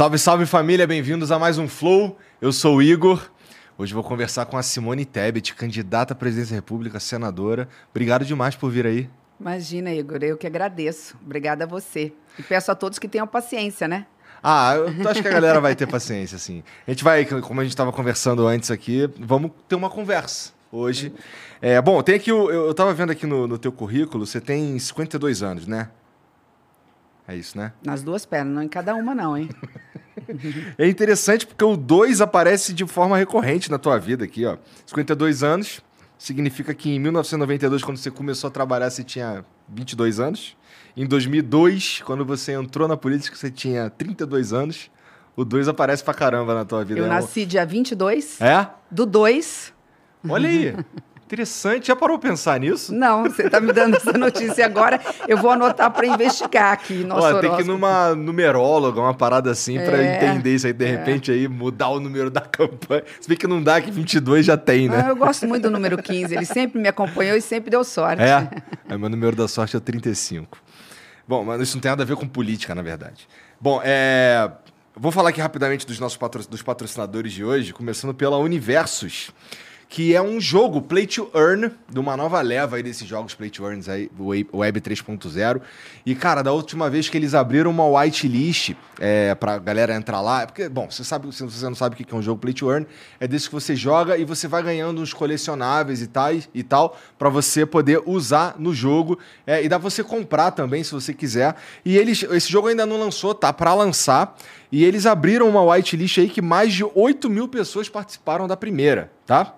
Salve, salve família, bem-vindos a mais um Flow. Eu sou o Igor. Hoje vou conversar com a Simone Tebet, candidata à presidência da República, senadora. Obrigado demais por vir aí. Imagina, Igor, eu que agradeço. Obrigada a você. E peço a todos que tenham paciência, né? Ah, eu acho que a galera vai ter paciência, sim. A gente vai, como a gente estava conversando antes aqui, vamos ter uma conversa hoje. É, bom, tem aqui, eu estava vendo aqui no, no teu currículo, você tem 52 anos, né? É isso, né? Nas duas pernas, não em cada uma, não, hein? é interessante porque o 2 aparece de forma recorrente na tua vida aqui, ó. 52 anos significa que em 1992, quando você começou a trabalhar, você tinha 22 anos. Em 2002, quando você entrou na política, você tinha 32 anos. O 2 aparece pra caramba na tua vida. Eu é nasci dia 22. É? Do 2. Olha aí. Interessante. Já parou pensar nisso? Não, você está me dando essa notícia agora. Eu vou anotar para investigar aqui. Nosso Ó, tem que ir numa numeróloga, uma parada assim, é, para entender isso aí. De é. repente, aí mudar o número da campanha. Se bem que não dá, que 22 já tem, né? Ah, eu gosto muito do número 15. Ele sempre me acompanhou e sempre deu sorte. É? é meu número da sorte é 35. Bom, mas isso não tem nada a ver com política, na verdade. Bom, é... Vou falar aqui rapidamente dos nossos patro... dos patrocinadores de hoje, começando pela Universos que é um jogo Play to Earn, de uma nova leva aí desses jogos Play to Earns aí, Web 3.0. E, cara, da última vez que eles abriram uma whitelist é, pra galera entrar lá, é porque, bom, você sabe, se você não sabe o que é um jogo Play to Earn, é desse que você joga e você vai ganhando uns colecionáveis e tal, e tal para você poder usar no jogo. É, e dá pra você comprar também, se você quiser. E eles, esse jogo ainda não lançou, tá para lançar. E eles abriram uma whitelist aí que mais de 8 mil pessoas participaram da primeira, tá?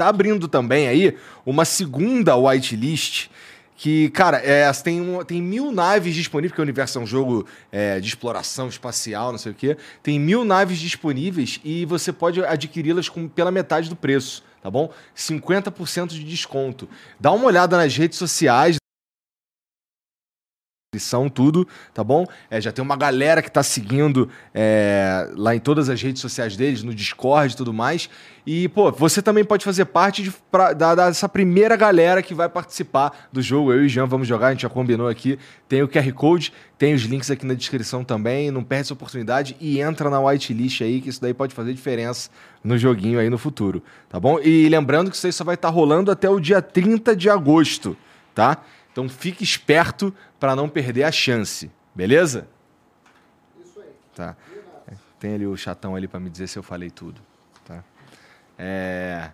Tá abrindo também aí uma segunda whitelist que, cara, é, tem, um, tem mil naves disponíveis, porque o universo é um jogo é, de exploração espacial, não sei o quê. Tem mil naves disponíveis e você pode adquiri-las pela metade do preço, tá bom? 50% de desconto. Dá uma olhada nas redes sociais descrição, tudo, tá bom? É, já tem uma galera que tá seguindo é, lá em todas as redes sociais deles, no Discord e tudo mais. E, pô, você também pode fazer parte de, pra, da, dessa primeira galera que vai participar do jogo. Eu e Jean vamos jogar, a gente já combinou aqui. Tem o QR Code, tem os links aqui na descrição também. Não perde essa oportunidade e entra na whitelist aí, que isso daí pode fazer diferença no joguinho aí no futuro, tá bom? E lembrando que isso aí só vai estar tá rolando até o dia 30 de agosto, tá? Então fique esperto para não perder a chance, beleza? Isso aí. Tá. Tem ali o chatão ali para me dizer se eu falei tudo, tá? É...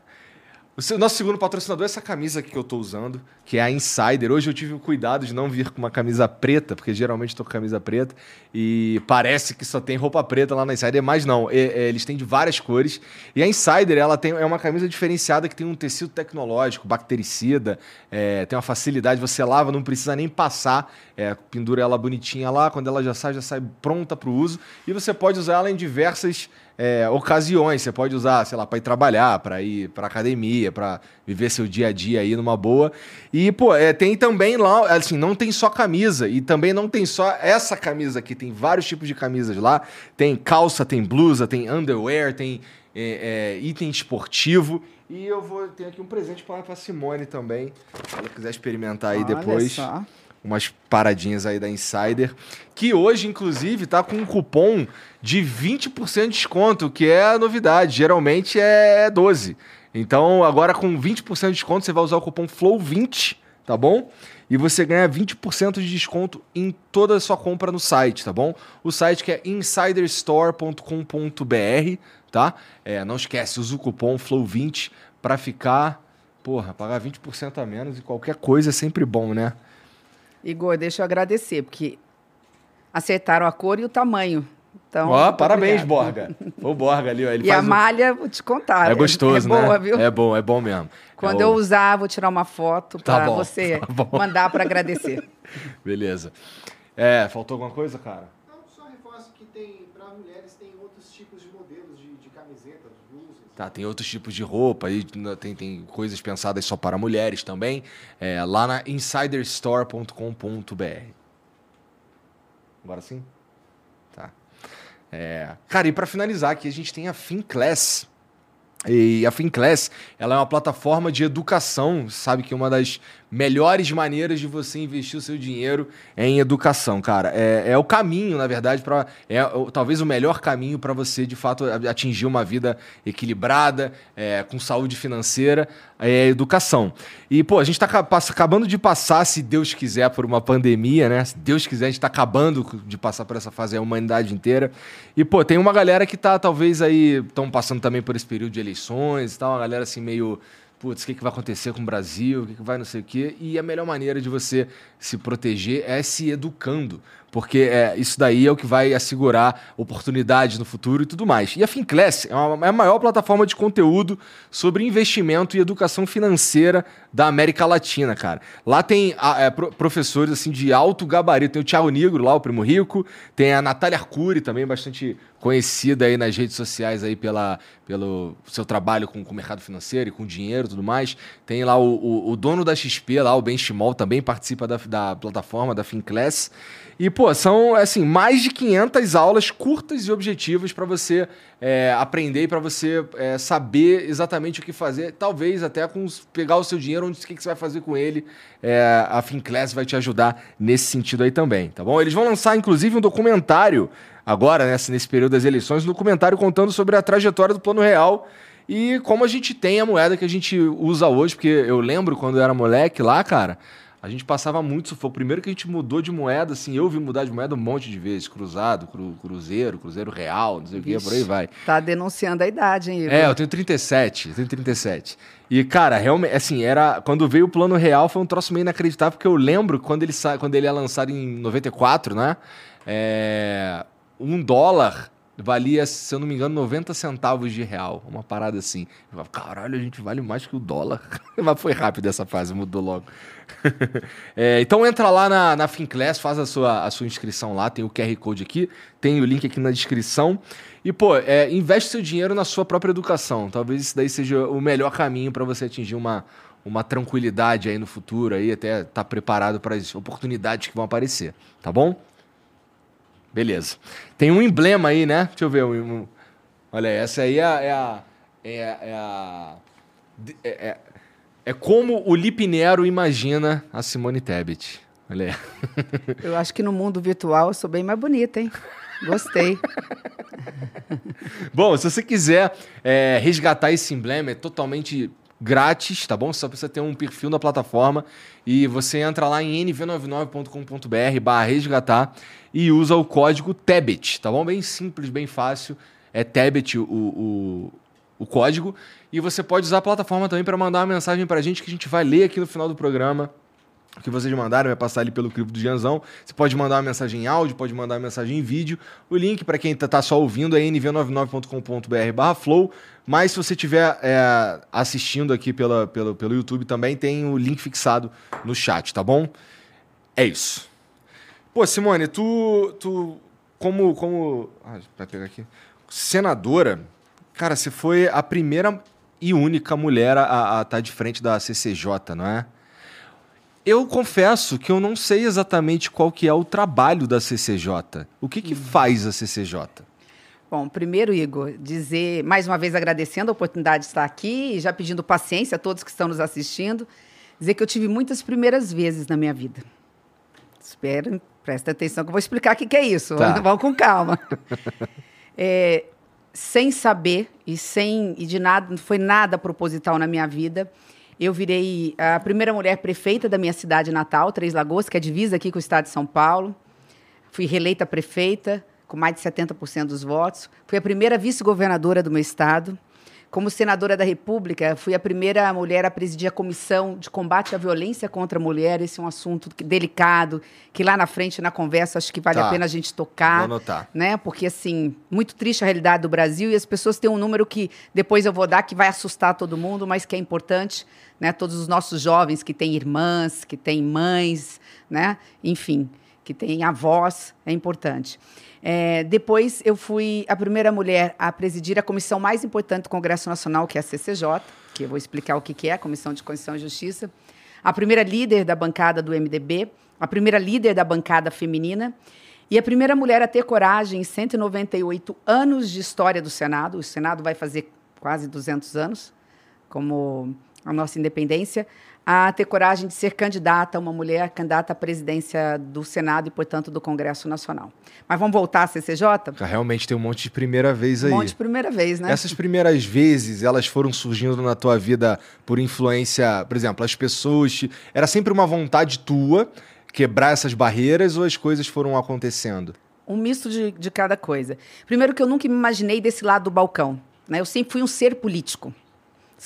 O nosso segundo patrocinador é essa camisa aqui que eu estou usando, que é a Insider. Hoje eu tive o cuidado de não vir com uma camisa preta, porque geralmente estou com camisa preta, e parece que só tem roupa preta lá na Insider, mas não, é, é, eles têm de várias cores. E a Insider ela tem, é uma camisa diferenciada que tem um tecido tecnológico, bactericida, é, tem uma facilidade, você lava, não precisa nem passar, é, pendura ela bonitinha lá, quando ela já sai, já sai pronta para o uso, e você pode usar ela em diversas é, ocasiões. Você pode usar, sei lá, para ir trabalhar, para ir para academia, para viver seu dia a dia aí numa boa. E, pô, é, tem também lá, assim, não tem só camisa. E também não tem só essa camisa aqui. Tem vários tipos de camisas lá. Tem calça, tem blusa, tem underwear, tem é, é, item esportivo. E eu vou ter aqui um presente para Simone também. Se ela quiser experimentar aí Olha depois. só. Umas paradinhas aí da Insider. Que hoje, inclusive, tá com um cupom de 20% de desconto, que é a novidade. Geralmente é 12%. Então, agora com 20% de desconto, você vai usar o cupom FLOW20, tá bom? E você ganha 20% de desconto em toda a sua compra no site, tá bom? O site que é insiderstore.com.br, tá? É, não esquece, usa o cupom FLOW20 para ficar, porra, pagar 20% a menos e qualquer coisa é sempre bom, né? Igor, deixa eu agradecer, porque acertaram a cor e o tamanho. Então, Ó, parabéns, obrigada. Borga. O Borga ali, ó. Ele E a malha, vou te contar. É gostoso, é, né? é boa, viu? É bom, é bom mesmo. Quando É eu o- usar, vou tirar uma foto Tá para bom, você tá bom. mandar para agradecer. Beleza. É, faltou alguma coisa, cara? Não, só reforço que tem, para mulheres, tem outros tipos de modelos de, de camisetas, blusas. Tá, tem outros tipos de roupa, aí tem, tem coisas pensadas só para mulheres também. É, lá na insiderstore.com.br. Agora sim? Tá. É, cara, e para finalizar aqui, a gente tem a FinClass. E a FinClass, ela é uma plataforma de educação, sabe que uma das melhores maneiras de você investir o seu dinheiro em educação, cara. É, é o caminho, na verdade, para é talvez o melhor caminho para você, de fato, atingir uma vida equilibrada, é, com saúde financeira, é a educação. E, pô, a gente tá pass- acabando de passar, se Deus quiser, por uma pandemia, né? Se Deus quiser, a gente tá acabando de passar por essa fase, a humanidade inteira. E, pô, tem uma galera que tá, talvez, aí, estão passando também por esse período de eleições e tal, uma galera assim meio. Putz, o que, que vai acontecer com o Brasil? O que, que vai não sei o quê? E a melhor maneira de você se proteger é se educando. Porque é, isso daí é o que vai assegurar oportunidades no futuro e tudo mais. E a FinClass é, uma- é a maior plataforma de conteúdo sobre investimento e educação financeira da América Latina, cara. Lá tem ah, é, pro- professores assim de alto gabarito. Tem o Thiago Negro lá, o Primo Rico. Tem a Natália Arcuri, também bastante conhecida aí nas redes sociais aí pela, pelo seu trabalho com, o mercado financeiro e com dinheiro e tudo mais. Tem lá o, o, o dono da XP, lá, o Ben Chimol, também participa da, da plataforma da FinClass. E, pô, são, assim, mais de 500 aulas curtas e objetivas para você é, aprender e para você é, saber exatamente o que fazer. Talvez até com pegar o seu dinheiro, onde o que, você vai fazer com ele. É, a FinClass vai te ajudar nesse sentido aí também, tá bom? Eles vão lançar, inclusive, um documentário agora, nesse, nesse período das eleições, um documentário contando sobre a trajetória do Plano Real e como a gente tem a moeda que a gente usa hoje, porque eu lembro quando eu era moleque lá, cara, a gente passava muito sufoco. Primeiro que a gente mudou de moeda, assim, eu vi mudar de moeda um monte de vezes. Cruzado, cru- cruzeiro, cruzeiro real, não sei o que, por aí vai. Tá denunciando a idade, hein, Igor? É, eu tenho 37, eu tenho 37. E, cara, realmente, assim, era. Quando veio o plano real, foi um troço meio inacreditável, porque eu lembro quando ele, sa... quando ele é lançado em 94, né? É... Um dólar valia, se eu não me engano, 90 centavos de real. Uma parada assim. Falava, caralho, a gente vale mais que o dólar. Mas foi rápido essa fase, mudou logo. É, então entra lá na, na FinClass, faz a sua, a sua inscrição lá, tem o QR Code aqui, tem o link aqui na descrição. E, pô, é, investe seu dinheiro na sua própria educação. Talvez isso daí seja o melhor caminho para você atingir uma, uma tranquilidade aí no futuro, aí até estar preparado para as oportunidades que vão aparecer, tá bom? Beleza. Tem um emblema aí, né? Deixa eu ver. um- Olha, essa aí é a. É a, é a, é é- é- é como o Lipinero imagina a Simone Tebet. Olha aí. Eu acho que no mundo virtual eu sou bem mais bonita, hein? Gostei. Bom, se você quiser é, resgatar esse emblema, é totalmente grátis, tá bom? Você só precisa ter um perfil na plataforma e você entra lá em nv99.com.br barra resgatar e usa o código TEBET, tá bom? Bem simples, bem fácil. É TEBET o, o, o código. E você pode usar a plataforma também para mandar uma mensagem pra gente que a gente vai ler aqui no final do programa. Que vocês mandaram vai passar ali pelo clipe do Gianzão. Você pode mandar uma mensagem em áudio, pode mandar uma mensagem em vídeo. O link, para quem tá, tá só ouvindo, é nv99.com.br barra flow. Mas se você estiver assistindo aqui pela, pelo, pelo YouTube também, tem o link fixado no chat, tá bom? É isso. Pô, Simone, tu. tu como. como ah, vai pegar aqui. senadora, cara, você foi a primeira e única mulher a estar tá de frente da CCJ, não é? Eu confesso que eu não sei exatamente qual que é o trabalho da CCJ. O que, que uhum. faz a CCJ? Bom, primeiro, Igor, dizer, mais uma vez agradecendo a oportunidade de estar aqui e já pedindo paciência a todos que estão nos assistindo, dizer que eu tive muitas primeiras vezes na minha vida. Espera, presta atenção que eu vou explicar o que, que é isso. Tá. Vamos com calma. é, sem saber e sem e de nada, não foi nada proposital na minha vida. Eu virei a primeira mulher prefeita da minha cidade natal, Três Lagoas, que é divisa aqui com o estado de São Paulo. Fui reeleita prefeita com mais de 70% dos votos. Fui a primeira vice-governadora do meu estado. Como senadora da República, fui a primeira mulher a presidir a comissão de combate à violência contra a mulher. Esse é um assunto delicado, que lá na frente, na conversa, acho que vale tá. a pena a gente tocar. Vou anotar. Né? Porque, assim, muito triste a realidade do Brasil e as pessoas têm um número que depois eu vou dar que vai assustar todo mundo, mas que é importante. Né? Todos os nossos jovens que têm irmãs, que têm mães, né? enfim, que têm avós, é importante. É, depois eu fui a primeira mulher a presidir a comissão mais importante do Congresso Nacional, que é a CCJ, que eu vou explicar o que é a Comissão de Constituição e Justiça. A primeira líder da bancada do MDB, a primeira líder da bancada feminina e a primeira mulher a ter coragem em 198 anos de história do Senado. O Senado vai fazer quase 200 anos, como a nossa independência a ter coragem de ser candidata, uma mulher candidata à presidência do Senado e, portanto, do Congresso Nacional. Mas vamos voltar à CCJ? Realmente tem um monte de primeira vez aí. Um monte de primeira vez, né? Essas primeiras vezes, elas foram surgindo na tua vida por influência, por exemplo, as pessoas. Te... Era sempre uma vontade tua quebrar essas barreiras ou as coisas foram acontecendo? Um misto de, de cada coisa. Primeiro que eu nunca me imaginei desse lado do balcão. Né? Eu sempre fui um ser político.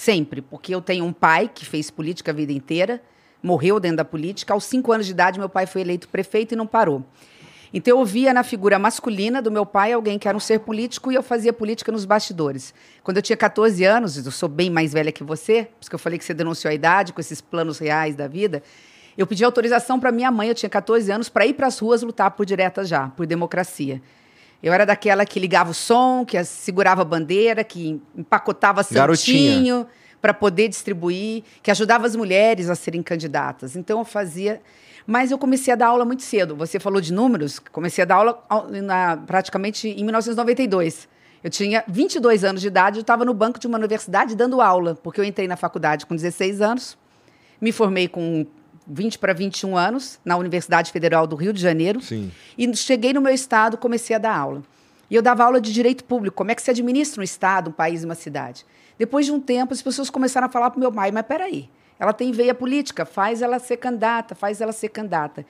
Sempre, porque eu tenho um pai que fez política a vida inteira, morreu dentro da política. Aos cinco anos de idade, meu pai foi eleito prefeito e não parou. Então eu via na figura masculina do meu pai alguém que era um ser político e eu fazia política nos bastidores. Quando eu tinha 14 anos, eu sou bem mais velha que você, por isso que eu falei que você denunciou a idade com esses planos reais da vida, eu pedi autorização para minha mãe, eu tinha 14 anos, para ir para as ruas lutar por direta já, por democracia. Eu era daquela que ligava o som, que segurava a bandeira, que empacotava santinho para poder distribuir, que ajudava as mulheres a serem candidatas. Então eu fazia. Mas eu comecei a dar aula muito cedo. Você falou de números, comecei a dar aula na, praticamente em 1992. Eu tinha 22 anos de idade, eu estava no banco de uma universidade dando aula, porque eu entrei na faculdade com 16 anos, me formei com 20 para 21 anos, na Universidade Federal do Rio de Janeiro. Sim. E cheguei no meu estado, comecei a dar aula. E eu dava aula de direito público, como é que se administra um estado, um país, uma cidade. Depois de um tempo, as pessoas começaram a falar para o meu pai, mas peraí, ela tem veia política, faz ela ser candidata, faz ela ser candidata.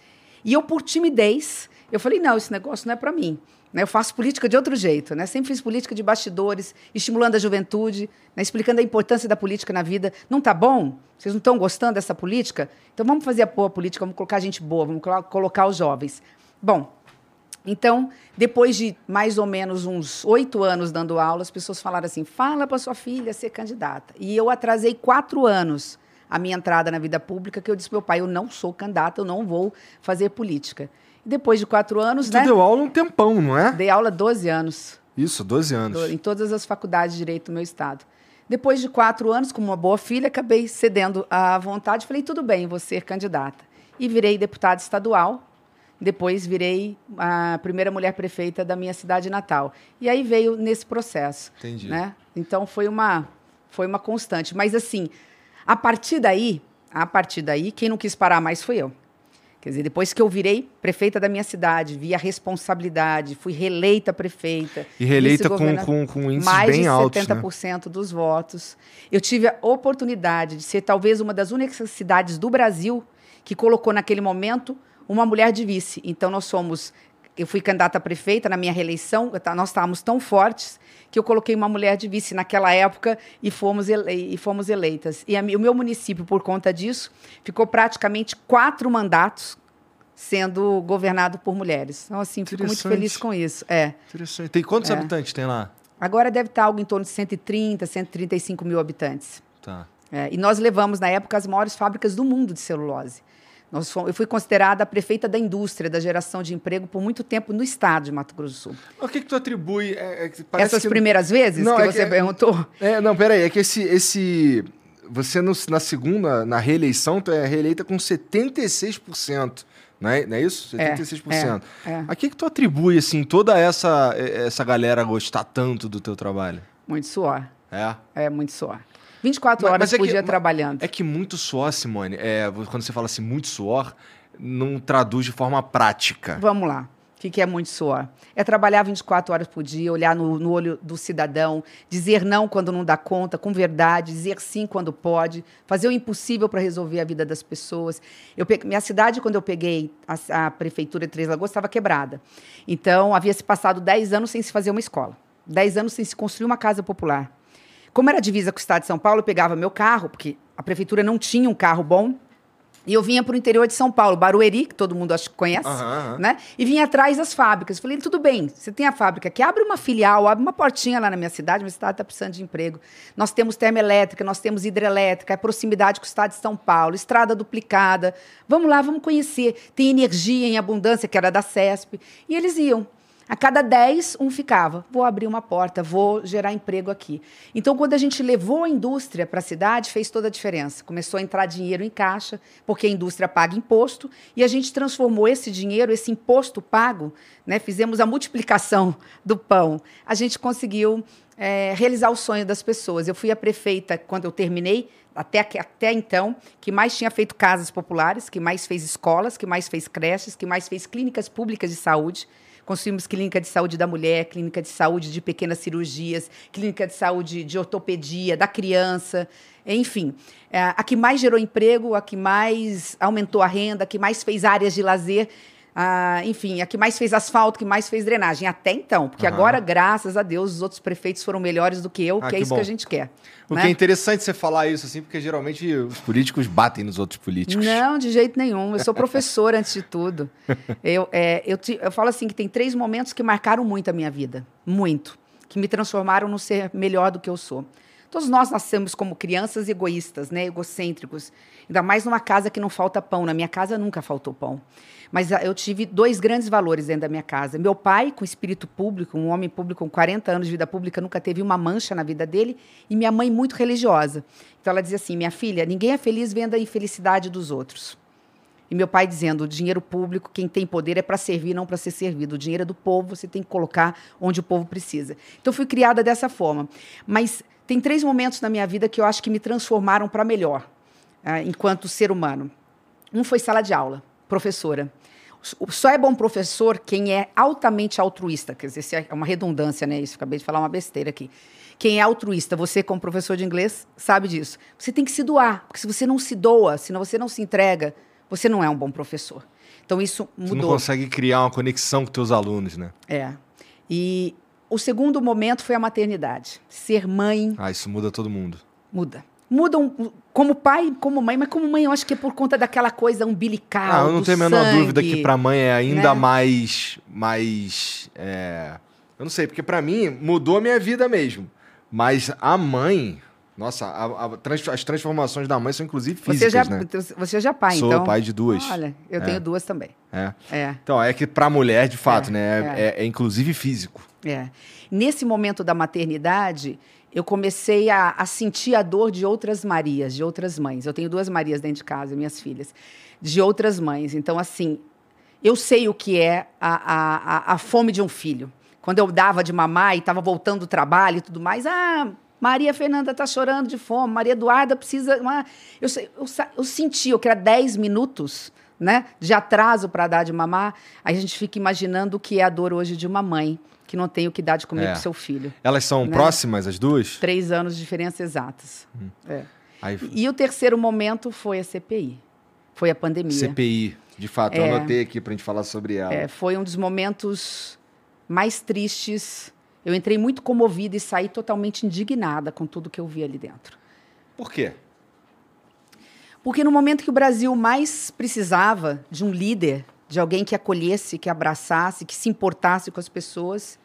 E eu, por timidez, eu falei, não, esse negócio não é para mim. Né? Eu faço política de outro jeito. Né? Sempre fiz política de bastidores, estimulando a juventude, né? explicando a importância da política na vida. Não está bom? Vocês não estão gostando dessa política? Então vamos fazer a boa política, vamos colocar gente boa, vamos colocar os jovens. Bom, então, depois de mais ou menos uns oito anos dando aula, as pessoas falaram assim: fala para sua filha ser candidata. E eu atrasei quatro anos a minha entrada na vida pública, que eu disse para meu pai: eu não sou candidata, eu não vou fazer política. Depois de quatro anos, tu né? deu aula um tempão, não é? Dei aula 12 anos. Isso, 12 anos. Em todas as faculdades de direito do meu estado. Depois de quatro anos, como uma boa filha, acabei cedendo à vontade. Falei, tudo bem, vou ser candidata. E virei deputada estadual. Depois virei a primeira mulher prefeita da minha cidade natal. E aí veio nesse processo. Entendi. Né? Então foi uma, foi uma constante. Mas assim, a partir daí, a partir daí, quem não quis parar mais foi eu. Quer dizer, depois que eu virei prefeita da minha cidade, vi a responsabilidade, fui reeleita prefeita. E reeleita com, com, com índices bem altos, Mais de 70% né? dos votos. Eu tive a oportunidade de ser talvez uma das únicas cidades do Brasil que colocou naquele momento uma mulher de vice. Então, nós somos... Eu fui candidata a prefeita na minha reeleição, nós estávamos tão fortes que eu coloquei uma mulher de vice naquela época e fomos, ele, e fomos eleitas. E a, o meu município, por conta disso, ficou praticamente quatro mandatos sendo governado por mulheres. Então, assim, fico muito feliz com isso. É. Interessante. Tem quantos é. habitantes tem lá? Agora deve estar algo em torno de 130, 135 mil habitantes. Tá. É, e nós levamos, na época, as maiores fábricas do mundo de celulose. Nós fomos, eu fui considerada a prefeita da indústria, da geração de emprego, por muito tempo no estado de Mato Grosso do Sul. O que, que tu atribui? é- é Essas que- primeiras vezes Não, que é você que- perguntou? É, não, peraí, é que esse. esse você no- na segunda, na reeleição, tu é reeleita com 76%. Não é, não é isso? É, 76%. é, é. A que, que tu atribui, assim, toda essa, essa galera gostar tanto do teu trabalho? Muito suor. É. É muito suor. 24 Mas- horas mas é por que- dia trabalhando. É que muito suor, Simone, é, quando você fala assim, muito suor, não traduz de forma prática. Vamos lá. O que, que é muito suor? É trabalhar 24 horas por dia, olhar no, no olho do cidadão, dizer não quando não dá conta, com verdade, dizer sim quando pode, fazer o impossível para resolver a vida das pessoas. Eu pe- Minha cidade, quando eu peguei a, a prefeitura de Três Lagoas, estava quebrada. Então, havia se passado 10 anos sem se fazer uma escola, 10 anos sem se construir uma casa popular. Como era divisa com o estado de São Paulo, eu pegava meu carro, porque a prefeitura não tinha um carro bom, e eu vinha para o interior de São Paulo, Barueri, que todo mundo acho que conhece, Aham, aham. né? E vinha atrás das fábricas. Falei, tudo bem, você tem a fábrica aqui, abre uma filial, abre uma portinha lá na minha cidade, minha cidade está precisando de emprego. Nós temos termoelétrica, nós temos hidrelétrica, é proximidade com o estado de São Paulo, estrada duplicada. Vamos lá, vamos conhecer. Tem energia em abundância, que era da CESP. E eles iam. A cada 10, um ficava. Vou abrir uma porta, vou gerar emprego aqui. Então, quando a gente levou a indústria para a cidade, fez toda a diferença. Começou a entrar dinheiro em caixa, porque a indústria paga imposto, e a gente transformou esse dinheiro, esse imposto pago, né, fizemos a multiplicação do pão. A gente conseguiu eh, realizar o sonho das pessoas. Eu fui a prefeita, quando eu terminei, até, até então, que mais tinha feito casas populares, que mais fez escolas, que mais fez creches, que mais fez clínicas públicas de saúde. Construímos clínica de saúde da mulher, clínica de saúde de pequenas cirurgias, clínica de saúde de ortopedia, da criança, enfim. É, a que mais gerou emprego, a que mais aumentou a renda, a que mais fez áreas de lazer, ah, enfim, a que mais fez asfalto, que mais fez drenagem. Até então, porque Aham. agora, graças a Deus, os outros prefeitos foram melhores do que eu, Ah, que é que isso bom. que a gente quer. O né? que é interessante você falar isso, assim, porque geralmente os políticos batem nos outros políticos. Não, de jeito nenhum. Eu sou professora antes de tudo. Eu, é, eu, te- eu falo assim que tem três momentos que marcaram muito a minha vida. Muito. Que me transformaram no ser melhor do que eu sou. Todos nós nascemos como crianças egoístas, né? egocêntricos. Ainda mais numa casa que não falta pão. Na minha casa nunca faltou pão. Mas ah, eu tive dois grandes valores dentro da minha casa. Meu pai, com espírito público, um homem público com 40 anos de vida pública, nunca teve uma mancha na vida dele. E minha mãe, muito religiosa. Então ela dizia assim: minha filha, ninguém é feliz vendo a infelicidade dos outros. E meu pai dizendo: o dinheiro público, quem tem poder é para servir, não para ser servido. O dinheiro é do povo, você tem que colocar onde o povo precisa. Então, fui criada dessa forma. Mas tem três momentos na minha vida que eu acho que me transformaram para melhor, ah, enquanto ser humano. Um foi sala de aula, professora. Só é bom professor quem é altamente altruísta. Quer dizer, é uma redundância, né? Isso, acabei de falar uma besteira aqui. Quem é altruísta, você como professor de inglês sabe disso. Você tem que se doar, porque se você não se doa, se não- você não se entrega, você não é um bom professor. Então isso Tu não mudou. consegue criar uma conexão com teus alunos, né? É. E o segundo momento foi a maternidade. Ser mãe Ah, isso muda todo mundo. muda. Mudam como pai, como mãe, mas como mãe eu acho que é por conta daquela coisa umbilical. Ah, eu não tenho a menor sangue. dúvida que pra mãe é ainda né? mais. mais é, Eu não sei, porque pra mim mudou a minha vida mesmo. Mas a mãe. Nossa, a- a trans- as transformações da mãe são inclusive Você físicas, já, né? você já é pai, Sou então. pai de duas. Olha, eu É. tenho duas também. É. É. Então, é que pra mulher, de fato, É, né? É, é- é inclusive físico. É. Nesse momento da maternidade, eu comecei a, a sentir a dor de outras Marias, de outras mães. Eu tenho duas Marias dentro de casa, minhas filhas, de outras mães. Então, assim, eu sei o que é a, a, a, fome de um filho. Quando eu dava de mamar e estava voltando do trabalho e tudo mais, ah, Maria Fernanda está chorando de fome, Maria Eduarda precisa. Uma... Eu, eu, eu senti, eu que era 10 minutos né, de atraso para dar de mamar, aí a gente fica imaginando o que é a dor hoje de uma mãe que não tem o que dar de comer É. para seu filho. Elas são Né? próximas, as duas? Três anos de diferença exatas. É. Aí, E o terceiro momento foi a CPI. Foi a pandemia. CPI, de fato, eu É. anotei aqui pra gente falar sobre ela. É, foi um dos momentos mais tristes. Eu entrei muito comovida e saí totalmente indignada com tudo que eu vi ali dentro. Por quê? Porque no momento que o Brasil mais precisava de um líder, de alguém que acolhesse, que abraçasse, que se importasse com as pessoas,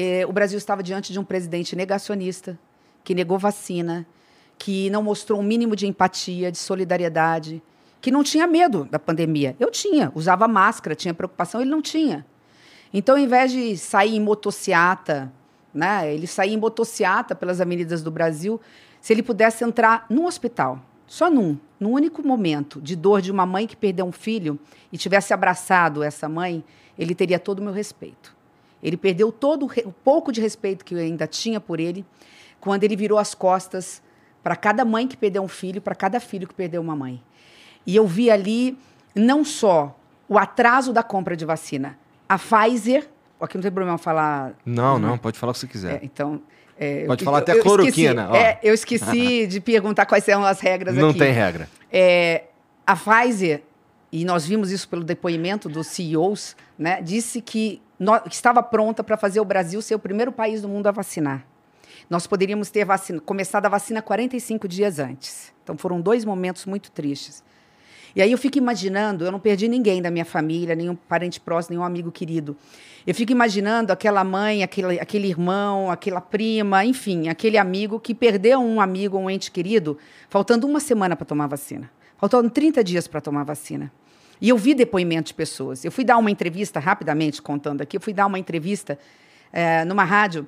eh, o Brasil estava diante de um presidente negacionista, que negou vacina, que não mostrou um mínimo de empatia, de solidariedade, que não tinha medo da pandemia. Eu tinha, usava máscara, tinha preocupação, ele não tinha. Então, ao invés de sair em motociata, né, ele saía em motociata pelas avenidas do Brasil, se ele pudesse entrar num hospital, só num, num único momento de dor de uma mãe que perdeu um filho e tivesse abraçado essa mãe, ele teria todo o meu respeito. Ele perdeu todo o, o pouco de respeito que eu ainda tinha por ele quando ele virou as costas para cada mãe que perdeu um filho, para cada filho que perdeu uma mãe. E eu vi ali não só o atraso da compra de vacina, a Pfizer, aqui não tem problema falar. Não, não, pode falar o que você quiser. É, então, é, pode eu, falar eu, até eu cloroquina. Esqueci, é, eu esqueci de perguntar quais são as regras não aqui. Não tem regra. É, a Pfizer, e nós vimos isso pelo depoimento dos CEOs, né, disse que, que estava pronta para fazer o Brasil ser o primeiro país do mundo a vacinar. Nós poderíamos ter vacina, começado a vacina 45 dias antes. Então foram dois momentos muito tristes. E aí eu fico imaginando, eu não perdi ninguém da minha família, nenhum parente próximo, nenhum amigo querido. Eu fico imaginando aquela mãe, aquele, aquele irmão, aquela prima, enfim, aquele amigo que perdeu um amigo, um ente querido, faltando uma semana para tomar vacina. Faltando 30 dias para tomar vacina. E eu vi depoimentos de pessoas. Eu fui dar uma entrevista, rapidamente contando aqui, eu fui dar uma entrevista é, numa rádio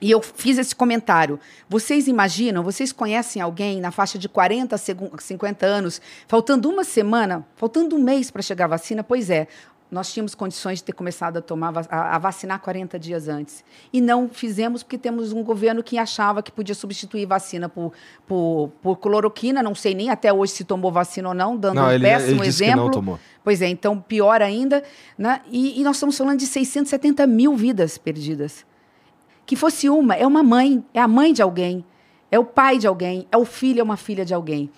e eu fiz esse comentário. Vocês imaginam, vocês conhecem alguém na faixa de 40 a 50 anos, faltando uma semana, faltando um mês para chegar a vacina? Pois é, nós tínhamos condições de ter começado a tomar a, vacinar 40 dias antes. E não fizemos porque temos um governo que achava que podia substituir vacina por, por, por cloroquina. Não sei nem até hoje se tomou vacina ou não, dando não, um ele, péssimo ele exemplo. não tomou. Pois é, então pior ainda. Né? E, e nós estamos falando de 670 mil vidas perdidas que fosse uma, é uma mãe, é a mãe de alguém, é o pai de alguém, é o filho, é uma filha de alguém.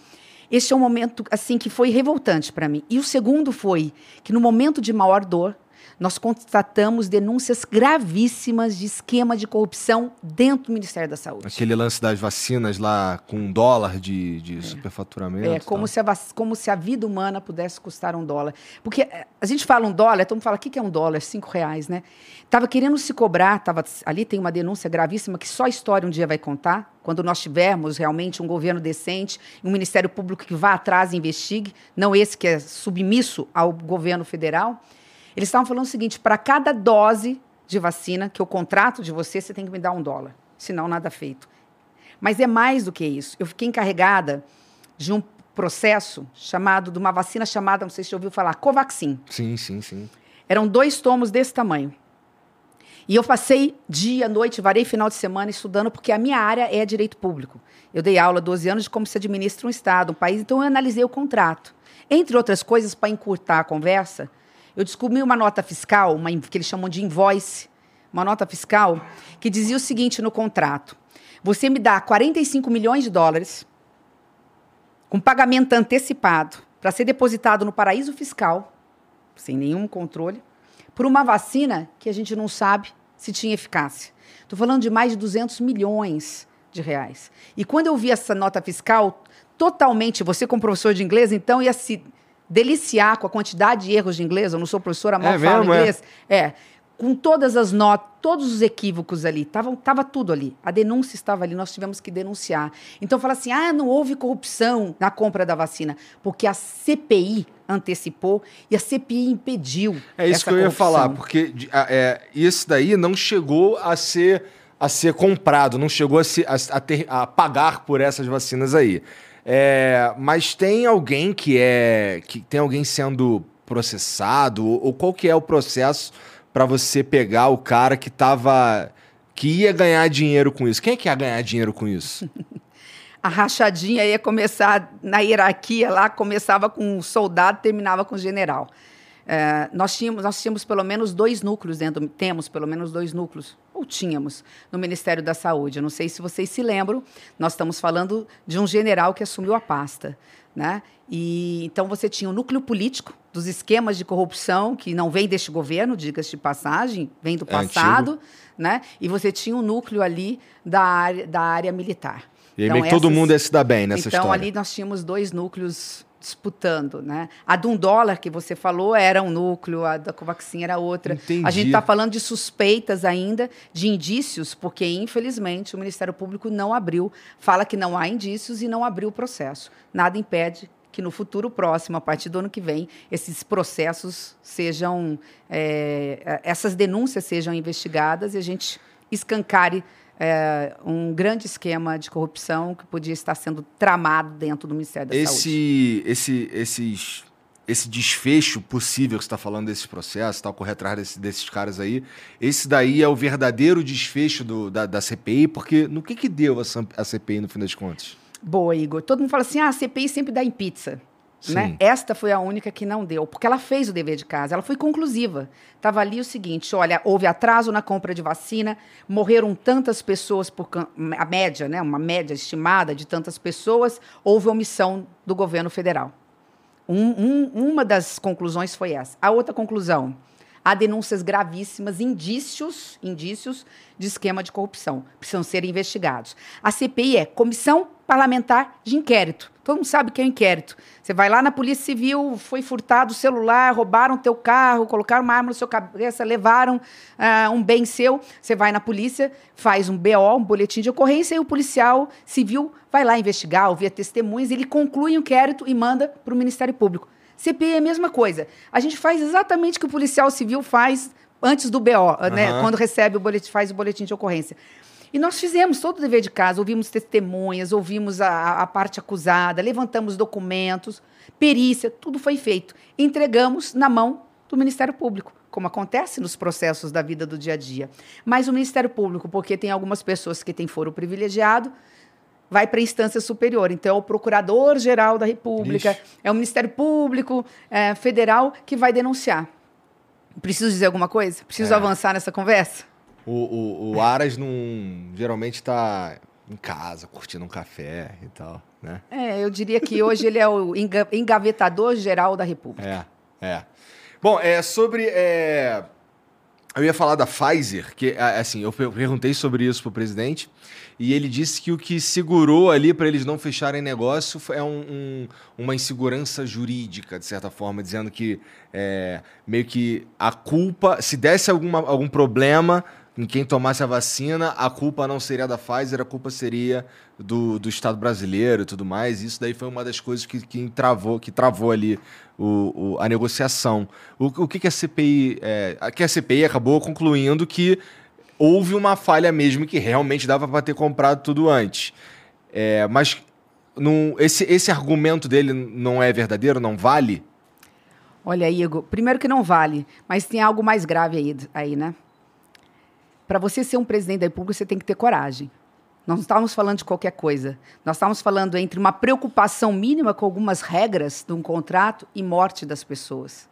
Este é um momento assim que foi revoltante para mim. E o segundo foi que no momento de maior dor, nós constatamos denúncias gravíssimas de esquema de corrupção dentro do Ministério da Saúde. Aquele lance das vacinas lá com um dólar de, de é. superfaturamento. É, como se, a, como se a vida humana pudesse custar um dólar. Porque eh, a gente fala um dólar, todo mundo fala, o que é um dólar? Cinco reais, né? Estava querendo se cobrar, tava, ali tem uma denúncia gravíssima que só a história um dia vai contar, quando nós tivermos realmente um governo decente, um Ministério Público que vá atrás e investigue, não esse que é submisso ao governo federal. Eles estavam falando o seguinte: para cada dose de vacina que eu contrato de você, você tem que me dar um dólar. Senão, nada feito. Mas é mais do que isso. Eu fiquei encarregada de um processo chamado, de uma vacina chamada, não sei se você ouviu falar, Covaxin. Sim, sim, sim. Eram dois tomos desse tamanho. E eu passei dia, noite, varei final de semana estudando, porque a minha área é direito público. Eu dei aula 12 anos de como se administra um Estado, um país, então eu analisei o contrato. Entre outras coisas, para encurtar a conversa, eu descobri uma nota fiscal, uma, que eles chamam de invoice, uma nota fiscal, que dizia o seguinte no contrato: você me dá 45 milhões de dólares com pagamento antecipado para ser depositado no paraíso fiscal, sem nenhum controle, por uma vacina que a gente não sabe se tinha eficácia. Estou falando de mais de 200 milhões de reais. E quando eu vi essa nota fiscal, totalmente, você como professor de inglês, então ia se deliciar com a quantidade de erros de inglês. Eu não sou professora, mal é falo mesmo, inglês. É. é. Com todas as notas, todos os equívocos ali. Tava, tava tudo ali. A denúncia estava ali, nós tivemos que denunciar. Então fala assim: ah, não houve corrupção na compra da vacina, porque a CPI antecipou e a CPI impediu. É isso que eu ia falar, porque é, isso daí não chegou a ser, a ser comprado, não chegou a, se, a, a, ter, a pagar por essas vacinas aí. É, mas tem alguém que é. que tem alguém sendo processado? Ou, qual que é o processo para você pegar o cara que tava. que ia ganhar dinheiro com isso? Quem é que ia ganhar dinheiro com isso? a rachadinha ia começar na hierarquia lá, começava com soldado, terminava com general. É, nós, tínhamos, nós tínhamos pelo menos dois núcleos dentro, temos pelo menos dois núcleos, ou tínhamos, no Ministério da Saúde. Eu não sei se vocês se lembram, nós estamos falando de um general que assumiu a pasta. Né? E, então você tinha o um núcleo político dos esquemas de corrupção, que não vem deste governo, diga-se de passagem, vem do é passado, é né? e você tinha um núcleo ali da área, da área militar. E então, meio que todo mundo ia se dar bem nessa então, história. Então ali nós tínhamos dois núcleos disputando, né? A de um dólar que você falou era um núcleo, a da Covaxin era outra. Entendi. A gente está falando de suspeitas ainda, de indícios, porque infelizmente o Ministério Público não abriu, fala que não há indícios e não abriu o processo. Nada impede que no futuro próximo, a partir do ano que vem, esses processos sejam, é, essas denúncias sejam investigadas e a gente escancare é, um grande esquema de corrupção que podia estar sendo tramado dentro do Ministério da esse, Saúde. Esse, esses, esse desfecho possível que você está falando desses processos, tal, correr atrás desse, desses caras aí, esse daí é o verdadeiro desfecho do, da, da CPI, porque no que, que deu a, a CPI no fim das contas? Boa, Igor. Todo mundo fala assim: ah, a CPI sempre dá em pizza. Né? Esta foi a única que não deu, porque ela fez o dever de casa, ela foi conclusiva. Estava ali o seguinte: olha, houve atraso na compra de vacina, morreram tantas pessoas, por a média, né, uma média estimada de tantas pessoas, houve omissão do governo federal. Um, um, uma das conclusões foi essa. A outra conclusão: há denúncias gravíssimas, indícios, indícios de esquema de corrupção, precisam ser investigados. A CPI é Comissão Parlamentar de Inquérito Todo mundo sabe que é um inquérito. Você vai lá na Polícia Civil, foi furtado o celular, roubaram teu carro, colocaram uma arma na sua cabeça, levaram uh, um bem seu. Você vai na polícia, faz um BO, um boletim de ocorrência, e o policial civil vai lá investigar, ouvir testemunhas, ele conclui o inquérito e manda para o Ministério Público. CPI é a mesma coisa. A gente faz exatamente o que o policial civil faz antes do BO, uhum. né? Quando recebe o boletim, faz o boletim de ocorrência. E nós fizemos todo o dever de casa, ouvimos testemunhas, ouvimos a, a parte acusada, levantamos documentos, perícia, tudo foi feito. Entregamos na mão do Ministério Público, como acontece nos processos da vida do dia a dia. Mas o Ministério Público, porque tem algumas pessoas que têm foro privilegiado, vai para a instância superior. Então, é o Procurador-Geral da República, Ixi. é o Ministério Público é, Federal que vai denunciar. Preciso dizer alguma coisa? Preciso é. avançar nessa conversa? O, o, o Aras não geralmente está em casa, curtindo um café e tal, né? É, eu diria que hoje ele é o engavetador geral da República. É, é. Bom, é sobre. É... Eu ia falar da Pfizer, que assim, eu perguntei sobre isso pro presidente e ele disse que o que segurou ali para eles não fecharem negócio é um, um, uma insegurança jurídica, de certa forma, dizendo que é, meio que a culpa, se desse alguma, algum problema, em quem tomasse a vacina, a culpa não seria da Pfizer, a culpa seria do, do Estado brasileiro e tudo mais. Isso daí foi uma das coisas que, que, travou, que travou ali o, o a negociação. O, o que, que a CPI. É, que a CPI acabou concluindo que houve uma falha mesmo que realmente dava para ter comprado tudo antes. É, mas esse, esse argumento dele não é verdadeiro, não vale? Olha, Igor, primeiro que não vale, mas tem algo mais grave aí, aí né? para você ser um presidente da República, você tem que ter coragem. Nós não estávamos falando de qualquer coisa. Nós estávamos falando entre uma preocupação mínima com algumas regras de um contrato e morte das pessoas.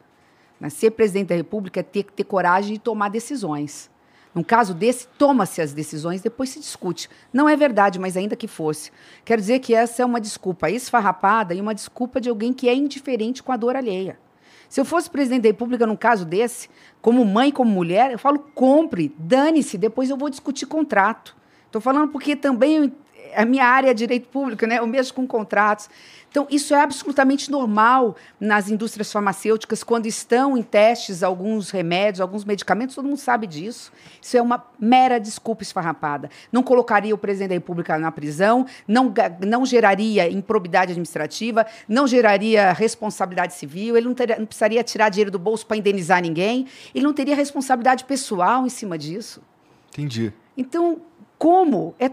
Mas ser presidente da República é ter que ter coragem de tomar decisões. Num caso desse, toma-se as decisões, depois se discute. Não é verdade, mas ainda que fosse. Quero dizer que essa é uma desculpa esfarrapada e uma desculpa de alguém que é indiferente com a dor alheia. Se eu fosse presidente da República num caso desse, como mãe, como mulher, eu falo, compre, dane-se, depois eu vou discutir contrato. Estou falando porque também a minha área é direito público, né? Eu mexo com contratos. Então, isso é absolutamente normal nas indústrias farmacêuticas, quando estão em testes alguns remédios, alguns medicamentos, todo mundo sabe disso. Isso é uma mera desculpa esfarrapada. Não colocaria o presidente da República na prisão, não, não geraria improbidade administrativa, não geraria responsabilidade civil, ele não, teria, não precisaria tirar dinheiro do bolso para indenizar ninguém, ele não teria responsabilidade pessoal em cima disso. Entendi. Então, como? É,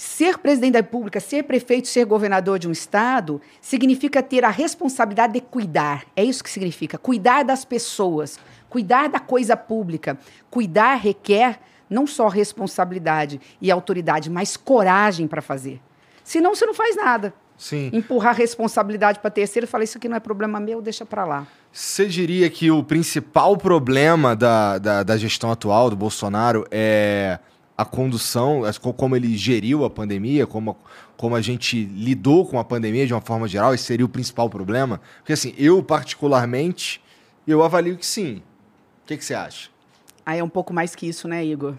Ser presidente da República, ser prefeito, ser governador de um estado, significa ter a responsabilidade de cuidar. É isso que significa. Cuidar das pessoas, cuidar da coisa pública. Cuidar requer não só responsabilidade e autoridade, mas coragem para fazer. Senão você não faz nada. Sim. Empurrar responsabilidade para terceiro e falar isso aqui não é problema meu, deixa para lá. Você diria que o principal problema da, da, da gestão atual do Bolsonaro é a condução, como ele geriu a pandemia, como, como a gente lidou com a pandemia de uma forma geral, esse seria o principal problema? Porque assim, eu particularmente, eu avalio que sim. O que, que você acha? Ah, é um pouco mais que isso, né, Igor?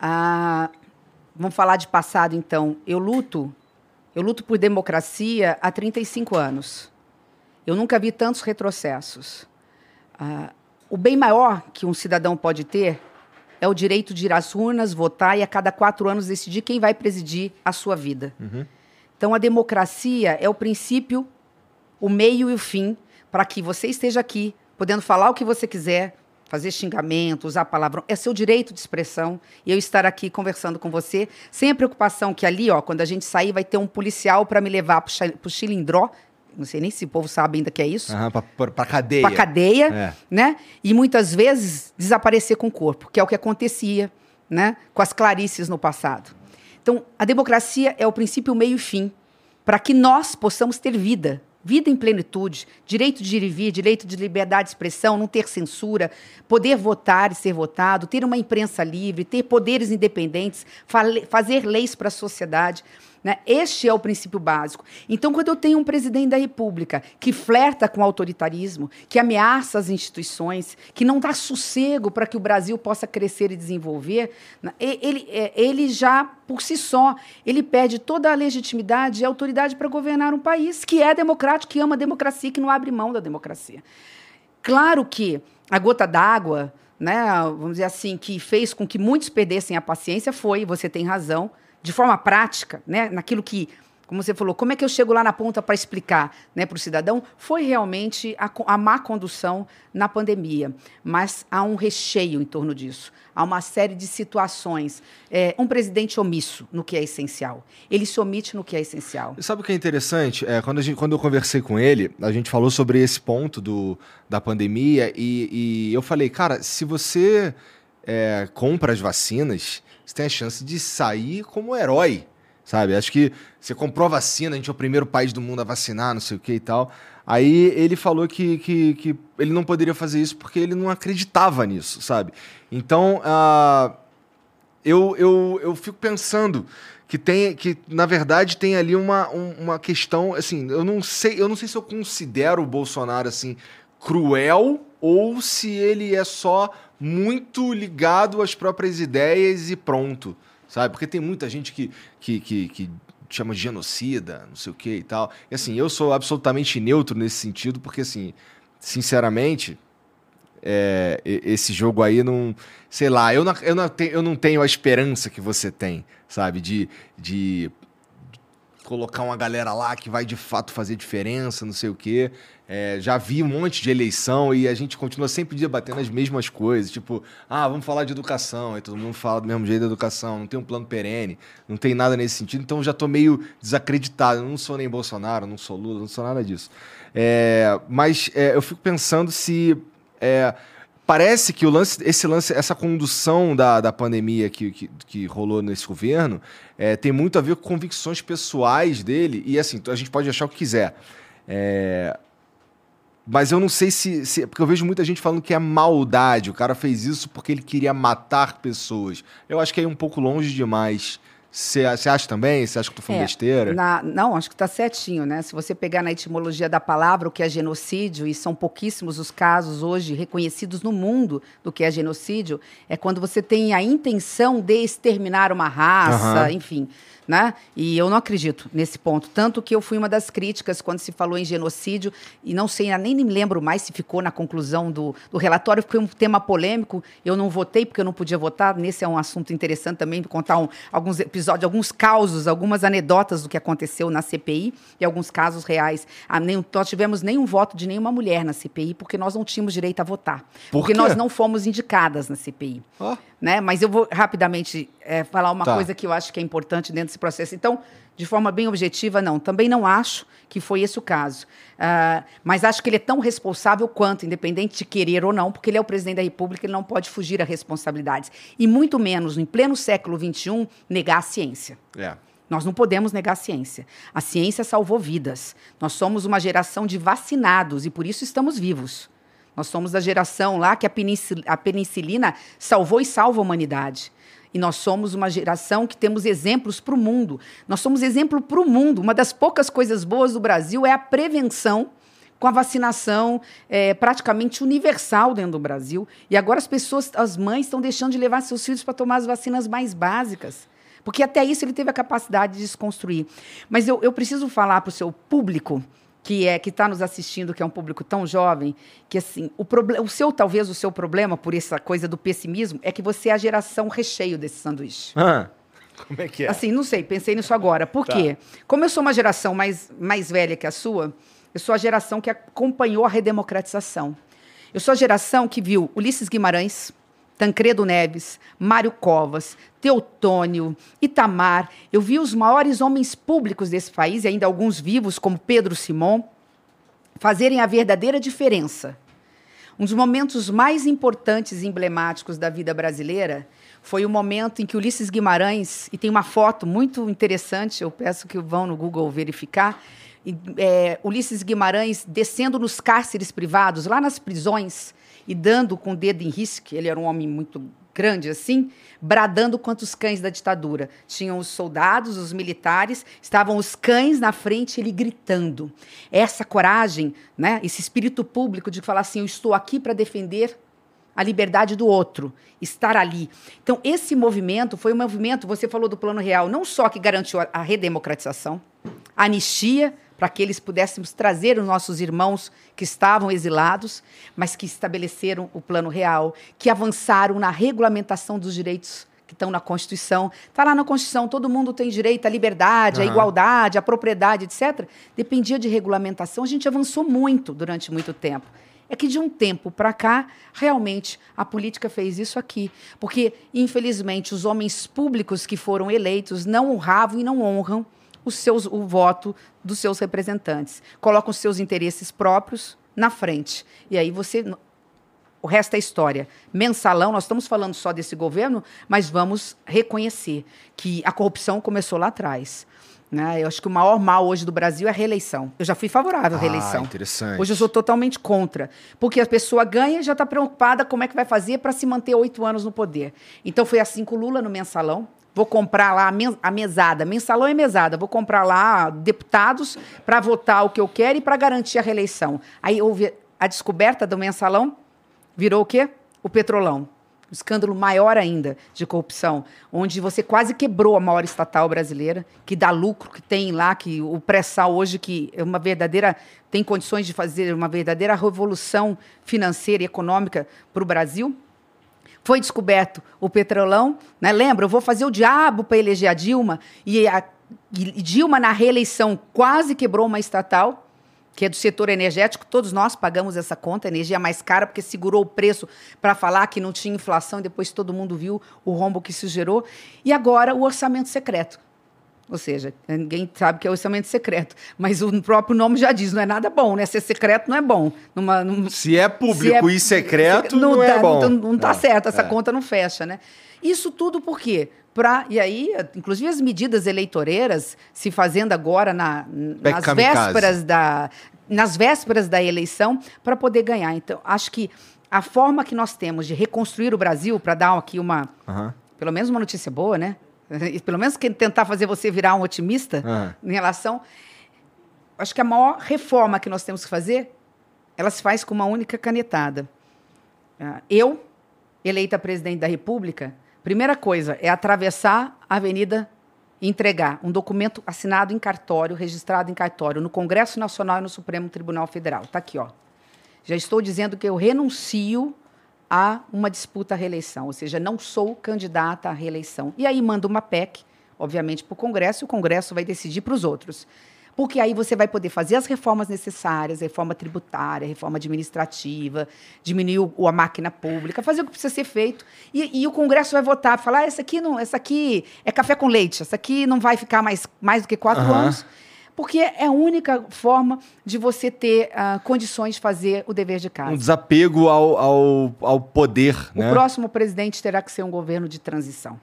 Ah, vamos falar de passado, então. Eu luto, eu luto por democracia há 35 anos. Eu nunca vi tantos retrocessos. Ah, o bem maior que um cidadão pode ter é o direito de ir às urnas, votar e a cada quatro anos decidir quem vai presidir a sua vida. Uhum. Então, a democracia é o princípio, o meio e o fim para que você esteja aqui, podendo falar o que você quiser, fazer xingamento, usar palavrão, é seu direito de expressão. E eu estar aqui conversando com você, sem a preocupação que ali, ó, quando a gente sair, vai ter um policial para me levar para o Chilindró. Não sei nem se o povo sabe ainda que é isso. Pra, pra cadeia. Para cadeia, É. né? E muitas vezes desaparecer com o corpo, que é o que acontecia, né? Com as Clarices no passado. Então, a democracia é o princípio, meio e fim, para que nós possamos ter vida, vida em plenitude, direito de ir e vir, direito de liberdade de expressão, não ter censura, poder votar e ser votado, ter uma imprensa livre, ter poderes independentes, fazer leis para a sociedade. Né? Este é o princípio básico. Então, quando eu tenho um presidente da República que flerta com o autoritarismo, que ameaça as instituições, que não dá sossego para que o Brasil possa crescer e desenvolver, né, ele, é, ele já, por si só, ele perde toda a legitimidade e autoridade para governar um país que é democrático, que ama a democracia, que não abre mão da democracia. Claro que a gota d'água, né, vamos dizer assim, que fez com que muitos perdessem a paciência foi, você tem razão, de forma prática, né, naquilo que, como você falou, como é que eu chego lá na ponta para explicar né, para o cidadão, foi realmente a, a má condução na pandemia. Mas há um recheio em torno disso. Há uma série de situações. É, um presidente omisso no que é essencial. Ele se omite no que é essencial. Sabe o que é interessante? É, quando, gente- quando eu conversei com ele, a gente falou sobre esse ponto do, da pandemia e, e eu falei, cara, se você é, compra as vacinas, você tem a chance de sair como herói, sabe? Acho que você comprou a vacina, a gente é o primeiro país do mundo a vacinar, não sei o que e tal. Aí ele falou que, que, que ele não poderia fazer isso porque ele não acreditava nisso, sabe? Então, ah, eu, eu, eu fico pensando que tem que na verdade tem ali uma, um- uma questão assim eu não sei eu não sei se eu considero o Bolsonaro assim cruel ou se ele é só muito ligado às próprias ideias e pronto sabe porque tem muita gente que que, que, que chama de genocida não sei o que e tal e assim eu sou absolutamente neutro nesse sentido porque assim sinceramente é, esse jogo aí não. Sei lá, eu não, eu, não tenho, eu não tenho a esperança que você tem, sabe? De, de colocar uma galera lá que vai de fato fazer diferença, não sei o quê. É, já vi um monte de eleição e a gente continua sempre debatendo as mesmas coisas. Tipo, ah, vamos falar de educação. Aí todo mundo fala do mesmo jeito da educação. Não tem um plano perene, não tem nada nesse sentido. Então já tô meio desacreditado. Eu não sou nem Bolsonaro, não sou Lula, não sou nada disso. É, mas é, eu fico pensando se. Parece que o lance, esse lance, essa condução da, da pandemia que, que, que rolou nesse governo é, tem muito a ver com convicções pessoais dele. E assim, a gente pode achar o que quiser. É, mas eu não sei se, se- Porque eu vejo muita gente falando que é maldade. O cara fez isso porque ele queria matar pessoas. Eu acho que é um pouco longe demais. Você acha também? Você acha que eu tô falando É, besteira? na- não, acho que está certinho, né? Se você pegar na etimologia da palavra o que é genocídio, e são pouquíssimos os casos hoje reconhecidos no mundo do que é genocídio, é quando você tem a intenção de exterminar uma raça, Aham. enfim. Né? E eu não acredito nesse ponto. Tanto que eu fui uma das críticas quando se falou em genocídio, e não sei, nem me lembro mais se ficou na conclusão do, do relatório, foi um tema polêmico. Eu não votei porque eu não podia votar. Nesse é um assunto interessante também, contar um- alguns episódios, alguns causos, algumas anedotas do que aconteceu na CPI e alguns casos reais. Ah, nem, nós tivemos nenhum voto de nenhuma mulher na CPI, porque nós não tínhamos direito a votar. Por porque quê? nós não fomos indicadas na CPI Ó. né? Mas eu vou rapidamente é, falar uma Tá. coisa que eu acho que é importante dentro desse processo. Então, de forma bem objetiva, não. Também não acho que foi esse o caso. Ah, mas acho que ele é tão responsável quanto, independente de querer ou não, porque ele é o presidente da República, ele não pode fugir a responsabilidades. E muito menos, em pleno século XXI, negar a ciência. É. Nós não podemos negar a ciência. A ciência salvou vidas. Nós somos uma geração de vacinados e por isso estamos vivos. Nós somos da geração lá que a penicil- a penicilina salvou e salva a humanidade. E nós somos uma geração que temos exemplos para o mundo. Nós somos exemplo para o mundo. Uma das poucas coisas boas do Brasil é a prevenção com a vacinação é, praticamente universal dentro do Brasil. E agora as pessoas, as mães, estão deixando de levar seus filhos para tomar as vacinas mais básicas. Porque até isso ele teve a capacidade de desconstruir. Mas eu, eu preciso falar para o seu público, que é que está nos assistindo, que é um público tão jovem, que assim, o, o seu, talvez o seu problema por essa coisa do pessimismo, é que você é a geração recheio desse sanduíche. Ah, Como é que é? Assim, não sei, pensei nisso agora. Por Tá. quê? Como eu sou uma geração mais, mais velha que a sua, eu sou a geração que acompanhou a redemocratização. Eu sou a geração que viu Ulisses Guimarães, Tancredo Neves, Mário Covas, Teotônio, Itamar. Eu vi os maiores homens públicos desse país, e ainda alguns vivos, como Pedro Simon, fazerem a verdadeira diferença. Um dos momentos mais importantes e emblemáticos da vida brasileira foi o momento em que Ulisses Guimarães, e tem uma foto muito interessante, eu peço que vão no Google verificar, é, Ulisses Guimarães descendo nos cárceres privados, lá nas prisões, e dando com o dedo em risco, ele era um homem muito grande assim, bradando quanto os cães da ditadura. Tinham os soldados, os militares, estavam os cães na frente, ele gritando. Essa coragem, né, esse espírito público de falar assim, eu estou aqui para defender a liberdade do outro, estar ali. Então, esse movimento foi um movimento, você falou do Plano Real, não só que garantiu a- redemocratização, a anistia, para que eles pudéssemos trazer os nossos irmãos que estavam exilados, mas que estabeleceram o Plano Real, que avançaram na regulamentação dos direitos que estão na Constituição. Está lá na Constituição, todo mundo tem direito à liberdade, à igualdade, à propriedade, etc. Dependia de regulamentação. A gente avançou muito durante muito tempo. É que de um tempo para cá, realmente, a política fez isso aqui. Porque, infelizmente, os homens públicos que foram eleitos não honravam e não honram os seus, o voto dos seus representantes. Colocam os seus interesses próprios na frente. E aí você. O resto é história. Mensalão, nós estamos falando só desse governo, mas vamos reconhecer que a corrupção começou lá atrás. Né? Eu acho que o maior mal hoje do Brasil é a reeleição. Eu já fui favorável à Ah, reeleição. interessante. Hoje eu sou totalmente contra. Porque a pessoa ganha e já está preocupada como é que vai fazer para se manter oito anos no poder. Então foi assim com o Lula no mensalão. Vou comprar lá a, mesada. Mensalão é mesada. Vou comprar lá deputados para votar o que eu quero e para garantir a reeleição. Aí houve a descoberta do mensalão, virou o quê? O petrolão. Um escândalo maior ainda de corrupção, onde você quase quebrou a maior estatal brasileira, que dá lucro, que tem lá, que o pré-sal hoje, que é uma verdadeira, tem condições de fazer uma verdadeira revolução financeira e econômica para o Brasil. Foi descoberto o petrolão, né? Lembra? Eu vou fazer o diabo para eleger a Dilma. E, a, e Dilma, na reeleição, quase quebrou uma estatal, que é do setor energético. Todos nós pagamos essa conta, energia mais cara, porque segurou o preço para falar que não tinha inflação e depois todo mundo viu o rombo que isso gerou. E agora o orçamento secreto. Ou seja, ninguém sabe que é orçamento secreto, mas o próprio nome já diz, não é nada bom, né? Ser secreto não é bom. Numa, num- Se é público se e secreto, não, tá, é bom. Não, não tá É, certo, essa é. conta não fecha, né? Isso tudo por quê? Pra, e aí, inclusive as medidas eleitoreiras se fazendo agora na, Pec nas vésperas da nas vésperas da eleição para poder ganhar. Então, acho que a forma que nós temos de reconstruir o Brasil, para dar aqui uma, Aham. pelo menos uma notícia boa, né? Pelo menos que tentar fazer você virar um otimista Aham. em relação. Acho que a maior reforma que nós temos que fazer, ela se faz com uma única canetada. Ah, Eu, eleita presidente da República, primeira coisa é atravessar a avenida e entregar um documento assinado em cartório, registrado em cartório, no Congresso Nacional e no Supremo Tribunal Federal. Está aqui, ó. Já estou dizendo que eu renuncio a uma disputa à reeleição, ou seja, não sou candidata à reeleição. E aí manda uma PEC, obviamente, para o Congresso, e o Congresso vai decidir para os outros. Porque aí você vai poder fazer as reformas necessárias, reforma tributária, reforma administrativa, diminuir o- a máquina pública, fazer o que precisa ser feito. E, e o Congresso vai votar, falar, ah, essa aqui, não, essa aqui é café com leite, essa aqui não vai ficar mais, mais do que quatro Aham. anos. Porque é a única forma de você ter ah, condições de fazer o dever de casa. Um desapego ao, ao, ao poder, O né? próximo presidente terá que ser um governo de transição.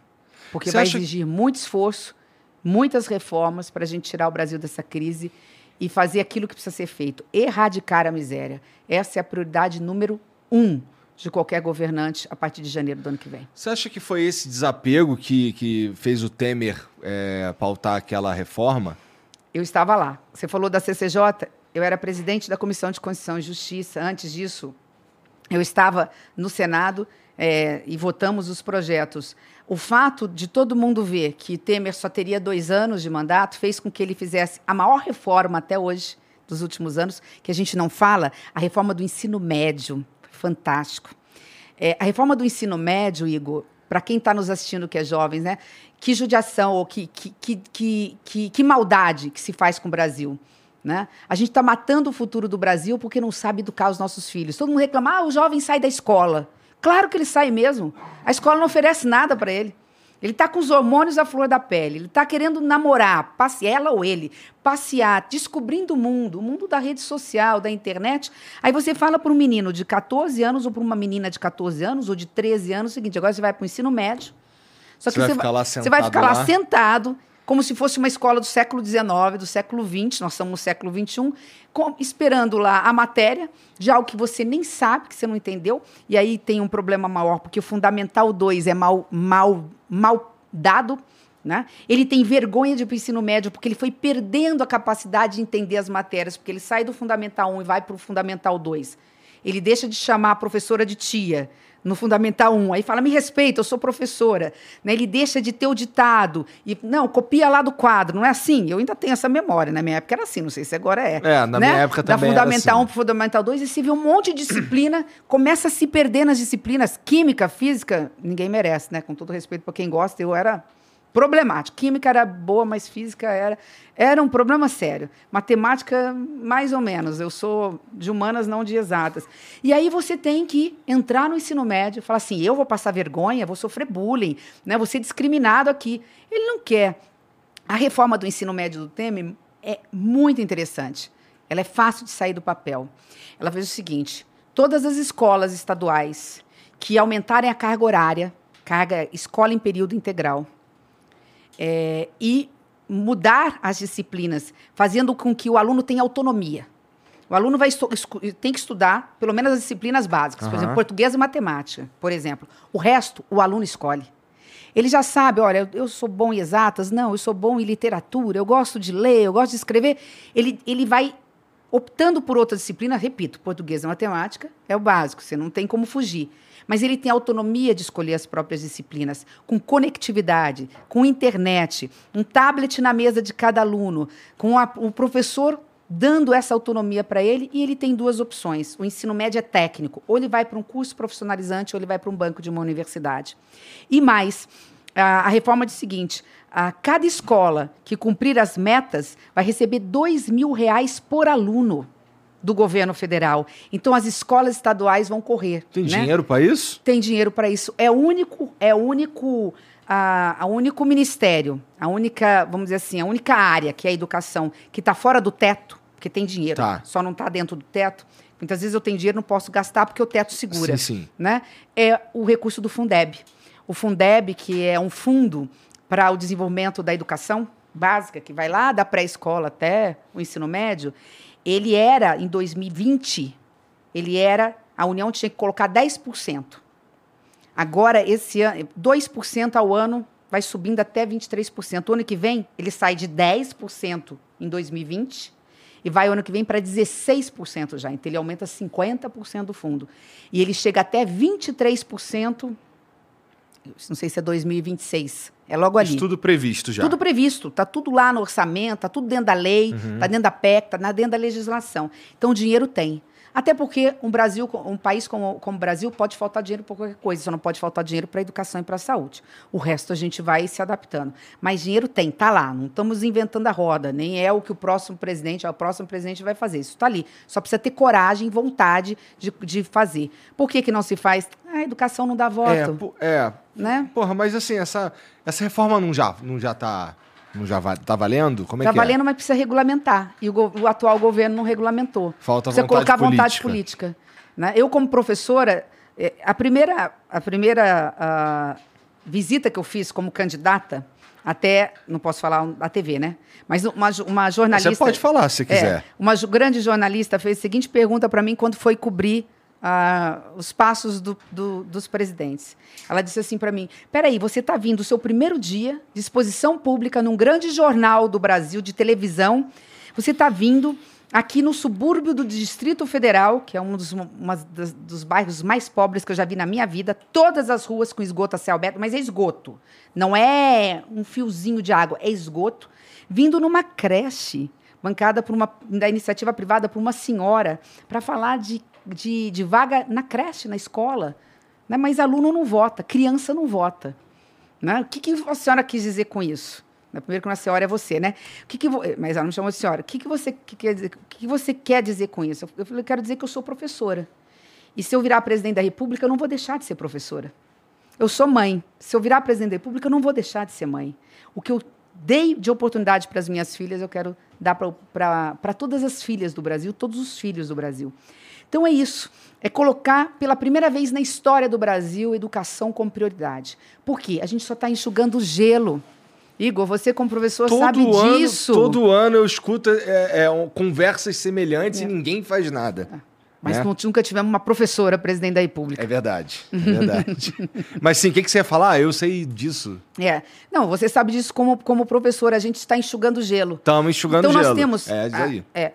Porque Você vai acha- exigir muito esforço, muitas reformas para a gente tirar o Brasil dessa crise e fazer aquilo que precisa ser feito. Erradicar a miséria. Essa é a prioridade número um de qualquer governante a partir de janeiro do ano que vem. Você acha que foi esse desapego que, que fez o Temer é, pautar aquela reforma? Eu estava lá. Você falou da CCJ, eu era presidente da Comissão de Constituição e Justiça. Antes disso, eu estava no Senado eh, e votamos os projetos. O fato de todo mundo ver que Temer só teria dois anos de mandato fez com que ele fizesse a maior reforma até hoje, dos últimos anos, que a gente não fala, a reforma do ensino médio. Fantástico. Eh, a reforma do ensino médio, Igor, para quem está nos assistindo que é jovens, né? Que judiação ou que, que, que, que, que, que maldade que se faz com o Brasil. Né? A gente está matando o futuro do Brasil porque não sabe educar os nossos filhos. Todo mundo reclama, ah, o jovem sai da escola. Claro que ele sai mesmo. A escola não oferece nada para ele. Ele está com os hormônios à flor da pele. Ele está querendo namorar, passear, ela ou ele, passear, descobrindo o mundo, o mundo da rede social, da internet. Aí você fala para um menino de 14 anos ou para uma menina de 14 anos ou de 13 anos o seguinte: agora você vai para o ensino médio. Só que você, vai, ficar lá você vai ficar lá, lá sentado, como se fosse uma escola do século XIX, do século XX, nós estamos no século XXI, com, esperando lá a matéria de algo que você nem sabe, que você não entendeu, e aí tem um problema maior, porque o Fundamental 2 é mal, mal, mal dado, né? Ele tem vergonha de ir para o ensino médio porque ele foi perdendo a capacidade de entender as matérias, porque ele sai do Fundamental 1 e vai para o Fundamental 2. Ele deixa de chamar a professora de tia, no Fundamental 1. Aí fala, me respeita, eu sou professora. Né? Ele deixa de ter o ditado. E, não, copia lá do quadro. Não é assim? Eu ainda tenho essa memória. Na minha época era assim, não sei se agora é. É, na né? minha época da também Da Fundamental assim. 1 para Fundamental 2, e se vê um monte de disciplina, começa a se perder nas disciplinas. Química, física, ninguém merece, né? Com todo respeito para quem gosta, eu era problemático. Química era boa, mas física era era um problema sério. Matemática mais ou menos. Eu sou de humanas, não de exatas. E aí você tem que entrar no ensino médio, falar assim: eu vou passar vergonha, vou sofrer bullying, né? Vou ser discriminado aqui. Ele não quer. A reforma do ensino médio do Temer é muito interessante. Ela é fácil de sair do papel. Ela fez o seguinte: todas as escolas estaduais que aumentarem a carga horária, carga escola em período integral, é, e mudar as disciplinas, fazendo com que o aluno tenha autonomia. O aluno vai tem que estudar pelo menos as disciplinas básicas, uhum. por exemplo, português e matemática, por exemplo. O resto, o aluno escolhe. Ele já sabe, olha, eu sou bom em exatas, não, eu sou bom em literatura, eu gosto de ler, eu gosto de escrever. Ele, ele vai optando por outra disciplina, repito, português e matemática é o básico, você não tem como fugir mas ele tem autonomia de escolher as próprias disciplinas, com conectividade, com internet, um tablet na mesa de cada aluno, com a, o professor dando essa autonomia para ele, e ele tem duas opções. O ensino médio é técnico, ou ele vai para um curso profissionalizante, ou ele vai para um banco de uma universidade. E mais, a, reforma diz o seguinte: a cada escola que cumprir as metas vai receber dois mil reais por aluno do governo federal. Então as escolas estaduais vão correr. Tem né? dinheiro para isso? Tem dinheiro para isso. É único, é único a, a único ministério, a única, vamos dizer assim, a única área que é a educação que está fora do teto, porque tem dinheiro, tá. só não está dentro do teto. Muitas vezes eu tenho dinheiro, não posso gastar porque o teto segura. Sim, sim. Né? É o recurso do Fundeb. O Fundeb, que é um fundo para o desenvolvimento da educação básica, que vai lá da pré-escola até o ensino médio, ele era, em 2020, ele era, a União tinha que colocar 10%. Agora, esse ano, 2% ao ano vai subindo até 23%. O ano que vem, ele sai de 10% em 2020 e vai o ano que vem para 16% já. Então, ele aumenta 50% do fundo. E ele chega até 23%, não sei se é 2026. É logo ali. Isso tudo previsto já. Tudo previsto. Está tudo lá no orçamento, está tudo dentro da lei, está uhum. dentro da PEC, está dentro da legislação. Então, o dinheiro tem. Até porque um Brasil, um país como, como o Brasil pode faltar dinheiro para qualquer coisa, só não pode faltar dinheiro para a educação e para a saúde. O resto a gente vai se adaptando. Mas dinheiro tem, tá lá. Não estamos inventando a roda, nem é o que o próximo presidente, o próximo presidente vai fazer. Isso está ali. Só precisa ter coragem, vontade de, de fazer. Por que, que não se faz? A educação não dá voto. É, é. Né? Porra, mas assim, essa, essa reforma não já, não já tá não já va tá valendo? Como é tá que é? valendo, mas precisa regulamentar. E o, o, atual governo não regulamentou. Falta precisa vontade colocar política. vontade política. Né? Eu, como professora, é, a primeira, a primeira a visita que eu fiz como candidata, até, não posso falar da TV, né? Mas uma, uma jornalista... Você pode falar, se quiser. É, uma grande jornalista fez a seguinte pergunta para mim quando foi cobrir ah, os passos do, do, dos presidentes. Ela disse assim para mim: peraí, você está vindo o seu primeiro dia de exposição pública num grande jornal do Brasil de televisão, você está vindo aqui no subúrbio do Distrito Federal, que é um dos, uma, das, dos bairros mais pobres que eu já vi na minha vida, todas as ruas com esgoto a céu aberto, mas é esgoto, não é um fiozinho de água, é esgoto, vindo numa creche bancada por uma da iniciativa privada por uma senhora para falar de de, de vaga na creche, na escola. Né? Mas aluno não vota, criança não vota. Né? O que, que a senhora quis dizer com isso? Né, primeiro que uma senhora é você, né? O que que vo... Mas ela me chamou de senhora. O que, que, você, que quer dizer, o que, você quer dizer com isso? Eu falei, eu quero dizer que eu sou professora. E se eu virar presidente da República, eu não vou deixar de ser professora. Eu sou mãe. Se eu virar presidente da República, eu não vou deixar de ser mãe. O que eu dei de oportunidade para as minhas filhas, eu quero dar para todas as filhas do Brasil, todos os filhos do Brasil. Então é isso. É colocar pela primeira vez na história do Brasil educação como prioridade. Por quê? A gente só está enxugando gelo. Igor, você como professor todo sabe ano, disso. Todo ano eu escuto é, é, conversas semelhantes é. e ninguém faz nada. É. Mas né? nunca tivemos uma professora presidente da República. É verdade, é verdade. Mas sim, o que, que você ia falar? Ah, eu sei disso. É. Não, você sabe disso como, como professora. A gente está enxugando gelo. Estamos enxugando então, gelo. Então nós temos... É, isso aí. A, é,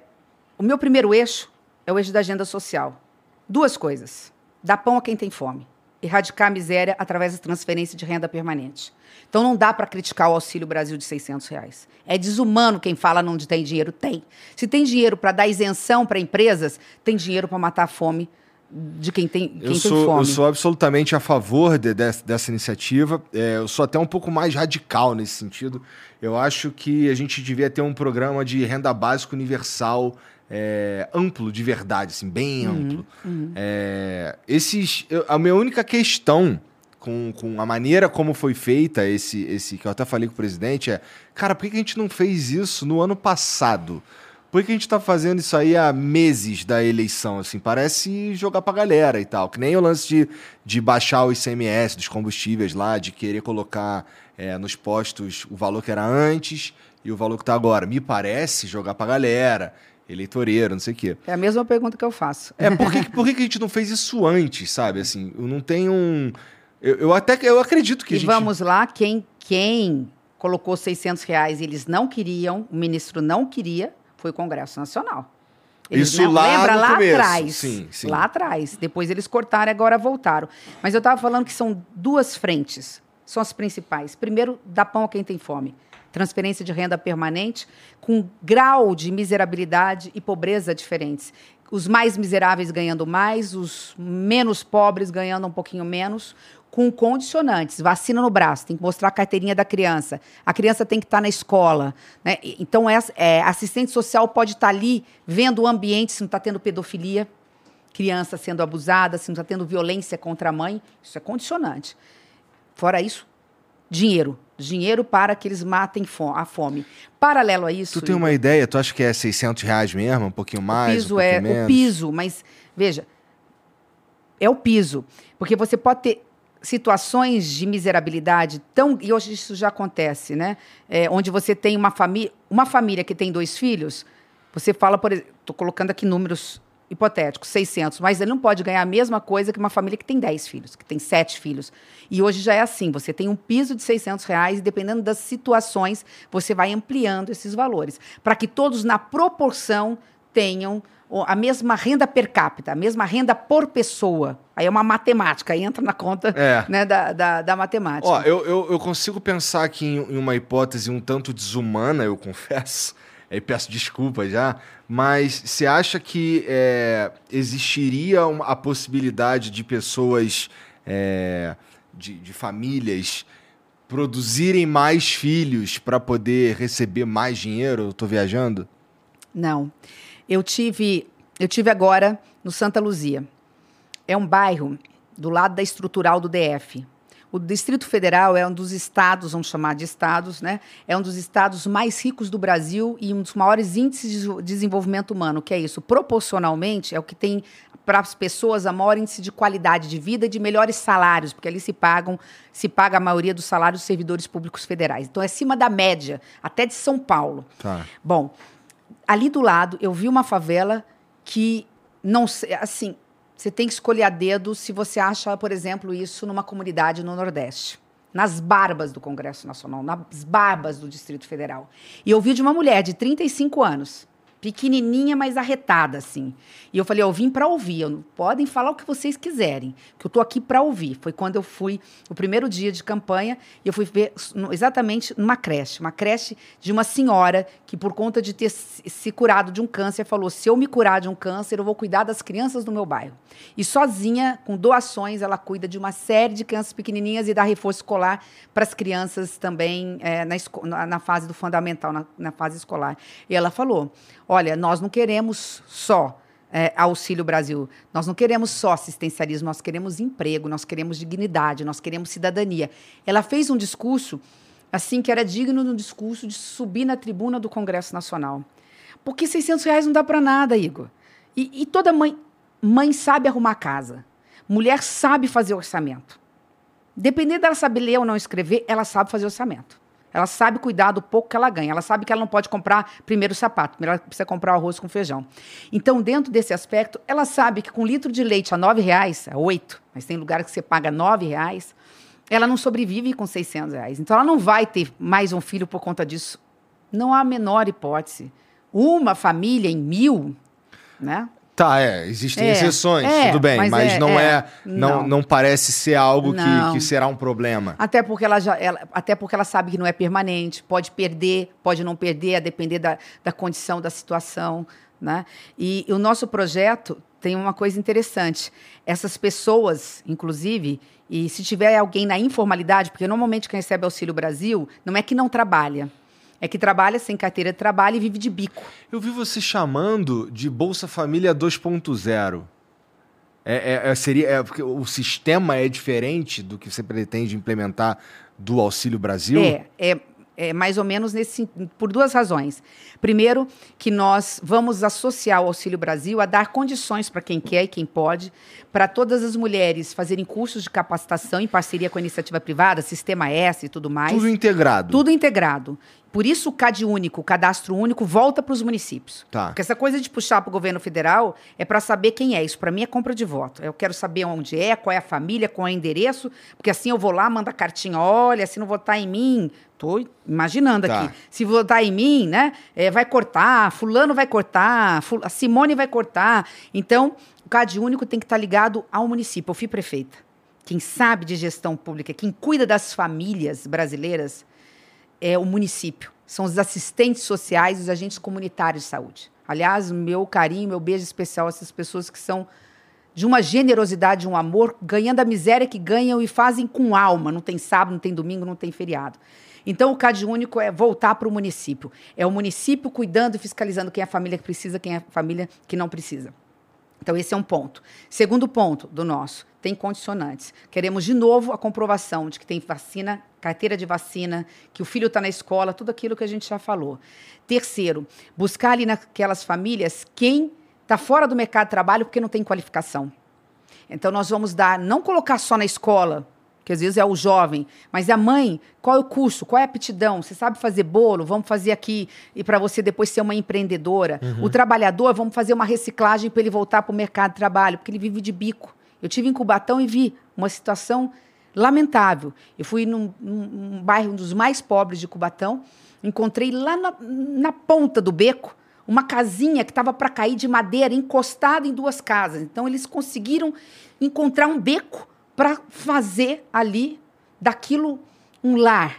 o meu primeiro eixo é o eixo da agenda social. Duas coisas. Dar pão a quem tem fome. Erradicar a miséria através da transferência de renda permanente. Então não dá para criticar o Auxílio Brasil de 600 reais. É desumano quem fala não de tem dinheiro. Tem. Se tem dinheiro para dar isenção para empresas, tem dinheiro para matar a fome de quem tem, quem eu sou, fome. Eu sou absolutamente a favor de, de, dessa iniciativa. É, eu sou até um pouco mais radical nesse sentido. Eu acho que a gente devia ter um programa de renda básica universal é, amplo de verdade, assim, bem uhum, amplo. Uhum. É, esses, eu, a minha única questão com, com a maneira como foi feita esse, esse que eu até falei com o presidente é, cara, por que a gente não fez isso no ano passado? Por que a gente está fazendo isso aí há meses da eleição? Assim, parece jogar pra galera e tal. Que nem o lance de, de baixar o ICMS dos combustíveis lá, de querer colocar é, nos postos o valor que era antes e o valor que está agora. Me parece jogar pra galera eleitoreiro, não sei o quê. É a mesma pergunta que eu faço. É, por que, por que a gente não fez isso antes, sabe? Assim, eu não tenho um... Eu, eu até eu acredito que e a gente... vamos lá, quem, quem colocou 600 reais e eles não queriam, o ministro não queria, foi o Congresso Nacional. Eles, Isso não, lá lembra lá começo. atrás. Sim, sim. Lá atrás. Depois eles cortaram e agora voltaram. Mas eu estava falando que são duas frentes, são as principais. Primeiro, dar pão a quem tem fome. Transferência de renda permanente com grau de miserabilidade e pobreza diferentes os mais miseráveis ganhando mais, os menos pobres ganhando um pouquinho menos, com condicionantes. Vacina no braço, tem que mostrar a carteirinha da criança. A criança tem que estar na escola. Né? Então, é, assistente social pode estar ali vendo o ambiente se não está tendo pedofilia, criança sendo abusada, se não está tendo violência contra a mãe. Isso é condicionante. Fora isso, dinheiro. Dinheiro para que eles matem a fome. Paralelo a isso. Tu tem uma ideia? Tu acha que é 600 reais mesmo? Um pouquinho mais? O piso um é menos? o piso, mas veja, é o piso. Porque você pode ter situações de miserabilidade tão e hoje isso já acontece, né? É, onde você tem uma família, uma família que tem dois filhos, você fala, por exemplo, estou colocando aqui números hipotéticos, 600, mas ele não pode ganhar a mesma coisa que uma família que tem 10 filhos, que tem 7 filhos. E hoje já é assim, você tem um piso de 600 reais e dependendo das situações, você vai ampliando esses valores, para que todos na proporção tenham a mesma renda per capita, a mesma renda por pessoa. Aí é uma matemática, aí entra na conta é. né, da, da, da, matemática. Ó, eu, eu, eu, consigo pensar aqui em, em, uma hipótese um tanto desumana, eu confesso, aí peço desculpa já, mas você acha que é, existiria uma, a possibilidade de pessoas, é, de, de famílias, produzirem mais filhos para poder receber mais dinheiro? Eu estou viajando? Não. Eu tive, eu tive agora no Santa Luzia. É um bairro do lado da estrutural do DF. O Distrito Federal é um dos estados, vamos chamar de estados, né? É um dos estados mais ricos do Brasil e um dos maiores índices de desenvolvimento humano, que é isso. Proporcionalmente, é o que tem para as pessoas a maior índice de qualidade de vida e de melhores salários, porque ali se pagam, se paga a maioria dos salários dos servidores públicos federais. Então é acima da média, até de São Paulo. Tá. Bom, ali do lado eu vi uma favela que não sei, assim, você tem que escolher a dedo se você acha, por exemplo, isso numa comunidade no Nordeste. Nas barbas do Congresso Nacional, nas barbas do Distrito Federal. E eu vi de uma mulher de 35 anos, pequenininha, mas arretada, assim. E eu falei, eu vim para ouvir, podem falar o que vocês quiserem, que eu tô aqui para ouvir. Foi quando eu fui, o primeiro dia de campanha, e eu fui ver exatamente numa creche, uma creche de uma senhora que, por conta de ter se curado de um câncer, falou, se eu me curar de um câncer, eu vou cuidar das crianças do meu bairro. E sozinha, com doações, ela cuida de uma série de crianças pequenininhas e dá reforço escolar para as crianças também é, na, na, fase do fundamental, na, na fase escolar. E ela falou, olha, nós não queremos só é, Auxílio Brasil. Nós não queremos só assistencialismo, nós queremos emprego, nós queremos dignidade, nós queremos cidadania. Ela fez um discurso assim que era digno de um discurso de subir na tribuna do Congresso Nacional. Porque 600 reais não dá para nada, Igor. E, e toda mãe, mãe sabe arrumar casa. Mulher sabe fazer orçamento. Dependendo dela saber ler ou não escrever, ela sabe fazer orçamento. Ela sabe cuidar do pouco que ela ganha. Ela sabe que ela não pode comprar primeiro o sapato. Primeiro ela precisa comprar o arroz com feijão. Então, dentro desse aspecto, ela sabe que com um litro de leite a nove reais, a oito, mas tem lugares que você paga nove reais, ela não sobrevive com 600 reais. Então, ela não vai ter mais um filho por conta disso. Não há a menor hipótese. Uma família em mil, né? Tá, é, existem é, exceções, é, tudo bem, mas, mas é, não é, é, não, não, não parece ser algo que, que, será um problema. Até porque ela já, ela, até porque ela sabe que não é permanente, pode perder, pode não perder, a depender da, da condição, da situação, né? E, e o nosso projeto tem uma coisa interessante. Essas pessoas, inclusive, e se tiver alguém na informalidade, porque normalmente quem recebe Auxílio Brasil não é que não trabalha, é que trabalha sem carteira de trabalho e vive de bico. Eu vi você chamando de Bolsa Família 2.0. É, é, é, seria, é, porque o sistema é diferente do que você pretende implementar do Auxílio Brasil? É, é, é mais ou menos nesse, por duas razões. Primeiro, que nós vamos associar o Auxílio Brasil a dar condições para quem quer e quem pode, para todas as mulheres fazerem cursos de capacitação em parceria com a iniciativa privada, Sistema S e tudo mais. Tudo integrado. Tudo integrado. Por isso o CAD único, o cadastro único, volta para os municípios. Tá. Porque essa coisa de puxar para o governo federal é para saber quem é. Isso para mim é compra de voto. Eu quero saber onde é, qual é a família, qual é o endereço, porque assim eu vou lá, mando a cartinha, olha, se não votar em mim, tô imaginando tá. aqui. Se votar em mim, né, é, vai cortar, fulano vai cortar, a Simone vai cortar. Então, o CAD único tem que estar tá ligado ao município. Eu fui prefeita. Quem sabe de gestão pública, quem cuida das famílias brasileiras é o município. São os assistentes sociais, os agentes comunitários de saúde. Aliás, meu carinho, meu beijo especial a essas pessoas que são de uma generosidade, um amor, ganhando a miséria que ganham e fazem com alma. Não tem sábado, não tem domingo, não tem feriado. Então, o CAD único é voltar para o município. É o município cuidando e fiscalizando quem é a família que precisa, quem é a família que não precisa. Então, esse é um ponto. Segundo ponto do nosso, tem condicionantes. Queremos, de novo, a comprovação de que tem vacina, carteira de vacina, que o filho está na escola, tudo aquilo que a gente já falou. Terceiro, buscar ali naquelas famílias quem está fora do mercado de trabalho porque não tem qualificação. Então, nós vamos dar, não colocar só na escola, que às vezes é o jovem, mas a mãe, qual é o curso, qual é a aptidão? Você sabe fazer bolo? Vamos fazer aqui e para você depois ser uma empreendedora. Uhum. O trabalhador, vamos fazer uma reciclagem para ele voltar para o mercado de trabalho, porque ele vive de bico. Eu tive em Cubatão e vi uma situação lamentável. Eu fui num, num bairro um dos mais pobres de Cubatão, encontrei lá na, na ponta do beco uma casinha que estava para cair de madeira, encostada em duas casas. Então eles conseguiram encontrar um beco para fazer ali daquilo um lar,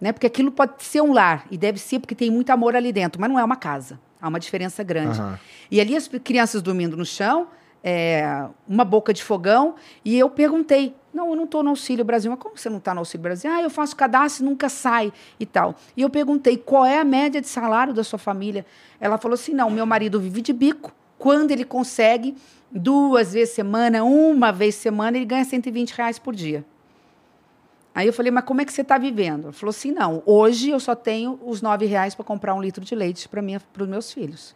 né? Porque aquilo pode ser um lar e deve ser porque tem muito amor ali dentro, mas não é uma casa. Há uma diferença grande. Uhum. E ali as crianças dormindo no chão, é, uma boca de fogão, e eu perguntei: não, eu não estou no Auxílio Brasil. Mas como você não está no Auxílio Brasil? Ah, eu faço cadastro e nunca sai e tal. E eu perguntei: qual é a média de salário da sua família? Ela falou assim: não, meu marido vive de bico. Quando ele consegue, duas vezes semana, uma vez semana, ele ganha 120 reais por dia. Aí eu falei, mas como é que você está vivendo? Ele falou assim, não, hoje eu só tenho os nove reais para comprar um litro de leite para os meus filhos.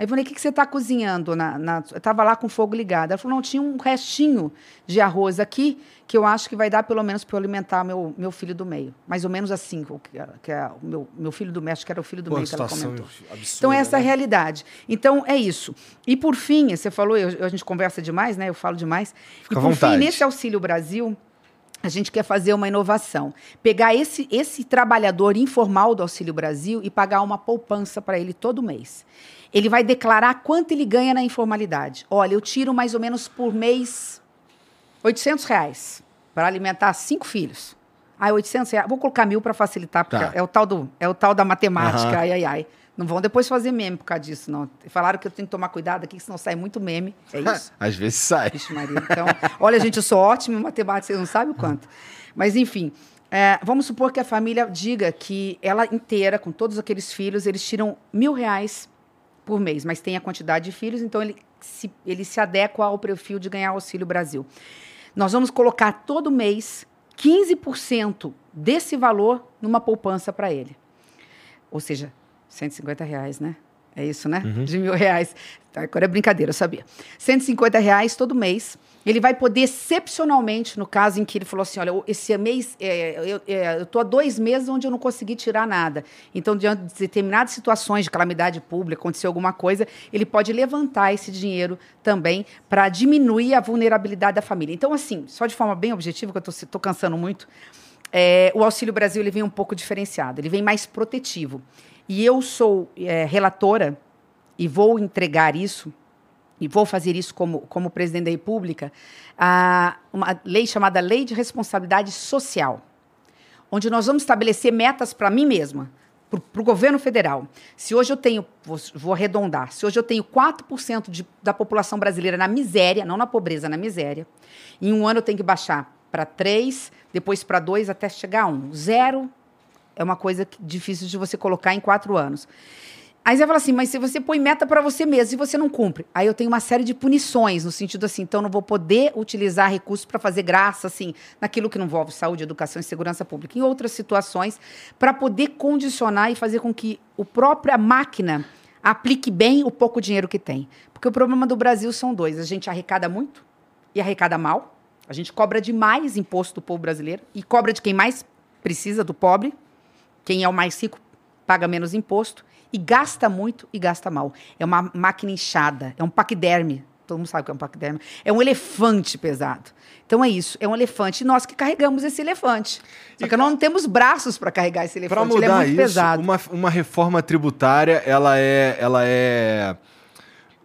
Aí eu falei, o que, que você está cozinhando? Na, na... Eu estava lá com o fogo ligado. Ela falou, não, tinha um restinho de arroz aqui que eu acho que vai dar pelo menos para eu alimentar meu, meu filho do meio. Mais ou menos assim, que, é, é o meu, meu filho do meio, acho que era o filho do Pô, meio que ela comentou. Absurda, então, essa é né? a realidade. Então, é isso. E por fim, você falou, eu, a gente conversa demais, né? Eu falo demais. Fica e por fim, nesse Auxílio Brasil, a gente quer fazer uma inovação. Pegar esse, esse trabalhador informal do Auxílio Brasil e pagar uma poupança para ele todo mês. Ele vai declarar quanto ele ganha na informalidade. Olha, eu tiro mais ou menos por mês 800 reais para alimentar cinco filhos. Ah, 800 reais. Vou colocar mil para facilitar, porque Tá. é, o tal do, é o tal da matemática. Aham. Ai, ai, ai. Não vão depois fazer meme por causa disso, não. Falaram que eu tenho que tomar cuidado aqui, senão sai muito meme. É isso? Às vezes sai. Vixe, Maria. Então, olha, gente, eu sou ótima em matemática, vocês não sabem o quanto. Mas, enfim, é, vamos supor que a família diga que ela inteira, com todos aqueles filhos, eles tiram mil reais por mês, mas tem a quantidade de filhos, então ele se, ele se adequa ao perfil de ganhar Auxílio Brasil. Nós vamos colocar todo mês 15% desse valor numa poupança para ele. Ou seja, 150 reais, né? É isso, né? De mil reais. Agora é brincadeira, eu sabia. 150 reais todo mês. Ele vai poder, excepcionalmente, no caso em que ele falou assim: olha, esse mês, é, eu é, estou há dois meses onde eu não consegui tirar nada. Então, diante de determinadas situações de calamidade pública, aconteceu alguma coisa, ele pode levantar esse dinheiro também para diminuir a vulnerabilidade da família. Então, assim, só de forma bem objetiva, que eu estou cansando muito, é, o Auxílio Brasil ele vem um pouco diferenciado, ele vem mais protetivo. E eu sou é, relatora e vou entregar isso, e vou fazer isso como, como presidente da República, a uma lei chamada Lei de Responsabilidade Social, onde nós vamos estabelecer metas para mim mesma, para o governo federal. Se hoje eu tenho, vou, vou arredondar, se hoje eu tenho 4% de, da população brasileira na miséria, não na pobreza, na miséria, em um ano eu tenho que baixar para 3, depois para 2, até chegar a 1. Zero é uma coisa que- difícil de você colocar em quatro anos. Aí você fala assim, mas se você põe meta para você mesmo e você não cumpre, aí eu tenho uma série de punições, no sentido assim, então eu não vou poder utilizar recursos para fazer graça, assim, naquilo que não envolve saúde, educação e segurança pública, em outras situações, para poder condicionar e fazer com que a própria máquina aplique bem o pouco dinheiro que tem. Porque o problema do Brasil são dois: a gente arrecada muito e arrecada mal. A gente cobra demais imposto do povo brasileiro e cobra de quem mais precisa, do pobre. Quem é o mais rico paga menos imposto e gasta muito e gasta mal. É uma máquina inchada, é um paquiderme. Todo mundo sabe o que é um paquiderme. É um elefante pesado. Então é isso, é um elefante. E nós que carregamos esse elefante. Só que nós não temos braços para carregar esse Para elefante. Ele é mudar muito isso, pesado. uma, uma reforma tributária, ela é, ela é,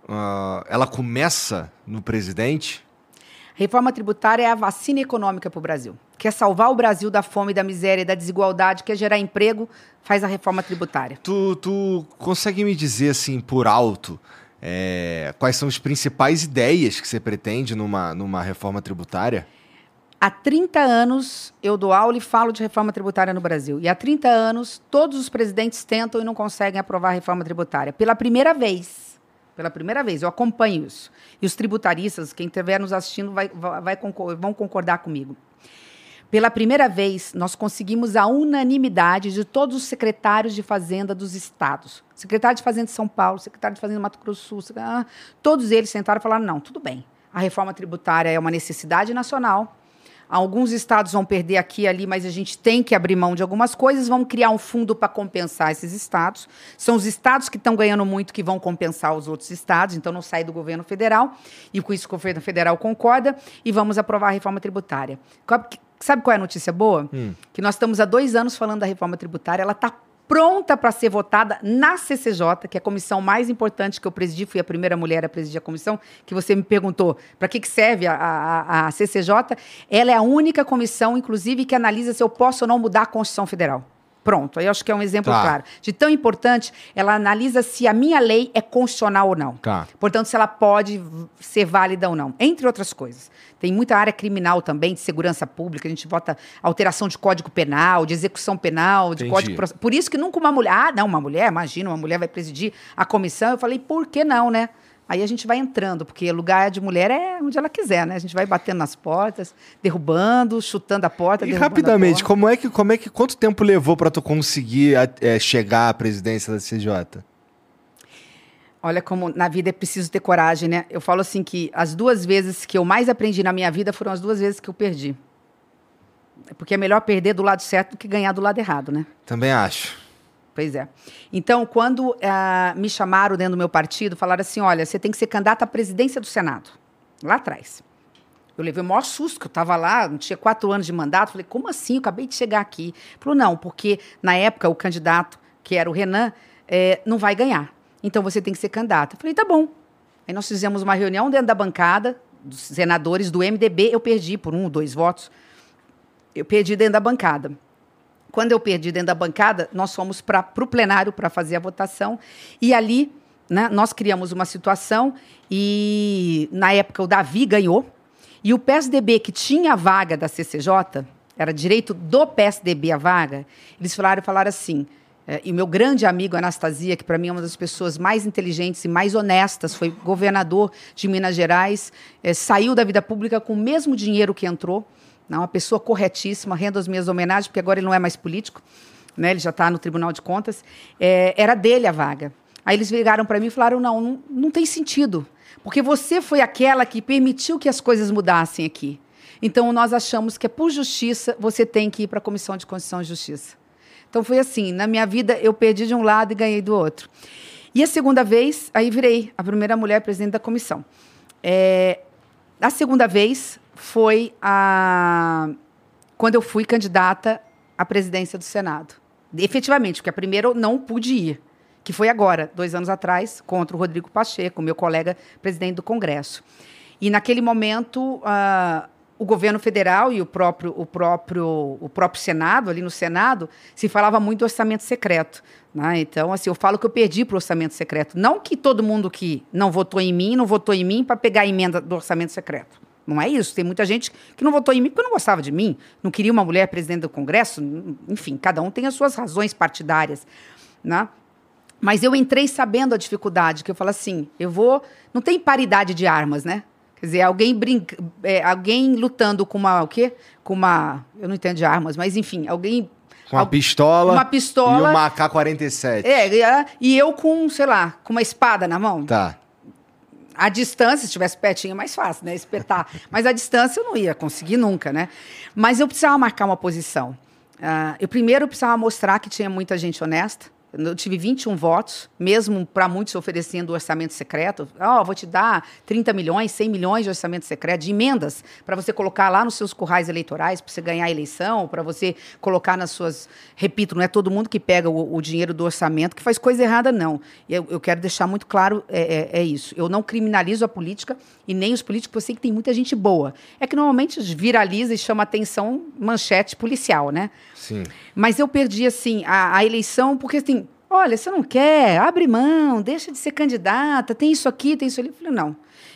ah, ela começa no presidente. Reforma tributária é a vacina econômica para o Brasil. Quer salvar o Brasil da fome, da miséria e da desigualdade, quer gerar emprego, faz a reforma tributária. Tu, tu consegue me dizer assim por alto é, quais são as principais ideias que você pretende numa, numa reforma tributária? Há 30 anos eu dou aula e falo de reforma tributária no Brasil. E há 30 anos todos os presidentes tentam e não conseguem aprovar a reforma tributária. Pela primeira vez, pela primeira vez, eu acompanho isso. E os tributaristas, quem estiver nos assistindo, vai, vai, vão concordar comigo. Pela primeira vez, nós conseguimos a unanimidade de todos os secretários de Fazenda dos estados. Secretário de Fazenda de São Paulo, secretário de Fazenda do Mato Grosso Sul, ah, todos eles sentaram e falaram: não, tudo bem. A reforma tributária é uma necessidade nacional. Alguns estados vão perder aqui e ali, mas a gente tem que abrir mão de algumas coisas. Vamos criar um fundo para compensar esses estados. São os estados que estão ganhando muito que vão compensar os outros estados, então não sai do governo federal. E com isso o governo federal concorda. E vamos aprovar a reforma tributária. Sabe qual é a notícia boa? Que nós estamos há dois anos falando da reforma tributária. Ela está pronta para ser votada na CCJ, que é a comissão mais importante que eu presidi, fui a primeira mulher a presidir a comissão, que você me perguntou para que, que serve a, a, a CCJ. Ela é a única comissão, inclusive, que analisa se eu posso ou não mudar a Constituição Federal. Pronto, aí eu acho que é um exemplo Tá. claro. De tão importante, ela analisa se a minha lei é constitucional ou não. Tá. Portanto, se ela pode ser válida ou não, entre outras coisas. Tem muita área criminal também, de segurança pública, a gente vota alteração de código penal, de execução penal, de Entendi. código. Por isso que nunca uma mulher. Ah, não, uma mulher, imagina, uma mulher vai presidir a comissão. Eu falei, por que não, né? Aí a gente vai entrando, porque lugar de mulher é onde ela quiser, né? A gente vai batendo nas portas, derrubando, chutando a porta. E rapidamente, porta. como é que, como é que, quanto tempo levou para tu conseguir é, chegar à presidência da CJ? Olha como na vida é preciso ter coragem, né? Eu falo assim que as duas vezes que eu mais aprendi na minha vida foram as duas vezes que eu perdi. Porque é melhor perder do lado certo do que ganhar do lado errado, né? Também acho. Pois é. Então, quando ah, me chamaram dentro do meu partido, falaram assim: olha, você tem que ser candidata à presidência do Senado. Lá atrás. Eu levei o maior susto, que eu estava lá, não tinha quatro anos de mandato. Falei, como assim? Eu acabei de chegar aqui. Falou, não, porque na época o candidato, que era o Renan, é, não vai ganhar. Então você tem que ser candidato. Eu falei, tá bom. Aí nós fizemos uma reunião dentro da bancada dos senadores do MDB. Eu perdi por um, dois votos. Eu perdi dentro da bancada. Quando eu perdi dentro da bancada, nós fomos para o plenário para fazer a votação. E ali né, nós criamos uma situação e, na época, o Davi ganhou. E o PSDB, que tinha a vaga da CCJ, era direito do PSDB a vaga, eles falaram, falaram assim, é, e o meu grande amigo Anastasia, que para mim é uma das pessoas mais inteligentes e mais honestas, foi governador de Minas Gerais, é, saiu da vida pública com o mesmo dinheiro que entrou, né, uma pessoa corretíssima, rendo as minhas homenagens, porque agora ele não é mais político, né, ele já está no Tribunal de Contas, é, era dele a vaga. Aí eles ligaram para mim e falaram: não, não, não tem sentido, porque você foi aquela que permitiu que as coisas mudassem aqui. Então nós achamos que é por justiça você tem que ir para a Comissão de Constituição e Justiça. Então foi assim, na minha vida eu perdi de um lado e ganhei do outro. E a segunda vez, aí virei a primeira mulher presidente da comissão. É, a segunda vez foi a, quando eu fui candidata à presidência do Senado. Efetivamente, porque a primeira eu não pude ir, que foi agora, dois anos atrás, contra o Rodrigo Pacheco, meu colega presidente do Congresso. E naquele momento, uh, o governo federal e o próprio, o, próprio, o próprio Senado, ali no Senado, se falava muito do orçamento secreto. Né? Então, assim, eu falo que eu perdi para o orçamento secreto. Não que todo mundo que não votou em mim, não votou em mim para pegar a emenda do orçamento secreto. Não é isso. Tem muita gente que não votou em mim porque não gostava de mim, não queria uma mulher presidente do Congresso. Enfim, cada um tem as suas razões partidárias. Né? Mas eu entrei sabendo a dificuldade, que eu falo assim, eu vou... Não tem paridade de armas, né? Quer dizer, alguém brinca, é, alguém lutando com uma o quê? Com uma, eu não entendo de armas, mas enfim, alguém com uma pistola, uma pistola e uma AK-47. É, e eu com, sei lá, com uma espada na mão. Tá. A distância, se estivesse pertinho, é mais fácil, né? Espetar. Mas a distância eu não ia conseguir nunca, né? Mas eu precisava marcar uma posição. Uh, eu primeiro precisava mostrar que tinha muita gente honesta. Eu tive 21 votos, mesmo para muitos oferecendo orçamento secreto. Ó, oh, vou te dar 30 milhões, 100 milhões de orçamento secreto, de emendas, para você colocar lá nos seus currais eleitorais, para você ganhar a eleição, para você colocar nas suas. Repito, não é todo mundo que pega o, o dinheiro do orçamento que faz coisa errada, não. Eu, eu quero deixar muito claro: é, é, é, isso. Eu não criminalizo a política e nem os políticos, eu sei que tem muita gente boa. É que normalmente viraliza e chama atenção manchete policial, né? Sim. Mas eu perdi, assim, a, a eleição, porque, assim, olha, você não quer, abre mão, deixa de ser candidata, tem isso aqui, tem isso ali. Eu falei, não.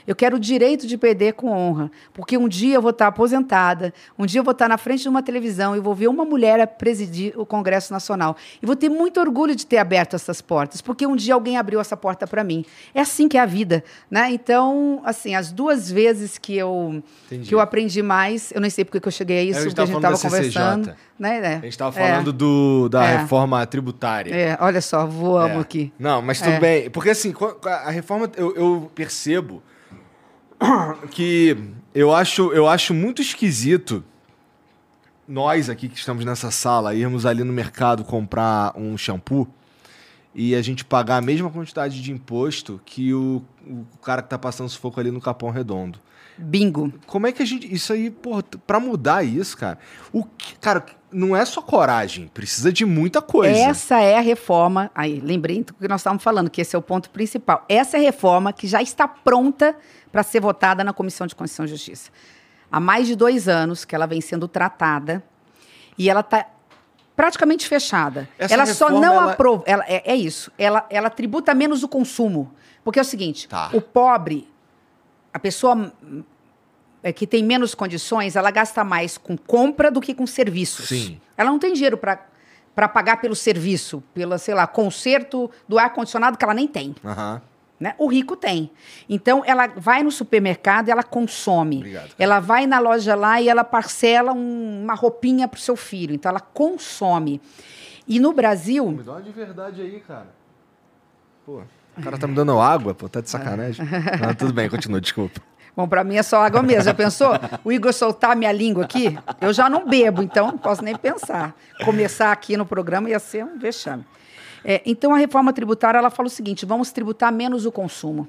Eu quero o direito de perder com honra, porque um dia eu vou estar aposentada, um dia eu vou estar na frente de uma televisão e vou ver uma mulher presidir o Congresso Nacional. E vou ter muito orgulho de ter aberto essas portas, porque um dia alguém abriu essa porta para mim. É assim que é a vida, né? Então, assim, as duas vezes que eu que eu aprendi mais, eu nem sei porque que eu cheguei a isso, porque a gente estava conversando, né? É. A gente estava falando é. do, da é. reforma tributária. É, olha só, voamos é. aqui. Não, mas tudo é. bem, porque assim, a reforma eu, eu percebo que eu acho, eu acho muito esquisito nós aqui que estamos nessa sala irmos ali no mercado comprar um shampoo e a gente pagar a mesma quantidade de imposto que o, o cara que está passando sufoco ali no Capão Redondo. Bingo. Como é que a gente. Isso aí, porra, pra mudar isso, cara. O que, cara, não é só coragem, precisa de muita coisa. Essa é a reforma. Aí, lembrei do que nós estávamos falando, que esse é o ponto principal. Essa é a reforma que já está pronta para ser votada na Comissão de Constituição e Justiça. Há mais de dois anos que ela vem sendo tratada e ela está praticamente fechada. Essa ela reforma, só não ela... aprova. Ela, é, é, isso. Ela, ela tributa menos o consumo. Porque é o seguinte: tá. o pobre, a pessoa é, que tem menos condições, ela gasta mais com compra do que com serviços. Sim. Ela não tem dinheiro para para pagar pelo serviço, pelo, sei lá, conserto do ar-condicionado que ela nem tem. Uhum. Né? O rico tem. Então, ela vai no supermercado e ela consome. Obrigado, ela vai na loja lá e ela parcela um, uma roupinha para o seu filho. Então, ela consome. E no Brasil. Me dá uma de verdade aí, cara. Pô, o cara tá me dando água, pô, tá de sacanagem. ah, tudo bem, continua, desculpa. Bom, para mim é só água mesmo. Já pensou? O Igor soltar minha língua aqui? Eu já não bebo, então não posso nem pensar. Começar aqui no programa ia ser um vexame. É, então, a reforma tributária ela fala o seguinte: vamos tributar menos o consumo.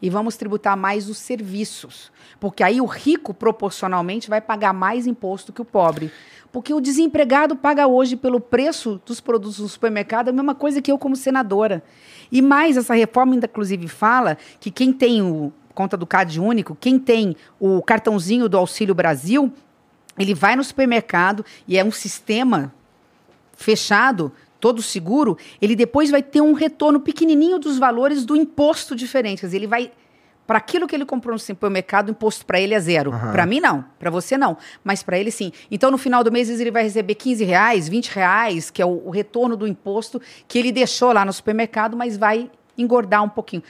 e vamos tributar mais os serviços. Porque aí o rico, proporcionalmente, vai pagar mais imposto que o pobre. Porque o desempregado paga hoje pelo preço dos produtos do supermercado a mesma coisa que eu como senadora. E mais, essa reforma, inclusive, fala que quem tem o conta do CAD único, quem tem o cartãozinho do Auxílio Brasil, ele vai no supermercado e é um sistema fechado, todo seguro, ele depois vai ter um retorno pequenininho dos valores do imposto diferente. Quer dizer, ele vai para aquilo que ele comprou no supermercado, o imposto para ele é zero. Aham. Para mim, não. Para você, não. Mas para ele, sim. Então, no final do mês, ele vai receber 15 reais, 20 reais, que é o, o retorno do imposto que ele deixou lá no supermercado, mas vai engordar um pouquinho.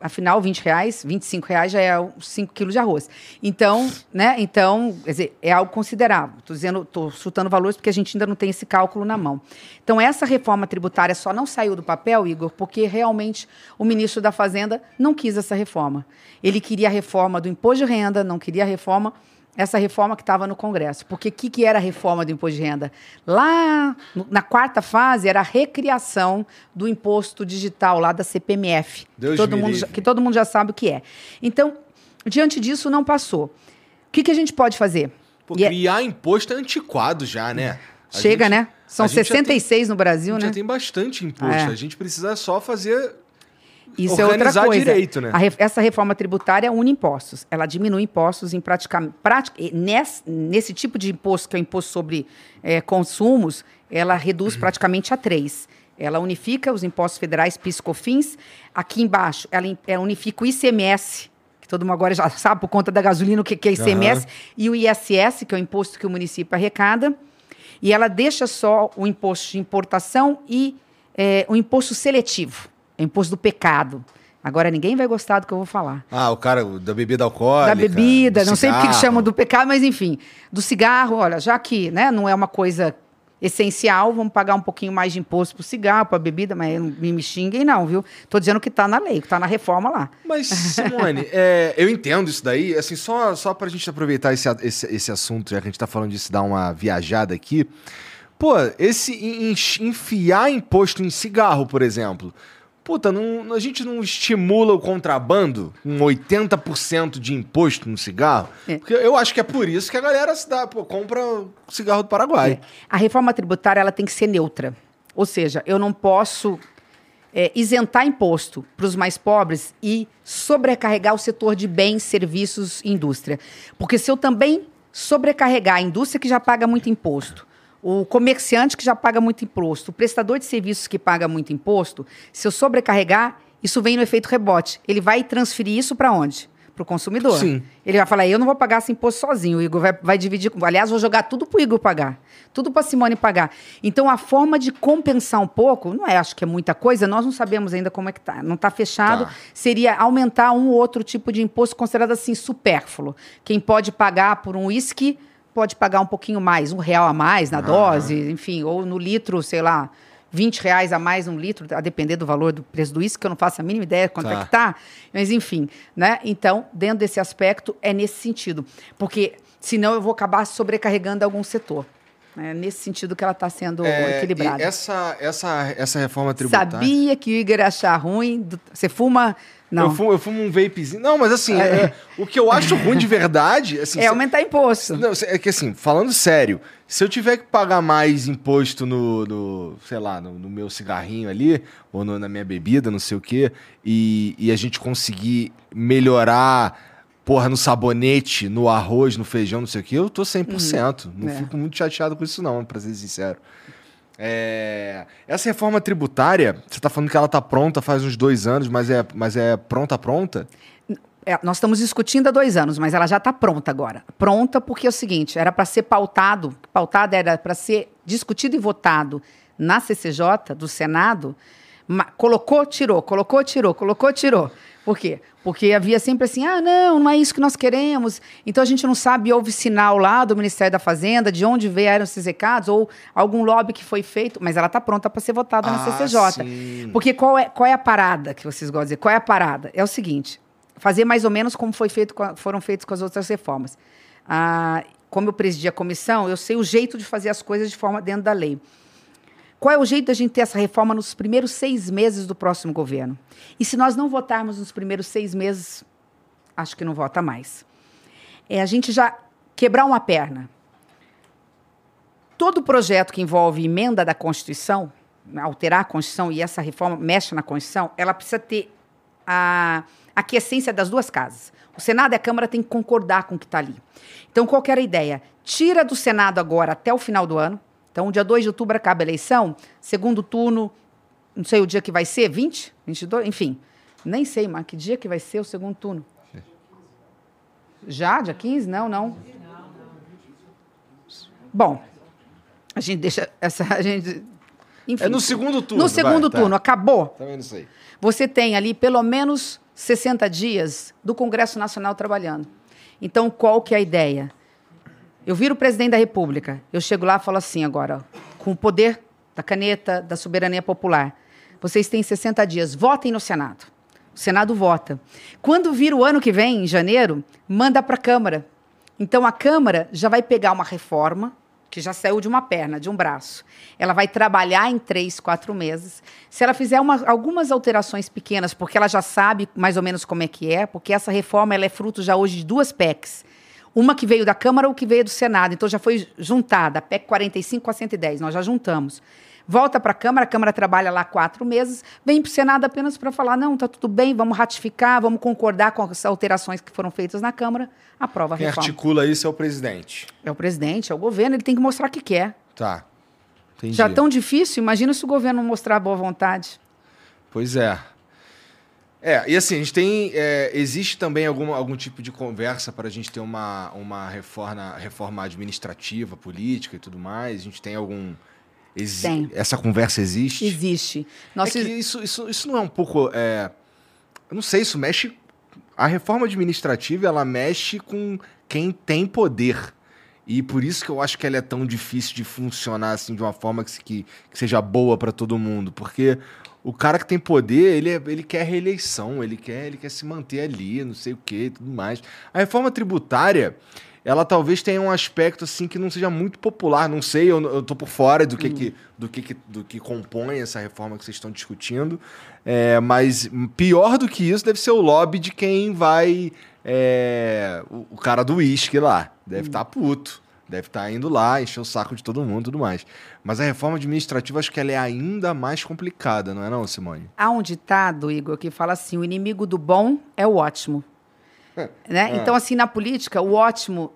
Afinal, 20 reais, 25 reais já é 5 quilos de arroz. Então, né? Então, quer dizer, é algo considerável. Estou dizendo, estou chutando valores porque a gente ainda não tem esse cálculo na mão. Então, essa reforma tributária só não saiu do papel, Igor, porque realmente o ministro da Fazenda não quis essa reforma. Ele queria a reforma do imposto de renda, não queria a reforma essa reforma que estava no Congresso. Porque o que, que era a reforma do imposto de renda? Lá na quarta fase era a recriação do imposto digital lá da CPMF. Que, todo mundo, já- que todo mundo já sabe o que é. Então, diante disso, não passou. O que, que a gente pode fazer? Pô, E é- criar imposto é antiquado já, né? A Chega, gente- né? São a gente já tem- 66 no Brasil, né? já tem bastante imposto. É. A gente precisa só fazer. Isso é outra organizar coisa. direito, né? Re- essa reforma tributária une impostos. Ela diminui impostos em praticamente. nesse, nesse tipo de imposto, que é o imposto sobre eh, consumos, ela reduz praticamente a três. Ela unifica os impostos federais, PIS, COFINS. Aqui embaixo, ela, ela unifica o ICMS, que todo mundo agora já sabe por conta da gasolina o que, que é ICMS, Aham. e o ISS, que é o imposto que o município arrecada. E ela deixa só o imposto de importação e eh, o imposto seletivo, o imposto do pecado. Agora ninguém vai gostar do que eu vou falar. Ah, o cara o da bebida alcoólica. da bebida, não sei porque que cigarro. chamam do pecado, mas enfim. Do cigarro, olha, já que né, não é uma coisa essencial, vamos pagar um pouquinho mais de imposto para o cigarro, para a bebida, mas não me, xinguem não, viu? Tô dizendo que está na lei, que está na reforma lá. Mas, Simone, é, eu entendo isso daí. Assim, só, só pra gente aproveitar esse, esse, esse assunto, já que a gente tá falando disso, dar uma viajada aqui. Pô, esse en- en- enfiar imposto em cigarro, por exemplo. Puta, não- a gente não estimula o contrabando com 80% de imposto no cigarro? É. Porque eu acho que é por isso que a galera se dá, pô, compra cigarro do Paraguai. É. A reforma tributária ela tem que ser neutra. Ou seja, eu não posso é, isentar imposto para os mais pobres e sobrecarregar o setor de bens, serviços e indústria. Porque se eu também sobrecarregar a indústria que já paga muito imposto, o comerciante que já paga muito imposto, o prestador de serviços que paga muito imposto, se eu sobrecarregar, isso vem no efeito rebote. Ele vai transferir isso para onde? Para o consumidor. Sim. Ele vai falar, eu não vou pagar esse imposto sozinho, o Igor vai, vai dividir. Aliás, vou jogar tudo para o Igor pagar, tudo para a Simone pagar. Então, a forma de compensar um pouco, não é, acho que é muita coisa, nós não sabemos ainda como é que tá, não está fechado, Tá. seria aumentar um ou outro tipo de imposto considerado assim supérfluo. Quem pode pagar por um uísque pode pagar um pouquinho mais, um real a mais na dose, enfim, ou no litro, sei lá, 20 reais a mais um litro, a depender do valor do preço do uísque, que eu não faço a mínima ideia quanto Tá. é que tá. Mas, enfim, né? Então, dentro desse aspecto, é nesse sentido. Porque, senão, eu vou acabar sobrecarregando algum setor. É nesse sentido que ela está sendo É, equilibrada. essa, essa, essa reforma tributária. Sabia que o Igor ia achar ruim? Você fuma. Não. Eu fumo, eu fumo um vapezinho. Não, mas assim, é, o que eu acho ruim de verdade. Assim, É se- aumentar imposto. Não, é que assim, falando sério, se eu tiver que pagar mais imposto no, no, sei lá, no, no meu cigarrinho ali, ou no- na minha bebida, não sei o quê, e, e a gente conseguir melhorar, porra, no sabonete, no arroz, no feijão, não sei o quê, eu tô 100%. Não É. fico muito chateado com isso não, pra ser sincero. É, essa reforma tributária, você tá falando que ela tá pronta faz uns dois anos, mas é, mas é pronta, pronta? É, nós estamos discutindo há dois anos, mas ela já está pronta agora. Pronta porque é o seguinte: era para ser pautado, pautada era para ser discutido e votado na CCJ do Senado. colocou, tirou, colocou, tirou, colocou, tirou. Por quê? Porque havia sempre assim: ah, não, não é isso que nós queremos. Então a gente não sabe, houve sinal lá do Ministério da Fazenda, de onde vieram esses recados, ou algum lobby que foi feito, mas ela está pronta para ser votada na Ah, CCJ. sim. Porque qual é, qual é a parada que vocês gostam de dizer? Qual é a parada? É o seguinte: fazer mais ou menos como foi feito foram feitos com as outras reformas. Ah, como eu presidi a comissão, eu sei o jeito de fazer as coisas de forma dentro da lei. Qual é o jeito da gente ter essa reforma nos primeiros seis meses do próximo governo? E se nós não votarmos nos primeiros seis meses, acho que não vota mais. É a gente já quebrar uma perna. Todo projeto que envolve emenda da Constituição, alterar a Constituição e essa reforma mexe na Constituição, ela precisa ter a aquiescência das duas casas. O Senado e a Câmara têm que concordar com o que está ali. Então, qual era a ideia? Tira do Senado agora até o final do ano. Então, dia 2 de outubro acaba a eleição, segundo turno, não sei o dia que vai ser, 20? 22? Enfim, nem sei, mas que dia que vai ser o segundo turno? Já? Dia 15? Não, não. Bom, a gente deixa essa. A gente, enfim, É no segundo turno. no segundo vai, tá. turno, acabou. Tá vendo isso aí? Você tem ali pelo menos 60 dias do Congresso Nacional trabalhando. Então, qual que é a ideia? Eu viro o presidente da República, eu chego lá e falo assim agora, ó, com o poder da caneta, da soberania popular. Vocês têm 60 dias, votem no Senado. O Senado vota. Quando vira o ano que vem, em janeiro, manda para a Câmara. Então a Câmara já vai pegar uma reforma que já saiu de uma perna, de um braço. Ela vai trabalhar em três, quatro meses. Se ela fizer uma- algumas alterações pequenas, porque ela já sabe mais ou menos como é que é, porque essa reforma ela é fruto já hoje de duas PECs. Uma que veio da Câmara ou que veio do Senado. Então já foi juntada, a PEC 45 com a 110, nós já juntamos. Volta para a Câmara, a Câmara trabalha lá quatro meses, vem para o Senado apenas para falar: não, está tudo bem, vamos ratificar, vamos concordar com as alterações que foram feitas na Câmara, aprova a Quem reforma. articula isso é o presidente. É o presidente, é o governo, ele tem que mostrar que quer. Tá. Entendi. Já tão difícil, imagina se o governo não mostrar boa vontade. Pois é. É, e assim, a gente tem. é, existe também algum, algum tipo de conversa para a gente ter uma, uma reforma, reforma administrativa, política e tudo mais? A gente tem algum. exi- Tem. Essa conversa existe? Existe. Nós é isso, isso, isso não é um pouco. é, eu não sei, isso mexe. A reforma administrativa ela mexe com quem tem poder. E por isso que eu acho que ela é tão difícil de funcionar assim de uma forma que, que, que seja boa para todo mundo. Porque o cara que tem poder, ele, é- ele quer reeleição, ele quer, ele quer se manter ali, não sei o que e tudo mais. A reforma tributária, ela talvez tenha um aspecto assim que não seja muito popular, não sei, eu, eu tô por fora do que, que, do, que, que- do que compõe essa reforma que vocês estão discutindo. É, mas pior do que isso deve ser o lobby de quem vai. é, o, o cara do uísque lá. Deve estar puto. Deve estar indo lá, encher o saco de todo mundo e tudo mais. Mas a reforma administrativa, acho que ela é ainda mais complicada, não é não, Simone? Há um ditado, Igor, que fala assim: o inimigo do bom é o ótimo. né? É. Então, assim, na política, o ótimo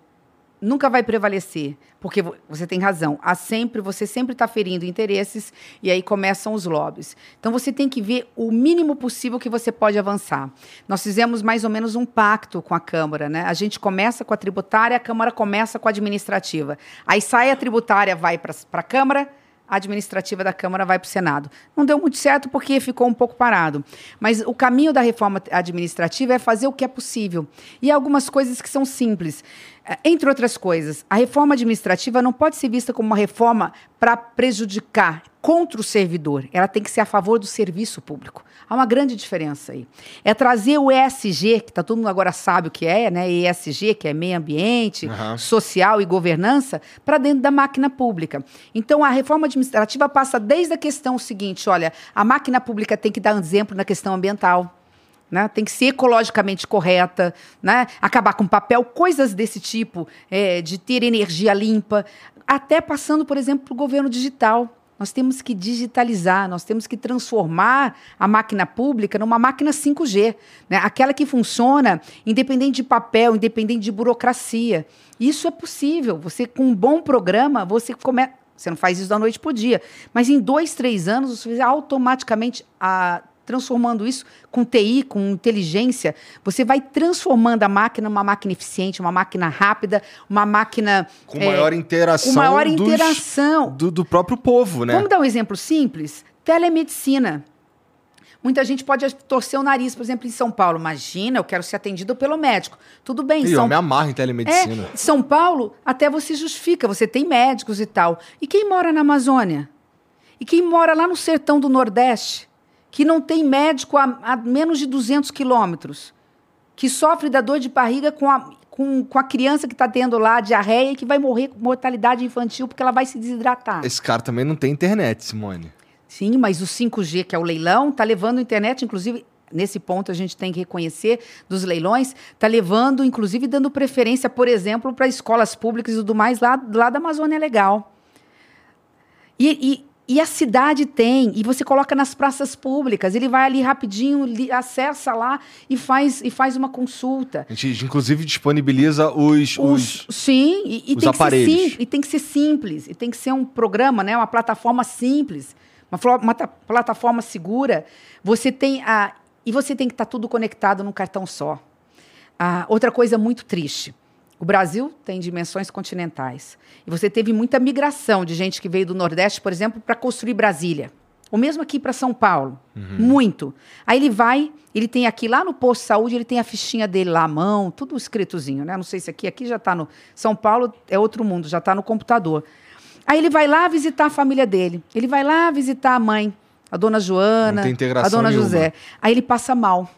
nunca vai prevalecer, porque vo- você tem razão. Há sempre, você sempre está ferindo interesses e aí começam os lobbies. Então, você tem que ver o mínimo possível que você pode avançar. Nós fizemos mais ou menos um pacto com a Câmara, né? A gente começa com a tributária, a Câmara começa com a administrativa. Aí sai a tributária, vai para a Câmara, administrativa da Câmara vai para o Senado. Não deu muito certo porque ficou um pouco parado. Mas o caminho da reforma administrativa é fazer o que é possível. E algumas coisas que são simples. Eh, Entre outras coisas, a reforma administrativa não pode ser vista como uma reforma para prejudicar contra o servidor. Ela tem que ser a favor do serviço público. Há uma grande diferença aí. É trazer o ESG, que tá todo mundo agora sabe o que é, né? ESG, que é meio ambiente, Aham. social e governança para dentro da máquina pública. Então, a reforma administrativa passa desde a questão seguinte: olha, a máquina pública tem que dar um exemplo na questão ambiental. Né? Tem que ser ecologicamente correta, né? acabar com papel, coisas desse tipo, é, de ter energia limpa, até passando, por exemplo, para o governo digital. Nós temos que digitalizar, nós temos que transformar a máquina pública numa máquina 5G, né? aquela que funciona independente de papel, independente de burocracia. Isso é possível. Você, com um bom programa, você começa. Você não faz isso da noite para o dia, mas em dois, três anos, você automaticamente a, transformando isso com TI, com inteligência, você vai transformando a máquina numa máquina eficiente, uma máquina rápida, uma máquina Com é, maior interação. com maior dos- interação. do, do próprio povo, né? Vamos dar um exemplo simples? Telemedicina. Muita gente pode torcer o nariz, por exemplo, em São Paulo. Imagina, eu quero ser atendido pelo médico. Tudo bem, Ih, São eu me amarro em telemedicina. é, São Paulo, até você justifica, você tem médicos e tal. E quem mora na Amazônia? E quem mora lá no sertão do Nordeste, que não tem médico a, a menos de 200 quilômetros, que sofre da dor de barriga com, a- com com, a criança que está tendo lá diarreia e que vai morrer com mortalidade infantil porque ela vai se desidratar. Esse cara também não tem internet, Simone. Sim, mas o 5G, que é o leilão, está levando a internet, inclusive, nesse ponto a gente tem que reconhecer dos leilões, está levando, inclusive, dando preferência, por exemplo, para escolas públicas e tudo mais lá, lá da Amazônia Legal. E, e, e, a cidade tem, e você coloca nas praças públicas, ele vai ali rapidinho, li, acessa lá e faz, e faz uma consulta. A gente, inclusive, disponibiliza os. os, os sim, e, e os tem aparelhos. Que ser sim, e tem que ser simples, e tem que ser um programa, né, uma plataforma simples, uma, uma plataforma segura. Você tem a. E você tem que estar tá tudo conectado num cartão só. Ah, outra coisa muito triste. O Brasil tem dimensões continentais. E você teve muita migração de gente que veio do Nordeste, por exemplo, para construir Brasília. O mesmo aqui para São Paulo. Uhum. Muito. Aí ele vai, ele tem aqui lá no posto de saúde, ele tem a fichinha dele lá à mão, tudo escritozinho, né? Não sei se aqui, aqui já está no. São Paulo é outro mundo, já está no computador. Aí ele vai lá visitar a família dele. Ele vai lá visitar a mãe, a dona Joana, a dona nenhuma. José. Aí ele passa mal.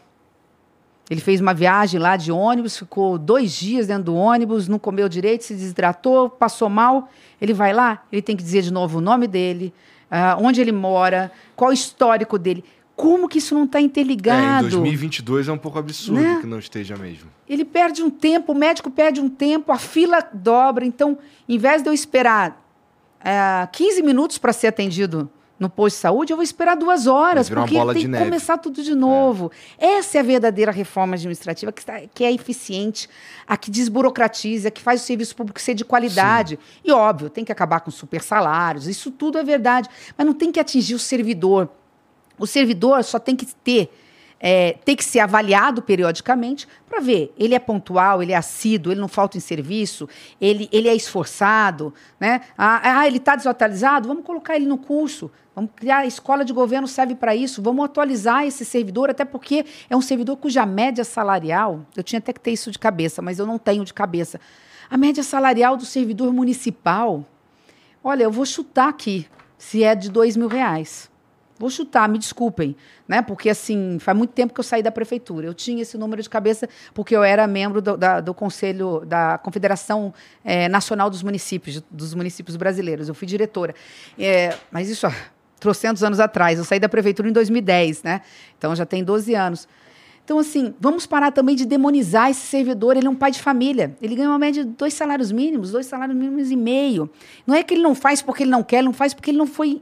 Ele fez uma viagem lá de ônibus, ficou dois dias dentro do ônibus, não comeu direito, se desidratou, passou mal. Ele vai lá, ele tem que dizer de novo o nome dele, uh, onde ele mora, qual o histórico dele. Como que isso não está interligado? É, em 2022 é um pouco absurdo né? que não esteja mesmo. Ele perde um tempo, o médico perde um tempo, a fila dobra. Então, em vez de eu esperar uh, 15 minutos para ser atendido no posto de saúde, eu vou esperar duas horas, porque tem que neve. começar tudo de novo. É. Essa é a verdadeira reforma administrativa, que, está, que é eficiente, a que desburocratiza, a que faz o serviço público ser de qualidade. Sim. E, óbvio, tem que acabar com super salários, isso tudo é verdade. Mas não tem que atingir o servidor. O servidor só tem que ter é, tem que ser avaliado periodicamente para ver. Ele é pontual, ele é assíduo, ele não falta em serviço, ele, ele é esforçado. Né? Ah, ah ele está desatualizado? Vamos colocar ele no curso. Vamos criar a escola de governo serve para isso. Vamos atualizar esse servidor, até porque é um servidor cuja média salarial, eu tinha até que ter isso de cabeça, mas eu não tenho de cabeça. A média salarial do servidor municipal, olha, eu vou chutar aqui, se é de dois mil reais. Vou chutar, me desculpem, né? Porque assim, faz muito tempo que eu saí da prefeitura. Eu tinha esse número de cabeça porque eu era membro do, da, do Conselho da Confederação é, Nacional dos Municípios, dos municípios brasileiros. Eu fui diretora. É, mas isso há trocentos anos atrás. Eu saí da prefeitura em 2010, né? Então já tem 12 anos. Então, assim, vamos parar também de demonizar esse servidor. Ele é um pai de família. Ele ganha uma média de dois salários mínimos, dois salários mínimos e meio. Não é que ele não faz porque ele não quer, ele não faz porque ele não foi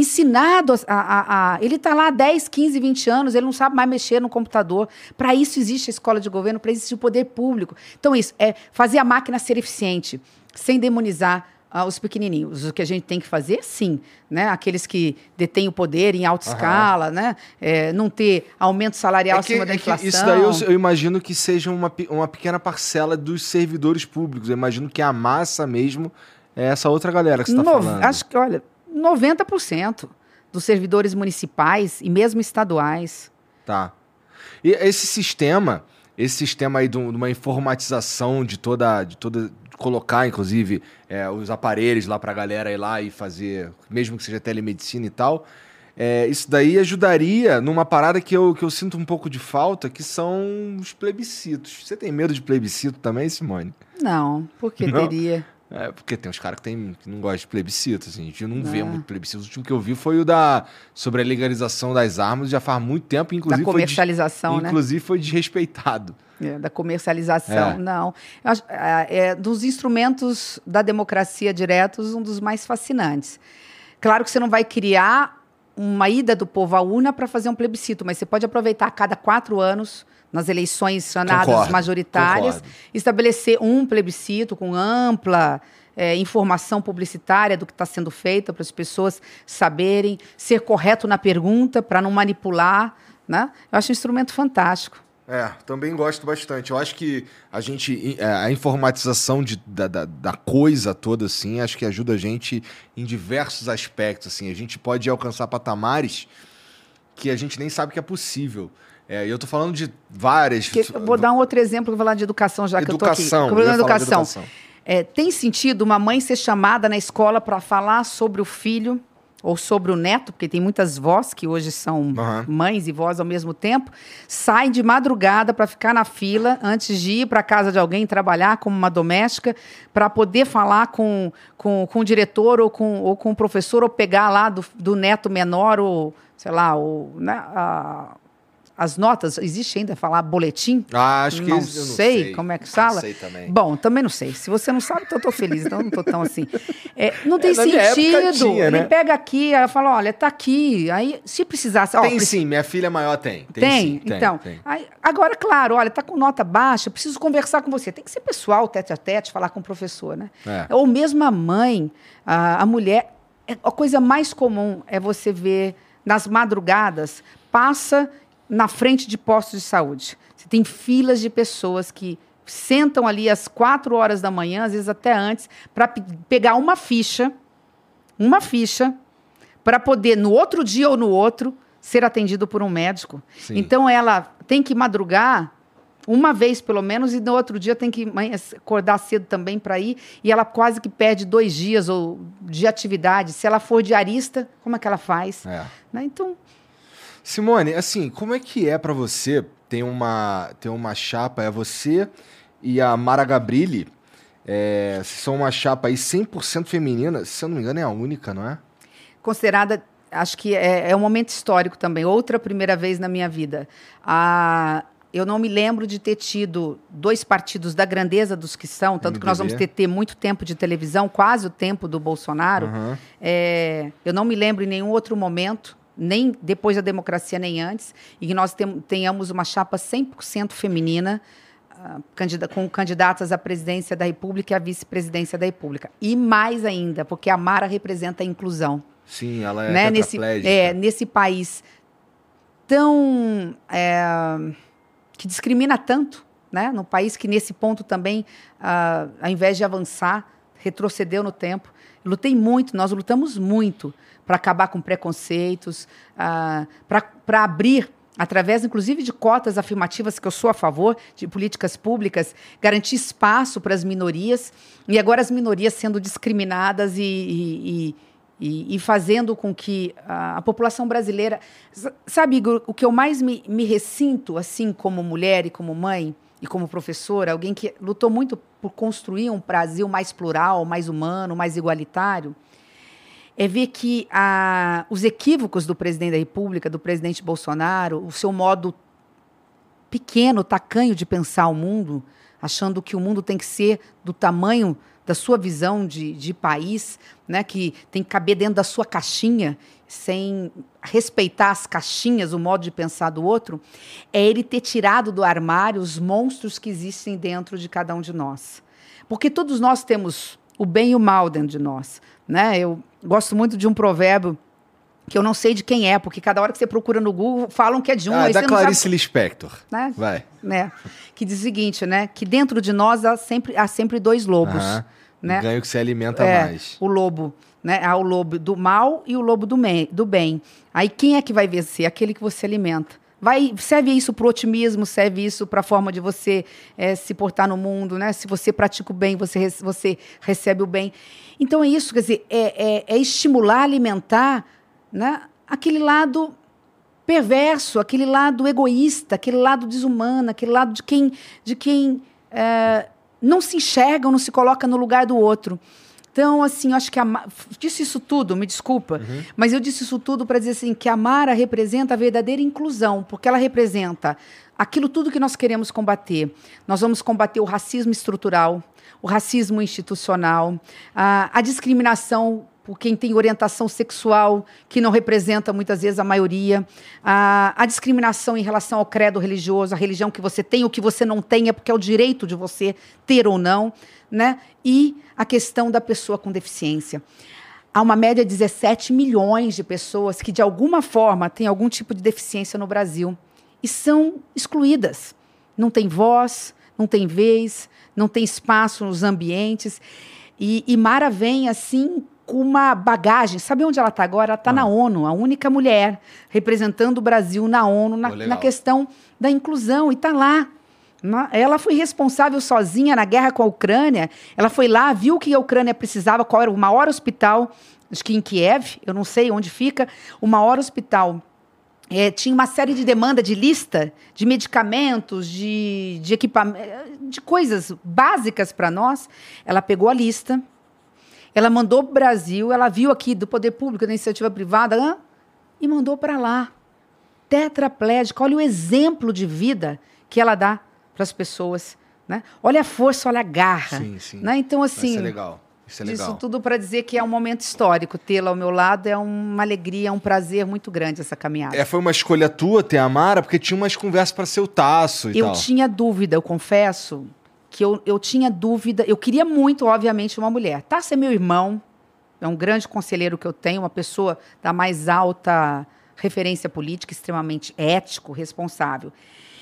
ensinado a. a, a ele está lá há 10, 15, 20 anos, ele não sabe mais mexer no computador. Para isso existe a escola de governo, para isso existe o poder público. Então, isso é fazer a máquina ser eficiente, sem demonizar ah, os pequenininhos. O que a gente tem que fazer, sim, né? Aqueles que detêm o poder em alta uhum. escala, né? É, não ter aumento salarial é que, acima da inflação. É isso daí eu, eu, imagino que seja uma, uma pequena parcela dos servidores públicos. Eu imagino que a massa mesmo é essa outra galera que você está falando. Acho que, olha, 90% dos servidores municipais e mesmo estaduais. Tá. E esse sistema, esse sistema aí de uma informatização de toda, de toda colocar, inclusive, é, os aparelhos lá para a galera ir lá e fazer, mesmo que seja telemedicina e tal, é, isso daí ajudaria numa parada que eu, que eu sinto um pouco de falta, que são os plebiscitos. Você tem medo de plebiscito também, Simone? Não, por que Não? teria? É, porque tem uns caras que, tem, que não gostam de plebiscito, assim, a gente não, vê muito plebiscito. O último que eu vi foi o da sobre a legalização das armas, já faz muito tempo, inclusive. Da comercialização, foi, né? Inclusive foi desrespeitado. É, da comercialização, é. não. Acho, é, é, dos instrumentos da democracia diretos, um dos mais fascinantes. Claro que você não vai criar uma ida do povo à urna para fazer um plebiscito, mas você pode aproveitar a cada quatro anos nas eleições chamadas concordo, majoritárias, concordo. estabelecer um plebiscito com ampla é, informação publicitária do que está sendo feito para as pessoas saberem, ser correto na pergunta para não manipular. Né? Eu acho um instrumento fantástico. É, também gosto bastante. Eu acho que a gente. É, a informatização de, da, da, da, coisa toda, assim, acho que ajuda a gente em diversos aspectos. Assim. A gente pode alcançar patamares que a gente nem sabe que é possível. É, eu tô falando de várias. Que, vou dar um outro exemplo, vou falar de educação, já educação, que eu tô aqui. Educação. educação. É, tem sentido uma mãe ser chamada na escola para falar sobre o filho ou sobre o neto, porque tem muitas vós que hoje são Aham. mães e vós ao mesmo tempo, saem de madrugada para ficar na fila antes de ir para casa de alguém trabalhar como uma doméstica, para poder falar com, com, com o diretor ou com, ou com o professor, ou pegar lá do, do neto menor, ou sei lá, ou, né, a- as notas. Existe ainda falar boletim? Ah, acho que não, eu sei, como é que Não fala. sei também. Bom, também não sei. Se você não sabe, então eu tô feliz. Então eu não tô tão assim. É, não tem minha sentido. tinha, Ele né? pega aqui, ela fala, olha, tá aqui. Aí, se precisasse... ó, Tem preci- sim, minha filha maior tem. Tem, tem, sim, tem, então. tem. aí- agora, claro, olha, tá com nota baixa, preciso conversar com você. Tem que ser pessoal, tete a tete, falar com o professor, né? É. Ou mesmo a mãe, a, a mulher. é- a coisa mais comum é você ver nas madrugadas, passa na frente de postos de saúde. Você tem filas de pessoas que sentam ali às quatro horas da manhã, às vezes até antes, para pegar uma ficha, uma ficha, para poder, no outro dia ou no outro, ser atendido por um médico. Sim. Então, ela tem que madrugar uma vez, pelo menos, e no outro dia tem que acordar cedo também para ir. E ela quase que perde dois dias ou de atividade. Se ela for diarista, como é que ela faz? É. Né? Então, Simone, assim, como é que é pra você ter uma, ter uma chapa? É você e a Mara Gabrilli. É, são uma chapa aí 100% feminina. Se eu não me engano, é a única, não é? considerada, acho que é, é um momento histórico também, outra primeira vez na minha vida. Ah, eu não me lembro de ter tido dois partidos da grandeza dos que são, tanto que nós vamos MDB. ter, ter muito tempo de televisão, quase o tempo do Bolsonaro. Aham. É, eu não me lembro em nenhum outro momento, nem depois da democracia, nem antes, e que nós tenhamos uma chapa 100% feminina, ah, com candidatas à presidência da República e à vice-presidência da República. E mais ainda, porque a Mara representa a inclusão Sim, ela é né? nesse, é, nesse país tão é, que discrimina tanto, né? No país que nesse ponto também, ah, ao invés de avançar, retrocedeu no tempo. Lutei muito, nós lutamos muito para acabar com preconceitos, para abrir através, inclusive, de cotas afirmativas, que eu sou a favor, de políticas públicas, garantir espaço para as minorias, e agora as minorias sendo discriminadas e, e- e- e, fazendo com que a, a população brasileira. Sabe, Igor, o que eu mais me, me ressinto, assim, como mulher e como mãe e como professora, alguém que lutou muito por construir um Brasil mais plural, mais humano, mais igualitário, é ver que a, os equívocos do presidente da República, do presidente Bolsonaro, o seu modo pequeno, tacanho de pensar o mundo, achando que o mundo tem que ser do tamanho da sua visão de, de país, né, que tem que caber dentro da sua caixinha, sem respeitar as caixinhas, o modo de pensar do outro, é ele ter tirado do armário os monstros que existem dentro de cada um de nós. Porque todos nós temos o bem e o mal dentro de nós. Né? Eu gosto muito de um provérbio que eu não sei de quem é, porque cada hora que você procura no Google, falam que é de um, Ah, aí da não sabe Clarice Lispector. né? Vai. né? Que diz o seguinte, né? Que dentro de nós há sempre, há sempre dois lobos, Aham. né? Ganho que se alimenta É, mais. o lobo, né? Há o lobo do mal e o lobo do, do bem. Aí quem é que vai vencer? Aquele que você alimenta. Vai, serve isso para o otimismo, serve isso para a forma de você eh, se portar no mundo, né? Se você pratica o bem, você, você recebe o bem. Então é isso, quer dizer, é, é- é estimular, alimentar, né? Aquele lado perverso, aquele lado egoísta, aquele lado desumano, aquele lado de quem, de quem eh, não se enxerga, ou não se coloca no lugar do outro. Então, assim, eu acho que a Ma- disse isso tudo, me desculpa, mas eu disse isso tudo para dizer assim que a Mara representa a verdadeira inclusão, porque ela representa aquilo tudo que nós queremos combater. Nós vamos combater o racismo estrutural, o racismo institucional, a, a discriminação por quem tem orientação sexual, que não representa muitas vezes a maioria, a, a discriminação em relação ao credo religioso, a religião que você tem ou que você não tem, é porque é o direito de você ter ou não, né? E a questão da pessoa com deficiência. Há uma média de 17 milhões de pessoas que, de alguma forma, têm algum tipo de deficiência no Brasil e são excluídas. Não tem voz, não tem vez, não tem espaço nos ambientes. E, e Mara vem assim com uma bagagem. Sabe onde ela está agora? Ela está na ONU, a única mulher representando o Brasil na ONU, na, legal. na questão da inclusão, e está lá. Ela foi responsável sozinha na guerra com a Ucrânia. Ela foi lá, viu o que a Ucrânia precisava, qual era o maior hospital acho que em Kiev, eu não sei onde fica, o maior hospital é, tinha uma série de demanda de lista de medicamentos, de, de equipamentos, de coisas básicas para nós. Ela pegou a lista, ela mandou para o Brasil, ela viu aqui do poder público, da iniciativa privada, e mandou para lá. Tetraplégica, olha o exemplo de vida que ela dá para as pessoas. Né? Olha a força, olha a garra. Sim, sim. Né? Então, assim. Isso é legal. Isso, é legal. isso tudo para dizer que é um momento histórico. Tê-la ao meu lado é uma alegria, é um prazer muito grande essa caminhada. É, foi uma escolha tua ter a Mara, porque tinha umas conversas para ser o Taço e eu tal. Eu tinha dúvida, eu confesso, que eu, eu tinha dúvida. Eu queria muito, obviamente, uma mulher. Taço é meu irmão, é um grande conselheiro que eu tenho, uma pessoa da mais alta referência política, extremamente ético, responsável.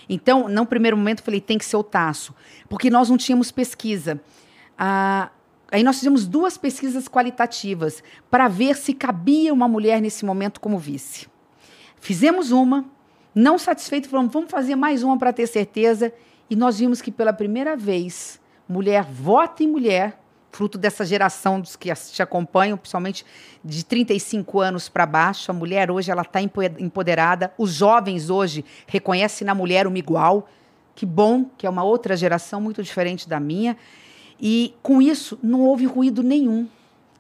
Então, no primeiro momento, eu falei, tem que ser o Taço, porque nós não tínhamos pesquisa. Ah, aí nós fizemos duas pesquisas qualitativas para ver se cabia uma mulher nesse momento como vice. Fizemos uma, não satisfeito, falamos, vamos fazer mais uma para ter certeza, e nós vimos que pela primeira vez, mulher vota em mulher, fruto dessa geração dos que te acompanham, principalmente de 35 anos para baixo. A mulher hoje ela está empoderada. Os jovens hoje reconhecem na mulher uma igual. Que bom, que é uma outra geração muito diferente da minha. E com isso não houve ruído nenhum.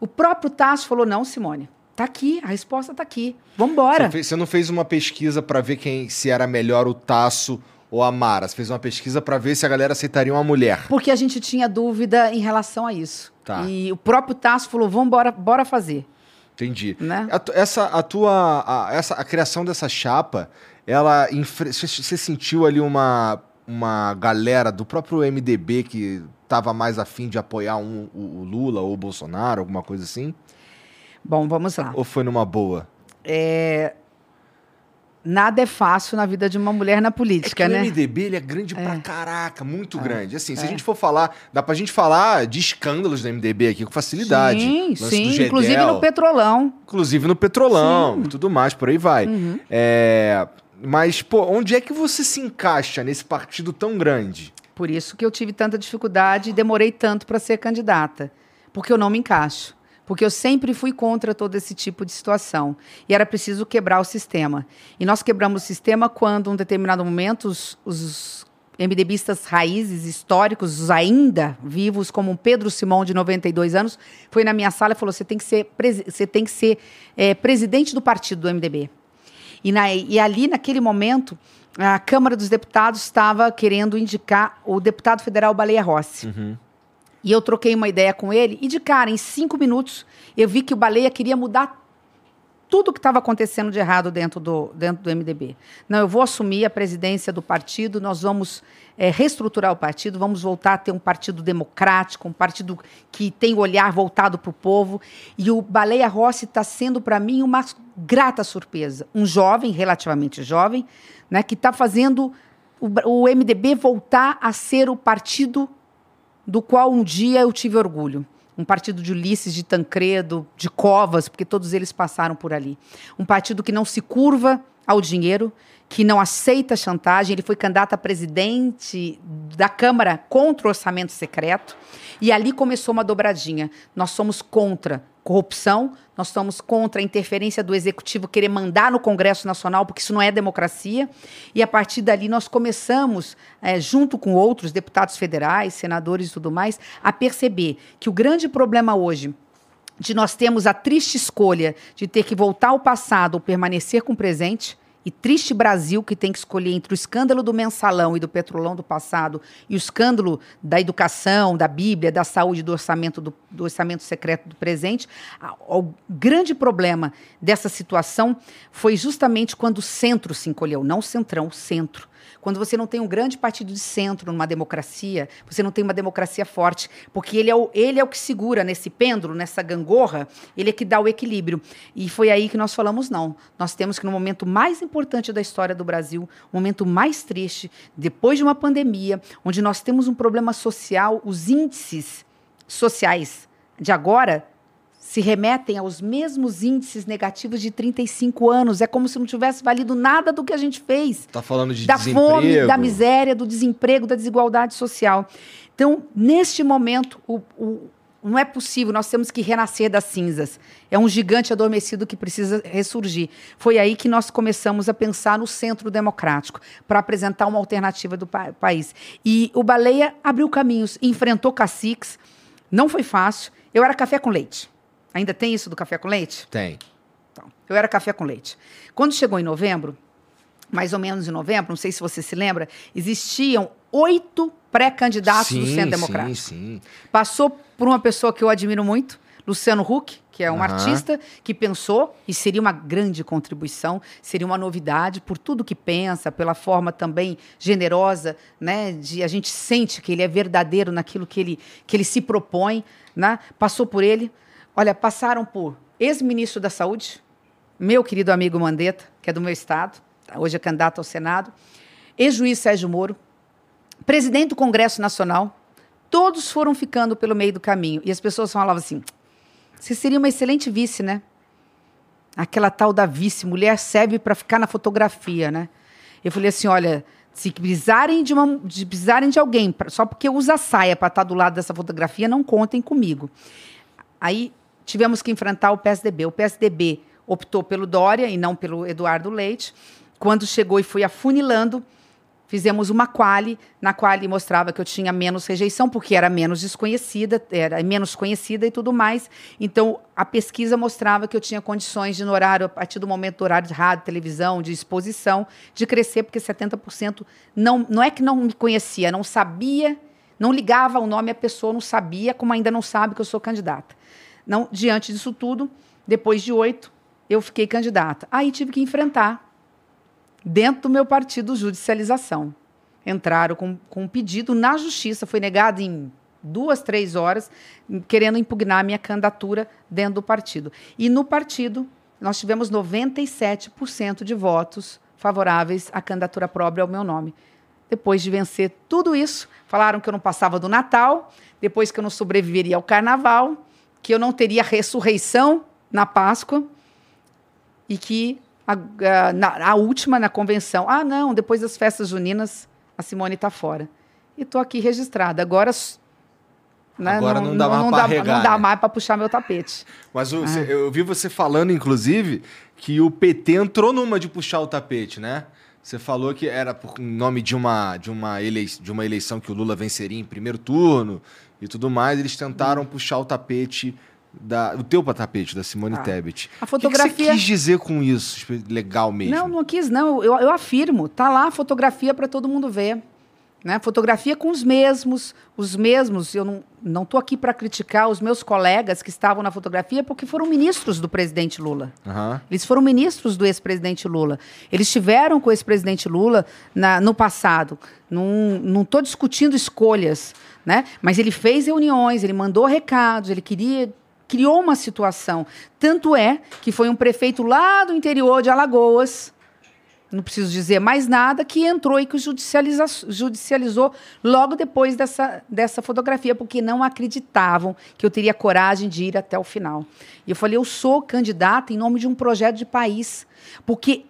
O próprio Tasso falou: não, Simone, Tá aqui, a resposta tá aqui. Vamos embora. Você, não fez uma pesquisa para ver quem se era melhor o Tasso ou a Mara? Você fez uma pesquisa para ver se a galera aceitaria uma mulher? Porque a gente tinha dúvida em relação a isso. Tá. E o próprio Tasso falou: vamos bora, bora fazer. Entendi. Né? A, essa, a tua, a, essa, a criação dessa chapa, ela você sentiu ali uma, uma galera do próprio MDB que estava mais afim de apoiar um, o, o Lula ou o Bolsonaro, alguma coisa assim? Bom, vamos lá. Ou foi numa boa? É, nada é fácil na vida de uma mulher na política, é que né? O MDB ele é grande é. pra caraca, muito é. grande. Assim, se a é. gente for falar, dá pra gente falar de escândalos do MDB aqui com facilidade. Sim, sim. Inclusive no Petrolão. Inclusive no Petrolão e tudo mais, por aí vai. Uhum. É, mas, pô, onde é que você se encaixa nesse partido tão grande? Por isso que eu tive tanta dificuldade e demorei tanto para ser candidata. Porque eu não me encaixo porque eu sempre fui contra todo esse tipo de situação. E era preciso quebrar o sistema. E nós quebramos o sistema quando, em um determinado momento, os, os MDBistas raízes históricos, os ainda vivos, como Pedro Simão, de 92 anos, foi na minha sala e falou: você tem que ser, você tem que ser é, presidente do partido do MDB. E, na, e ali, naquele momento, a Câmara dos Deputados estava querendo indicar o deputado federal Baleia Rossi. Uhum. E eu troquei uma ideia com ele, e de cara, em cinco minutos, eu vi que o Baleia queria mudar tudo o que estava acontecendo de errado dentro do, dentro do MDB. Não, eu vou assumir a presidência do partido, nós vamos é, reestruturar o partido, vamos voltar a ter um partido democrático, um partido que tem o olhar voltado para o povo. E o Baleia Rossi está sendo, para mim, uma grata surpresa. Um jovem, relativamente jovem, né, que está fazendo o, o MDB voltar a ser o partido do qual um dia eu tive orgulho. Um partido de Ulisses, de Tancredo, de Covas, porque todos eles passaram por ali. Um partido que não se curva ao dinheiro, que não aceita chantagem. Ele foi candidato a presidente da Câmara contra o orçamento secreto. E ali começou uma dobradinha. Nós somos contra corrupção, nós somos contra a interferência do executivo querer mandar no Congresso Nacional, porque isso não é democracia. E a partir dali nós começamos, é, junto com outros deputados federais, senadores e tudo mais, a perceber que o grande problema hoje de nós termos a triste escolha de ter que voltar ao passado ou permanecer com o presente e triste Brasil que tem que escolher entre o escândalo do mensalão e do petrolão do passado e o escândalo da educação, da Bíblia, da saúde, do orçamento do, do orçamento secreto do presente, o grande problema dessa situação foi justamente quando o centro se encolheu, não o centrão, o centro. Quando você não tem um grande partido de centro numa democracia, você não tem uma democracia forte, porque ele é o, ele é o que segura nesse pêndulo, nessa gangorra, ele é que dá o equilíbrio. E foi aí que nós falamos: não, nós temos que, no momento mais importante da história do Brasil, o momento mais triste, depois de uma pandemia, onde nós temos um problema social, os índices sociais de agora se remetem aos mesmos índices negativos de 35 anos. É como se não tivesse valido nada do que a gente fez. Está falando de da desemprego. fome, da miséria, do desemprego, da desigualdade social. Então, neste momento, o, o, não é possível, nós temos que renascer das cinzas. É um gigante adormecido que precisa ressurgir. Foi aí que nós começamos a pensar no centro democrático, para apresentar uma alternativa do pa país. E o Baleia abriu caminhos, enfrentou caciques, não foi fácil. Eu era café com leite. Ainda tem isso do café com leite? Tem. Então, eu era café com leite. Quando chegou em novembro, mais ou menos em novembro, não sei se você se lembra, existiam oito pré-candidatos do Centro Democrático. Sim, sim. Passou por uma pessoa que eu admiro muito, Luciano Huck, que é um Aham. artista que pensou e seria uma grande contribuição, seria uma novidade por tudo que pensa, pela forma também generosa, né, de a gente sente que ele é verdadeiro naquilo que ele que ele se propõe, né? Passou por ele. Olha, passaram por ex-ministro da Saúde, meu querido amigo Mandetta, que é do meu estado, hoje é candidato ao Senado, ex-juiz Sérgio Moro, presidente do Congresso Nacional, todos foram ficando pelo meio do caminho. E as pessoas falavam assim: você seria uma excelente vice, né? Aquela tal da vice, mulher serve para ficar na fotografia, né? Eu falei assim: olha, se precisarem de, uma, precisarem de alguém, pra- só porque usa saia para estar do lado dessa fotografia, não contem comigo. Aí tivemos que enfrentar o PSDB. O PSDB optou pelo Dória e não pelo Eduardo Leite. Quando chegou e foi afunilando, fizemos uma quali, na quali mostrava que eu tinha menos rejeição, porque era menos desconhecida, era menos conhecida e tudo mais. Então, a pesquisa mostrava que eu tinha condições de, no horário, a partir do momento do horário de rádio, televisão, de exposição, de crescer, porque 70% não, não é que não me conhecia, não sabia, não ligava o nome à pessoa, não sabia, como ainda não sabe que eu sou candidata. Não, diante disso tudo, depois de oito, eu fiquei candidata. Aí tive que enfrentar dentro do meu partido judicialização. Entraram com, com um pedido na justiça, foi negado em duas, três horas, querendo impugnar a minha candidatura dentro do partido. E no partido, nós tivemos 97% de votos favoráveis à candidatura própria ao meu nome. Depois de vencer tudo isso, falaram que eu não passava do Natal, depois que eu não sobreviveria ao Carnaval, que eu não teria ressurreição na Páscoa e que a, a- na, a última na convenção, ah, não, depois das festas juninas, a Simone está fora. E estou aqui registrada. Agora, né, Agora não dá mais não pra dá, arregar, não dá né? mais para puxar meu tapete. Mas o- Ah. cê- eu vi você falando, inclusive, que o PT entrou numa de puxar o tapete, né? Você falou que era por em nome de uma, de, uma de uma eleição que o Lula venceria em primeiro turno e tudo mais. Eles tentaram puxar o tapete, da, o teu tapete, da Simone Ah. Tebet. A O que que fotografia. você quis dizer com isso, legal mesmo? Não, não quis, não. Eu, eu afirmo. Tá lá a fotografia para todo mundo ver. Né? Fotografia com os mesmos, os mesmos. Eu não não estou aqui para criticar os meus colegas que estavam na fotografia porque foram ministros do presidente Lula. Aham. Eles foram ministros do ex-presidente Lula. Eles estiveram com o ex-presidente Lula na- no passado. Não estou discutindo escolhas, né? mas ele fez reuniões, ele mandou recados, ele queria criou uma situação. Tanto é que foi um prefeito lá do interior de Alagoas, não preciso dizer mais nada, que entrou e que judicializa, judicializou logo depois dessa, dessa fotografia, porque não acreditavam que eu teria coragem de ir até o final. E eu falei, eu sou candidata em nome de um projeto de país, porque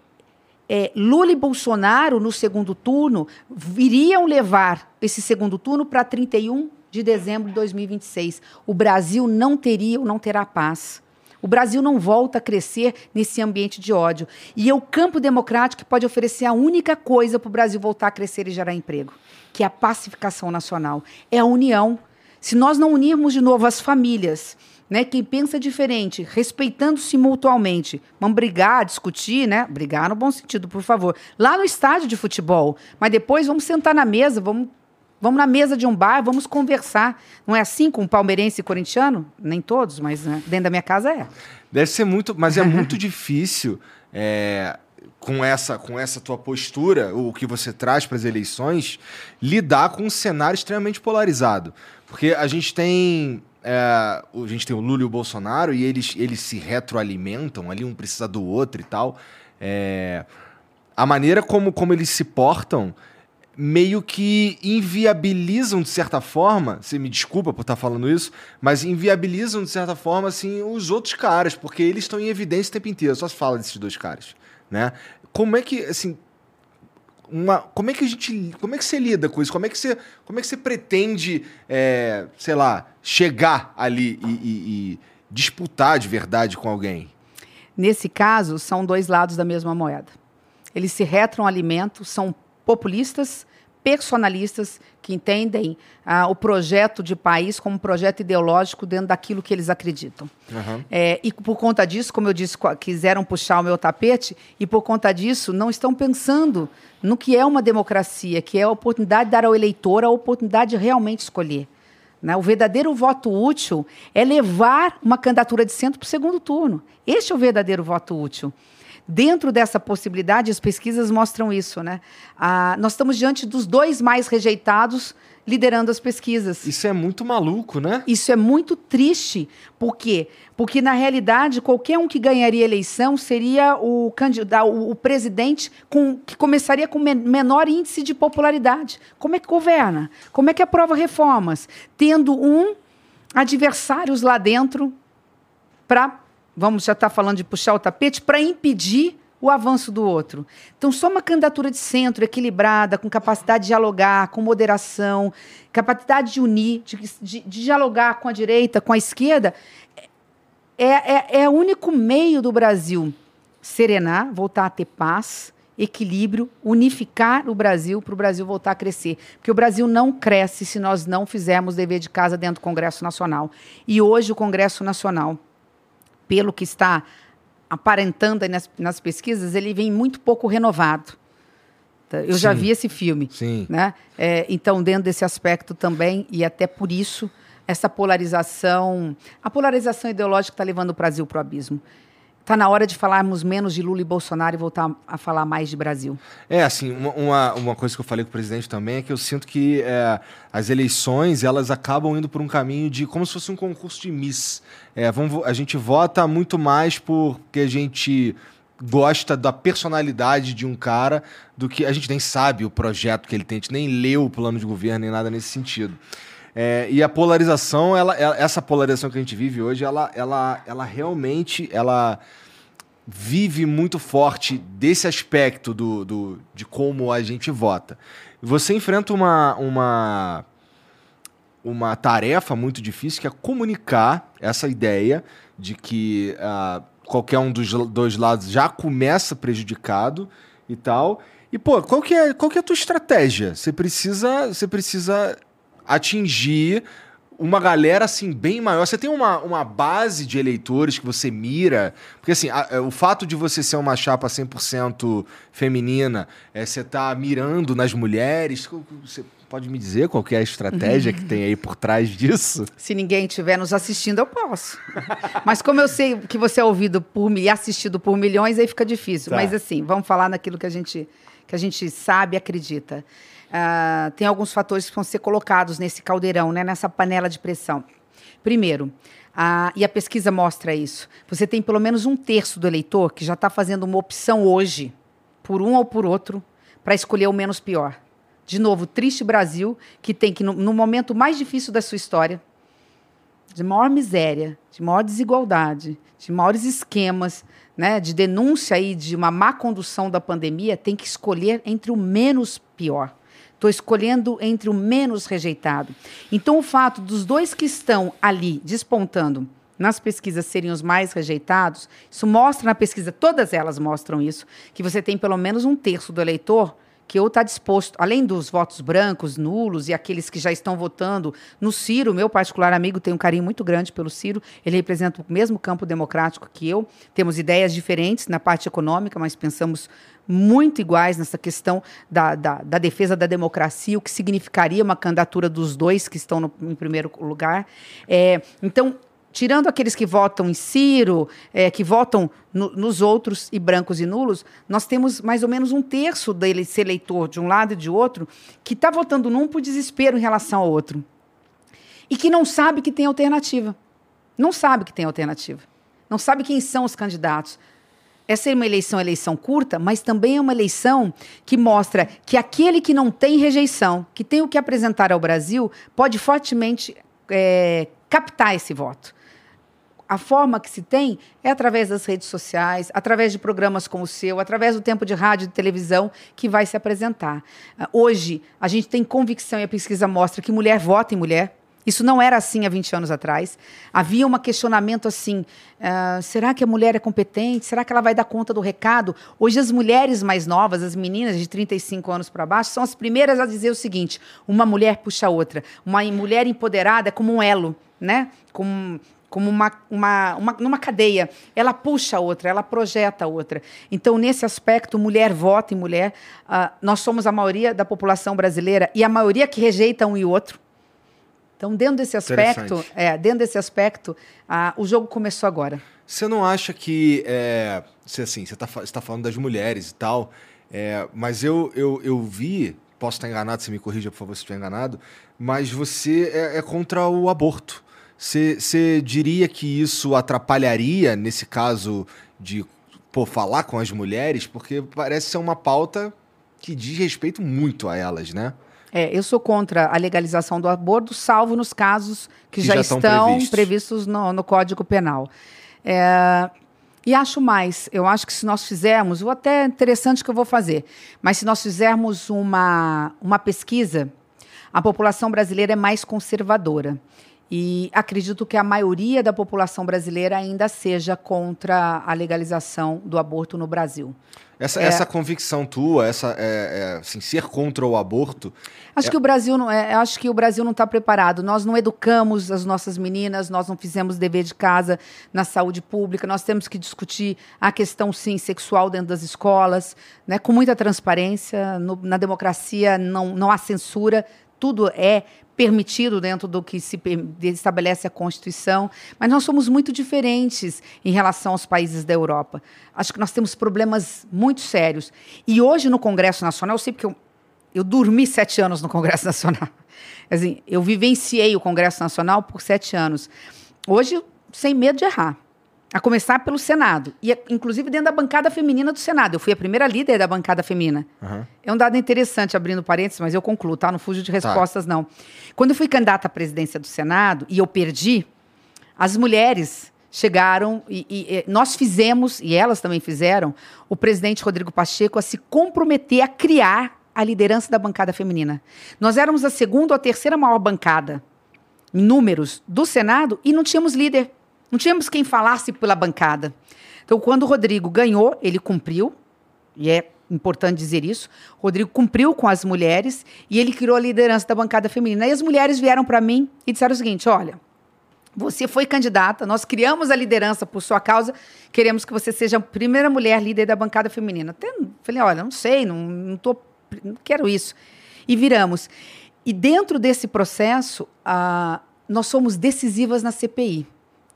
é, Lula e Bolsonaro, no segundo turno, viriam levar esse segundo turno para 31 de dezembro de 2026. O Brasil não teria ou não terá paz. O Brasil não volta a crescer nesse ambiente de ódio. E é o campo democrático que pode oferecer a única coisa para o Brasil voltar a crescer e gerar emprego, que é a pacificação nacional. É a união. Se nós não unirmos de novo as famílias, né, quem pensa diferente, respeitando-se mutualmente, vamos brigar, discutir, né? Brigar no bom sentido, por favor. Lá no estádio de futebol. Mas depois vamos sentar na mesa, vamos Vamos na mesa de um bar, vamos conversar. Não é assim com palmeirense e corintiano? Nem todos, mas né, dentro da minha casa é. Deve ser muito, mas é muito difícil é, com essa com essa tua postura, o que você traz para as eleições, lidar com um cenário extremamente polarizado, porque a gente tem é, o- a gente tem o Lula e o Bolsonaro e eles eles se retroalimentam ali um precisa do outro e tal. É, a maneira como como eles se portam meio que inviabilizam de certa forma, você me desculpa por estar falando isso, mas inviabilizam de certa forma assim os outros caras, porque eles estão em evidência o tempo inteiro, só se fala desses dois caras, né? Como é que assim, uma. Como é que a gente. Como é que você lida com isso? Como é que você, como é que você pretende, é, sei lá, chegar ali e, e, e disputar de verdade com alguém? Nesse caso, são dois lados da mesma moeda. Eles se retroalimentam, são populistas, personalistas, que entendem ah, o projeto de país como um projeto ideológico dentro daquilo que eles acreditam. Uhum. É, e por conta disso, como eu disse, quiseram puxar o meu tapete, e por conta disso, não estão pensando no que é uma democracia, que é a oportunidade de dar ao eleitor a oportunidade de realmente escolher. Né? O verdadeiro voto útil é levar uma candidatura de centro para o segundo turno. Este é o verdadeiro voto útil. Dentro dessa possibilidade, as pesquisas mostram isso. Né? Ah, nós estamos diante dos dois mais rejeitados liderando as pesquisas. Isso é muito maluco, né? Isso é muito triste. Por quê? Porque, na realidade, qualquer um que ganharia a eleição seria o, candidato, o, o presidente com, que começaria com men menor índice de popularidade. Como é que governa? Como é que aprova reformas? Tendo um adversários lá dentro para, vamos já estar tá falando de puxar o tapete, para impedir o avanço do outro. Então, só uma candidatura de centro, equilibrada, com capacidade de dialogar, com moderação, capacidade de unir, de, de, de dialogar com a direita, com a esquerda, é, é, é o único meio do Brasil serenar, voltar a ter paz, equilíbrio, unificar o Brasil para o Brasil voltar a crescer. Porque o Brasil não cresce se nós não fizermos dever de casa dentro do Congresso Nacional. E hoje o Congresso Nacional, pelo que está aparentando nas, nas pesquisas, ele vem muito pouco renovado. Tá? Eu Sim. já vi esse filme. Sim. Né? É, então, dentro desse aspecto também, e até por isso, essa polarização. A polarização ideológica está levando o Brasil para o abismo. Está na hora de falarmos menos de Lula e Bolsonaro e voltar a falar mais de Brasil. É, assim, uma, uma coisa que eu falei com o presidente também é que eu sinto que é, as eleições elas acabam indo por um caminho de como se fosse um concurso de Miss. É, vamos, a gente vota muito mais porque a gente gosta da personalidade de um cara do que a gente nem sabe o projeto que ele tem, a gente nem leu o plano de governo nem nada nesse sentido. É, e a polarização, ela, essa polarização que a gente vive hoje, ela, ela, ela realmente ela vive muito forte desse aspecto do, do, de como a gente vota. Você enfrenta uma, uma, uma tarefa muito difícil que é comunicar essa ideia de que uh, qualquer um dos dois lados já começa prejudicado e tal. E, pô, qual que é, qual que é a tua estratégia? Você precisa, você precisa atingir uma galera assim bem maior. Você tem uma, uma base de eleitores que você mira? Porque assim, a, é, o fato de você ser uma chapa 100% feminina, é, você tá mirando nas mulheres, você pode me dizer qual é a estratégia que tem aí por trás disso? Se ninguém estiver nos assistindo, eu posso. Mas como eu sei que você é ouvido por e assistido por milhões, aí fica difícil. Tá. Mas assim, vamos falar naquilo que a gente, que a gente sabe e acredita. Uh, tem alguns fatores que vão ser colocados nesse caldeirão, né, nessa panela de pressão. Primeiro, e a pesquisa mostra isso, você tem pelo menos um terço do eleitor que já está fazendo uma opção hoje, por um ou por outro, para escolher o menos pior. De novo, triste Brasil, que tem que, no, no momento mais difícil da sua história, de maior miséria, de maior desigualdade, de maiores esquemas, né, de denúncia aí de uma má condução da pandemia, tem que escolher entre o menos pior. Estou escolhendo entre o menos rejeitado. Então, o fato dos dois que estão ali despontando nas pesquisas serem os mais rejeitados, isso mostra na pesquisa, todas elas mostram isso, que você tem pelo menos um terço do eleitor que ou está disposto, além dos votos brancos, nulos e aqueles que já estão votando no Ciro, meu particular amigo tem um carinho muito grande pelo Ciro, ele representa o mesmo campo democrático que eu, temos ideias diferentes na parte econômica, mas pensamos muito iguais nessa questão da, da, da, defesa da democracia, o que significaria uma candidatura dos dois que estão no, em primeiro lugar. É, então, tirando aqueles que votam em Ciro, é, que votam no, nos outros e brancos e nulos, nós temos mais ou menos um terço desse eleitor de um lado e de outro que está votando num por desespero em relação ao outro e que não sabe que tem alternativa. Não sabe que tem alternativa. Não sabe quem são os candidatos essa é uma eleição, eleição curta, mas também é uma eleição que mostra que aquele que não tem rejeição, que tem o que apresentar ao Brasil, pode fortemente é, captar esse voto. a forma que se tem é através das redes sociais, através de programas como o seu, através do tempo de rádio e televisão que vai se apresentar. Ah, hoje, a gente tem convicção, e a pesquisa mostra, que mulher vota em mulher. Isso não era assim há 20 anos atrás. Havia um questionamento assim: uh, será que a mulher é competente? Será que ela vai dar conta do recado? Hoje, as mulheres mais novas, as meninas de 35 anos para baixo, são as primeiras a dizer o seguinte: uma mulher puxa a outra. Uma mulher empoderada é como um elo, né? Como como uma, uma, uma, numa cadeia. Ela puxa a outra, ela projeta a outra. Então, nesse aspecto, mulher vota em mulher. Uh, nós somos a maioria da população brasileira e a maioria que rejeita um e outro. Então, dentro desse aspecto, é, dentro desse aspecto, uh, o jogo começou agora. Você não acha que, é, se assim, você está tá falando das mulheres e tal, é, mas eu, eu, eu vi, posso estar enganado, você me corrija, por favor, se estiver enganado, mas você é, é contra o aborto. Você diria que isso atrapalharia, nesse caso, de pô, falar com as mulheres? Porque parece ser uma pauta que diz respeito muito a elas, né? É, eu sou contra a legalização do aborto, salvo nos casos que, que já, já, estão previstos, previstos no, no, Código Penal. É, e acho mais, eu acho que se nós fizermos, ou até interessante que eu vou fazer, mas se nós fizermos uma, uma pesquisa, a população brasileira é mais conservadora. E acredito que a maioria da população brasileira ainda seja contra a legalização do aborto no Brasil. Essa, é, essa convicção tua, essa é, é, assim, ser contra o aborto. Acho é que o Brasil não é, acho que o Brasil não está preparado. Nós não educamos as nossas meninas, nós não fizemos dever de casa na saúde pública. Nós temos que discutir a questão sim sexual dentro das escolas, né, com muita transparência. No, na democracia não, não há censura, tudo é permitido dentro do que se estabelece a Constituição, mas nós somos muito diferentes em relação aos países da Europa. Acho que nós temos problemas muito sérios. E hoje no Congresso Nacional, eu sei porque eu, eu dormi sete anos no Congresso Nacional. Assim, eu vivenciei o Congresso Nacional por sete anos. Hoje, sem medo de errar. A começar pelo Senado. E, inclusive, dentro da bancada feminina do Senado. Eu fui a primeira líder da bancada feminina. Uhum. É um dado interessante, abrindo parênteses, mas eu concluo, tá? Não fujo de tá. respostas, tá. não. Quando eu fui candidata à presidência do Senado e eu perdi, as mulheres chegaram e, e, e, nós fizemos, e elas também fizeram, o presidente Rodrigo Pacheco a se comprometer a criar a liderança da bancada feminina. Nós éramos a segunda ou a terceira maior bancada em números do Senado e não tínhamos líder. Não tínhamos quem falasse pela bancada. Então, quando o Rodrigo ganhou, ele cumpriu, e é importante dizer isso. O Rodrigo cumpriu com as mulheres e ele criou a liderança da bancada feminina. E as mulheres vieram para mim e disseram o seguinte: olha. Você foi candidata, nós criamos a liderança por sua causa, queremos que você seja a primeira mulher líder da bancada feminina. Até falei, olha, não sei, não, não, tô, não quero isso. E viramos. E dentro desse processo, ah, nós somos decisivas na CPI.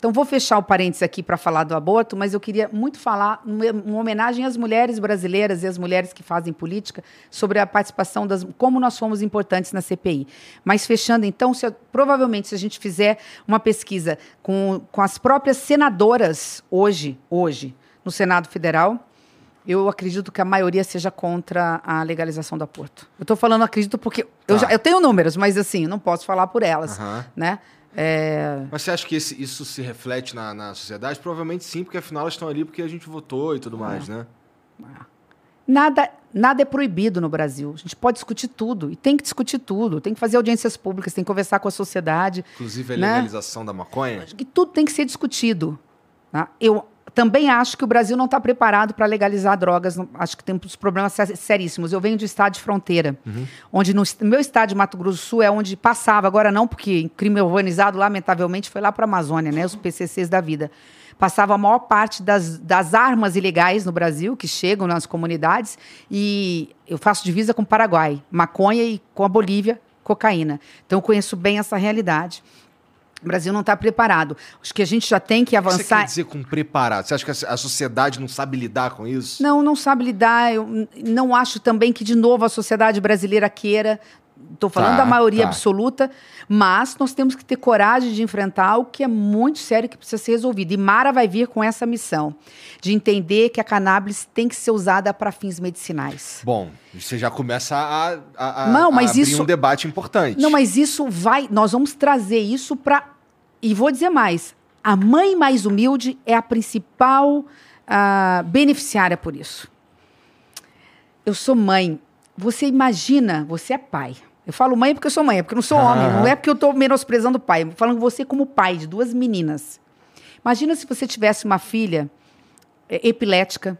Então, vou fechar o parênteses aqui para falar do aborto, mas eu queria muito falar, uma homenagem às mulheres brasileiras e às mulheres que fazem política, sobre a participação das. como nós fomos importantes na CPI. Mas fechando, então, se, provavelmente, se a gente fizer uma pesquisa com, com as próprias senadoras hoje, hoje, no Senado Federal, eu acredito que a maioria seja contra a legalização do aborto. Eu estou falando acredito porque tá. eu, já, eu tenho números, mas assim, não posso falar por elas, uhum. né? É... Mas você acha que esse, isso se reflete na, na sociedade? Provavelmente sim, porque afinal elas estão ali porque a gente votou e tudo mais, é. né? Nada, nada é proibido no Brasil. A gente pode discutir tudo e tem que discutir tudo. Tem que fazer audiências públicas, tem que conversar com a sociedade. Inclusive a né? legalização da maconha? Que tudo tem que ser discutido. Tá? Eu também acho que o Brasil não está preparado para legalizar drogas. Acho que tem uns problemas seríssimos. Eu venho de estado de fronteira, uhum. onde no meu estado de Mato Grosso do Sul é onde passava, agora não, porque crime urbanizado, lamentavelmente, foi lá para a Amazônia, né, os PCCs da vida. Passava a maior parte das, das armas ilegais no Brasil, que chegam nas comunidades, e eu faço divisa com o Paraguai, maconha e com a Bolívia, cocaína. Então eu conheço bem essa realidade. O Brasil não está preparado. Acho que a gente já tem que avançar. O que você quer dizer com preparado? Você acha que a sociedade não sabe lidar com isso? Não, não sabe lidar. Eu não acho também que, de novo, a sociedade brasileira queira. Estou falando tá, da maioria tá. absoluta, mas nós temos que ter coragem de enfrentar o que é muito sério que precisa ser resolvido. E Mara vai vir com essa missão de entender que a cannabis tem que ser usada para fins medicinais. Bom, você já começa a, a, a, não, mas a abrir isso, um debate importante. Não, mas isso vai. Nós vamos trazer isso para e vou dizer mais: A mãe mais humilde é a principal ah, beneficiária por isso. Eu sou mãe. Você imagina, você é pai. Eu falo mãe porque eu sou mãe, é porque eu não sou homem. Não é porque eu estou menosprezando o pai. Falando você como pai de duas meninas. Imagina se você tivesse uma filha é, epilética,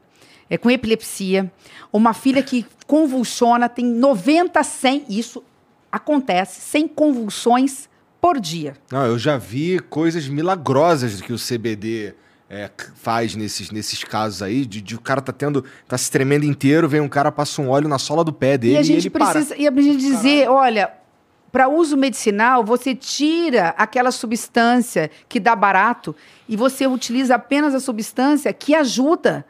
é, com epilepsia, uma filha que convulsiona, tem 90, 100, isso acontece, 100 convulsões por dia. Não, eu já vi coisas milagrosas que o CBD é, faz nesses, nesses casos aí, de, de o cara tá tendo, tá se tremendo inteiro, vem um cara, passa um óleo na sola do pé dele E a gente ele para. precisa e a gente dizer, olha, para uso medicinal, você tira aquela substância que dá barato e você utiliza apenas a substância que ajuda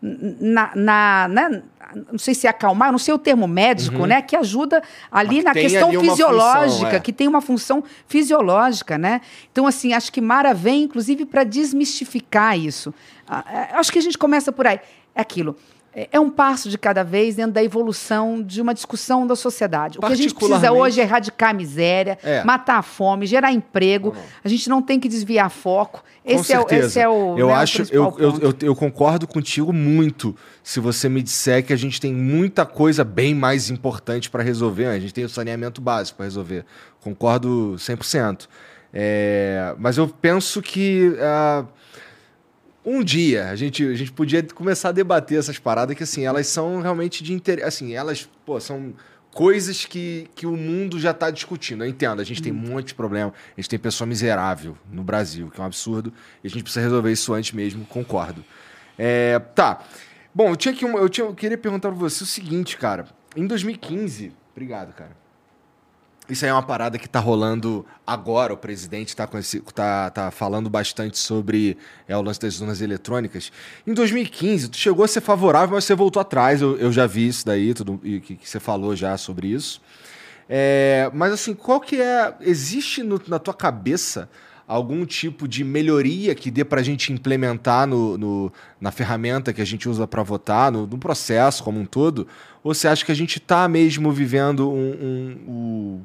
na, na- na- não sei se é acalmar, não sei o termo médico, né? Que ajuda ali Mas na questão ali fisiológica, função, é. que tem uma função fisiológica, né? Então, assim, acho que Mara vem, inclusive, para desmistificar isso. Ah, é, Acho que a gente começa por aí. É aquilo. É é um passo de cada vez dentro da evolução de uma discussão da sociedade. O que a gente precisa hoje é erradicar a miséria, É. matar a fome, gerar emprego. A gente não tem que desviar foco. Esse é, o- esse é o. eu né, o acho, principal eu, eu, eu, eu concordo contigo muito se você me disser que a gente tem muita coisa bem mais importante para resolver. A gente tem o saneamento básico para resolver. Concordo 100%. É, mas eu penso que ah, um dia a gente, a gente podia começar a debater essas paradas que assim elas são realmente de interesse. Assim, elas pô, são coisas que, que o mundo já está discutindo. Eu entendo, a gente tem um monte de problema. A gente tem pessoa miserável no Brasil, que é um absurdo. E a gente precisa resolver isso antes mesmo, concordo. É, tá. Bom, eu tinha que eu, tinha, eu queria perguntar pra você o seguinte, cara. Em 2015, obrigado, cara. Isso aí é uma parada que tá rolando agora. O presidente tá, esse, tá, tá falando bastante sobre é, o lance das urnas eletrônicas. Em 2015, tu chegou a ser favorável, mas você voltou atrás. Eu, eu já vi isso daí, tudo, e que, que você falou já sobre isso. É, mas assim, qual que é. Existe no- na tua cabeça algum tipo de melhoria que dê pra gente implementar no, no- na ferramenta que a gente usa para votar, no, no processo como um todo? Ou você acha que a gente tá mesmo vivendo um, um- o-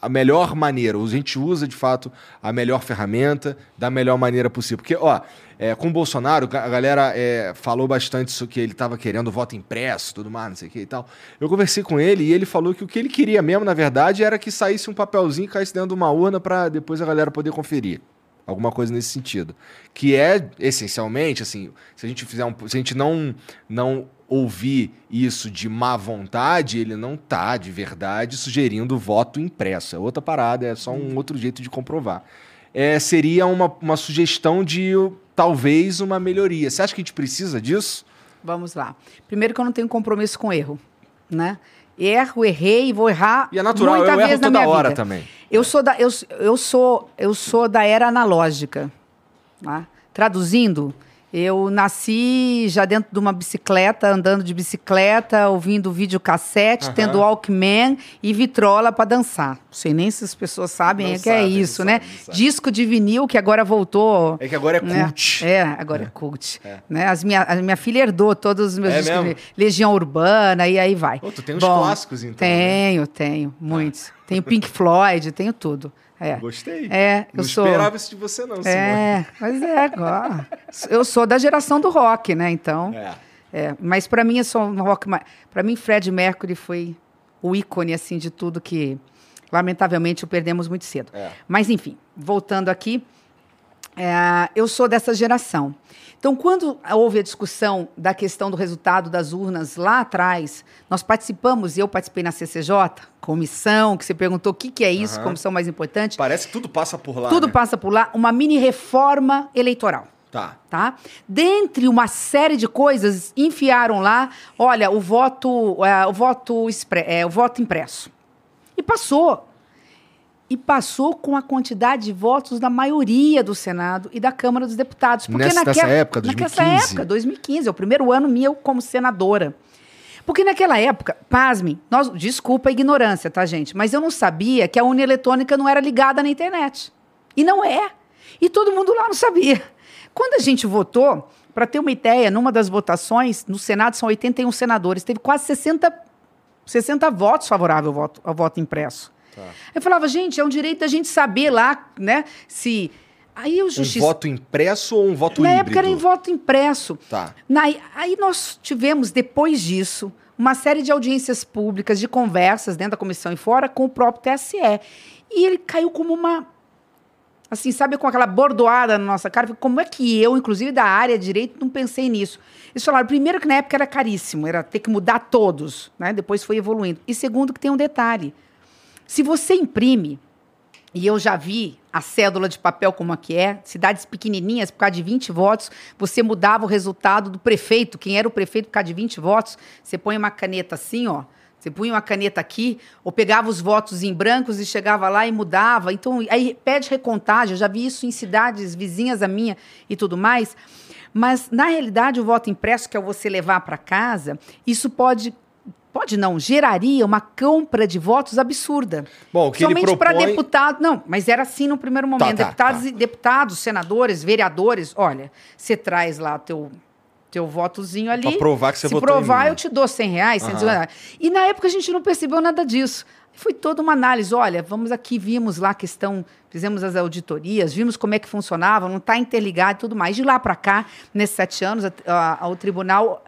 a melhor maneira? A gente usa de fato a melhor ferramenta da melhor maneira possível? Porque, ó, é, com o Bolsonaro, a galera é, falou bastante isso que ele estava querendo voto impresso, tudo mais, não sei o que e tal. Eu conversei com ele e ele falou que o que ele queria mesmo, na verdade, era que saísse um papelzinho e caísse dentro de uma urna para depois a galera poder conferir. Alguma coisa nesse sentido. Que é, essencialmente, assim, se a gente fizer um. Se a gente não, não ouvir isso de má vontade, ele não tá, de verdade, sugerindo voto impresso. É outra parada, é só um outro jeito de comprovar. É, seria uma, uma sugestão de talvez uma melhoria. Você acha que a gente precisa disso? Vamos lá. Primeiro que eu não tenho compromisso com erro, né? Erro, errei vou errar E é natural, muita eu vez erro na toda minha hora vida. também. Eu sou da eu, eu sou eu sou da era analógica. tá? Traduzindo, eu nasci já dentro de uma bicicleta, andando de bicicleta, ouvindo videocassete, Aham. tendo Walkman e vitrola para dançar. Não sei nem se as pessoas sabem Não é que é sabem, não isso, né? sabem. Disco de vinil que agora voltou É que agora é né? cult. É, agora é, cult. Né? As minha, a minha filha herdou todos os meus É discos mesmo? Legião Urbana e aí vai. Pô, tu tem uns clássicos, então, né? Tenho, tenho, muitos. Tenho Pink Floyd, tenho tudo. É. Gostei. É, Não eu sou. esperava isso de você, não, Simone. É, mas é agora. Eu sou da geração do rock, né? Então. É. É, mas para mim é só um rock. Para mim, Fred Mercury foi o ícone assim de tudo que, lamentavelmente, o perdemos muito cedo. É. Mas enfim, voltando aqui, é, eu sou dessa geração. Então, quando houve a discussão da questão do resultado das urnas lá atrás, nós participamos, e eu participei na CCJ, comissão, que você perguntou o que, que é isso, Aham. comissão mais importante. Parece que tudo passa por lá. Tudo né? passa por lá, uma mini reforma eleitoral Tá. tá? Dentre uma série de coisas, enfiaram lá, olha, o voto, é, o voto, é, o voto impresso. E passou. E passou com a quantidade de votos da maioria do Senado e da Câmara dos Deputados. Porque Nessa- naquela, época, Naquela 2015? época, 2015, é o primeiro ano meu como senadora. Porque naquela época, pasmem, nós, desculpa a ignorância, tá, gente? Mas eu não sabia que a urna eletrônica não era ligada na internet. E não é. E todo mundo lá não sabia. Quando a gente votou, para ter uma ideia, numa das votações, no Senado são 81 senadores, teve quase 60, 60 votos favoráveis ao voto, ao voto impresso. Eu falava, gente, é um direito da gente saber lá, né, se Aí o Um justiça. voto impresso ou um voto Na híbrido? época era em voto impresso. Tá. Na- aí nós tivemos, depois disso, uma série de audiências públicas, de conversas dentro da comissão e fora com o próprio TSE. E ele caiu como uma. Assim, sabe, com aquela bordoada na nossa cara. Como é que eu, inclusive da área de direito, não pensei nisso? Eles falaram, primeiro, que na época era caríssimo, era ter que mudar todos, né? Depois foi evoluindo. E segundo, que tem um detalhe. Se você imprime, e eu já vi a cédula de papel como é que é, cidades pequenininhas, por causa de 20 votos, você mudava o resultado do prefeito, quem era o prefeito por causa de 20 votos, você põe uma caneta assim, ó, você punha uma caneta aqui, ou pegava os votos em brancos e chegava lá e mudava. Então, aí pede recontagem, eu já vi isso em cidades vizinhas a minha e tudo mais. Mas, na realidade, o voto impresso, que é você levar para casa, isso pode pode não, geraria uma compra de votos absurda. Bom, o que Somente para propõe- deputado. Não, mas era assim no primeiro momento. tá, deputados, tá. deputados, senadores, vereadores, olha, você traz lá teu teu votozinho ali. Pra provar que você Se votou provar, mim. eu te dou 100 reais, 150 Aham. reais. E na época a gente não percebeu nada disso. Foi toda uma análise. Olha, vamos aqui, vimos lá a questão, fizemos as auditorias, vimos como é que funcionava, não está interligado e tudo mais. De lá para cá, nesses sete anos, a- a- o tribunal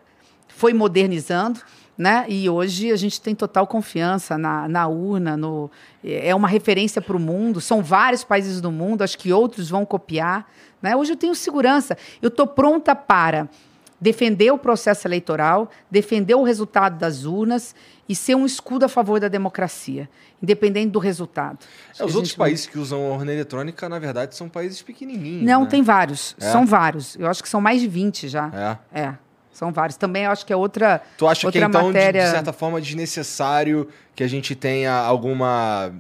foi modernizando, né? E hoje a gente tem total confiança na, na urna, no, é uma referência para o mundo. São vários países do mundo, acho que outros vão copiar. Né? Hoje eu tenho segurança. Eu estou pronta para defender o processo eleitoral, defender o resultado das urnas e ser um escudo a favor da democracia, independente do resultado. É, os a outros não- países que usam urna eletrônica, na verdade, são países pequenininhos. Não, né? tem vários. É? São vários. Eu acho que são mais de 20 já. É. É, são vários. Também acho que é outra, Tu acha outra que então, de- matéria... de, certa forma, desnecessário que a gente tenha alguma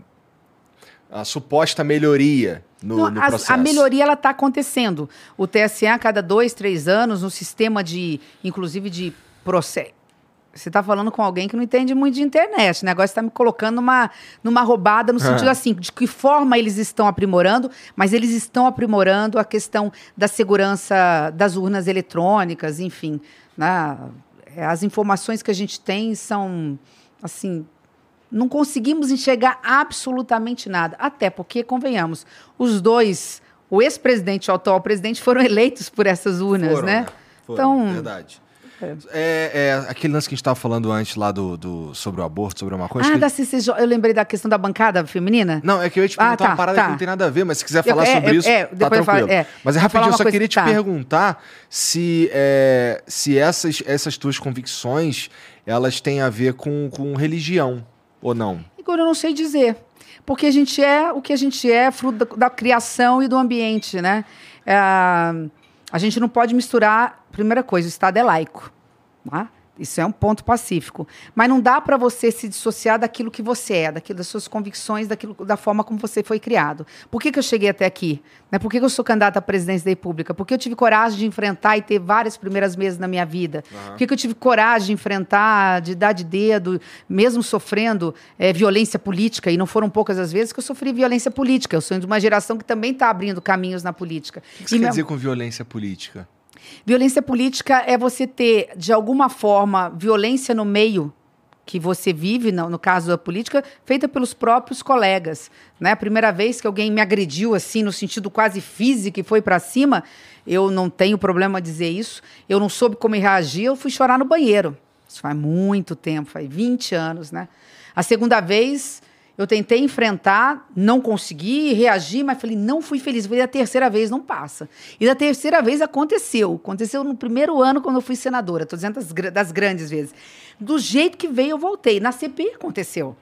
a suposta melhoria no, Não, no a- processo? a, melhoria ela está acontecendo. O TSE a cada dois, três anos, no sistema de, inclusive de processo. Você está falando com alguém que não entende muito de internet. O negócio está me colocando numa, numa roubada no sentido assim, de que forma eles estão aprimorando, mas eles estão aprimorando a questão da segurança das urnas eletrônicas, enfim. Né? É, As informações que a gente tem são, assim, não conseguimos enxergar absolutamente nada. Até porque, convenhamos, os dois, o ex-presidente e o atual presidente, foram eleitos por essas urnas, Foram, né? Foram, Então- verdade. É, é, aquele lance que a gente estava falando antes lá do, do- sobre o aborto, sobre a maconha. acho Ah, que- da CCJ, eu lembrei da questão da bancada feminina. Não, é que eu ia te Ah, perguntar tá, uma parada tá. que não tem nada a ver, mas se quiser Eu- falar é, sobre isso, é, tá eu falo- tranquilo. é. Mas é rapidinho, eu uma só coisa- queria te tá. perguntar se, é, se essas, essas tuas convicções, elas têm a ver com, com religião, ou não? Igor, eu não sei dizer. Porque a gente é o que a gente é, fruto da, da criação e do ambiente, né? É, a gente não pode misturar. Primeira coisa, o Estado é laico. tá? Isso é um ponto pacífico. Mas não dá para você se dissociar daquilo que você é, daquilo, das suas convicções, daquilo, da forma como você foi criado. Por que, que eu cheguei até aqui? Né? Por que, que eu sou candidata à presidência da República? Porque eu tive coragem de enfrentar e ter várias primeiras mesas na minha vida. Por que, que eu tive coragem de enfrentar, de dar de dedo, mesmo sofrendo eh, violência política? E não foram poucas as vezes que eu sofri violência política. Eu sou de uma geração que também está abrindo caminhos na política. O que você E quer meu- dizer com violência política? Violência política é você ter, de alguma forma, violência no meio que você vive, no, no caso da política, feita pelos próprios colegas. Né? A primeira vez que alguém me agrediu, assim, no sentido quase físico e foi para cima, eu não tenho problema dizer isso, eu não soube como reagir, eu fui chorar no banheiro. Isso faz muito tempo, faz 20 anos, né? A segunda vez, eu tentei enfrentar, não consegui reagir, mas falei, não fui feliz. Foi a terceira vez, não passa. E da terceira vez aconteceu. Aconteceu no primeiro ano, quando eu fui senadora. Estou dizendo das, das grandes vezes. Do jeito que veio, eu voltei. Na CPI aconteceu.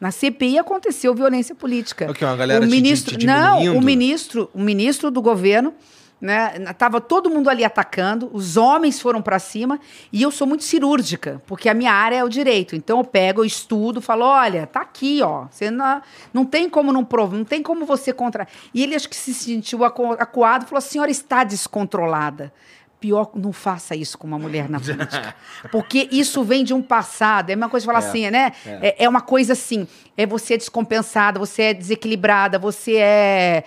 Na CPI aconteceu violência política. O quê? Uma galera o te- ministro, te não, diminuindo? o ministro, o ministro do governo, né? Tava todo mundo ali atacando, os homens foram para cima e eu sou muito cirúrgica, porque a minha área é o direito. Então eu pego, eu estudo, falo, olha, tá aqui, ó. Você não, não tem como não provar, não tem como você contra. E ele acho que se sentiu acu- acuado, falou: "A senhora está descontrolada". Pior, não faça isso com uma mulher na política. Porque isso vem de um passado. É uma coisa de falar É, assim, né? É. é uma coisa assim. É você é descompensada, você é desequilibrada, você é.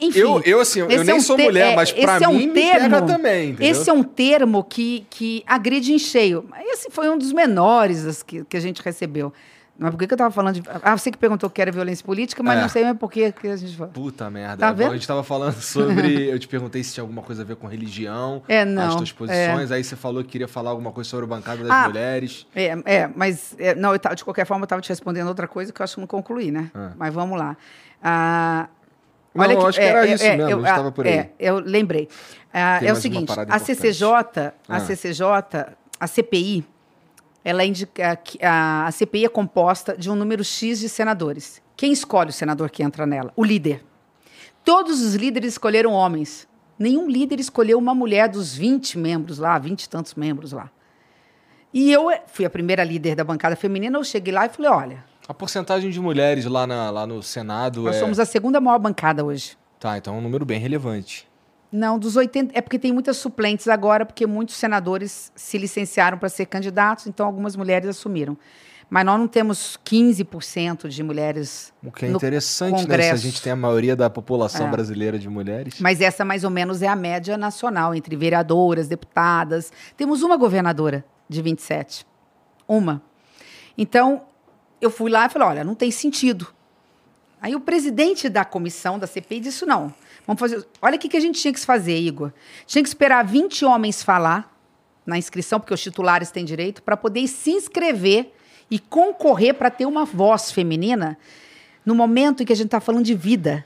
É, é, enfim. Eu, eu, assim, eu nem é um sou mulher, é, mas esse é um mim pega também, entendeu? Esse é um termo que, que agride em cheio. Esse foi um dos menores as que, que a gente recebeu. Mas por que, que eu tava falando de. Ah, você que perguntou que era violência política, mas É. não sei mais por que a gente fala. Puta merda. Tá É, vendo? A gente tava falando sobre. eu te perguntei se tinha alguma coisa a ver com religião. É, não, As tuas posições. Aí você falou que queria falar alguma coisa sobre a bancada das Ah, mulheres. É, é mas é, não, eu de qualquer forma eu estava te respondendo outra coisa que eu acho que não concluí, né? Ah. Mas vamos lá. Ah, Não, eu acho que era isso mesmo, a eu, gente tava por aí. É, eu lembrei. Ah, é o seguinte, a. CCJ, a Ah. CCJ, a CPI, ela indica que a, a CPI é composta de um número X de senadores. Quem escolhe o senador que entra nela? O líder. Todos os líderes escolheram homens. Nenhum líder escolheu uma mulher dos 20 membros lá, 20 e tantos membros lá. E eu fui a primeira líder da bancada feminina, eu cheguei lá e falei, olha, A porcentagem de mulheres lá, na- lá no Senado nós é. somos a segunda maior bancada hoje. Tá, então é um número bem relevante. Não, dos 80. É porque tem muitas suplentes agora, porque muitos senadores se licenciaram para ser candidatos, então algumas mulheres assumiram. Mas nós não temos 15% de mulheres. O que é interessante, né? Se a gente tem a maioria da população É. brasileira de mulheres. Mas essa, mais ou menos, é a média nacional, entre vereadoras, deputadas. Temos uma governadora de 27. Uma. Então, eu fui lá e falei: olha, não tem sentido. Aí o presidente da comissão da CPI disse: não. Vamos fazer. Olha o que que a gente tinha que fazer, Igor. Tinha que esperar 20 homens falar na inscrição, porque os titulares têm direito, para poder se inscrever e concorrer para ter uma voz feminina no momento em que a gente está falando de vida,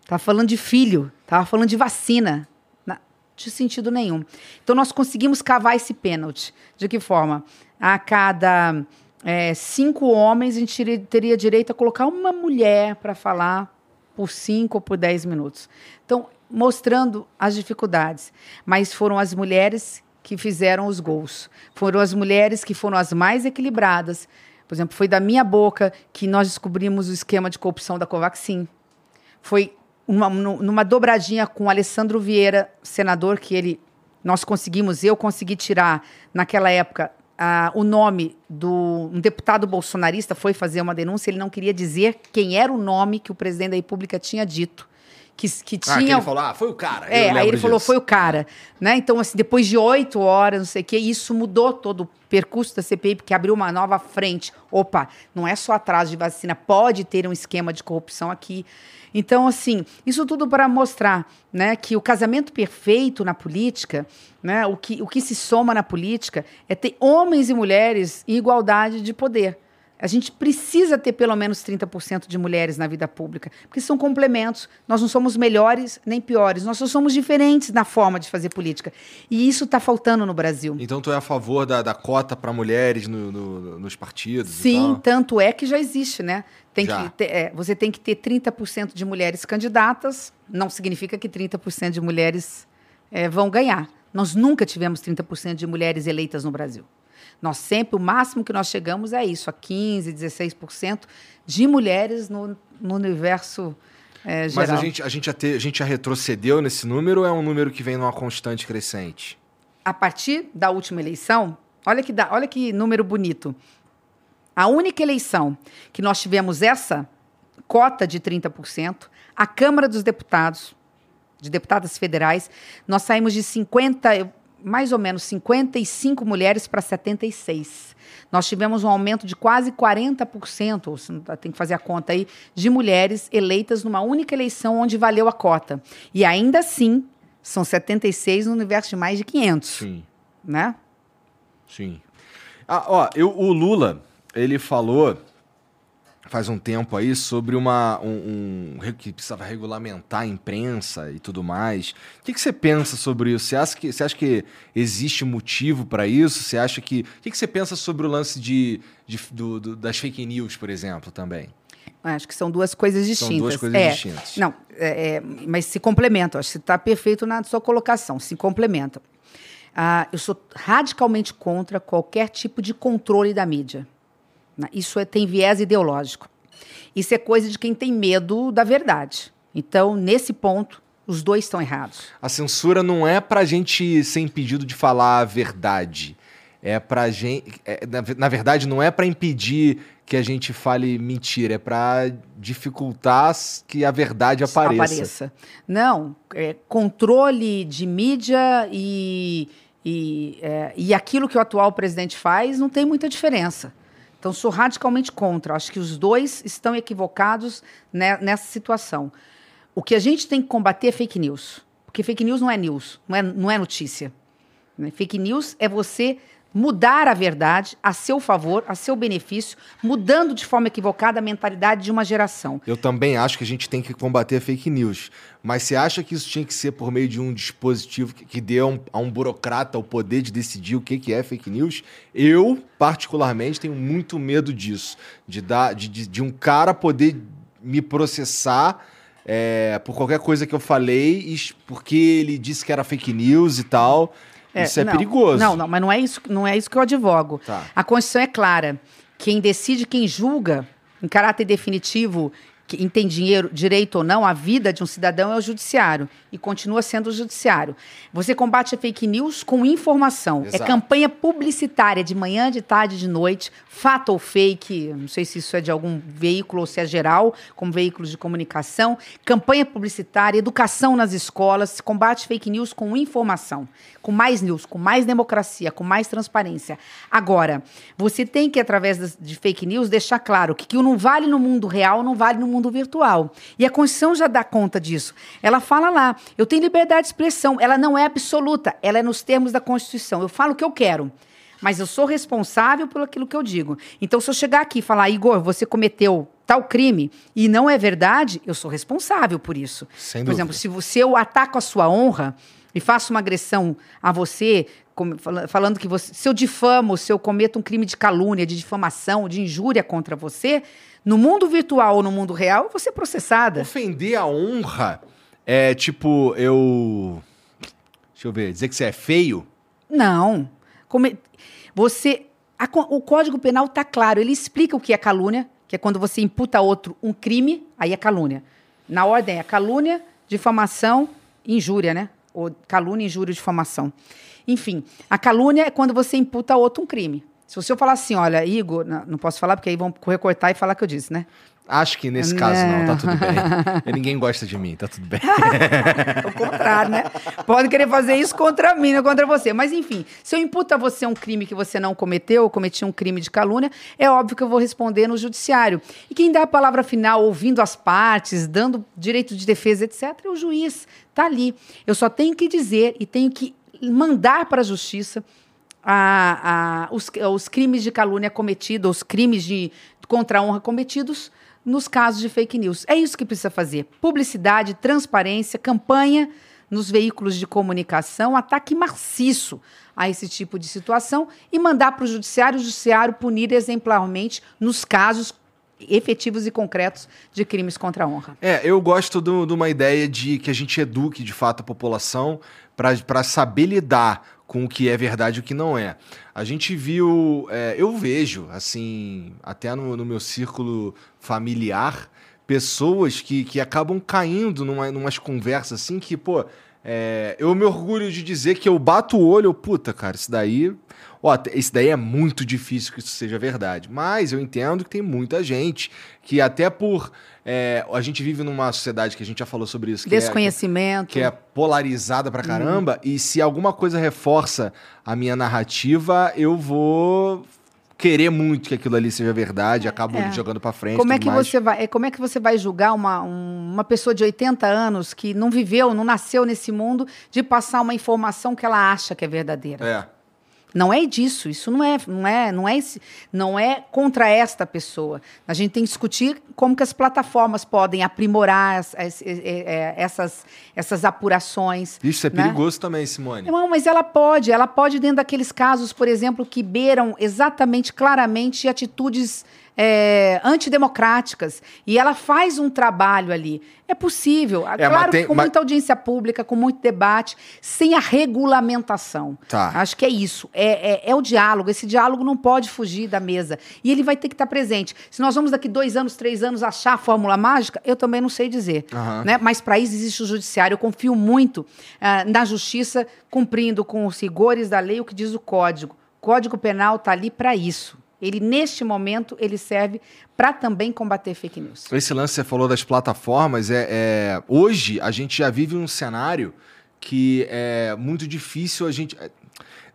está falando de filho, estava falando de vacina. Não tinha sentido nenhum. Então nós conseguimos cavar esse pênalti. De que forma? A cada é, cinco homens, a gente teria- direito a colocar uma mulher para falar por cinco ou por dez minutos. Então, mostrando as dificuldades. Mas foram as mulheres que fizeram os gols. Foram as mulheres que foram as mais equilibradas. Por exemplo, foi da minha boca que nós descobrimos o esquema de corrupção da Covaxin. Foi uma, nu- numa dobradinha com o Alessandro Vieira, senador, que ele nós conseguimos, eu consegui tirar naquela época ah, o nome do um deputado bolsonarista foi fazer uma denúncia, ele não queria dizer quem era o nome que o presidente da República tinha dito. Que, que Ah, que tinha ele falou, ah, foi o cara. é, aí ele falou, disso. foi o cara. Né? Então, assim, depois de oito horas, não sei o quê, isso mudou todo o percurso da CPI, porque abriu uma nova frente. Opa, não é só atraso de vacina, pode ter um esquema de corrupção aqui. Então, assim, isso tudo para mostrar né, que o casamento perfeito na política, né, o, que, o que se soma na política, é ter homens e mulheres em igualdade de poder. A gente precisa ter pelo menos 30% de mulheres na vida pública, porque são complementos. Nós não somos melhores nem piores, nós só somos diferentes na forma de fazer política. E isso está faltando no Brasil. Então tu é a favor da, da cota para mulheres no- no- nos partidos? Sim, tanto é que já existe, né? Tem Já. que é, você tem que ter 30% de mulheres candidatas, não significa que 30% de mulheres é, vão ganhar. Nós nunca tivemos 30% de mulheres eleitas no Brasil. Nós sempre, o máximo que nós chegamos é isso, a 15%, 16% de mulheres no, no universo é, geral. Mas a gente, a, gente já te- a gente já retrocedeu nesse número ou é um número que vem numa constante crescente? a partir da última eleição, olha que, dá- olha que número bonito. A única eleição que nós tivemos essa cota de 30%, a Câmara dos Deputados, de deputadas federais, nós saímos de 50, eu- mais ou menos 55 mulheres para 76. Nós tivemos um aumento de quase 40%, ou se não dá- tem que fazer a conta aí, de mulheres eleitas numa única eleição onde valeu a cota. E ainda assim, são 76 no universo de mais de 500, Sim, né? sim. Ah, ó, eu, o Lula, ele falou faz um tempo aí sobre uma um, um- que precisava regulamentar a imprensa e tudo mais. O que, que você pensa sobre isso? Você acha que, você acha que existe motivo para isso? Você acha que o que, que você pensa sobre o lance de, de- do- do- das fake news, por exemplo, também? Acho que são duas coisas distintas. São duas coisas É, distintas. Não, é, é, mas se complementam. Acho que está perfeito na sua colocação. Se complementam. Ah, eu sou radicalmente contra qualquer tipo de controle da mídia. Né? Isso é, tem viés ideológico. Isso é coisa de quem tem medo da verdade. Então, nesse ponto, os dois estão errados. A censura não é pra gente ser impedido de falar a verdade. É pra gente. é, na, na verdade, não é pra impedir que a gente fale mentira, é pra dificultar que a verdade apareça. Não, é, controle de mídia e, e, é, e aquilo que o atual presidente faz não tem muita diferença. Então, sou radicalmente contra. Acho que os dois estão equivocados né, nessa situação. O que a gente tem que combater é fake news. Porque fake news não é news, não é, não é notícia. Né? Fake news é você mudar a verdade a seu favor, a seu benefício, mudando de forma equivocada a mentalidade de uma geração. Eu também acho que a gente tem que combater fake news. Mas você acha que isso tinha que ser por meio de um dispositivo que, que dê a um, a um burocrata o poder de decidir o que, que é fake news? Eu, particularmente, tenho muito medo disso. De, dar, de, de, de um cara poder me processar é, por qualquer coisa que eu falei, porque ele disse que era fake news e tal. É, isso é não, perigoso. Não, não, mas não é isso, não é isso que eu advogo. Tá. A Constituição é clara. Quem decide, quem julga, em caráter definitivo, que, em tem dinheiro, direito ou não, a vida de um cidadão é o judiciário e continua sendo o judiciário. Você combate a fake news com informação. É Exato. É campanha publicitária de manhã, de tarde, de noite, fato ou fake, não sei se isso é de algum veículo ou se é geral, como veículos de comunicação, campanha publicitária, educação nas escolas, combate fake news com informação, com mais news, com mais democracia, com mais transparência. Agora, você tem que, através de fake news, deixar claro que o que não vale no mundo real não vale no mundo virtual. E a Constituição já dá conta disso. Ela fala lá, eu tenho liberdade de expressão, ela não é absoluta, ela é nos termos da Constituição. Eu falo o que eu quero. Mas eu sou responsável por aquilo que eu digo. Então, se eu chegar aqui e falar, Igor, você cometeu tal crime e não é verdade, eu sou responsável por isso. Sem por dúvida. exemplo, se você eu ataco a sua honra e faço uma agressão a você, como- falando que você, se eu difamo, se eu cometo um crime de calúnia, de difamação, de injúria contra você, no mundo virtual ou no mundo real, vou ser processada. Ofender a honra é tipo, eu. Deixa eu ver, dizer que você é feio? Não. Come- Você. a o Código Penal está claro, ele explica o que é calúnia, que é quando você imputa a outro um crime, aí é calúnia. Na ordem é calúnia, difamação, injúria, né? Ou calúnia, injúria, difamação. Enfim, a calúnia é quando você imputa a outro um crime. Se você falar assim, olha, Igor, não, não posso falar porque aí vão recortar e falar que eu disse, né? Acho que nesse caso não, tá tudo bem. Ninguém gosta de mim, tá tudo bem. Ao contrário, né? Pode querer fazer isso contra mim, não contra você. Mas, enfim, se eu imputo a você um crime que você não cometeu, ou cometi um crime de calúnia, é óbvio que eu vou responder no judiciário. E quem dá a palavra final, ouvindo as partes, dando direito de defesa, etc., é o juiz. Tá ali. Eu só tenho que dizer e tenho que mandar para a justiça a- a- os, os crimes de calúnia cometidos, os crimes de contra a honra cometidos nos casos de fake news. É isso que precisa fazer. Publicidade, transparência, campanha nos veículos de comunicação, ataque maciço a esse tipo de situação e mandar para o judiciário, o judiciário punir exemplarmente nos casos efetivos e concretos de crimes contra a honra. É, eu gosto de uma ideia de que a gente eduque de fato a população para saber lidar com o que é verdade e o que não é. A gente viu, é, eu vejo, assim, até no, no meu círculo familiar, pessoas que, que acabam caindo numa, numas conversas assim que, pô, é, eu me orgulho de dizer que eu bato o olho, puta, cara, isso daí. Ó, isso daí é muito difícil que isso seja verdade. Mas eu entendo que tem muita gente que, até por. é, a gente vive numa sociedade que a gente já falou sobre isso. Que é- Desconhecimento. que é polarizada pra caramba, e se alguma coisa reforça a minha narrativa, eu vou querer muito que aquilo ali seja verdade, acabo É. jogando pra frente. Como é que mais. você vai, é, como é que você vai julgar uma, um- uma pessoa de 80 anos que não viveu, não nasceu nesse mundo, de passar uma informação que ela acha que é verdadeira? É. Não é disso, isso não é, não é, não é, esse- não é contra esta pessoa. A gente tem que discutir como que as plataformas podem aprimorar as- as- é, é, essas, essas apurações. Isso é né? perigoso também, Simone. Não, mas ela pode, ela pode dentro daqueles casos, por exemplo, que beiram exatamente, claramente atitudes é, antidemocráticas. E ela faz um trabalho ali. É possível. mas claro tem- que com mas- muita audiência pública, com muito debate, sem a regulamentação. Tá. Acho que é isso. É, é- é o diálogo. Esse diálogo não pode fugir da mesa. E ele vai ter que estar presente. Se nós vamos daqui dois anos, três anos achar a fórmula mágica, eu também não sei dizer. Aham. né? Mas para isso existe o judiciário. Eu confio muito ah, na justiça cumprindo com os rigores da lei o que diz o código. O Código Penal está ali para isso. Ele, neste momento, ele serve para também combater fake news. Esse lance você falou das plataformas, é, é- hoje a gente já vive um cenário que é muito difícil a gente.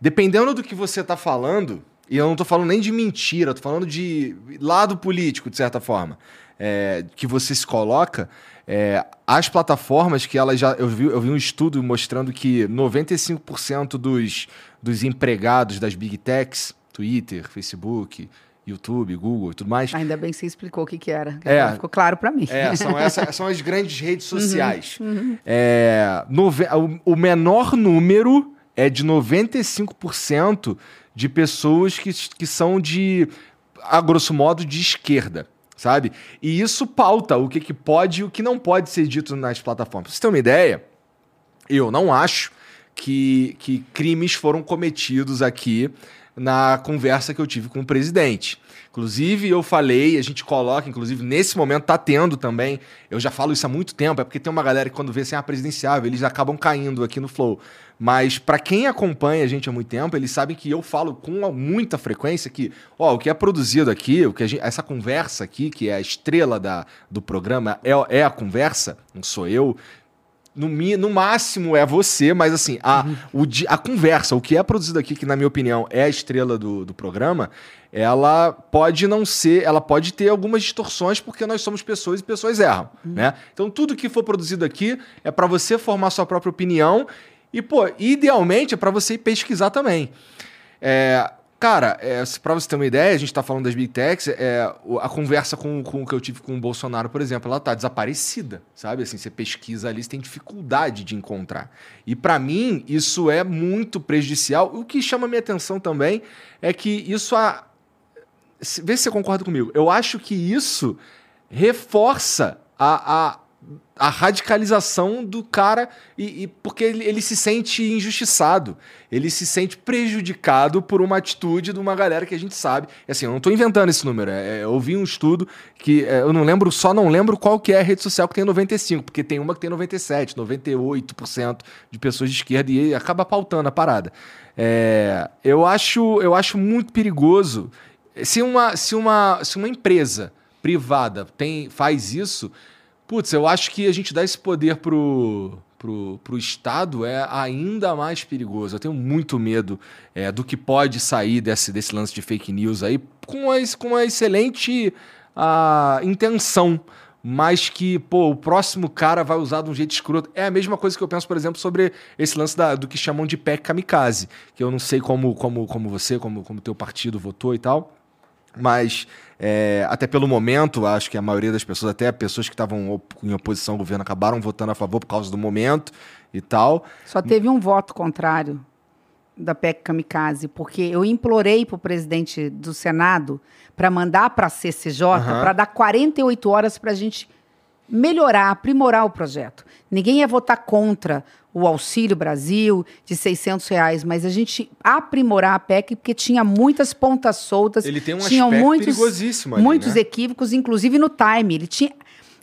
Dependendo do que você está falando, e eu não tô falando nem de mentira, tô falando de lado político, de certa forma, é, que você se coloca, é, as plataformas que elas já. Eu vi, eu vi um estudo mostrando que 95% dos, dos empregados das big techs, Twitter, Facebook, YouTube, Google e tudo mais. Ainda bem que você explicou o que, que era. que É. Ficou claro para mim. É, são, essa- são as grandes redes sociais. É, nove- o, o menor número é de 95% de pessoas que, que são de, a grosso modo, de esquerda. Sabe? E isso pauta o que, que pode e o que não pode ser dito nas plataformas. Pra você ter uma ideia, eu não acho que, que crimes foram cometidos aqui na conversa que eu tive com o presidente. Inclusive, eu falei, a gente coloca, inclusive, nesse momento tá tendo também, eu já falo isso há muito tempo, é porque tem uma galera que quando vê assim, ah, presidenciável, eles acabam caindo aqui no Flow. Mas para quem acompanha a gente há muito tempo, eles sabem que eu falo com muita frequência que, ó, o que é produzido aqui, o que a gente- essa conversa aqui, que é a estrela da, do programa, é, é a conversa, não sou eu, no, no máximo é você, mas assim, a, o di- a conversa, o que é produzido aqui, que na minha opinião é a estrela do, do programa, ela pode não ser, ela pode ter algumas distorções, porque nós somos pessoas e pessoas erram, né? Então tudo que for produzido aqui é para você formar sua própria opinião e, pô, idealmente é para você pesquisar também. É, cara, é, pra você ter uma ideia, a gente tá falando das Big Techs, é, a conversa com, com que eu tive com o Bolsonaro, por exemplo, ela tá desaparecida, sabe? Assim, você pesquisa ali, você tem dificuldade de encontrar. E pra mim, isso é muito prejudicial. O que chama minha atenção também é que isso a... Vê se você concorda comigo. Eu acho que isso reforça a, a, a radicalização do cara e, e porque ele, ele se sente injustiçado, ele se sente prejudicado por uma atitude de uma galera que a gente sabe. E, Assim, eu não estou inventando esse número. é, é, eu vi um estudo que é, eu não lembro, só não lembro qual que é a rede social que tem 95, porque tem uma que tem 97, 98% de pessoas de esquerda e acaba pautando a parada. É, eu acho, eu acho muito perigoso se uma, se uma, se uma empresa privada tem, faz isso, putz, eu acho que a gente dá esse poder pro, pro, pro Estado é ainda mais perigoso. Eu tenho muito medo é, do que pode sair desse, desse lance de fake news aí com uma, com uma excelente ah, intenção. Mas que, pô, o próximo cara vai usar de um jeito escroto. É a mesma coisa que eu penso, por exemplo, sobre esse lance da- do que chamam de PEC kamikaze. Que eu não sei como, como, como você, como, como teu partido votou e tal. Mas, é, até pelo momento, acho que a maioria das pessoas, até pessoas que estavam op- em oposição ao governo, acabaram votando a favor por causa do momento e tal. Só teve um voto contrário da PEC Kamikaze, porque eu implorei para o presidente do Senado para mandar para a CCJ Aham. para dar 48 horas para a gente melhorar, aprimorar o projeto. Ninguém ia votar contra o Auxílio Brasil de 600 reais, mas a gente aprimorar a PEC porque tinha muitas pontas soltas, Ele tem um tinham muitos, perigosíssimo ali, muitos né? equívocos, inclusive no time. Ele tinha,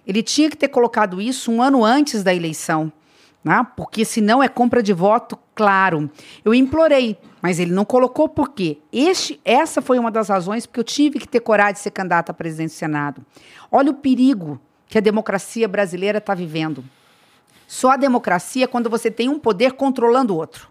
ele tinha que ter colocado isso um ano antes da eleição, né? porque senão é compra de voto, claro. Eu implorei, mas ele não colocou por quê? Este, essa foi uma das razões porque eu tive que ter coragem de ser candidata a presidente do Senado. Olha o perigo que a democracia brasileira está vivendo. Só a democracia é quando você tem um poder controlando o outro.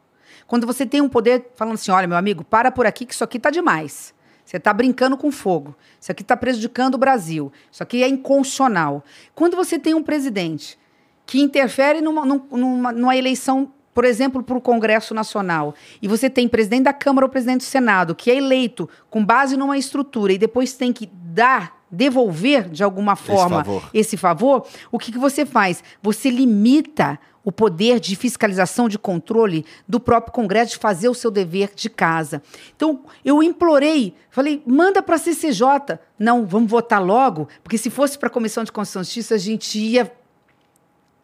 Quando você tem um poder falando assim, olha, meu amigo, para por aqui que isso aqui está demais. Você está brincando com fogo. Isso aqui está prejudicando o Brasil. Isso aqui é inconstitucional. Quando você tem um presidente que interfere numa, num- numa, numa eleição, por exemplo, para o Congresso Nacional, e você tem presidente da Câmara ou presidente do Senado, que é eleito com base numa estrutura e depois tem que dar, devolver de alguma forma favor. esse favor, o que, que você faz? Você limita o poder de fiscalização, de controle do próprio Congresso de fazer o seu dever de casa. Então, eu implorei, falei, manda para a CCJ. Não, vamos votar logo, porque se fosse para a Comissão de Constituição e Justiça, a gente ia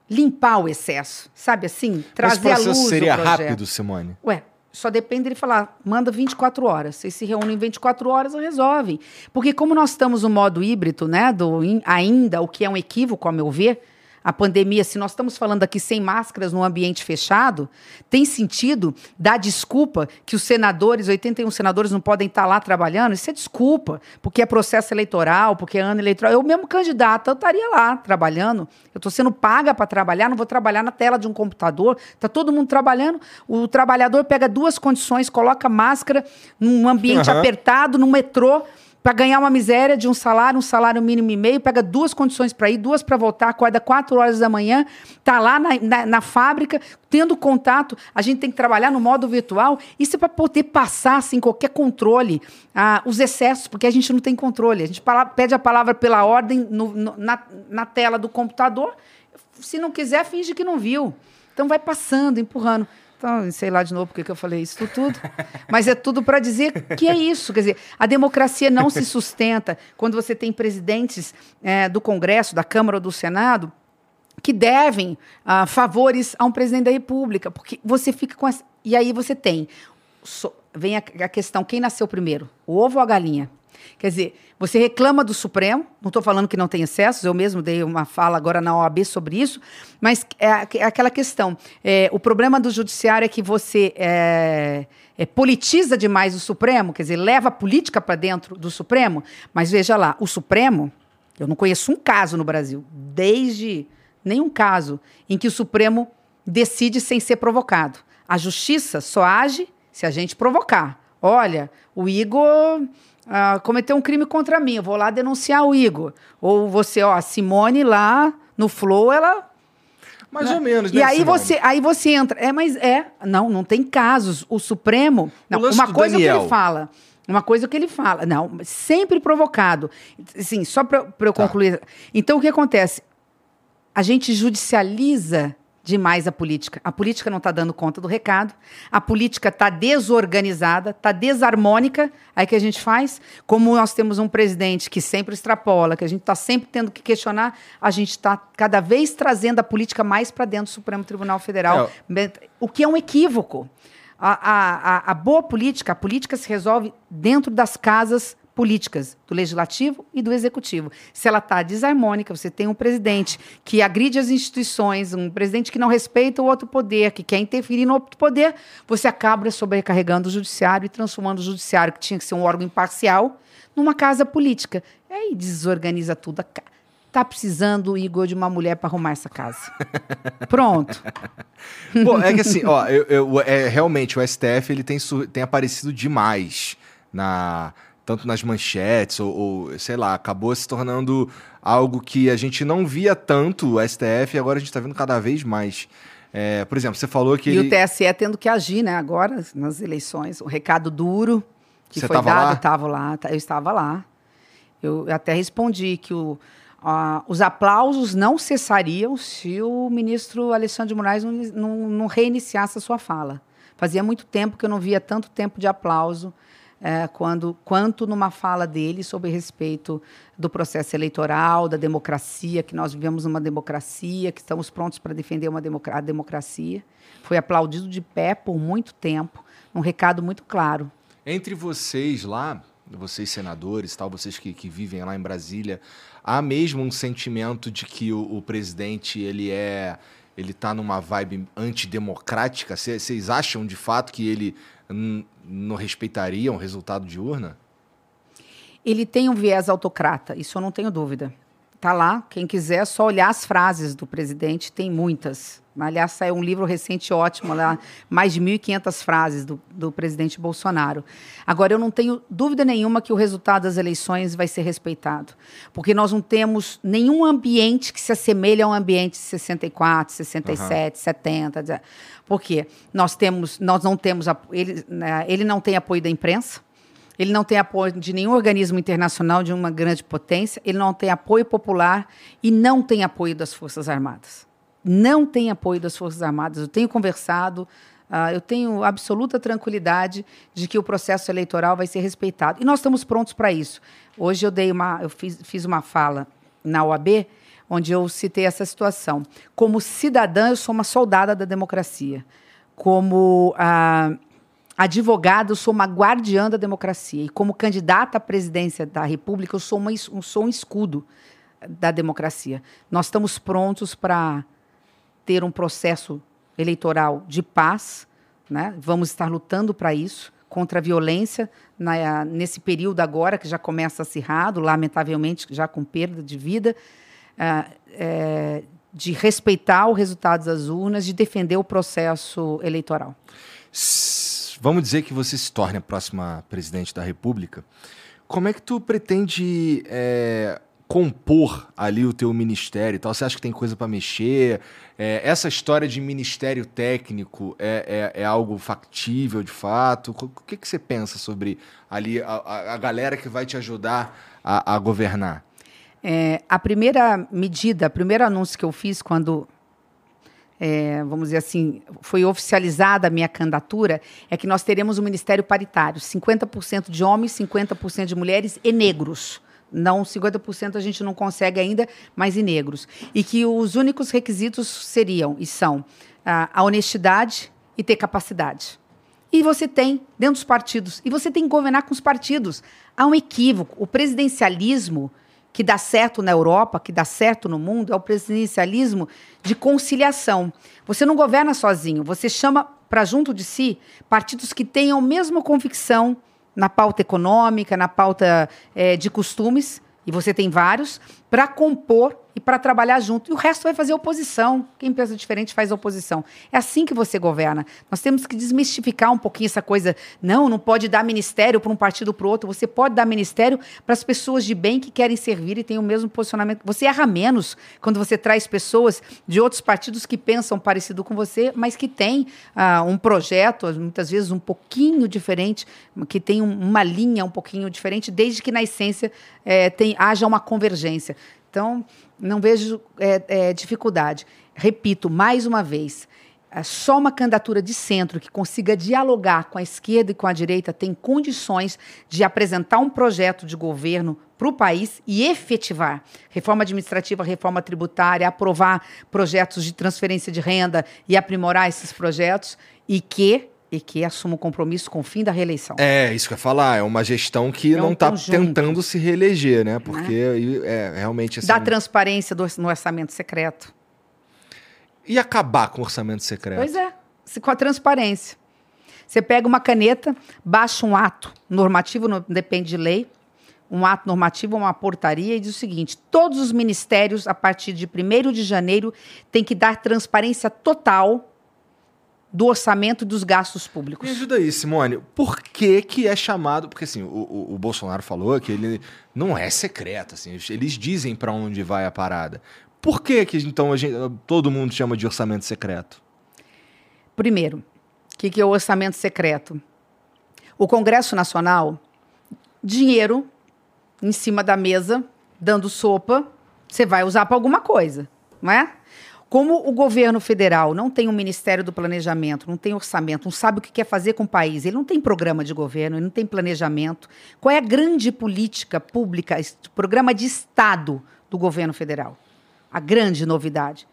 limpar o excesso, sabe assim? Mas Trazer esse à processo luz seria o projeto. rápido, Simone? Ué, só depende dele falar, manda 24 horas. Vocês se reúnem em 24 horas e resolvem. Porque como nós estamos no modo híbrido, né, do in- ainda, o que é um equívoco, ao meu ver, a pandemia, se nós estamos falando aqui sem máscaras num ambiente fechado, tem sentido dar desculpa que os senadores, 81 senadores, não podem estar lá trabalhando? Isso é desculpa, porque é processo eleitoral, porque é ano eleitoral. Eu mesmo candidato, eu estaria lá trabalhando. Eu estou sendo paga para trabalhar, não vou trabalhar na tela de um computador. Está todo mundo trabalhando. O trabalhador pega duas condições, coloca máscara num ambiente uhum. apertado, no metrô para ganhar uma miséria de um salário, um salário mínimo e meio, pega duas condições para ir, duas para voltar, acorda quatro horas da manhã, tá lá na, na, na, fábrica, tendo contato. A gente tem que trabalhar no modo virtual. Isso é para poder passar sem assim, qualquer controle ah, os excessos, porque a gente não tem controle. A gente pede a palavra pela ordem no, no, na, na tela do computador. Se não quiser, finge que não viu. Então vai passando, empurrando. Então, sei lá de novo porque que eu falei isso tudo. Mas é tudo para dizer que é isso. Quer dizer, a democracia não se sustenta quando você tem presidentes é, do Congresso, da Câmara ou do Senado que devem ah, favores a um presidente da República. Porque você fica com essa. E aí você tem. So, vem a, a questão: quem nasceu primeiro? O ovo ou a galinha? Quer dizer, você reclama do Supremo, não estou falando que não tem excessos, eu mesmo dei uma fala agora na OAB sobre isso, mas é, é aquela questão. É, o problema do judiciário é que você é, é, politiza demais o Supremo, quer dizer, leva a política para dentro do Supremo, mas veja lá, o Supremo, eu não conheço um caso no Brasil, desde nenhum caso, em que o Supremo decide sem ser provocado. A justiça só age se a gente provocar. Olha, o Igor ah, cometeu um crime contra mim, eu vou lá denunciar o Igor. Ou você, ó, a Simone lá no Flow, ela. Mais né? ou menos, né? E aí você, aí você entra. É, mas é. Não, não tem casos. O Supremo. Não, o uma coisa Daniel. que ele fala. Uma coisa que ele fala. Não, sempre provocado. Sim, só para eu tá. concluir. Então, o que acontece? A gente judicializa demais a política. A política não está dando conta do recado, a política está desorganizada, está desarmônica. Aí que a gente faz? Como nós temos um presidente que sempre extrapola, que a gente está sempre tendo que questionar, a gente está cada vez trazendo a política mais para dentro do Supremo Tribunal Federal, é. o que é um equívoco. A, a, a, boa política, a política se resolve dentro das casas políticas do legislativo e do executivo. Se ela está desarmônica, você tem um presidente que agride as instituições, um presidente que não respeita o outro poder, que quer interferir no outro poder, você acaba sobrecarregando o judiciário e transformando o judiciário, que tinha que ser um órgão imparcial, numa casa política. E aí desorganiza tudo. Tá precisando, Igor, de uma mulher para arrumar essa casa. Pronto. Bom, é que assim, ó, eu, eu, é, realmente o STF ele tem, tem aparecido demais na tanto nas manchetes, ou, ou, sei lá, acabou se tornando algo que a gente não via tanto o STF e agora a gente está vendo cada vez mais. É, por exemplo, você falou que. E ele... o TSE tendo que agir, né, agora, nas eleições. O recado duro que você foi dado, lá? Estava lá, tá, eu estava lá. Eu até respondi que o, uh, os aplausos não cessariam se o ministro Alexandre de Moraes não, não, não reiniciasse a sua fala. Fazia muito tempo que eu não via tanto tempo de aplauso é, quando, quanto numa fala dele sobre respeito do processo eleitoral, da democracia, que nós vivemos uma democracia, que estamos prontos para defender uma a democracia. Foi aplaudido de pé por muito tempo, um recado muito claro. Entre vocês lá, vocês senadores, tal, vocês que, que vivem lá em Brasília, há mesmo um sentimento de que o, o presidente ele é ele está numa vibe antidemocrática? Vocês acham de fato que ele não respeitaria um resultado de urna? Ele tem um viés autocrata, isso eu não tenho dúvida. Tá lá, quem quiser, é só olhar as frases do presidente, tem muitas. Aliás, saiu um livro recente ótimo lá, mais de 1.500 frases do, do presidente Bolsonaro. Agora, eu não tenho dúvida nenhuma que o resultado das eleições vai ser respeitado, porque nós não temos nenhum ambiente que se assemelhe a um ambiente de 64, 67, uhum. 70. Por quê? Nós, temos, nós não temos. Ele, né, ele não tem apoio da imprensa. Ele não tem apoio de nenhum organismo internacional de uma grande potência, ele não tem apoio popular e não tem apoio das Forças Armadas não tem apoio das Forças Armadas. Eu tenho conversado, uh, eu tenho absoluta tranquilidade de que o processo eleitoral vai ser respeitado. E nós estamos prontos para isso. Hoje eu dei uma, eu fiz, fiz uma fala na OAB, onde eu citei essa situação. Como cidadã, eu sou uma soldada da democracia. Como uh, advogada, eu sou uma guardiã da democracia. E como candidata à presidência da República, eu sou, uma, sou um escudo da democracia. Nós estamos prontos para ter um processo eleitoral de paz, né? vamos estar lutando para isso, contra a violência na, nesse período agora, que já começa acirrado, lamentavelmente, já com perda de vida, uh, é, de respeitar os resultados das urnas, de defender o processo eleitoral. Vamos dizer que você se torne a próxima presidente da República. Como é que tu pretende é, compor ali o teu ministério e tal? Você acha que tem coisa para mexer? É, essa história de ministério técnico é, é, é, algo factível de fato? O que, que você pensa sobre ali a, a galera que vai te ajudar a, a governar? É, a primeira medida, o primeiro anúncio que eu fiz quando é, vamos dizer assim, foi oficializada a minha candidatura, é que nós teremos um ministério paritário, 50% de homens, 50% de mulheres e negros. Não 50% a gente não consegue ainda, mas e negros. E que os únicos requisitos seriam e são a, a honestidade e ter capacidade. E você tem dentro dos partidos, e você tem que governar com os partidos. Há um equívoco. O presidencialismo que dá certo na Europa, que dá certo no mundo, é o presidencialismo de conciliação. Você não governa sozinho, você chama para junto de si partidos que tenham a mesma convicção na pauta econômica, na pauta é, de costumes, e você tem vários, para compor e para trabalhar junto. E o resto vai fazer oposição. Quem pensa diferente faz oposição. É assim que você governa. Nós temos que desmistificar um pouquinho essa coisa. Não, não pode dar ministério para um partido para o outro. Você pode dar ministério para as pessoas de bem que querem servir e têm o mesmo posicionamento. Você erra menos quando você traz pessoas de outros partidos que pensam parecido com você, mas que têm uh, um projeto, muitas vezes um pouquinho diferente, que tem um, uma linha um pouquinho diferente, desde que na essência é, tem, haja uma convergência. Então, não vejo é, é, dificuldade. Repito, mais uma vez, é só uma candidatura de centro que consiga dialogar com a esquerda e com a direita tem condições de apresentar um projeto de governo para o país e efetivar reforma administrativa, reforma tributária, aprovar projetos de transferência de renda e aprimorar esses projetos e que e que assuma o compromisso com o fim da reeleição. É, isso que eu ia falar. É uma gestão que é não está tentando se reeleger, né? Porque né? é realmente... Assim... Dá transparência do, no orçamento secreto. E acabar com o orçamento secreto? Pois é, com a transparência. Você pega uma caneta, baixa um ato normativo, não depende de lei, um ato normativo, uma portaria, e diz o seguinte: todos os ministérios, a partir de 1 de janeiro, têm que dar transparência total do orçamento dos gastos públicos. Me ajuda aí, Simone. Por que que é chamado... Porque, assim, o, o, Bolsonaro falou que ele não é secreto, assim. Eles dizem para onde vai a parada. Por que que, então, gente, todo mundo chama de orçamento secreto? Primeiro, o que, que é o orçamento secreto? O Congresso Nacional, dinheiro em cima da mesa, dando sopa, você vai usar para alguma coisa, não é? Como o governo federal não tem um Ministério do Planejamento, não tem orçamento, não sabe o que quer fazer com o país, ele não tem programa de governo, ele não tem planejamento. Qual é a grande política pública, programa de Estado do governo federal? A grande novidade.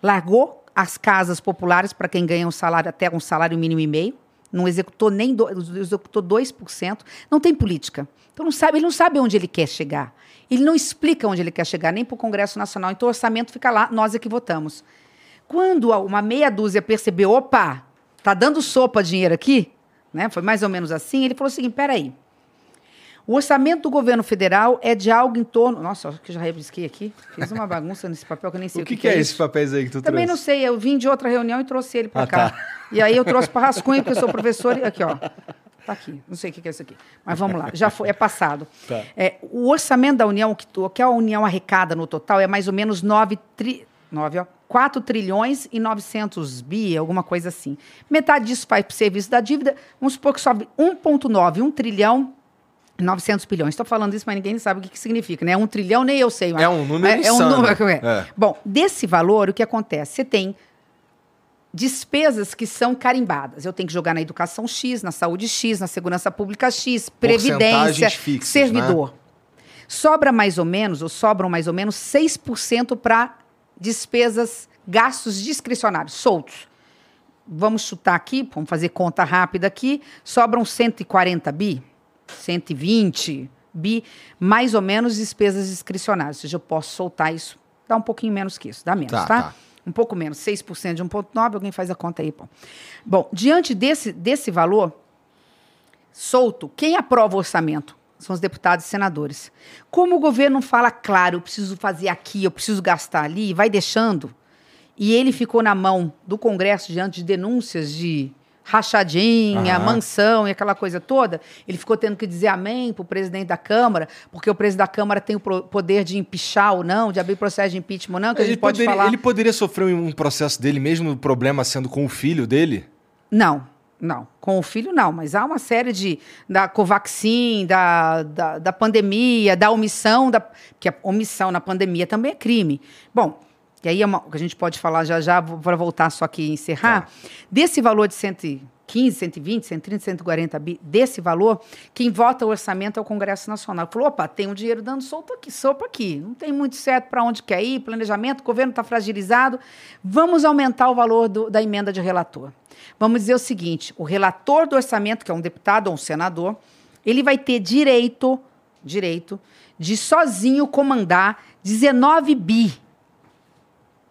Largou as casas populares para quem ganha um salário até um salário mínimo e meio, não executou nem do, executou 2%, não tem política. Então não sabe, ele não sabe onde ele quer chegar. Ele não explica onde ele quer chegar, nem para o Congresso Nacional. Então o orçamento fica lá, nós é que votamos. Quando uma meia dúzia percebeu, opa, tá dando sopa dinheiro aqui, né? Foi mais ou menos assim. Ele falou o seguinte: peraí. O orçamento do governo federal é de algo em torno. Nossa, acho que já rebrisquei aqui. Fiz uma bagunça nesse papel que eu nem sei o que, o que, que é, é esses papéis aí que tu Também trouxe? não sei. Eu vim de outra reunião e trouxe ele para ah, cá. Tá. E aí eu trouxe para rascunho, porque eu sou professor. E aqui, ó. Tá aqui, não sei o que é isso aqui. Mas vamos lá, já foi, é passado. Tá. É, o orçamento da União, que, que a União arrecada no total é mais ou menos 9, tri, 9 ó, 4 trilhões e 900 bi, alguma coisa assim. Metade disso vai para o serviço da dívida, vamos supor que sobe 1,9, 1 trilhão 900 bilhões. Estou falando isso, mas ninguém sabe o que, que significa, né? Um trilhão, nem eu sei. Mas é um número É, é um número. É. É. Bom, desse valor, o que acontece? Você tem despesas que são carimbadas. Eu tenho que jogar na educação X, na saúde X, na segurança pública X, previdência, fixas, servidor. Né? Sobra mais ou menos, ou sobram mais ou menos 6% para despesas, gastos discricionários, soltos. Vamos chutar aqui, vamos fazer conta rápida aqui, sobram 140 bi, 120 bi, mais ou menos, despesas discricionárias. Ou seja, eu posso soltar isso, dá um pouquinho menos que isso, dá menos, Tá, tá? tá. Um pouco menos, 6% de 1,9, alguém faz a conta aí, pô. Bom, diante desse, desse valor solto, quem aprova o orçamento? São os deputados e senadores. Como o governo fala, claro, eu preciso fazer aqui, eu preciso gastar ali, e vai deixando, e ele ficou na mão do Congresso diante de denúncias de rachadinha, Aham. mansão e aquela coisa toda, ele ficou tendo que dizer amém para o presidente da Câmara, porque o presidente da Câmara tem o pro- poder de empichar ou não, de abrir processo de impeachment ou não, que a Ele gente pode poderia, falar... ele poderia sofrer um processo dele mesmo, o problema sendo com o filho dele? Não, não. Com o filho, não. Mas há uma série de. da Covaxin, da, da, da pandemia, da omissão, da, que a omissão na pandemia também é crime. Bom, e aí é uma, que a gente pode falar já já, para voltar só aqui e encerrar. Desse valor de 115, 120, 130, 140 bi, desse valor, quem vota o orçamento é o Congresso Nacional. Falou: opa, tem um dinheiro dando solto aqui, sopa aqui. Não tem muito certo para onde quer ir, planejamento, o governo está fragilizado. Vamos aumentar o valor do- da emenda de relator. Vamos dizer o seguinte: o relator do orçamento, que é um deputado ou um senador, ele vai ter direito, direito, de sozinho comandar 19 bi.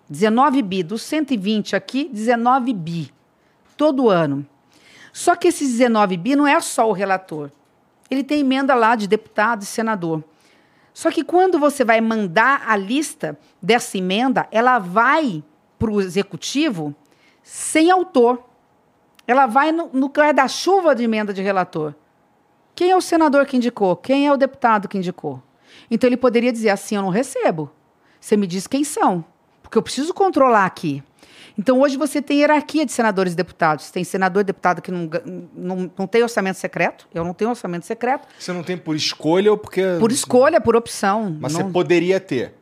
19 bi. Dos 120 aqui, 19 bi. Todo ano. Só que esses 19 bi não é só o relator. Ele tem emenda lá de deputado e senador. Só que quando você vai mandar a lista dessa emenda, ela vai para o executivo sem autor. Ela vai no, no guarda-chuva de emenda de relator. Quem é o senador que indicou? Quem é o deputado que indicou? Então ele poderia dizer assim: eu não recebo. Você me diz quem são, porque eu preciso controlar aqui. Então hoje você tem hierarquia de senadores e deputados. Tem senador e deputado que não, não, não tem orçamento secreto. Eu não tenho orçamento secreto. Você não tem por escolha ou porque. Por escolha, por opção. Mas Não- você poderia ter.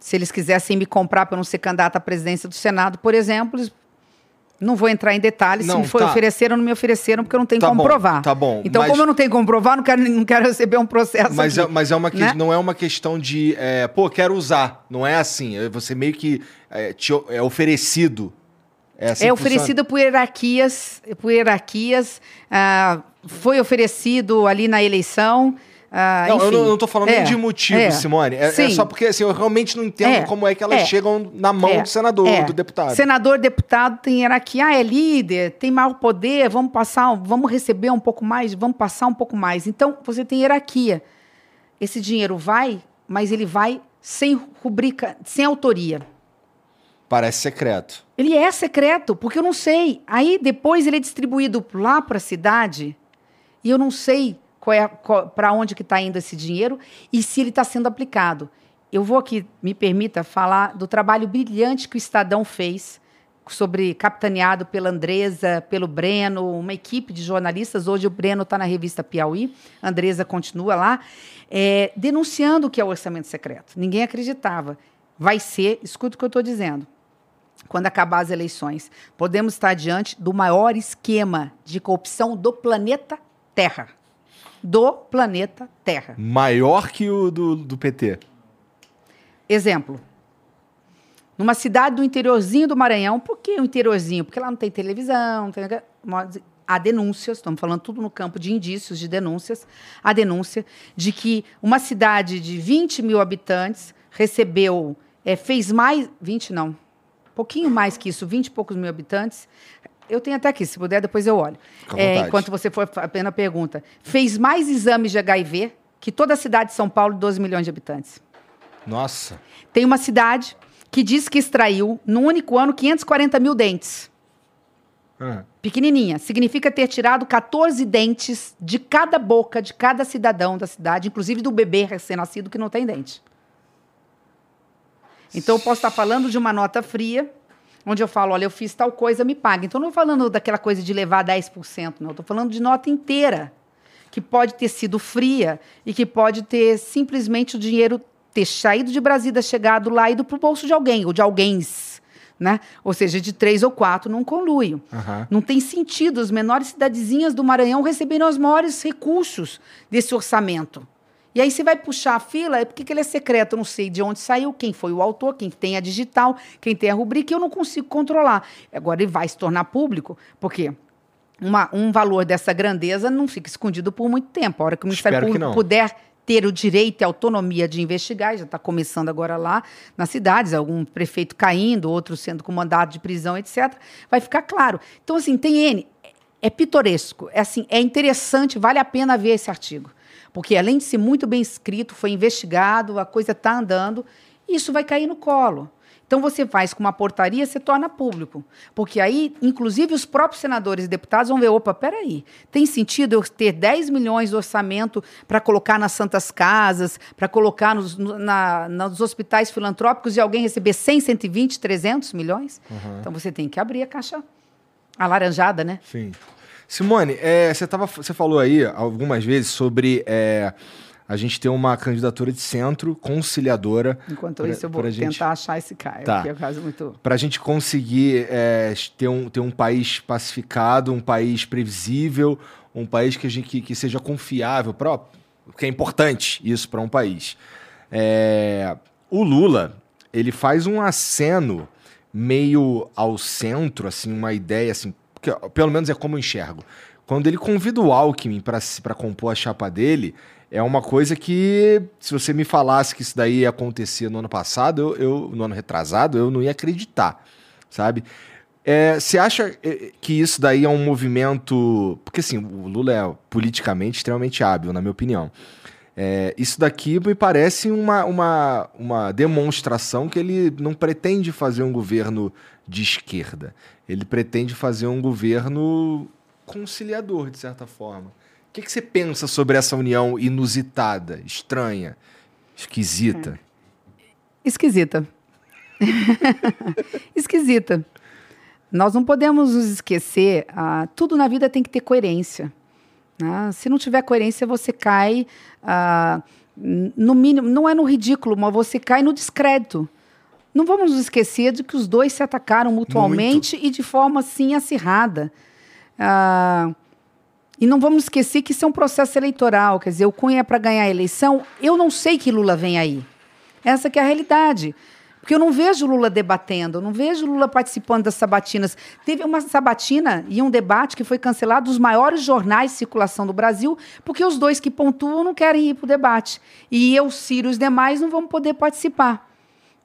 Se eles quisessem me comprar para não ser candidato à presidência do Senado, por exemplo, eles- não vou entrar em detalhes. Não, se me foi tá. ofereceram, não me ofereceram, porque eu não tenho Tá como bom, provar. tá bom, Então, mas- como eu não tenho como provar, não quero, não quero receber um processo. Mas é, aqui, mas é uma que, né? não é uma questão de, é, pô, quero usar. Não é assim. É Você meio que é, te é oferecido. É, assim é oferecido por hierarquias, por hierarquias. ah, foi oferecido ali na eleição. Ah, Não, eu não, não tô falando nem É, de motivo, é. Simone. É, é só porque assim, eu realmente não entendo É, como é que elas é, chegam na mão É, do senador, do deputado. Senador, deputado tem hierarquia, ah, é líder, tem maior poder, vamos passar, vamos receber um pouco mais, vamos passar um pouco mais. Então, você tem hierarquia. Esse dinheiro vai, mas ele vai sem rubrica, sem autoria. Parece secreto. Ele é secreto, porque eu não sei. Aí depois ele é distribuído lá para a cidade e eu não sei é para onde que está indo esse dinheiro e se ele está sendo aplicado. Eu vou aqui, me permita, falar do trabalho brilhante que o Estadão fez sobre capitaneado pela Andresa, pelo Breno, uma equipe de jornalistas. Hoje o Breno está na revista Piauí, a Andresa continua lá, é, denunciando o que é o orçamento secreto. Ninguém acreditava. Vai ser, escuta o que eu estou dizendo quando acabar as eleições, podemos estar diante do maior esquema de corrupção do planeta Terra. Do planeta Terra. Maior que o do, do PT. Exemplo. Numa cidade do interiorzinho do Maranhão, por que o interiorzinho? Porque lá não tem televisão, não tem... há denúncias, estamos falando tudo no campo de indícios, de denúncias, há denúncia de que uma cidade de 20 mil habitantes recebeu, é, fez mais, 20 não, pouquinho mais que isso, 20 e poucos mil habitantes. Eu tenho até aqui, se puder, depois eu olho. É, enquanto você for apenas pergunta. Fez mais exames de HIV que toda a cidade de São Paulo, 12 milhões de habitantes. Nossa. Tem uma cidade que diz que extraiu, num único ano, 540 mil dentes. Ah. Pequenininha. Significa ter tirado 14 dentes de cada boca, de cada cidadão da cidade, inclusive do bebê recém-nascido que não tem dente. Então, eu posso estar falando de uma nota fria, onde eu falo, olha, eu fiz tal coisa, me paga. Então, não estou falando daquela coisa de levar 10%, não. Estou falando de nota inteira, que pode ter sido fria e que pode ter simplesmente o dinheiro ter saído de Brasília, chegado lá e ido para o bolso de alguém, ou de alguém. Né? Ou seja, de três ou quatro num conluio. Aham. Não tem sentido as menores cidadezinhas do Maranhão receberem os maiores recursos desse orçamento. E aí você vai puxar a fila, é porque que ele é secreto, eu não sei de onde saiu, quem foi o autor, quem tem a digital, quem tem a rubrica, eu não consigo controlar. Agora ele vai se tornar público, porque uma, um valor dessa grandeza não fica escondido por muito tempo. A hora que o Ministério Público puder ter o direito e autonomia de investigar, já está começando agora lá nas cidades, algum prefeito caindo, outro sendo com mandado de prisão, etc., vai ficar claro. Então, assim, tem N. É pitoresco, é assim, é interessante, vale a pena ver esse artigo. Porque além de ser muito bem escrito, foi investigado, a coisa está andando, isso vai cair no colo. Então você faz com uma portaria, você torna público. Porque aí, inclusive, os próprios senadores e deputados vão ver: opa, peraí, tem sentido eu ter 10 milhões de orçamento para colocar nas santas casas, para colocar nos, no- na- nos hospitais filantrópicos e alguém receber 100, 120, 300 milhões? Então você tem que abrir a caixa alaranjada, né? Sim. Simone, é, você, tava, você falou aí algumas vezes sobre é, a gente ter uma candidatura de centro conciliadora. Enquanto pra- isso, eu vou tentar gente- achar esse cara, Tá. que é quase muito. Para a gente conseguir é, ter, um, ter um país pacificado, um país previsível, um país que, a gente, que, que seja confiável, pra, que é importante isso para um país. É, o Lula, ele faz um aceno meio ao centro, assim, uma ideia, assim, que, pelo menos é como eu enxergo. Quando ele convida o Alckmin para compor a chapa dele, é uma coisa que, se você me falasse que isso daí ia acontecer no ano passado, eu, eu- no ano retrasado, eu não ia acreditar, sabe? É, Você acha eh, que isso daí é um movimento. Porque assim, o Lula é politicamente extremamente hábil, na minha opinião. É, isso daqui me parece uma, uma, uma demonstração que ele não pretende fazer um governo de esquerda. Ele pretende fazer um governo conciliador, de certa forma. O que, que você pensa sobre essa união inusitada, estranha, esquisita? Esquisita. Esquisita. Nós não podemos nos esquecer, ah, tudo na vida tem que ter coerência. né? Se não tiver coerência, você cai ah, no mínimo, não é no ridículo, mas você cai no descrédito. Não vamos nos esquecer de que os dois se atacaram mutualmente e de forma assim acirrada. Ah, e não vamos esquecer que isso é um processo eleitoral, quer dizer, o Cunha é para ganhar a eleição. Eu não sei que Lula vem aí. Essa que é a realidade. Porque eu não vejo Lula debatendo, eu não vejo Lula participando das sabatinas. Teve uma sabatina e um debate que foi cancelado dos maiores jornais de circulação do Brasil, porque os dois que pontuam não querem ir para o debate. E eu, Ciro e os demais não vão poder participar.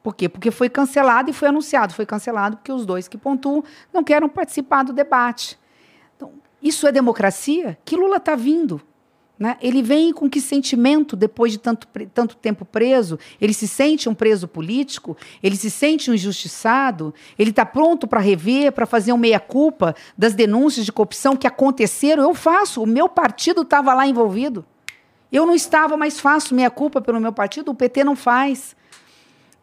Por quê? Porque foi cancelado e foi anunciado. Foi cancelado porque os dois que pontuam não querem participar do debate. Então, isso é democracia? Que Lula está vindo? Né? Ele vem com que sentimento depois de tanto, tanto tempo preso? Ele se sente um preso político? Ele se sente um injustiçado? Ele está pronto para rever, para fazer um meia-culpa das denúncias de corrupção que aconteceram? Eu faço, o meu partido estava lá envolvido. Eu não estava, mas faço meia-culpa pelo meu partido, o PT não faz.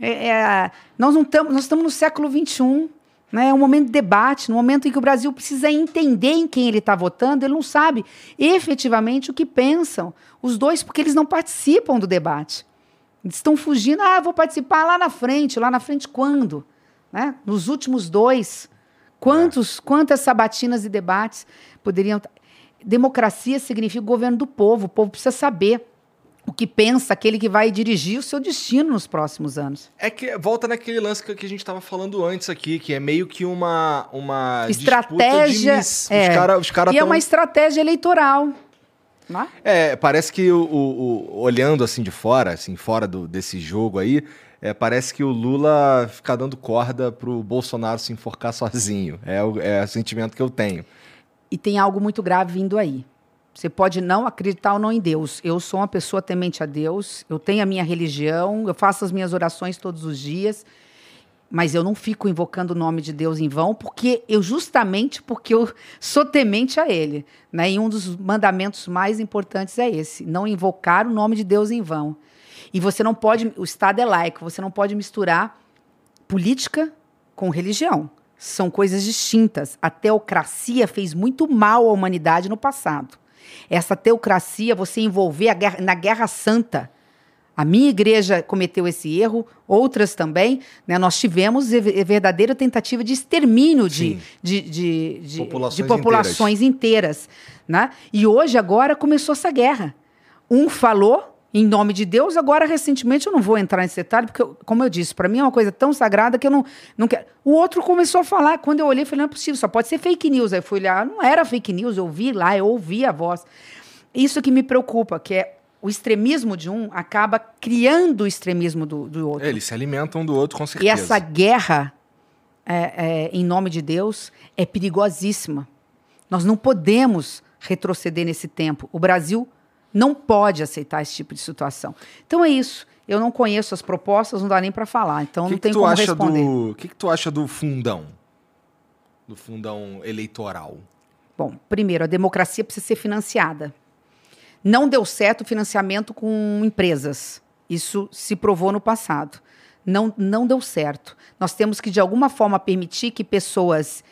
É, é, nós não estamos, nós estamos no século XXI. Né? É um momento de debate, no momento em que o Brasil precisa entender em quem ele está votando, ele não sabe efetivamente o que pensam. Os dois, porque eles não participam do debate. Eles estão fugindo, ah, vou participar lá na frente. Lá na frente quando? Né? Nos últimos dois. Quantos, Quantas sabatinas e debates poderiam. Democracia significa o governo do povo. O povo precisa saber o que pensa aquele que vai dirigir o seu destino nos próximos anos. É que volta naquele lance que que a gente estava falando antes aqui, que é meio que uma, uma Estratégia. disputa de miss. é. Os caras os cara e é tão- uma estratégia eleitoral. Não é? É, parece que o, o- o- olhando assim de fora, assim, fora do- desse jogo aí, é, parece que o Lula fica dando corda pro Bolsonaro se enforcar sozinho. É o, é o sentimento que eu tenho. E tem algo muito grave vindo aí. Você pode não acreditar ou não em Deus. Eu sou uma pessoa temente a Deus, eu tenho a minha religião, eu faço as minhas orações todos os dias, mas eu não fico invocando o nome de Deus em vão, porque eu justamente porque eu sou temente a ele, né? E um dos mandamentos mais importantes é esse, não invocar o nome de Deus em vão. E você não pode, o Estado é laico, você não pode misturar política com religião. São coisas distintas. A teocracia fez muito mal à humanidade no passado. Essa teocracia, você envolver a guerra, na Guerra Santa. A minha igreja cometeu esse erro, outras também. né? Nós tivemos ve- verdadeira tentativa de extermínio de, de, de, de- Populações de populações inteiras. né? E hoje, agora, começou essa guerra. Um falou, em nome de Deus. Agora, recentemente, eu não vou entrar nesse detalhe, porque, eu- como eu disse, para mim é uma coisa tão sagrada que eu não, não quero. O outro começou a falar. Quando eu olhei, eu falei, não é possível, só pode ser fake news. Aí eu fui olhar, não era fake news, eu vi lá, eu ouvi a voz. Isso que me preocupa, que é o extremismo de um acaba criando o extremismo do, do outro. Eles se alimentam do outro, com E certeza. essa guerra, é, é, em nome de Deus, é perigosíssima. Nós não podemos retroceder nesse tempo. O Brasil não pode aceitar esse tipo de situação. Então é isso. Eu não conheço as propostas, não dá nem para falar. Então que, não que tem tu como acha responder. do. O que, que tu acha do fundão? Do fundão eleitoral? Bom, primeiro, a democracia precisa ser financiada. Não deu certo o financiamento com empresas. Isso se provou no passado. Não, não deu certo. Nós temos que, de alguma forma, permitir que pessoas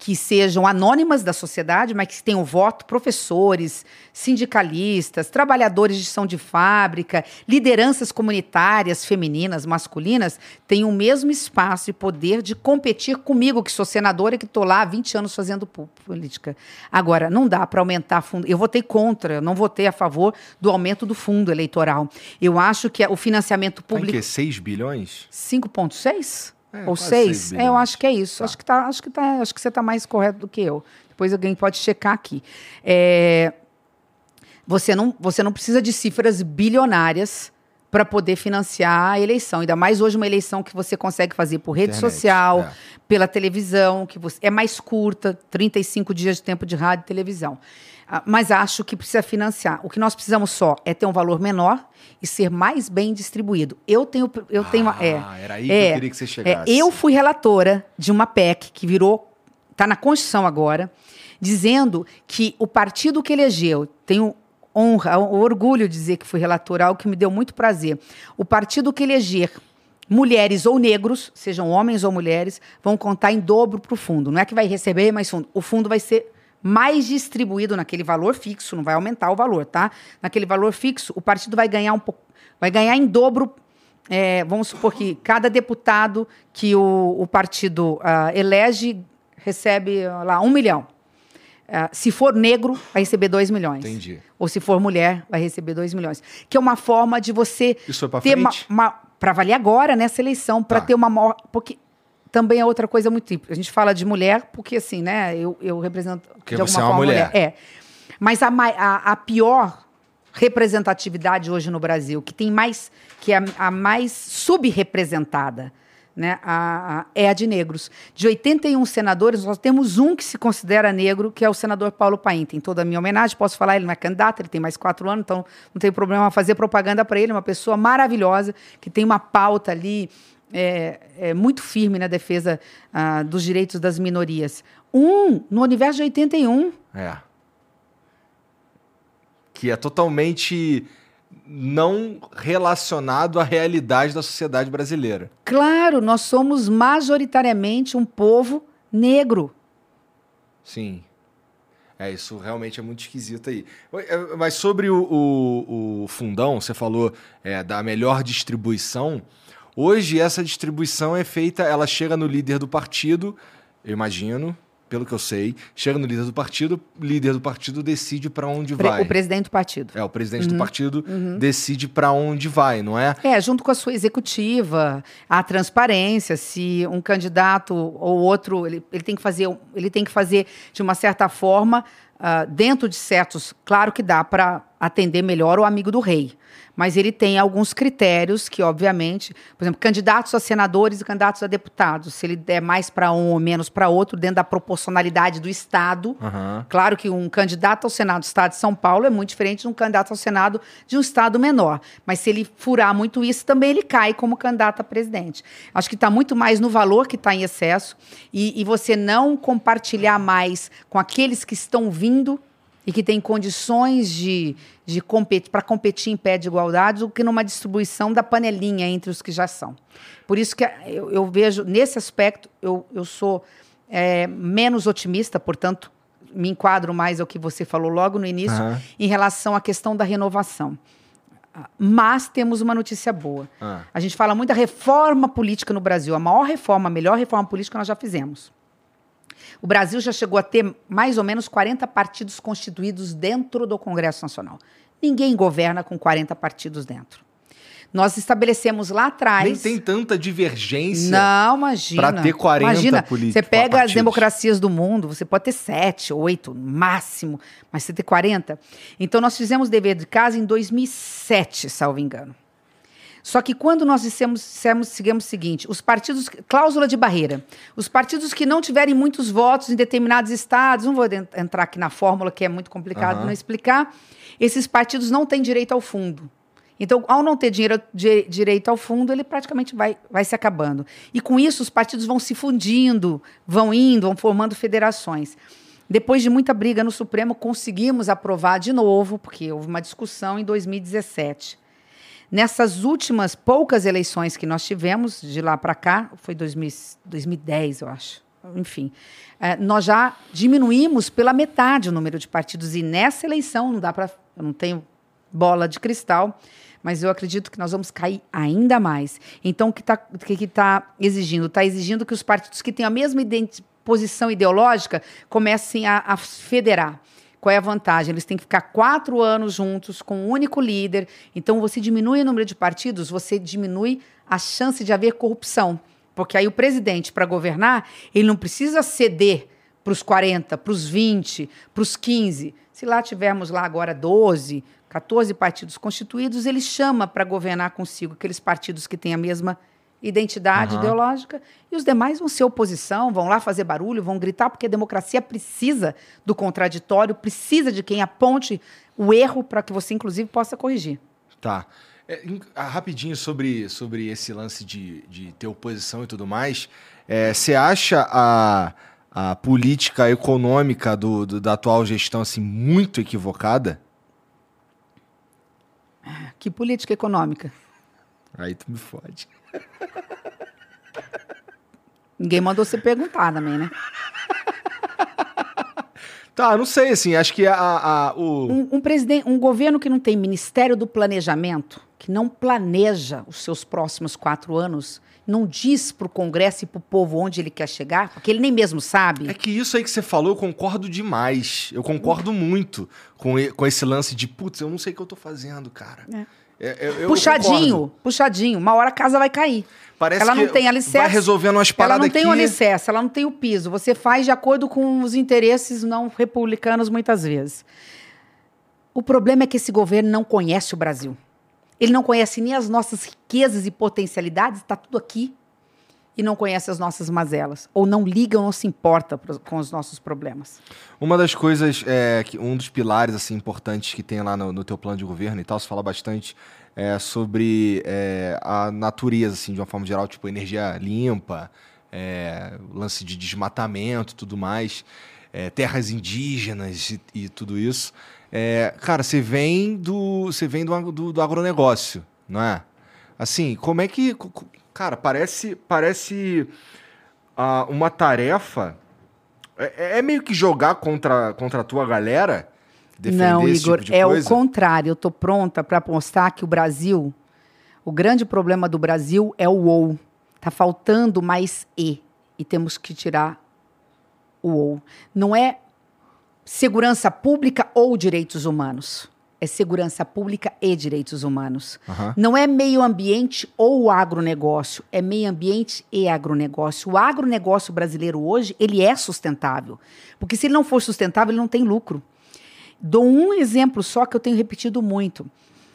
que sejam anônimas da sociedade, mas que tenham voto, professores, sindicalistas, trabalhadores de chão de fábrica, lideranças comunitárias, femininas, masculinas, tenham o mesmo espaço e poder de competir comigo, que sou senadora e que estou lá há 20 anos fazendo política. Agora, não dá para aumentar fundo. Eu votei contra, eu não votei a favor do aumento do fundo eleitoral. Eu acho que o financiamento Tá em público. quê? 6 bilhões? 5,6? É, Ou quase 6? seis É, eu acho que é isso. Tá. Acho, que tá, acho, que tá, acho que você está mais correto do que eu. Depois alguém pode checar aqui. É, você, não, você não precisa de cifras bilionárias para poder financiar a eleição. Ainda mais hoje uma eleição que você consegue fazer por rede Internet, social, é. pela televisão, que você, é mais curta, 35 dias de tempo de rádio e televisão. Ah, Mas acho que precisa financiar. O que nós precisamos só é ter um valor menor e ser mais bem distribuído. Eu tenho, eu tenho, Ah, é, era aí que é, eu queria que você é, chegasse. eu fui relatora de uma PEC que virou, está na Constituição agora, dizendo que o partido que elegeu, tenho honra, orgulho de dizer que fui relatora, algo que me deu muito prazer. O partido que eleger mulheres ou negros, sejam homens ou mulheres, vão contar em dobro para o fundo. Não é que vai receber mais fundo. O fundo vai ser mais distribuído naquele valor fixo, não vai aumentar o valor, tá? Naquele valor fixo, o partido vai ganhar um pouco, vai ganhar em dobro é, vamos supor que cada deputado que o, o partido ah, elege recebe ah, lá um milhão. Ah, se for negro, vai receber dois milhões. Entendi. Ou se for mulher, vai receber dois milhões. Que é uma forma de você Isso ter uma, frente? para valer agora nessa eleição, para Tá. ter uma maior. Porque também é outra coisa muito típica. A gente fala de mulher porque, assim, né? Eu, eu represento Porque de você alguma é uma forma mulher. É. Mas a, a, a pior representatividade hoje no Brasil, que tem mais, que é a, a mais subrepresentada, né, a- a- é a de negros. De 81 senadores, nós temos um que se considera negro, que é o senador Paulo Paim. Tem toda a minha homenagem, posso falar, ele não é candidato, ele tem mais quatro anos, então não tem problema fazer propaganda para ele, uma pessoa maravilhosa, que tem uma pauta ali é, é, muito firme na defesa ah, dos direitos das minorias. Um, no universo de 81, É. Que é totalmente não relacionado à realidade da sociedade brasileira. Claro, nós somos majoritariamente um povo negro. Sim. É, isso realmente é muito esquisito aí. É, Mas sobre o, o- o fundão, você falou é, da melhor distribuição. Hoje essa distribuição é feita, ela chega no líder do partido, eu imagino, pelo que eu sei, chega no líder do partido, o líder do partido decide para onde Pre- vai. o presidente do partido. É, o presidente do partido decide para onde vai, não é? É, junto com a sua executiva, a transparência, se um candidato ou outro, ele, ele tem que fazer, ele tem que fazer de uma certa forma, ah, dentro de certos, claro que dá para atender melhor o amigo do rei, mas ele tem alguns critérios que, obviamente, por exemplo, candidatos a senadores e candidatos a deputados, se ele der mais para um ou menos para outro, dentro da proporcionalidade do Estado, Aham. Claro que um candidato ao Senado do Estado de São Paulo é muito diferente de um candidato ao Senado de um Estado menor. Mas se ele furar muito isso, também ele cai como candidato a presidente. Acho que está muito mais no valor que está em excesso e, e você não compartilhar mais com aqueles que estão vindo e que têm condições de, de competir, para competir em pé de igualdade do que numa distribuição da panelinha entre os que já são. Por isso que eu, eu vejo, nesse aspecto, eu, eu sou é, menos otimista, portanto, me enquadro mais ao que você falou logo no início, Aham. em relação à questão da renovação. Ah, Mas temos uma notícia boa. Ah. A gente fala muito da reforma política no Brasil. A maior reforma, a melhor reforma política nós já fizemos. O Brasil já chegou a ter mais ou menos 40 partidos constituídos dentro do Congresso Nacional. Ninguém governa com 40 partidos dentro. Nós estabelecemos lá atrás. Nem tem tanta divergência. Não, imagina. Pra ter 40 imagina, políticos, Você pega as partidos. democracias do mundo, você pode ter sete, oito, no máximo, mas você ter 40. Então, nós fizemos dever de casa em 2007, salvo engano. Só que quando nós dissemos, dissemos, seguimos o seguinte, os partidos, cláusula de barreira, os partidos que não tiverem muitos votos em determinados estados, não vou en- entrar aqui na fórmula que é muito complicado Aham. não explicar, esses partidos não têm direito ao fundo. Então, ao não ter dinheiro, di- direito ao fundo, ele praticamente vai, vai se acabando. E com isso, os partidos vão se fundindo, vão indo, vão formando federações. Depois de muita briga no Supremo, conseguimos aprovar de novo, porque houve uma discussão em 2017. Nessas últimas poucas eleições que nós tivemos, de lá para cá, foi 2000 2010, eu acho. Enfim, eh, nós já diminuímos pela metade o número de partidos. E nessa eleição, não dá para. Eu não tenho bola de cristal, mas eu acredito que nós vamos cair ainda mais. Então, o que está que tá exigindo? Está exigindo que os partidos que têm a mesma posição ideológica comecem a, a federar. Qual é a vantagem? Eles têm que ficar quatro anos juntos com um único líder. Então, você diminui o número de partidos, você diminui a chance de haver corrupção. Porque aí o presidente, para governar, ele não precisa ceder para os 40, para os 20, para os 15. Se lá tivermos lá agora 12, 14 partidos constituídos, ele chama para governar consigo aqueles partidos que têm a mesma identidade Aham. ideológica e os demais vão ser oposição, vão lá fazer barulho, vão gritar, porque a democracia precisa do contraditório, precisa de quem aponte o erro para que você, inclusive, possa corrigir. Tá. É, ah, rapidinho sobre, sobre esse lance de, de ter oposição e tudo mais. é, Você acha a, a política econômica do, do- da atual gestão assim, muito equivocada? Que política econômica? Aí tu me fode. Ninguém mandou você perguntar também, né? Tá, não sei, assim, acho que a, a- o... Um, um presidente, um governo que não tem Ministério do Planejamento, que não planeja os seus próximos quatro anos, não diz para o Congresso e para o povo onde ele quer chegar, porque ele nem mesmo sabe. É que isso aí que você falou, eu concordo demais. Eu concordo muito com, com esse lance de, putz, eu não sei o que eu tô fazendo, cara. É. É, eu- eu puxadinho, concordo. puxadinho. Uma hora a casa vai cair. Parece ela não tem alicerce. Vai resolvendo umas Ela paradas não tem o alicerce, ela não tem o piso. Você faz de acordo com os interesses não republicanos muitas vezes. O problema é que esse governo não conhece o Brasil. Ele não conhece nem as nossas riquezas e potencialidades, está tudo aqui. E não conhece as nossas mazelas. Ou não liga ou não se importa com os nossos problemas. Uma das coisas, é, que, um dos pilares assim importantes que tem lá no, no teu plano de governo e tal, você fala bastante é, sobre é, a natureza, assim, de uma forma geral, tipo energia limpa, é, lance de desmatamento, tudo mais, é, terras indígenas e, e tudo isso. É, cara, você vem do, você vem do, do, do agronegócio, não é? Assim, como é que, cara, parece, parece ah, uma tarefa é, é meio que jogar contra, contra a tua galera? Defender não, Igor, tipo é coisa? o contrário. Eu estou pronta para mostrar que o Brasil, o grande problema do Brasil é o ou. Está faltando mais e. E temos que tirar o ou. Não é segurança pública ou direitos humanos. É segurança pública e direitos humanos. Aham. Não é meio ambiente ou agronegócio, é meio ambiente e agronegócio. O agronegócio brasileiro hoje, ele é sustentável. Porque se ele não for sustentável, ele não tem lucro. Dou um exemplo só que eu tenho repetido muito.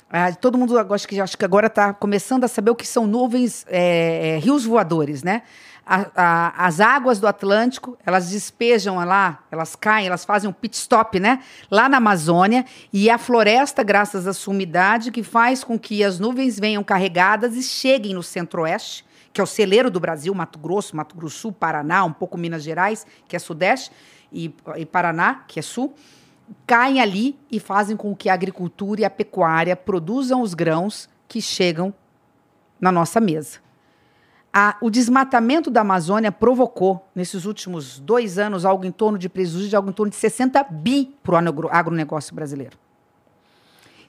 Ah, todo mundo acho que, acho que agora está começando a saber o que são nuvens, é, rios voadores, né? A- a- as águas do Atlântico, elas despejam lá, elas caem, elas fazem um pit stop, né? Lá na Amazônia, e a floresta, graças à sua umidade, que faz com que as nuvens venham carregadas e cheguem no centro-oeste, que é o celeiro do Brasil, Mato Grosso, Mato Grosso Sul, Paraná, um pouco Minas Gerais, que é sudeste, e, e Paraná, que é sul caem ali e fazem com que a agricultura e a pecuária produzam os grãos que chegam na nossa mesa. A- o desmatamento da Amazônia provocou, nesses últimos dois anos, algo em torno de prejuízo de algo em torno de 60 bi para o agro- agronegócio brasileiro.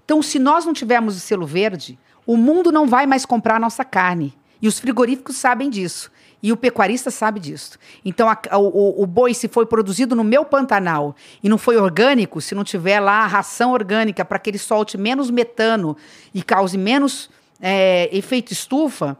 Então, se nós não tivermos o selo verde, o mundo não vai mais comprar a nossa carne. E os frigoríficos sabem disso. E o pecuarista sabe disso. Então, a- o, o boi, se foi produzido no meu Pantanal e não foi orgânico, se não tiver lá a ração orgânica para que ele solte menos metano e cause menos é, efeito estufa,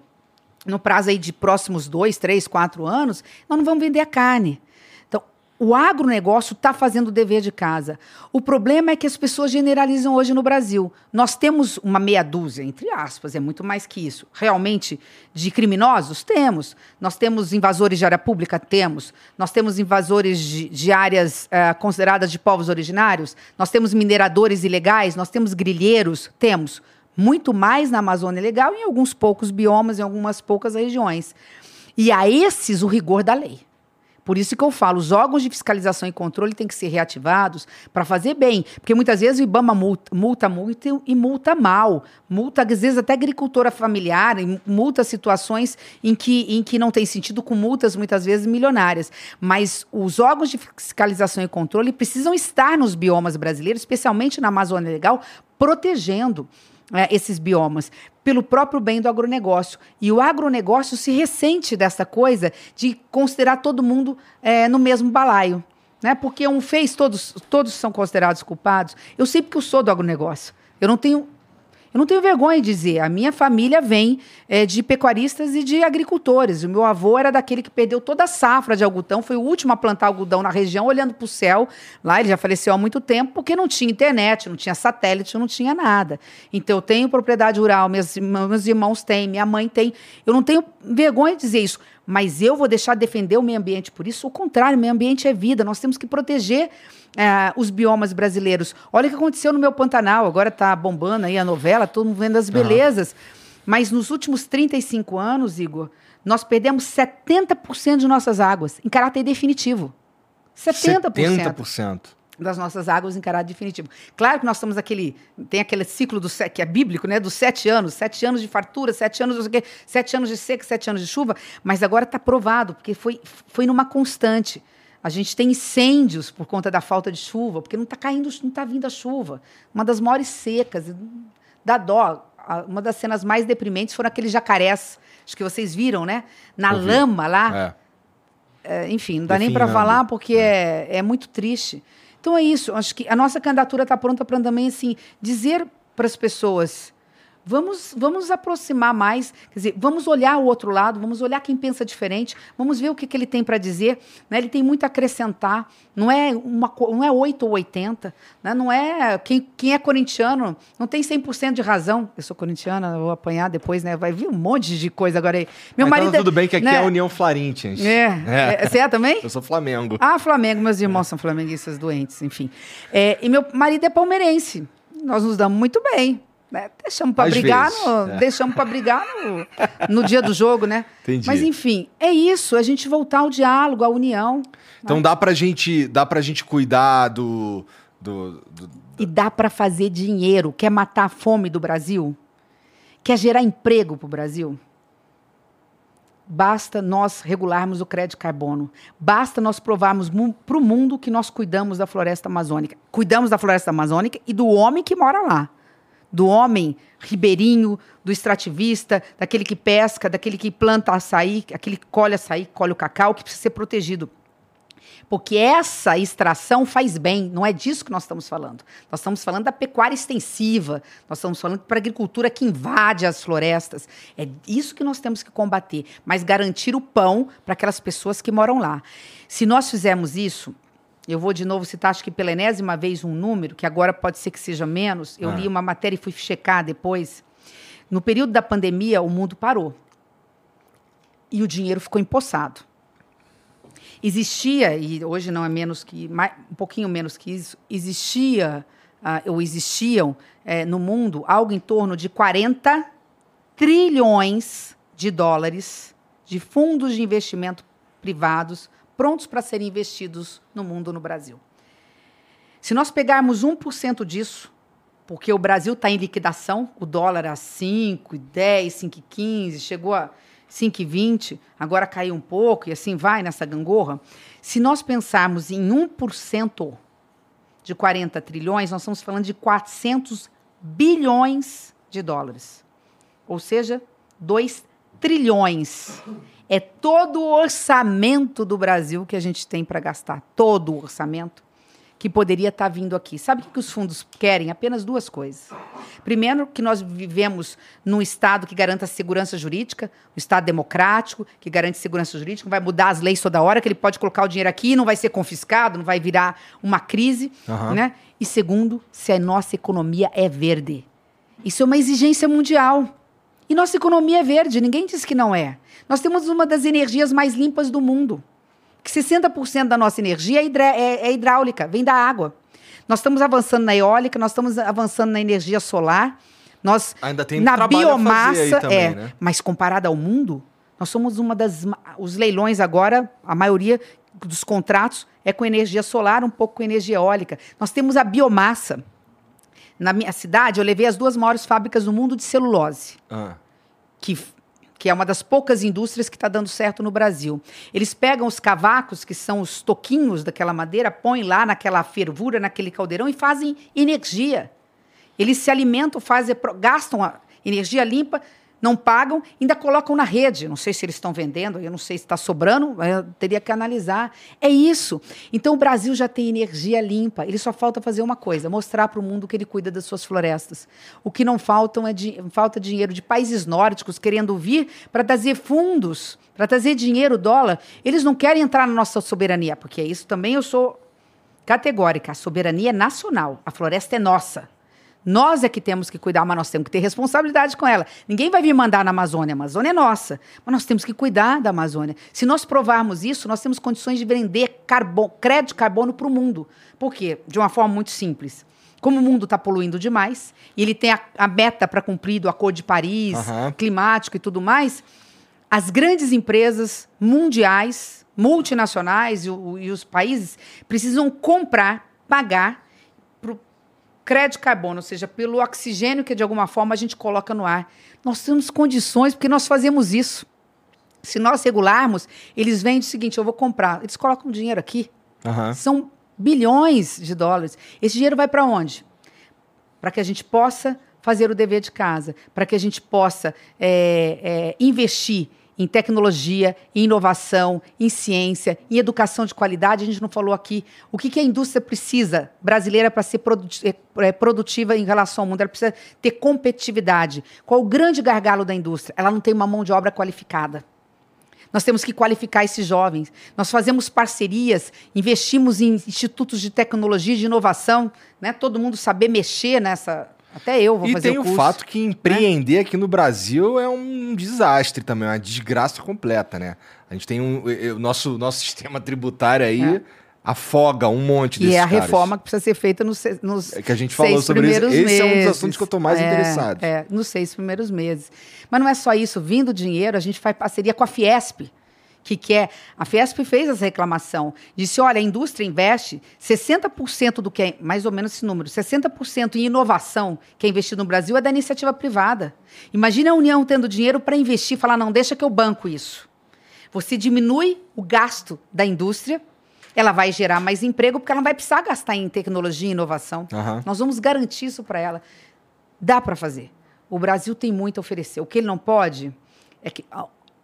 no prazo aí de próximos dois, três, quatro anos, nós não vamos vender a carne. Então, o agronegócio está fazendo o dever de casa. O problema é que as pessoas generalizam hoje no Brasil. Nós temos uma meia dúzia, entre aspas, é muito mais que isso. Realmente, de criminosos? Temos. Nós temos invasores de área pública? Temos. Nós temos invasores de, de áreas eh, consideradas de povos originários? Nós temos mineradores ilegais? Nós temos grilheiros? Temos muito mais na Amazônia Legal e em alguns poucos biomas, em algumas poucas regiões. E a esses o rigor da lei. Por isso que eu falo, os órgãos de fiscalização e controle têm que ser reativados para fazer bem. Porque muitas vezes o IBAMA multa, multa muito e multa mal. Multa, às vezes, até agricultora familiar, multa situações em que, em que não tem sentido, com multas muitas vezes milionárias. Mas os órgãos de fiscalização e controle precisam estar nos biomas brasileiros, especialmente na Amazônia Legal, protegendo é, esses biomas, pelo próprio bem do agronegócio. E o agronegócio se ressente dessa coisa de considerar todo mundo é, no mesmo balaio. Né? Porque um fez, todos, todos são considerados culpados. Eu sei porque eu sou do agronegócio. Eu não tenho. Eu não tenho vergonha de dizer, a minha família vem é, de pecuaristas e de agricultores. O meu avô era daquele que perdeu toda a safra de algodão, foi o último a plantar algodão na região, olhando para o céu. Lá ele já faleceu há muito tempo, porque não tinha internet, não tinha satélite, não tinha nada. Então eu tenho propriedade rural, meus, meus irmãos têm, minha mãe tem. Eu não tenho vergonha de dizer isso, mas eu vou deixar de defender o meio ambiente por isso? O contrário, o meio ambiente é vida, nós temos que proteger é, os biomas brasileiros. Olha o que aconteceu no meu Pantanal, agora está bombando aí a novela, todo mundo vendo as belezas. Mas nos últimos 35 anos, Igor, nós perdemos 70% de nossas águas em caráter definitivo. 70%, 70%. das nossas águas em caráter definitivo. Claro que nós estamos aquele. Tem aquele ciclo do que é bíblico, né? Dos sete anos, sete anos de fartura, sete anos, não sete anos de seca, sete anos de chuva, mas agora está provado, porque foi, foi numa constante. A gente tem incêndios por conta da falta de chuva, porque não está caindo, não está vindo a chuva. Uma das maiores secas, dá dó. Uma das cenas mais deprimentes foram aqueles jacarés, acho que vocês viram, né? Na Eu vi. lama lá. É. É, enfim, não dá nem para falar porque é. É, muito triste. Então é isso. Acho que a nossa candidatura está pronta para também assim dizer para as pessoas. Vamos, vamos nos aproximar mais, quer dizer, vamos olhar o outro lado, vamos olhar quem pensa diferente, vamos ver o que, que ele tem para dizer. Né? Ele tem muito a acrescentar, não é, uma, não é 8 ou 80, né? não é. Quem, quem é corintiano não tem 100% de razão. Eu sou corintiana, vou apanhar depois, né? Vai vir um monte de coisa agora aí. Meu Mas marido. então tudo bem que aqui né? é a União Florentians. É. é. Você é também? Eu sou Flamengo. Ah, Flamengo, meus irmãos são flamenguistas doentes, enfim. É, e meu marido é palmeirense. Nós nos damos muito bem. Né? Deixamos para brigar, no, é. deixamos para brigar no, no dia do jogo, né? Entendi. Mas enfim, é isso, a gente voltar ao diálogo, à união. Então dá pra gente, dá pra gente cuidar do, do, do- E dá para fazer dinheiro. Quer matar a fome do Brasil? Quer gerar emprego para o Brasil? Basta nós regularmos o crédito carbono. Basta nós provarmos para o mundo que nós cuidamos da floresta amazônica. Cuidamos da floresta amazônica e do homem que mora lá. Do homem ribeirinho, do extrativista, daquele que pesca, daquele que planta açaí, aquele que colhe açaí, colhe o cacau, que precisa ser protegido. Porque essa extração faz bem, não é disso que nós estamos falando. Nós estamos falando da pecuária extensiva, nós estamos falando para a agricultura que invade as florestas. É isso que nós temos que combater, mas garantir o pão para aquelas pessoas que moram lá. Se nós fizermos isso, eu vou de novo citar, acho que pela enésima vez, um número, que agora pode ser que seja menos. Eu Ah. li uma matéria e fui checar depois. No período da pandemia, o mundo parou. E o dinheiro ficou empossado. Existia, e hoje não é menos que, mais, um pouquinho menos que isso, existia, ah, ou existiam eh, no mundo algo em torno de 40 trilhões de dólares de fundos de investimento privados prontos para serem investidos no mundo, no Brasil. Se nós pegarmos 1% disso, porque o Brasil está em liquidação, o dólar a 5, 10, 5,15, chegou a 5,20, agora caiu um pouco e assim vai nessa gangorra. Se nós pensarmos em 1% de 40 trilhões, nós estamos falando de 400 bilhões de dólares. Ou seja, 2 trilhões. É todo o orçamento do Brasil que a gente tem para gastar. Todo o orçamento que poderia estar vindo aqui. Sabe o que os fundos querem? Apenas duas coisas. Primeiro, que nós vivemos num Estado que garanta segurança jurídica, um Estado democrático, que garante segurança jurídica, vai mudar as leis toda hora, que ele pode colocar o dinheiro aqui, não vai ser confiscado, não vai virar uma crise. Aham. Né? E segundo, se a nossa economia é verde. Isso é uma exigência mundial. E nossa economia é verde, ninguém diz que não é. Nós temos uma das energias mais limpas do mundo. Que 60% da nossa energia é, é- é hidráulica, vem da água. Nós estamos avançando na eólica, nós estamos avançando na energia solar. Nós Ainda tem na biomassa também, é, né? mas comparado ao mundo, nós somos uma das os leilões agora, a maioria dos contratos é com energia solar, um pouco com energia eólica. Nós temos a biomassa. Na minha cidade, eu levei as duas maiores fábricas do mundo de celulose Ah. que, que é uma das poucas indústrias que está dando certo no Brasil. Eles pegam os cavacos, que são os toquinhos daquela madeira, põem lá naquela fervura, naquele caldeirão e fazem energia. Eles se alimentam, fazem, gastam energia limpa, não pagam, ainda colocam na rede. Não sei se eles estão vendendo, eu não sei se está sobrando, eu teria que analisar. É isso. Então o Brasil já tem energia limpa. Ele só falta fazer uma coisa: mostrar para o mundo que ele cuida das suas florestas. O que não faltam é di- falta dinheiro de países nórdicos querendo vir para trazer fundos, para trazer dinheiro, dólar. Eles não querem entrar na nossa soberania, porque isso também eu sou categórica. A soberania é nacional. A floresta é nossa. Nós é que temos que cuidar, mas nós temos que ter responsabilidade com ela. Ninguém vai vir mandar na Amazônia. A Amazônia é nossa. Mas nós temos que cuidar da Amazônia. Se nós provarmos isso, nós temos condições de vender carbono, crédito de carbono para o mundo. Por quê? De uma forma muito simples. Como o mundo está poluindo demais, e ele tem a, a meta para cumprir do Acordo de Paris, Aham. climático e tudo mais, as grandes empresas mundiais, multinacionais e, e os países precisam comprar, pagar crédito carbono, ou seja, pelo oxigênio que de alguma forma a gente coloca no ar. Nós temos condições porque nós fazemos isso. Se nós regularmos, eles vendem o seguinte: eu vou comprar. Eles colocam dinheiro aqui. Aham. São bilhões de dólares. Esse dinheiro vai para onde? Para que a gente possa fazer o dever de casa, para que a gente possa é, é, investir em tecnologia, em inovação, em ciência, em educação de qualidade. A gente não falou aqui o que, que a indústria precisa brasileira para ser produti- é, produtiva em relação ao mundo. Ela precisa ter competitividade. Qual o grande gargalo da indústria? Ela não tem uma mão de obra qualificada. Nós temos que qualificar esses jovens. Nós fazemos parcerias, investimos em institutos de tecnologia e de inovação, né? Todo mundo saber mexer nessa. Até eu vou E fazer tem o o, curso. fato que empreender aqui no Brasil é um desastre também, uma desgraça completa, né? A gente tem um. O nosso, nosso sistema tributário aí É. afoga um monte desses E é a caras. reforma que precisa ser feita nos, nos É que a gente falou sobre isso. Esse é um dos assuntos que eu tô mais É, interessado. É, nos seis primeiros meses. Mas não é só isso. Vindo dinheiro, a gente faz parceria com a Fiesp, que quer. A Fiesp fez essa reclamação. Disse: olha, a indústria investe 60% do que é, mais ou menos esse número, 60% em inovação que é investido no Brasil é da iniciativa privada. Imagina a União tendo dinheiro para investir e falar: não, deixa que eu banco isso. Você diminui o gasto da indústria, ela vai gerar mais emprego, porque ela não vai precisar gastar em tecnologia e inovação. Aham. Nós vamos garantir isso para ela. Dá para fazer. O Brasil tem muito a oferecer. O que ele não pode é que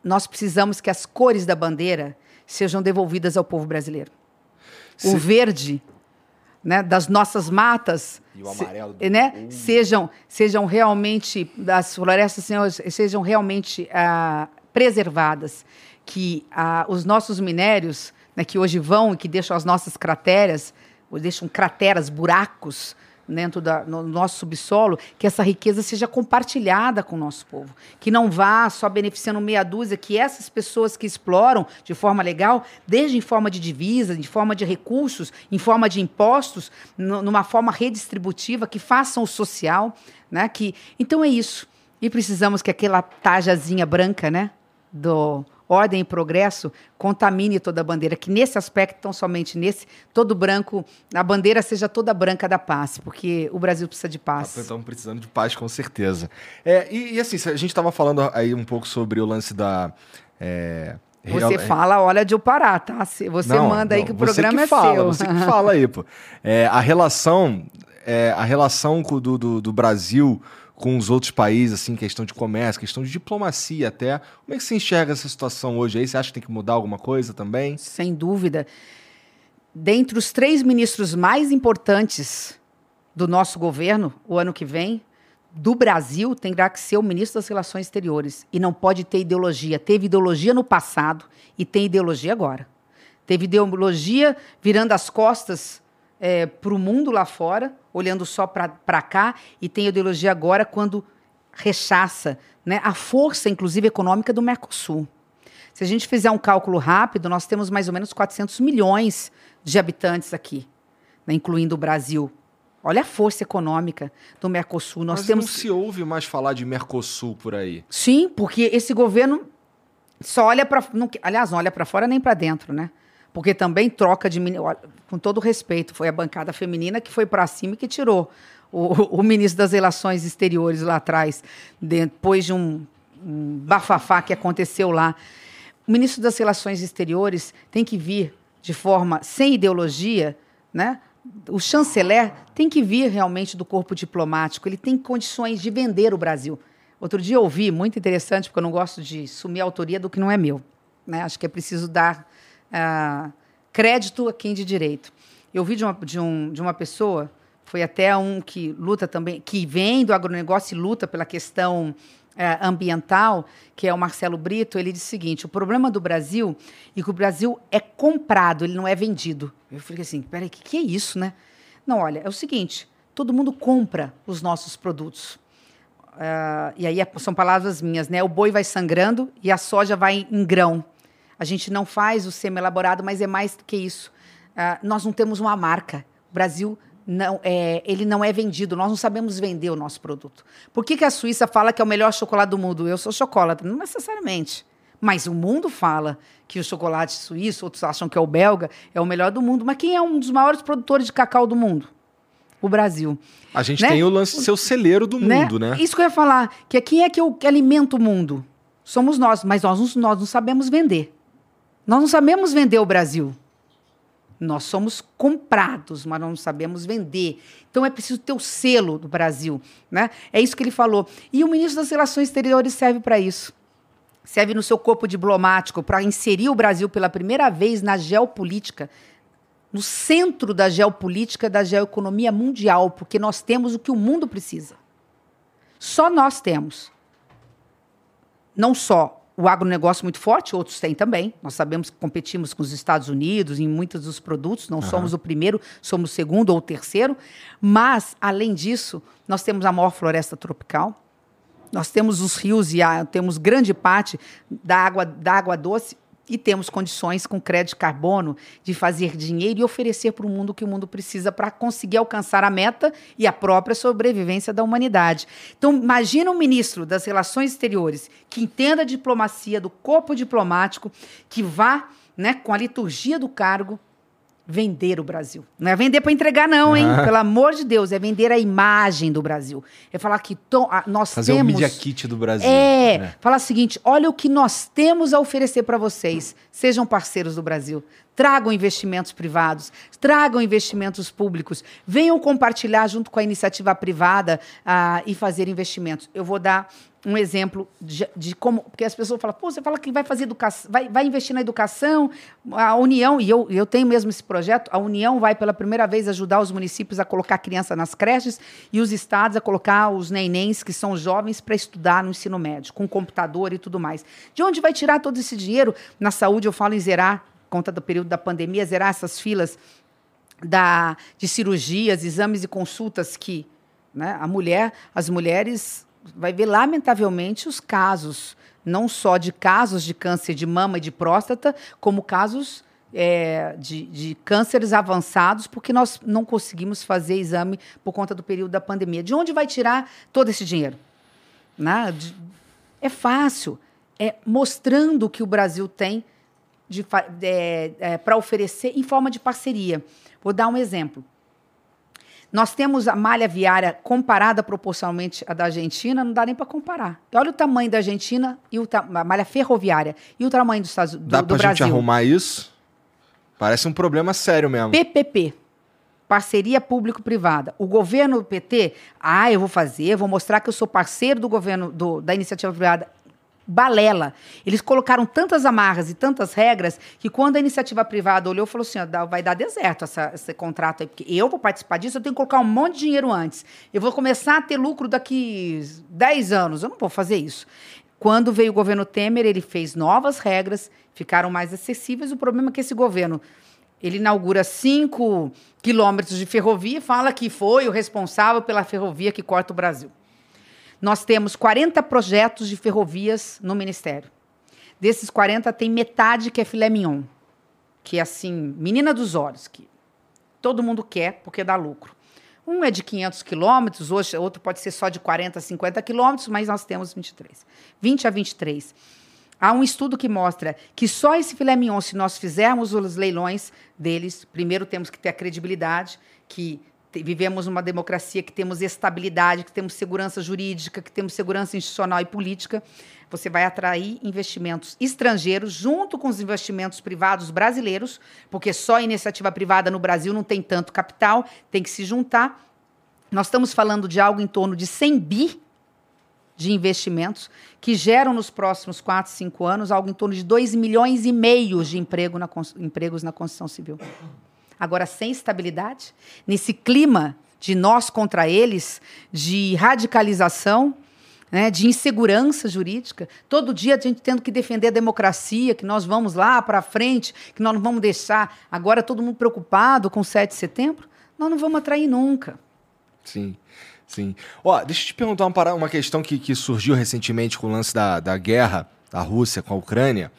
nós precisamos que as cores da bandeira sejam devolvidas ao povo brasileiro. O Se- verde né, das nossas matas E o se- amarelo do- né, sejam, sejam realmente, das florestas sejam, sejam realmente ah, preservadas. Que ah, os nossos minérios, né, que hoje vão e que deixam as nossas crateras, deixam crateras, buracos dentro da, no nosso subsolo, que essa riqueza seja compartilhada com o nosso povo. Que não vá só beneficiando meia dúzia, que essas pessoas que exploram de forma legal, desde em forma de divisa, em forma de recursos, em forma de impostos, nu- numa forma redistributiva, que façam o social. Né? Que, então é isso. E precisamos que aquela tajazinha branca, né? Do ordem e progresso contamine toda a bandeira, que nesse aspecto, tão somente nesse, todo branco, a bandeira seja toda branca da paz, porque o Brasil precisa de paz. Estamos precisando de paz, com certeza. É, e, e assim, a gente estava falando aí um pouco sobre o lance da. é, real- Você fala, olha de eu parar, tá? Você Não, manda aí que o programa que é fala, seu. Você que fala aí, pô. É, a relação, é, a relação do, do, do Brasil com os outros países, assim, questão de comércio, questão de diplomacia até. Como é que você enxerga essa situação hoje aí? Você acha que tem que mudar alguma coisa também? Sem dúvida. Dentre os três ministros mais importantes do nosso governo, o ano que vem, do Brasil, terá que ser o ministro das Relações Exteriores. E não pode ter ideologia. Teve ideologia no passado e tem ideologia agora. Teve ideologia virando as costas é, para o mundo lá fora, olhando só para cá, e tem ideologia agora quando rechaça né, a força, inclusive, econômica do Mercosul. Se a gente fizer um cálculo rápido, nós temos mais ou menos 400 milhões de habitantes aqui, né, incluindo o Brasil. Olha a força econômica do Mercosul. Nós Mas temos... não se ouve mais falar de Mercosul por aí. Sim, porque esse governo só olha para, aliás, não olha para fora nem para dentro, né? Porque também troca de. Com todo respeito, foi a bancada feminina que foi para cima e que tirou o, o, ministro das Relações Exteriores lá atrás, depois de um, um bafafá que aconteceu lá. O ministro das Relações Exteriores tem que vir de forma sem ideologia, né? O chanceler tem que vir realmente do corpo diplomático, ele tem condições de vender o Brasil. Outro dia eu ouvi, muito interessante, porque eu não gosto de sumir a autoria do que não é meu. Né? Acho que é preciso dar crédito a quem de direito. Eu vi de uma, de, um, de uma pessoa, foi até um que luta também, que vem do agronegócio e luta pela questão uh, ambiental, que é o Marcelo Brito, ele disse o seguinte: o problema do Brasil é que o Brasil é comprado, ele não é vendido. Eu falei assim: peraí, o que, que é isso, né? Não, olha, é o seguinte: todo mundo compra os nossos produtos. Uh, e aí é, são palavras minhas, né? O boi vai sangrando e a soja vai em grão. A gente não faz o semi-elaborado, mas é mais do que isso. Uh, nós não temos uma marca. O Brasil não é, ele não é vendido. Nós não sabemos vender o nosso produto. Por que, que a Suíça fala que é o melhor chocolate do mundo? Eu sou chocolate, não necessariamente. Mas o mundo fala que o chocolate suíço, outros acham que é o belga, é o melhor do mundo. Mas quem é um dos maiores produtores de cacau do mundo? O Brasil. A gente né? tem o lance de ser o celeiro do né? mundo, né? Isso que eu ia falar, que quem é que, eu, que alimenta o mundo? Somos nós, mas nós, nós não sabemos vender. Nós não sabemos vender o Brasil. Nós somos comprados, mas não sabemos vender. Então é preciso ter o selo do Brasil. Né? É isso que ele falou. E o ministro das Relações Exteriores serve para isso. Serve no seu corpo diplomático para inserir o Brasil pela primeira vez na geopolítica, no centro da geopolítica, da geoeconomia mundial, porque nós temos o que o mundo precisa. Só nós temos. Não só o agronegócio muito forte, outros têm também. Nós sabemos que competimos com os Estados Unidos em muitos dos produtos, não uhum. somos o primeiro, somos o segundo ou o terceiro. Mas, além disso, nós temos a maior floresta tropical, nós temos os rios e a, temos grande parte da água, da água doce e temos condições com crédito carbono de fazer dinheiro e oferecer para o mundo o que o mundo precisa para conseguir alcançar a meta e a própria sobrevivência da humanidade. Então, imagina um ministro das Relações Exteriores que entenda a diplomacia do corpo diplomático, que vá né, com a liturgia do cargo vender o Brasil. Não é vender para entregar, não, hein? Pelo amor de Deus, é vender a imagem do Brasil. É falar que to, a, nós Fazer temos. Fazer o media kit do Brasil. É, né? falar o seguinte: olha o que nós temos a oferecer para vocês. Sejam parceiros do Brasil. Tragam investimentos privados, tragam investimentos públicos, venham compartilhar junto com a iniciativa privada uh, e fazer investimentos. Eu vou dar um exemplo de, de, como. Porque as pessoas falam, pô, você fala que vai fazer educação, vai, vai investir na educação, a União, e eu, eu tenho mesmo esse projeto, a União vai pela primeira vez ajudar os municípios a colocar criança nas creches e os estados a colocar os nenéns, que são jovens, para estudar no ensino médio, com computador e tudo mais. De onde vai tirar todo esse dinheiro? Na saúde, eu falo em zerar, conta do período da pandemia, zerar essas filas da, de cirurgias, exames e consultas que né, a mulher, as mulheres vai ver, lamentavelmente, os casos, não só de casos de câncer de mama e de próstata, como casos é, de, de, cânceres avançados, porque nós não conseguimos fazer exame por conta do período da pandemia. De onde vai tirar todo esse dinheiro? Né? De, é fácil. É mostrando o que o Brasil tem é, é, para oferecer em forma de parceria. Vou dar um exemplo. Nós temos a malha viária comparada proporcionalmente à da Argentina, não dá nem para comparar. Olha o tamanho da Argentina e o a malha ferroviária e o tamanho dos Estados do, dá do Brasil. Dá gente arrumar isso? Parece um problema sério mesmo. PPP. parceria público-privada. O governo do PT, ah, eu vou fazer, vou mostrar que eu sou parceiro do governo do, da iniciativa privada. Balela. Eles colocaram tantas amarras e tantas regras que quando a iniciativa privada olhou, falou assim: vai dar deserto essa, esse contrato aí, porque eu vou participar disso, eu tenho que colocar um monte de dinheiro antes. Eu vou começar a ter lucro daqui 10 anos. Eu não vou fazer isso. Quando veio o governo Temer, ele fez novas regras, ficaram mais acessíveis. O problema é que esse governo ele inaugura cinco quilômetros de ferrovia e fala que foi o responsável pela ferrovia que corta o Brasil. Nós temos 40 projetos de ferrovias no Ministério. Desses 40, tem metade que é filé mignon, que é assim, menina dos olhos, que todo mundo quer porque dá lucro. Um é de 500 quilômetros, outro pode ser só de 40, 50 quilômetros, mas nós temos 23. 20 a 23. Há um estudo que mostra que só esse filé mignon, se nós fizermos os leilões deles, primeiro temos que ter a credibilidade, que vivemos uma democracia que temos estabilidade, que temos segurança jurídica, que temos segurança institucional e política, você vai atrair investimentos estrangeiros junto com os investimentos privados brasileiros, porque só a iniciativa privada no Brasil não tem tanto capital, tem que se juntar. Nós estamos falando de algo em torno de 100 bi de investimentos que geram nos próximos 4, 5 anos algo em torno de 2 milhões e meio de emprego na, empregos na construção civil. Agora, sem estabilidade, nesse clima de nós contra eles, de radicalização, né, de insegurança jurídica, todo dia a gente tendo que defender a democracia, que nós vamos lá para frente, que nós não vamos deixar. Agora todo mundo preocupado com o 7 de setembro, nós não vamos atrair nunca. Sim. Sim. Ó, deixa eu te perguntar uma, uma questão que, que surgiu recentemente com o lance da, da guerra da Rússia com a Ucrânia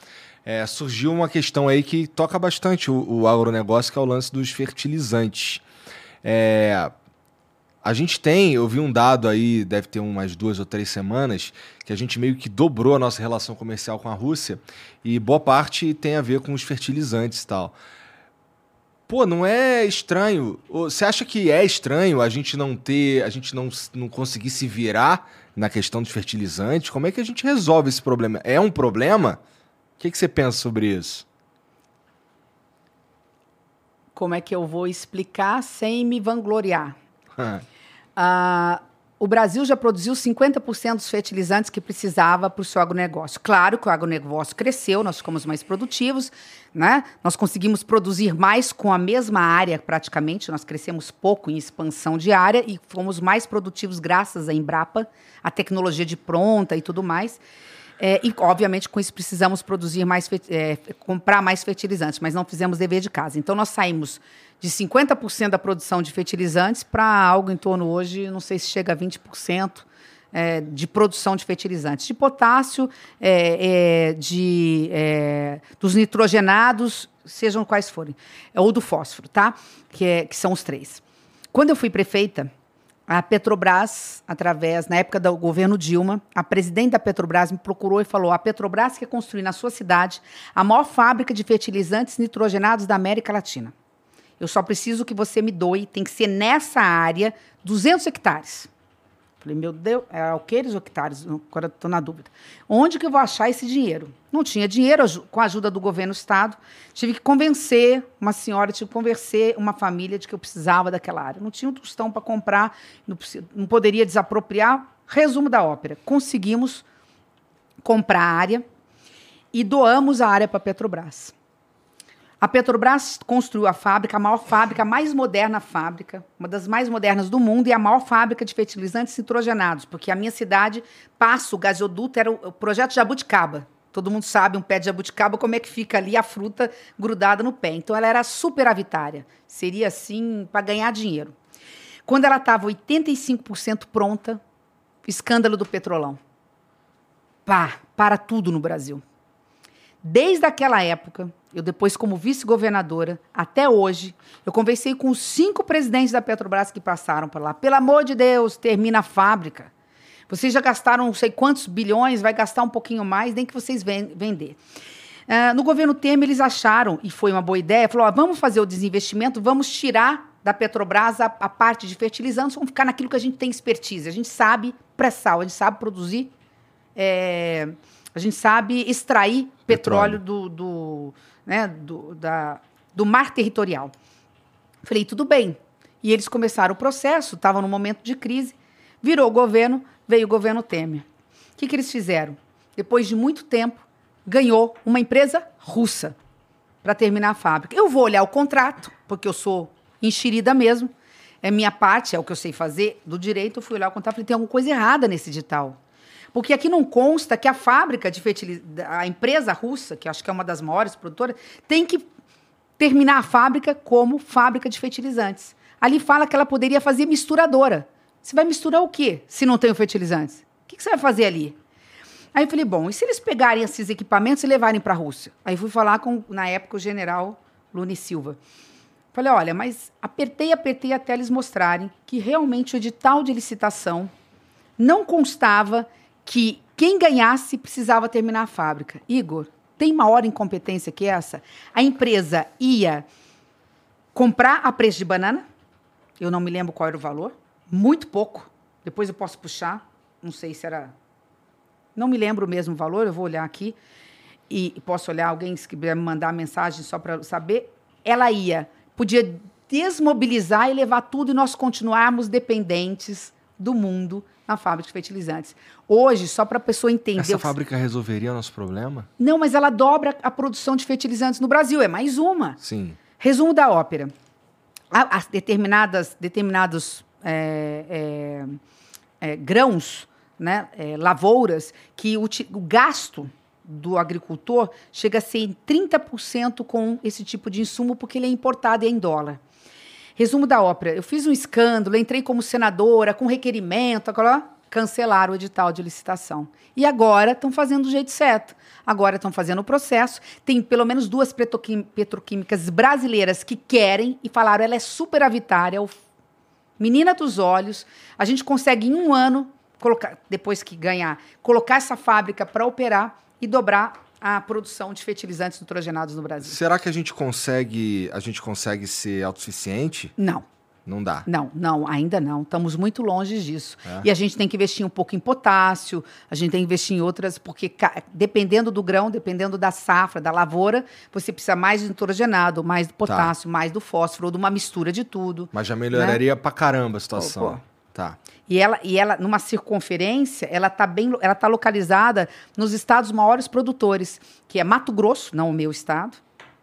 é, surgiu uma questão aí que toca bastante o, o agronegócio, que é o lance dos fertilizantes. É, a gente tem, eu vi um dado aí, deve ter umas duas ou três semanas, que a gente meio que dobrou a nossa relação comercial com a Rússia e boa parte tem a ver com os fertilizantes e tal. Pô, não é estranho? Você acha que é estranho a gente não ter, a gente não, não conseguir se virar na questão dos fertilizantes? Como é que a gente resolve esse problema? É um problema? Que, que você pensa sobre isso? Como é que eu vou explicar sem me vangloriar? ah, o Brasil já produziu 50% dos fertilizantes que precisava para o seu agronegócio. Claro que o agronegócio cresceu, nós ficamos mais produtivos, né? nós conseguimos produzir mais com a mesma área, praticamente, nós crescemos pouco em expansão de área e fomos mais produtivos graças à Embrapa, a tecnologia de pronta e tudo mais. É, e, obviamente, com isso precisamos produzir mais, é, comprar mais fertilizantes, mas não fizemos dever de casa. Então, nós saímos de 50% da produção de fertilizantes para algo em torno hoje, não sei se chega a 20%. É, de produção de fertilizantes, de potássio, é, é, de, é, dos nitrogenados, sejam quais forem, ou do fósforo, tá? Que, que são os três. Quando eu fui prefeita, a Petrobras, através, na época do governo Dilma, a presidente da Petrobras me procurou e falou: a Petrobras quer construir na sua cidade a maior fábrica de fertilizantes nitrogenados da América Latina. Eu só preciso que você me doe, tem que ser nessa área, 200 hectares. Falei, meu Deus, é alqueires ou hectares? Agora estou na dúvida. Onde que eu vou achar esse dinheiro? Não tinha dinheiro, com a ajuda do governo do Estado. Tive que convencer uma senhora, tive que convencer uma família de que eu precisava daquela área. Não tinha um tostão para comprar, não, não poderia desapropriar. Resumo da ópera: conseguimos comprar a área e doamos a área para a Petrobras. A Petrobras construiu a fábrica, a maior fábrica, a mais moderna fábrica, uma das mais modernas do mundo e a maior fábrica de fertilizantes nitrogenados, porque a minha cidade, Passo, o gasoduto, era o projeto Jabuticaba. Todo mundo sabe, um pé de jabuticaba, como é que fica ali a fruta grudada no pé. Então, ela era superavitária. Seria, assim, para ganhar dinheiro. Quando ela estava 85% pronta, escândalo do petrolão. Pá, para tudo no Brasil. Desde aquela época, eu depois como vice-governadora, até hoje, eu conversei com os cinco presidentes da Petrobras que passaram por lá. Pelo amor de Deus, termina a fábrica. Vocês já gastaram não sei quantos bilhões, vai gastar um pouquinho mais, nem que vocês vender. Uh, no governo Temer, eles acharam, e foi uma boa ideia, falou: vamos fazer o desinvestimento, vamos tirar da Petrobras a, a, parte de fertilizantes, vamos ficar naquilo que a gente tem expertise. A gente sabe pré-sal, a gente sabe produzir, é, a gente sabe extrair petróleo, petróleo do, do né, do, da, do mar territorial. Falei, tudo bem. E eles começaram o processo, estavam num momento de crise, virou o governo, veio o governo Temer. O que, que eles fizeram? Depois de muito tempo, ganhou uma empresa russa para terminar a fábrica. Eu vou olhar o contrato, porque eu sou enxerida mesmo, é minha parte, é o que eu sei fazer do direito. Eu fui olhar o contrato e falei: tem alguma coisa errada nesse edital. Porque aqui não consta que a fábrica de fertilizantes, a empresa russa, que acho que é uma das maiores produtoras, tem que terminar a fábrica como fábrica de fertilizantes. Ali fala que ela poderia fazer misturadora. Você vai misturar o quê se não tem o fertilizantes? O que você vai fazer ali? Aí eu falei, bom, e se eles pegarem esses equipamentos e levarem para a Rússia? Aí fui falar com, na época, o general Lune Silva. Falei, olha, mas apertei, apertei até eles mostrarem que realmente o edital de licitação não constava que quem ganhasse precisava terminar a fábrica. Igor, tem maior incompetência que essa? A empresa ia comprar a preço de banana, eu não me lembro qual era o valor, muito pouco. Depois eu posso puxar, não sei se era. Não me lembro o mesmo valor, eu vou olhar aqui. E posso olhar alguém que me mandar mensagem só para saber. Ela ia, podia desmobilizar e levar tudo e nós continuarmos dependentes do mundo na fábrica de fertilizantes. Hoje, só para a pessoa entender. Essa fábrica resolveria o nosso problema? Não, mas ela dobra a produção de fertilizantes no Brasil. É mais uma. Sim. Resumo da ópera. As determinadas, determinados é, é, é, grãos, né, é, lavouras, que o, o gasto do agricultor chega a ser em 30% com esse tipo de insumo, porque ele é importado e é em dólar. Resumo da ópera. Eu fiz um escândalo, entrei como senadora, com requerimento, agora cancelaram o edital de licitação. E agora estão fazendo do jeito certo. Agora estão fazendo o processo. Tem pelo menos duas petroquímicas brasileiras que querem e falaram ela é superavitária, menina dos olhos. A gente consegue em um ano, colocar, depois que ganhar, colocar essa fábrica para operar e dobrar a produção de fertilizantes nitrogenados no Brasil. Será que a gente consegue, a gente consegue ser autossuficiente? Não. Não dá. Não, não, ainda não. Estamos muito longe disso. É. E a gente tem que investir um pouco em potássio, a gente tem que investir em outras, porque dependendo do grão, dependendo da safra, da lavoura, você precisa mais do nitrogenado, mais do tá. potássio, tá. mais do fósforo, ou de uma mistura de tudo. Mas já melhoraria né? pra caramba a situação. Pô, pô. Tá. E ela, e ela, numa circunferência, ela está bem, ela tá localizada nos estados maiores produtores, que é Mato Grosso, não o meu estado,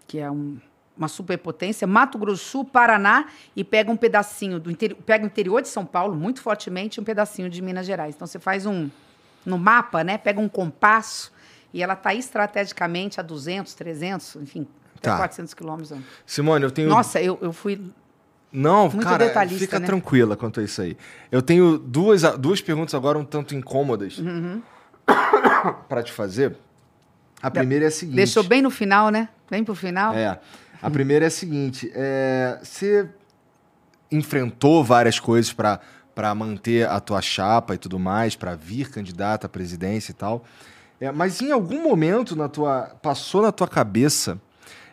que é um, uma superpotência, Mato Grosso Sul, Paraná, e pega um pedacinho do interior, pega o interior de São Paulo, muito fortemente, um pedacinho de Minas Gerais. Então você faz um no mapa, né? Pega um compasso e ela está estrategicamente a 200, 300, enfim, tá. 400 quilômetros. Simone, eu tenho. Nossa, eu, eu fui não, Muito cara, fica né? tranquila quanto a isso aí. Eu tenho duas, duas perguntas agora um tanto incômodas uhum. para te fazer. A primeira é a seguinte. Deixou bem no final, né? Bem pro final. É. A primeira é a seguinte: é, você enfrentou várias coisas para para manter a tua chapa e tudo mais, para vir candidata à presidência e tal. É, mas em algum momento na tua passou na tua cabeça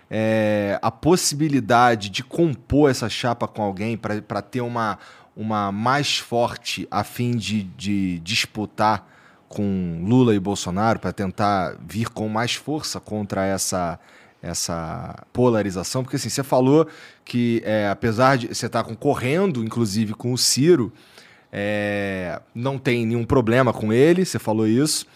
é, a possibilidade de compor essa chapa com alguém para ter uma, uma mais forte a fim de, de disputar com Lula e Bolsonaro para tentar vir com mais força contra essa essa polarização, porque assim, você falou que é, apesar de você estar tá concorrendo, inclusive, com o Ciro, é, não tem nenhum problema com ele, você falou isso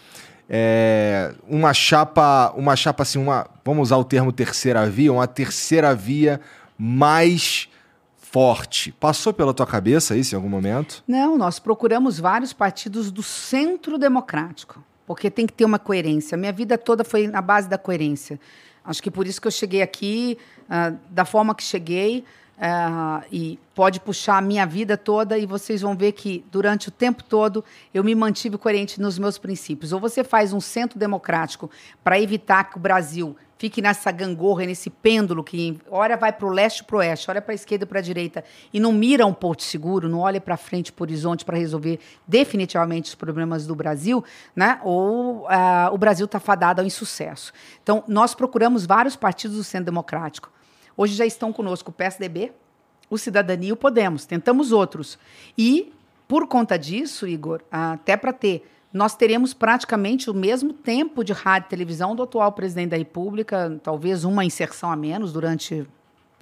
é, uma chapa, uma chapa assim, uma, vamos usar o termo terceira via, uma terceira via mais forte. Passou pela tua cabeça isso em algum momento? Não, nós procuramos vários partidos do centro democrático, porque tem que ter uma coerência. Minha vida toda foi na base da coerência. Acho que por isso que eu cheguei aqui uh, da forma que cheguei. Uh, e pode puxar a minha vida toda e vocês vão ver que durante o tempo todo eu me mantive coerente nos meus princípios. Ou você faz um centro democrático para evitar que o Brasil fique nessa gangorra, nesse pêndulo que ora vai para o leste para o oeste, olha para a esquerda para a direita e não mira um porto seguro, não olha para frente, para o horizonte para resolver definitivamente os problemas do Brasil, né? ou uh, o Brasil está fadado ao insucesso. Então, nós procuramos vários partidos do centro democrático Hoje já estão conosco o PSDB, o Cidadania e o Podemos. Tentamos outros. E, por conta disso, Igor, até para ter, nós teremos praticamente o mesmo tempo de rádio e televisão do atual presidente da República, talvez uma inserção a menos durante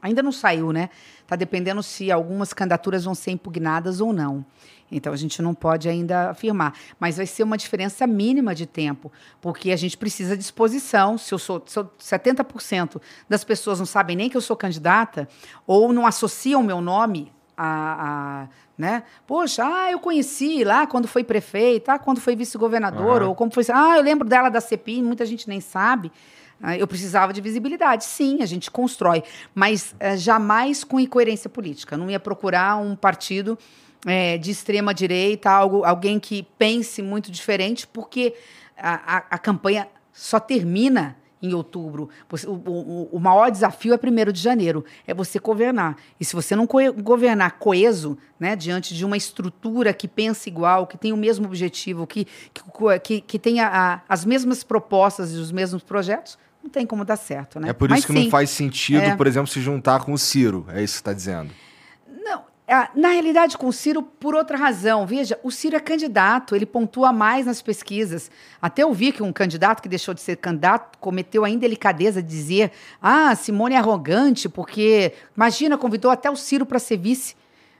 Ainda não saiu, né? Está dependendo se algumas candidaturas vão ser impugnadas ou não. Então a gente não pode ainda afirmar, mas vai ser uma diferença mínima de tempo, porque a gente precisa de exposição. Se eu sou, se eu, 70% das pessoas não sabem nem que eu sou candidata ou não associam o meu nome a, a, né? Poxa, ah, eu conheci lá quando foi prefeita, ah, quando foi vice-governador, uhum. ou como foi. Ah, eu lembro dela da CPI, muita gente nem sabe. Ah, eu precisava de visibilidade. Sim, a gente constrói, mas uh, jamais com incoerência política. não ia procurar um partido é, de extrema direita, algo, alguém que pense muito diferente, porque a, a, a campanha só termina em outubro. Você, o, o, o, maior desafio é primeiro de janeiro, é você governar. E se você não co governar coeso, né, diante de uma estrutura que pensa igual, que tem o mesmo objetivo, que, que, que, que tenha a, as mesmas propostas e os mesmos projetos, não tem como dar certo, né? É por isso Mas, que sim, não faz sentido, é... por exemplo, se juntar com o Ciro. É isso que você está dizendo. É, na realidade, com o Ciro, por outra razão. Veja, o Ciro é candidato, ele pontua mais nas pesquisas. Até eu vi que um candidato que deixou de ser candidato cometeu a indelicadeza de dizer: ah, Simone é arrogante, porque, imagina, convidou até o Ciro para ser vice.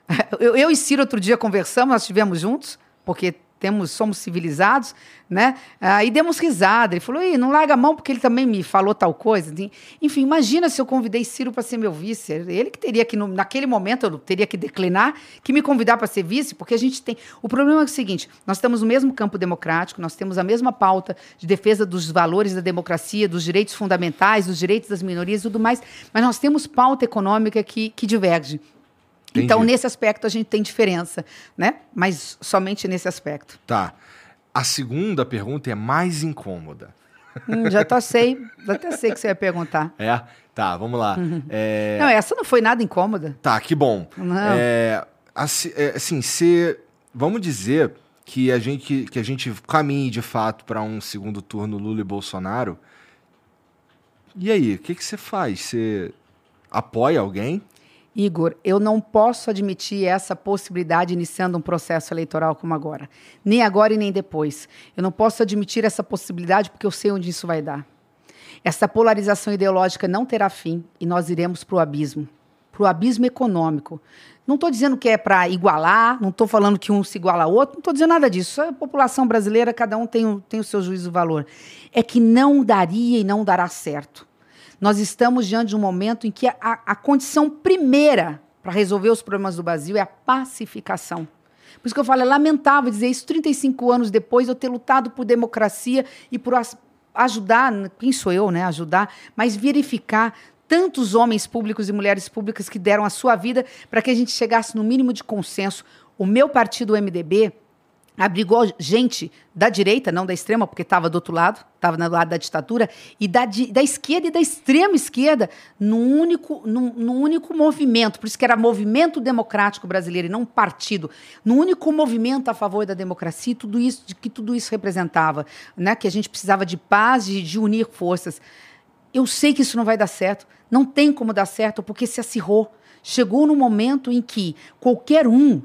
Eu, eu e Ciro, outro dia, conversamos, nós estivemos juntos, porque temos, somos civilizados, né? Aí ah, demos risada. Ele falou, não larga a mão porque ele também me falou tal coisa. Enfim, imagina se eu convidei Ciro para ser meu vice. Ele que teria que, naquele momento, eu teria que declinar, que me convidar para ser vice, porque a gente tem. O problema é o seguinte: nós estamos no mesmo campo democrático, nós temos a mesma pauta de defesa dos valores da democracia, dos direitos fundamentais, dos direitos das minorias e tudo mais, mas nós temos pauta econômica que, que diverge. Entendi. Então, nesse aspecto, a gente tem diferença, né? Mas somente nesse aspecto. Tá. A segunda pergunta é mais incômoda. Hum, já até sei, já até sei que você ia perguntar. É? Tá, vamos lá. Uhum. É... Não, essa não foi nada incômoda. Tá, que bom. Não. É, assim, é, assim se, vamos dizer que a gente, que a gente caminhe de fato para um segundo turno Lula e Bolsonaro. E aí, o que, que você faz? Você apoia alguém? Igor, eu não posso admitir essa possibilidade iniciando um processo eleitoral como agora. Nem agora e nem depois. Eu não posso admitir essa possibilidade porque eu sei onde isso vai dar. Essa polarização ideológica não terá fim e nós iremos para o abismo para o abismo econômico. Não estou dizendo que é para igualar, não estou falando que um se iguala ao outro, não estou dizendo nada disso. A população brasileira, cada um tem, tem o seu juízo valor. É que não daria e não dará certo. Nós estamos diante de um momento em que a, a condição primeira para resolver os problemas do Brasil é a pacificação. Por isso que eu falo, é lamentável dizer isso 35 anos depois, eu ter lutado por democracia e por ajudar, quem sou eu, né? Ajudar, mas verificar tantos homens públicos e mulheres públicas que deram a sua vida para que a gente chegasse no mínimo de consenso. O meu partido, o MDB, abrigou gente da direita, não da extrema, porque estava do outro lado, estava no lado da ditadura, e da, da esquerda e da extrema esquerda, num único, num, num, único movimento, por isso que era movimento democrático brasileiro e não partido, num único movimento a favor da democracia, tudo isso, de que tudo isso representava, né? que a gente precisava de paz, de unir forças. Eu sei que isso não vai dar certo, não tem como dar certo, porque se acirrou. Chegou no momento em que qualquer um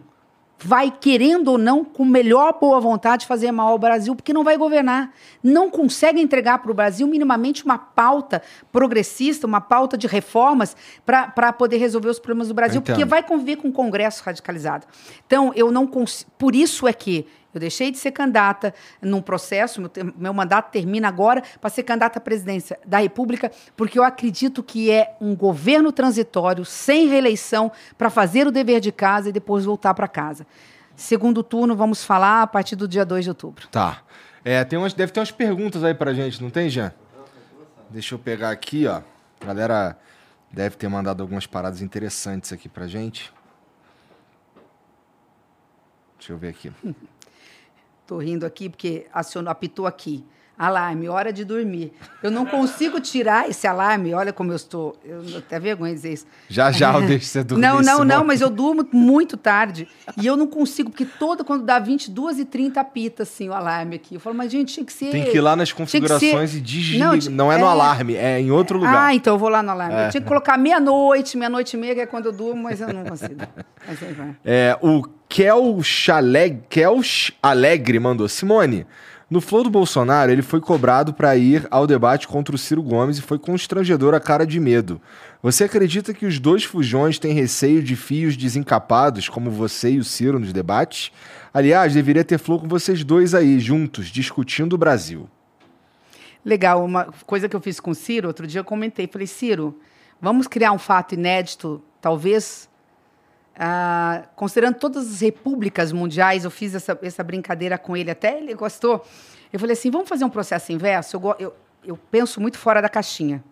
vai, querendo ou não, com melhor boa vontade, fazer mal ao Brasil, porque não vai governar. Não consegue entregar para o Brasil minimamente uma pauta progressista, uma pauta de reformas para poder resolver os problemas do Brasil, porque vai conviver com um Congresso radicalizado. Então, eu não consigo. Por isso é que eu deixei de ser candidata num processo, meu, meu mandato termina agora para ser candidata à presidência da República, porque eu acredito que é um governo transitório, sem reeleição, para fazer o dever de casa e depois voltar para casa. Segundo turno, vamos falar a partir do dia 2 de outubro. Tá. É, tem umas, deve ter umas perguntas aí para gente, não tem, Jean? Deixa eu pegar aqui, ó. A galera deve ter mandado algumas paradas interessantes aqui para gente. Deixa eu ver aqui. Tô rindo aqui porque acionou, apitou aqui. Alarme, hora de dormir. Eu não consigo tirar esse alarme. Olha como eu estou. Eu até vergonha de dizer isso. Já já eu deixo você dormir. Não, não, não, mas eu durmo muito tarde. E eu não consigo, porque toda, quando dá 22 e 30 apita assim o alarme aqui. Eu falo, mas gente, tinha que ser. Tem que ir lá nas configurações ser... e desligar. Não, não, é no é... alarme, é em outro lugar. Ah, então eu vou lá no alarme. É. Eu tinha que colocar meia-noite, meia-noite e meia, que é quando eu durmo, mas eu não consigo. Mas aí vai. É, o Kelch Alegre, Kelch Alegre mandou. Simone. No flow do Bolsonaro, ele foi cobrado para ir ao debate contra o Ciro Gomes e foi constrangedor a cara de medo. Você acredita que os dois fujões têm receio de fios desencapados, como você e o Ciro nos debates? Aliás, deveria ter flow com vocês dois aí, juntos, discutindo o Brasil. Legal, uma coisa que eu fiz com o Ciro, outro dia eu comentei, falei, Ciro, vamos criar um fato inédito, talvez, ah, considerando todas as repúblicas mundiais, eu fiz essa, essa brincadeira com ele, até ele gostou. Eu falei assim, vamos fazer um processo inverso? Eu, eu, eu penso muito fora da caixinha.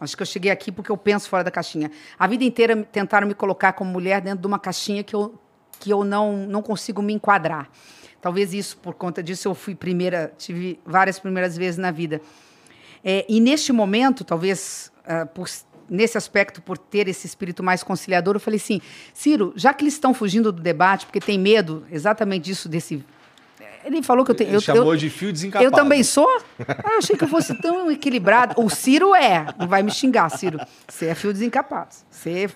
Acho que eu cheguei aqui porque eu penso fora da caixinha. A vida inteira tentaram me colocar como mulher dentro de uma caixinha que eu, que eu não, não consigo me enquadrar. Talvez isso, por conta disso, eu fui primeira, tive várias primeiras vezes na vida. É, e neste momento, talvez ah, por- nesse aspecto, por ter esse espírito mais conciliador, eu falei assim, Ciro, já que eles estão fugindo do debate, porque tem medo exatamente disso, desse... Ele falou que eu tenho... Ele eu, chamou eu, de fio desencapado. eu também sou? Ah, eu achei que eu fosse tão equilibrado. O Ciro é. Não vai me xingar, Ciro. Você é fio desencapado. Você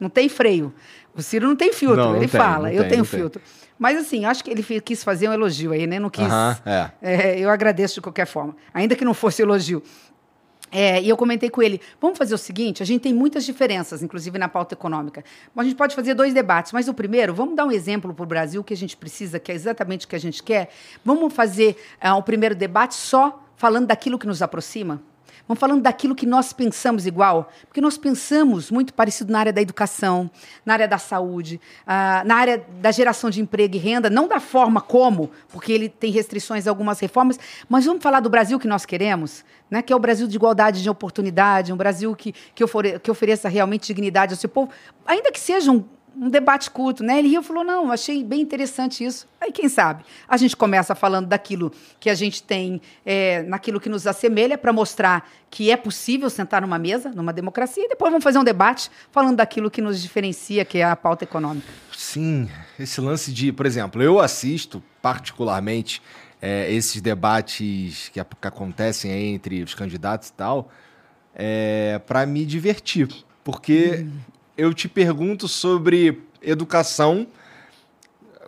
não tem freio. O Ciro não tem filtro. Não, não ele tem, fala, eu tem, tenho não tem. filtro. Mas assim, acho que ele quis fazer um elogio aí, né? Não quis. Aham, é. É, eu agradeço de qualquer forma. Ainda que não fosse elogio. É, e eu comentei com ele, vamos fazer o seguinte, a gente tem muitas diferenças, inclusive na pauta econômica. A gente pode fazer dois debates, mas o primeiro, vamos dar um exemplo para o Brasil que a gente precisa, que é exatamente o que a gente quer. Vamos fazer o primeiro debate só falando daquilo que nos aproxima? Vamos falando daquilo que nós pensamos igual, porque nós pensamos muito parecido na área da educação, na área da saúde, ah, na área da geração de emprego e renda, não da forma como, porque ele tem restrições a algumas reformas, mas vamos falar do Brasil que nós queremos, né? que é o Brasil de igualdade de oportunidade, um Brasil que, que, ofere- que ofereça realmente dignidade ao seu povo, ainda que seja um, um debate curto, né? Ele riu e falou: não, achei bem interessante isso. Aí, quem sabe? A gente começa falando daquilo que a gente tem, é, naquilo que nos assemelha, para mostrar que é possível sentar numa mesa, numa democracia, e depois vamos fazer um debate falando daquilo que nos diferencia, que é a pauta econômica. Sim, esse lance de, por exemplo, eu assisto particularmente é, esses debates que, que acontecem aí entre os candidatos e tal, é, para me divertir, porque eu te pergunto sobre educação.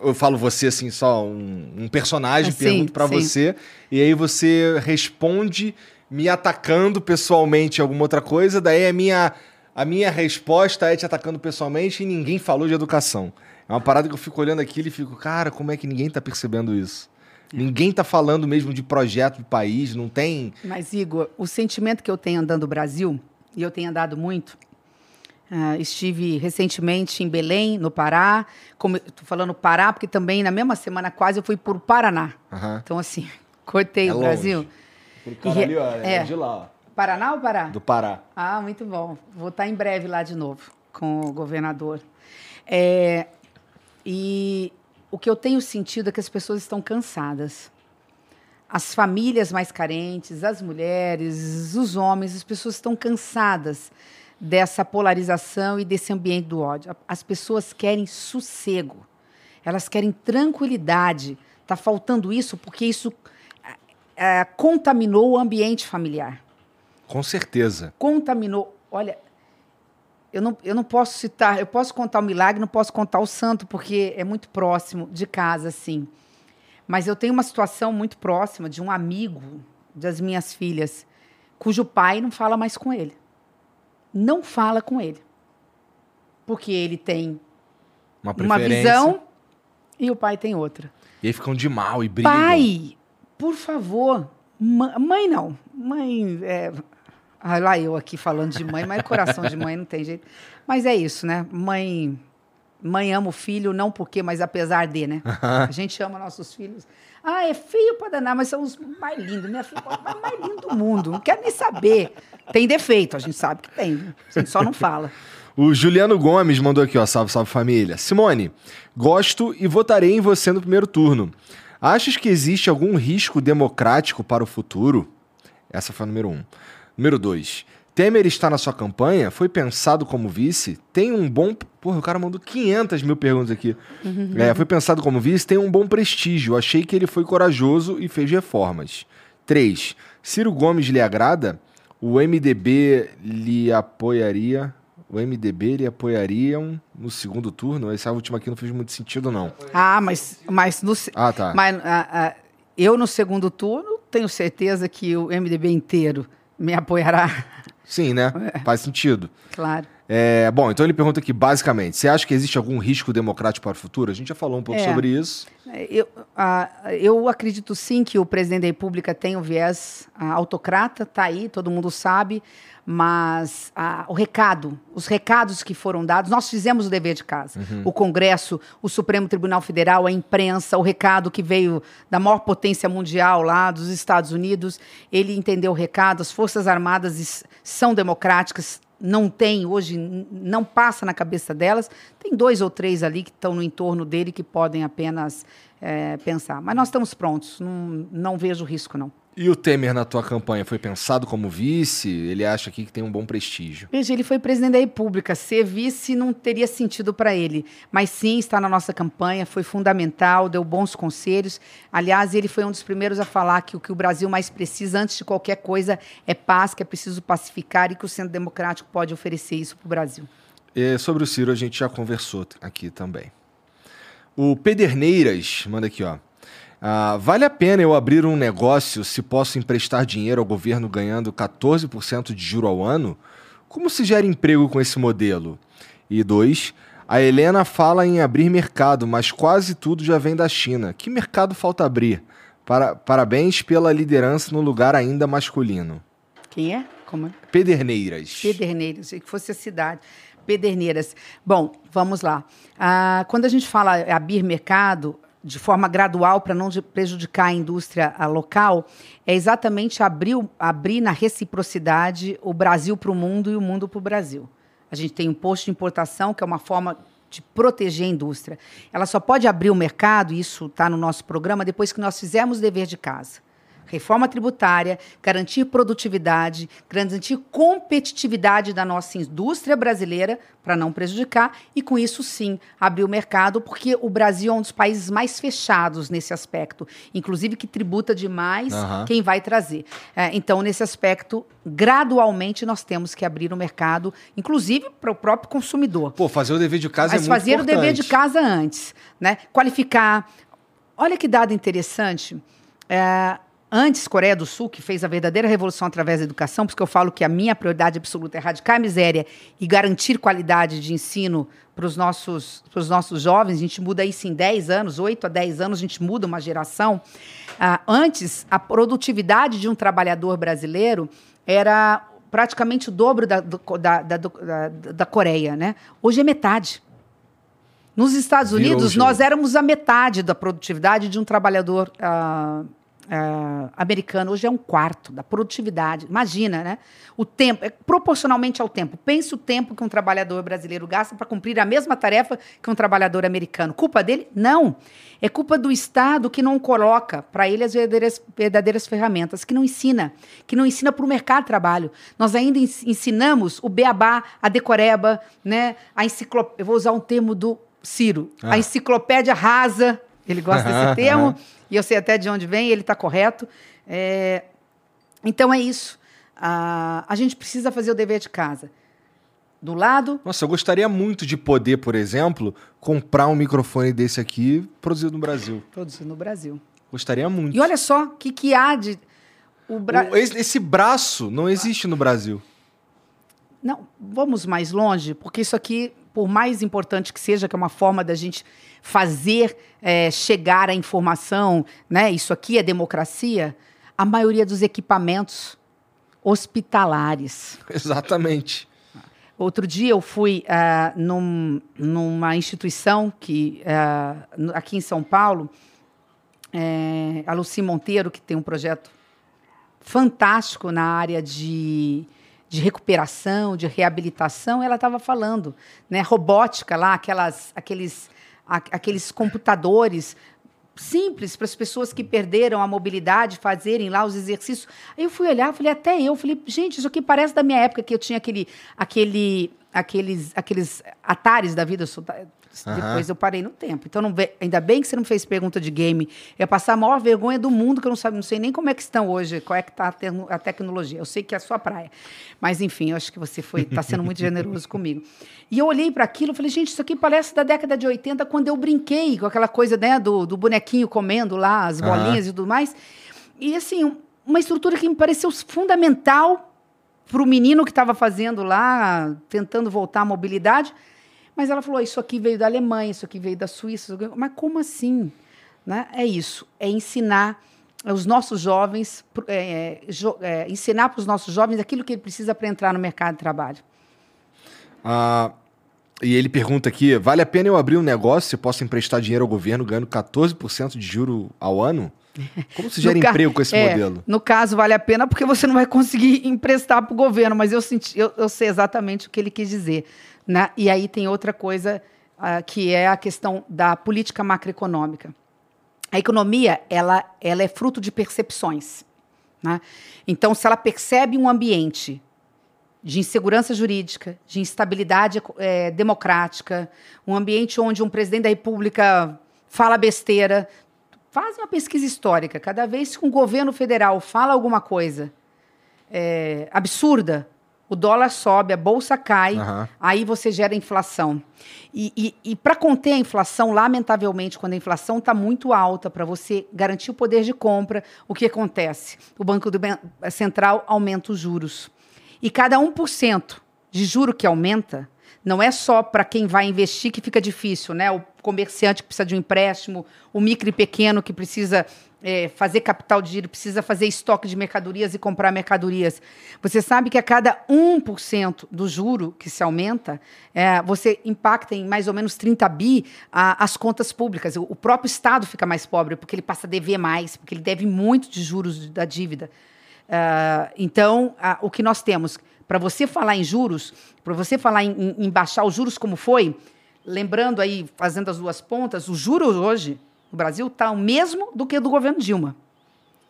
Eu falo você assim, só um, um personagem, Ah, sim, pergunto para você, e aí você responde me atacando pessoalmente em alguma outra coisa, daí a minha, a minha resposta é te atacando pessoalmente e ninguém falou de educação. É uma parada que eu fico olhando aquilo e fico, cara, como é que ninguém tá percebendo isso? Ninguém tá falando mesmo de projeto do país, não tem. Mas, Igor, o sentimento que eu tenho andando no Brasil, e eu tenho andado muito, ah, estive recentemente em Belém, no Pará. Estou falando Pará, porque também na mesma semana quase eu fui por Paraná. Aham. Então, assim, cortei É o longe. Brasil. Cara ali, ó, é, é. de lá, ó, Paraná ou Pará? do Pará. Ah, muito bom. Vou estar em breve lá de novo com o governador. É, e o que eu tenho sentido é que as pessoas estão cansadas. As famílias mais carentes, as mulheres, os homens, as pessoas estão cansadas dessa polarização e desse ambiente do ódio. As pessoas querem sossego. Elas querem tranquilidade. Está faltando isso porque isso eh, contaminou o ambiente familiar Com certeza. contaminou. Olha, eu não, eu não posso citar, eu posso contar o milagre, não posso contar o santo, porque é muito próximo de casa, assim. Mas eu tenho uma situação muito próxima de um amigo das minhas filhas, cujo pai não fala mais com ele. Não fala com ele. Porque ele tem Uma uma visão e o pai tem outra. E aí ficam de mal e brigam. Pai, por favor. Mãe não. Mãe. É... Ah, lá eu aqui falando de mãe, mas coração de mãe não tem jeito. Mas é isso, né? Mãe. Mãe ama o filho, não porque, mas apesar de, né? A gente ama nossos filhos. Ah, é feio para danar, mas são os mais lindos. Minha filha é o mais lindo do mundo. Não quero nem saber. Tem defeito, a gente sabe que tem. A gente só não fala. O Juliano Gomes mandou aqui, ó. Salve, salve família. Simone, gosto e votarei em você no primeiro turno. Achas que existe algum risco democrático para o futuro? Essa foi a número um. Número dois. Temer está na sua campanha? Foi pensado como vice? Tem um bom. Porra, o cara mandou 500 mil perguntas aqui. É, foi pensado como vice? Tem um bom prestígio. Achei que ele foi corajoso e fez reformas. 3. Ciro Gomes lhe agrada? O MDB lhe apoiaria. O MDB lhe apoiariam no segundo turno? Essa última aqui não fez muito sentido, não. Ah, mas, mas, no, se- Ah, tá. mas ah, ah, eu no segundo turno tenho certeza que o MDB inteiro me apoiará. Sim, né? Faz sentido. Claro. É, bom, então ele pergunta aqui, basicamente, você acha que existe algum risco democrático para o futuro? A gente já falou um pouco É. sobre isso. Eu, ah, eu acredito sim que o presidente da República tem um viés ah, autocrata, tá aí, todo mundo sabe, mas o recado, os recados que foram dados, nós fizemos o dever de casa. O Congresso, o Supremo Tribunal Federal, a imprensa, o recado que veio da maior potência mundial lá dos Estados Unidos, ele entendeu o recado, as Forças Armadas são democráticas, não tem hoje, não passa na cabeça delas. Tem dois ou três ali que estão no entorno dele que podem apenas eh, pensar. Mas nós estamos prontos, não, não vejo risco, não. E o Temer na tua campanha foi pensado como vice? Ele acha aqui que tem um bom prestígio. Veja, ele foi presidente da República. Ser vice não teria sentido para ele. Mas sim, está na nossa campanha, foi fundamental, deu bons conselhos. Aliás, ele foi um dos primeiros a falar que o que o Brasil mais precisa, antes de qualquer coisa, é paz, que é preciso pacificar e que o Centro Democrático pode oferecer isso para o Brasil. E sobre o Ciro a gente já conversou aqui também. O Pederneiras manda aqui, ó. Ah, vale a pena eu abrir um negócio se posso emprestar dinheiro ao governo ganhando 14% de juro ao ano? Como se gera emprego com esse modelo? E dois, a Helena fala em abrir mercado, mas quase tudo já vem da China. Que mercado falta abrir? Para- parabéns pela liderança no lugar ainda masculino. Quem é? Como é? Pederneiras. Pederneiras, achei que fosse a cidade. Pederneiras. Bom, vamos lá. Ah, quando a gente fala abrir mercado de forma gradual para não prejudicar a indústria local, é exatamente abrir, abrir na reciprocidade o Brasil para o mundo e o mundo para o Brasil. A gente tem imposto de importação, que é uma forma de proteger a indústria. Ela só pode abrir o mercado, e isso está no nosso programa, depois que nós fizermos o dever de casa reforma tributária, garantir produtividade, garantir competitividade da nossa indústria brasileira para não prejudicar e com isso sim abrir o mercado, porque o Brasil é um dos países mais fechados nesse aspecto, inclusive que tributa demais Aham. quem vai trazer. É, então nesse aspecto, gradualmente nós temos que abrir o mercado, inclusive para o próprio consumidor. Pô, fazer o dever de casa Mas é muito fazer o dever de importante. casa antes, né? Qualificar. Olha que dado interessante. É, antes, Coreia do Sul, que fez a verdadeira revolução através da educação, porque eu falo que a minha prioridade absoluta é erradicar a miséria e garantir qualidade de ensino para os nossos, pros nossos jovens. A gente muda isso em 10 anos, 8 a 10 anos, a gente muda uma geração. Ah, antes, a produtividade de um trabalhador brasileiro era praticamente o dobro da, da, da, da, da Coreia, né? Hoje é metade. Nos Estados Unidos, nós éramos a metade da produtividade de um trabalhador ah, ah, americano. Hoje é um quarto da produtividade. Imagina, né? O tempo, é proporcionalmente ao tempo. Pense o tempo que um trabalhador brasileiro gasta para cumprir a mesma tarefa que um trabalhador americano. Culpa dele? Não. É culpa do Estado que não coloca para ele as verdadeiras, verdadeiras ferramentas, que não ensina, que não ensina para o mercado de trabalho. Nós ainda ens- ensinamos o beabá, a decoreba, né? a enciclopédia. Eu vou usar um termo do Ciro, Ah. a enciclopédia rasa. Ele gosta desse termo, e eu sei até de onde vem, ele está correto. É, Então é isso. Ah, a gente precisa fazer o dever de casa. Do lado, Nossa, eu gostaria muito de poder, por exemplo, comprar um microfone desse aqui produzido no Brasil. produzido no Brasil. Gostaria muito. E olha só o que, que há de. O Bra... O- esse, esse braço não existe no Brasil. Não, vamos mais longe, porque isso aqui, por mais importante que seja, que é uma forma da gente fazer eh, chegar a informação, né? Isso aqui é democracia. A maioria dos equipamentos hospitalares. Exatamente. Outro dia eu fui ah, num- numa instituição que no- aqui em São Paulo, eh, a Luci Monteiro, que tem um projeto fantástico na área de, de recuperação, de reabilitação, ela estava falando, né, robótica lá, aquelas, aqueles, aqueles computadores simples para as pessoas que perderam a mobilidade fazerem lá os exercícios. Aí eu fui olhar, falei até eu, falei gente, isso aqui parece da minha época que eu tinha aquele, aquele, aqueles, aqueles atares da vida. eu sou Aham. Depois eu parei no tempo. Então, não ainda bem que você não fez pergunta de game. Eu ia passar a maior vergonha do mundo, que eu não, sabe, não sei nem como é que estão hoje, qual é que está a, tecnologia. Eu sei que é a sua praia. Mas, enfim, eu acho que você foi está sendo muito generoso comigo. E eu olhei para aquilo e falei, gente, isso aqui parece da década de 80, quando eu brinquei com aquela coisa né, do, do bonequinho comendo lá as bolinhas e tudo mais. E, assim, um- uma estrutura que me pareceu fundamental para o menino que estava fazendo lá, tentando voltar à mobilidade. Mas ela falou: isso aqui veio da Alemanha, isso aqui veio da Suíça. Mas como assim? Né? É isso, é ensinar os nossos jovens, é, é, ensinar para os nossos jovens aquilo que ele precisa para entrar no mercado de trabalho. Ah, e ele pergunta aqui: vale a pena eu abrir um negócio se posso emprestar dinheiro ao governo ganhando 14% de juro ao ano? Como se gera emprego com esse é, modelo? No caso, vale a pena porque você não vai conseguir emprestar para o governo, mas eu, senti, eu, eu, sei exatamente o que ele quis dizer. Né? E aí tem outra coisa uh, que é a questão da política macroeconômica. A economia ela, ela é fruto de percepções. Né? Então, se ela percebe um ambiente de insegurança jurídica, de instabilidade é, democrática, um ambiente onde um presidente da República fala besteira, faz uma pesquisa histórica. Cada vez que um governo federal fala alguma coisa é, absurda, o dólar sobe, a bolsa cai, uhum. aí você gera inflação. E, e, e para conter a inflação, lamentavelmente, quando a inflação está muito alta, para você garantir o poder de compra, o que acontece? O Banco Central aumenta os juros. E cada 1% de juro que aumenta, não é só para quem vai investir que fica difícil, né? O comerciante que precisa de um empréstimo, o micro e pequeno que precisa é, fazer capital de giro, precisa fazer estoque de mercadorias e comprar mercadorias. Você sabe que a cada 1% do juro que se aumenta, é, você impacta em mais ou menos 30 bi a, as contas públicas. O, o próprio Estado fica mais pobre porque ele passa a dever mais, porque ele deve muito de juros da dívida. Uh, então, uh, o que nós temos, para você falar em juros, para você falar em, em, em baixar os juros como foi, lembrando aí, fazendo as duas pontas, os juros hoje no Brasil está o mesmo do que do governo Dilma.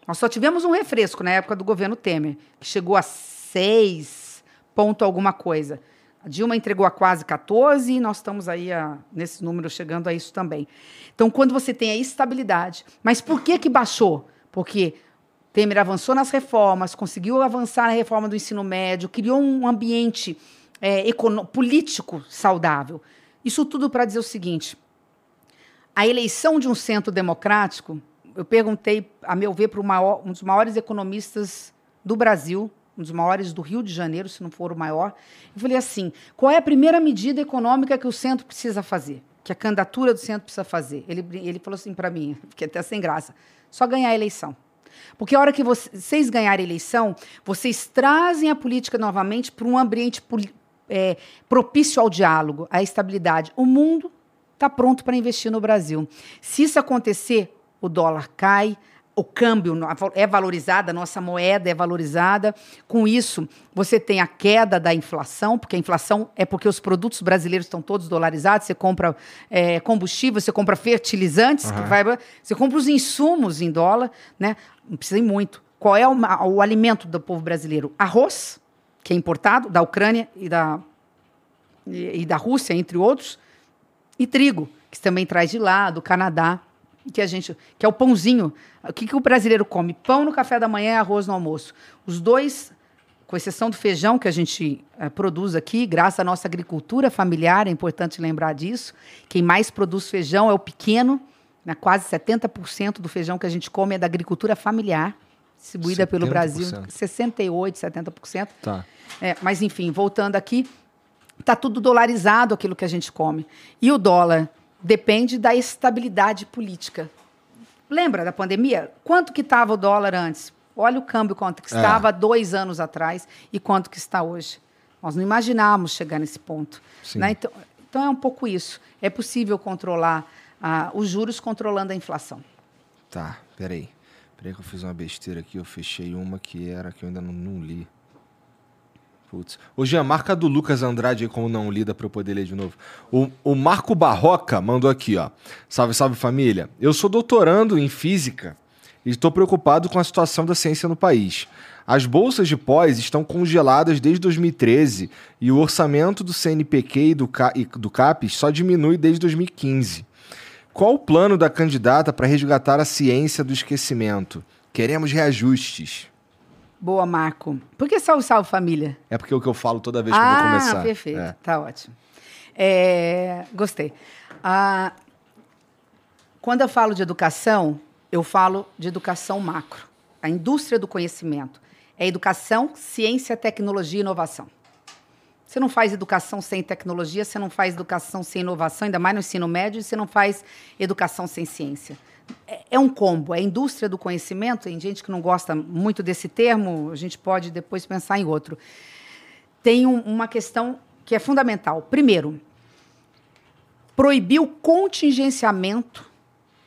Nós só tivemos um refresco na época do governo Temer, que chegou a 6 ponto alguma coisa. A Dilma entregou a quase 14 e nós estamos aí a, nesse número chegando a isso também. Então, quando você tem a estabilidade, mas por que que baixou? Porque Temer avançou nas reformas, conseguiu avançar na reforma do ensino médio, criou um ambiente é, político saudável. Isso tudo para dizer o seguinte: a eleição de um centro democrático, eu perguntei, a meu ver, para um dos maiores economistas do Brasil, um dos maiores do Rio de Janeiro, se não for o maior. Eu falei assim: qual é a primeira medida econômica que o centro precisa fazer? Que a candidatura do centro precisa fazer? Ele, ele falou assim para mim, fiquei até sem graça: só ganhar a eleição. Porque a hora que vocês ganharem a eleição, vocês trazem a política novamente para um ambiente é, propício ao diálogo, à estabilidade. O mundo está pronto para investir no Brasil. Se isso acontecer, o dólar cai, o câmbio é valorizado, a nossa moeda é valorizada. Com isso, você tem a queda da inflação, porque a inflação é porque os produtos brasileiros estão todos dolarizados. Você compra é, combustível, você compra fertilizantes, uhum. vai, você compra os insumos em dólar, né? Não precisa ir muito. Qual é o, o alimento do povo brasileiro? Arroz, que é importado da Ucrânia e da, e, e da Rússia, entre outros e trigo, que também traz de lá, do Canadá, que a gente, que é o pãozinho. O que, que o brasileiro come? Pão no café da manhã e arroz no almoço. Os dois, com exceção do feijão que a gente é, produz aqui, graças à nossa agricultura familiar, é importante lembrar disso. Quem mais produz feijão é o pequeno, né? quase 70% do feijão que a gente come é da agricultura familiar, distribuída 70%. pelo Brasil, 68%, 70%. Tá. É, mas, enfim, voltando aqui, Está tudo dolarizado aquilo que a gente come. E o dólar depende da estabilidade política. Lembra da pandemia? Quanto que estava o dólar antes? Olha o câmbio quanto que estava é. dois anos atrás e quanto que está hoje. Nós não imaginávamos chegar nesse ponto. Né? Então, então, é um pouco isso. É possível controlar ah, os juros controlando a inflação. Tá, peraí. Peraí que eu fiz uma besteira aqui. Eu fechei uma que era que eu ainda não, não li. Putz. Ô, Jean, marca do Lucas Andrade aí como não lida para eu poder ler de novo. O, o Marco Barroca mandou aqui, ó. Salve, salve família. Eu sou doutorando em física e estou preocupado com a situação da ciência no país. As bolsas de pós estão congeladas desde 2013 e o orçamento do CNPq e do, e do CAPES só diminui desde 2015. Qual o plano da candidata para resgatar a ciência do esquecimento? Queremos reajustes. Boa, Marco. Por que salve, salve, família? É porque é o que eu falo toda vez que ah, eu vou ah, começar. Ah, perfeito. É. Tá ótimo. É, gostei. Ah, quando eu falo de educação, eu falo de educação macro. A indústria do conhecimento. É educação, ciência, tecnologia e inovação. Você não faz educação sem tecnologia, você não faz educação sem inovação, ainda mais no ensino médio, e você não faz educação sem ciência. É, é um combo, é a indústria do conhecimento. Tem gente que não gosta muito desse termo, a gente pode depois pensar em outro. Tem um, uma questão que é fundamental. Primeiro, proibir o contingenciamento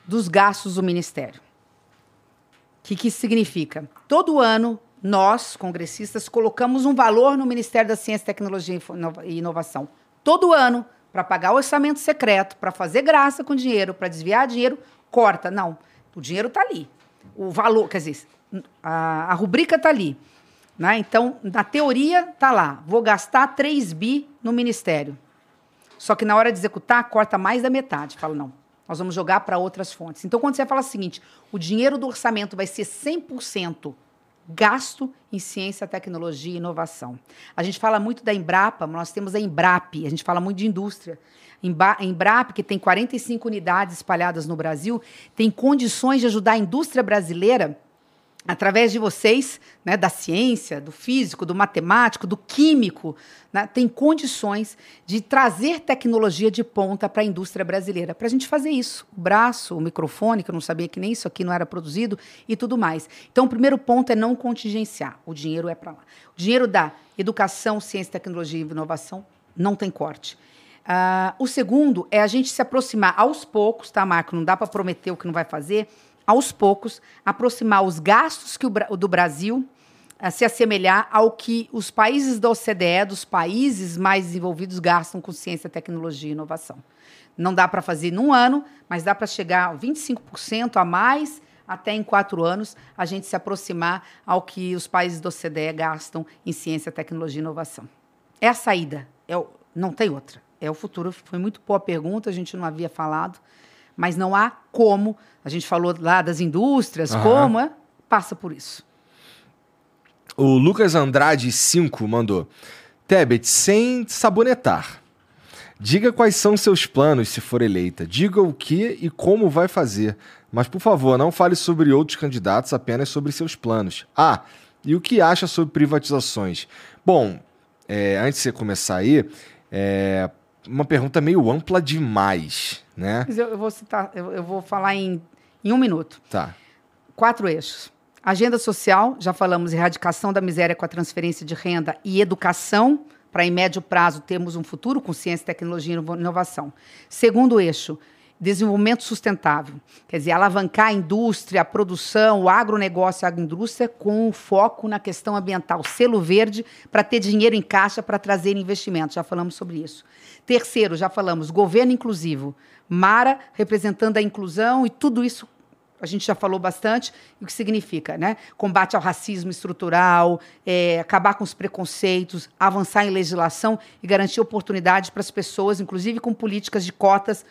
dos gastos do Ministério. O que, que isso significa? Todo ano, nós, congressistas, colocamos um valor no Ministério da Ciência, Tecnologia e Inovação. Todo ano, para pagar o orçamento secreto, para fazer graça com dinheiro, para desviar dinheiro, corta. Não, o dinheiro está ali. O valor, quer dizer, a, a rubrica está ali. Né? Então, na teoria, está lá. Vou gastar 3 bi no Ministério. Só que na hora de executar, corta mais da metade. Fala, não, nós vamos jogar para outras fontes. Então, quando você fala o seguinte, o dinheiro do orçamento vai ser 100% gasto em ciência, tecnologia e inovação. A gente fala muito da Embrapa, nós temos a Embrap, a gente fala muito de indústria. A Embrap, que tem 45 unidades espalhadas no Brasil, tem condições de ajudar a indústria brasileira através de vocês, né, da ciência, do físico, do matemático, do químico, né, tem condições de trazer tecnologia de ponta para a indústria brasileira. Para a gente fazer isso. O braço, o microfone, que eu não sabia que nem isso aqui não era produzido, e tudo mais. Então, o primeiro ponto é não contingenciar. O dinheiro é para lá. O dinheiro da educação, ciência, tecnologia e inovação não tem corte. Uh, o segundo é a gente se aproximar aos poucos, tá, Marco? Não dá para prometer o que não vai fazer aos poucos, aproximar os gastos que o, do Brasil a se assemelhar ao que os países da OCDE, dos países mais desenvolvidos, gastam com ciência, tecnologia e inovação. Não dá para fazer num ano, mas dá para chegar a 25% a mais até em quatro anos a gente se aproximar ao que os países da OCDE gastam em ciência, tecnologia e inovação. É a saída, é o, não tem outra. É o futuro. Foi muito boa pergunta, a gente não havia falado mas não há como. A gente falou lá das indústrias, uhum. como é, passa por isso. O Lucas Andrade 5 mandou: Tebet, sem sabonetar. Diga quais são seus planos se for eleita. Diga o que e como vai fazer. Mas, por favor, não fale sobre outros candidatos, apenas sobre seus planos. Ah, e o que acha sobre privatizações? Bom, é, antes de você começar aí, é, uma pergunta meio ampla demais, né? Eu, eu vou citar, eu, eu, vou falar em, em um minuto. Tá. Quatro eixos. Agenda social, já falamos, erradicação da miséria com a transferência de renda e educação, para em médio prazo termos um futuro com ciência, tecnologia e inovação. Segundo eixo, desenvolvimento sustentável. Quer dizer, alavancar a indústria, a produção, o agronegócio, a agroindústria, com foco na questão ambiental. Selo verde para ter dinheiro em caixa para trazer investimentos. Já falamos sobre isso. Terceiro, já falamos, governo inclusivo. Mara representando a inclusão e tudo isso a gente já falou bastante, o que significa, né? Combate ao racismo estrutural, é, acabar com os preconceitos, avançar em legislação e garantir oportunidades para as pessoas, inclusive com políticas de cotas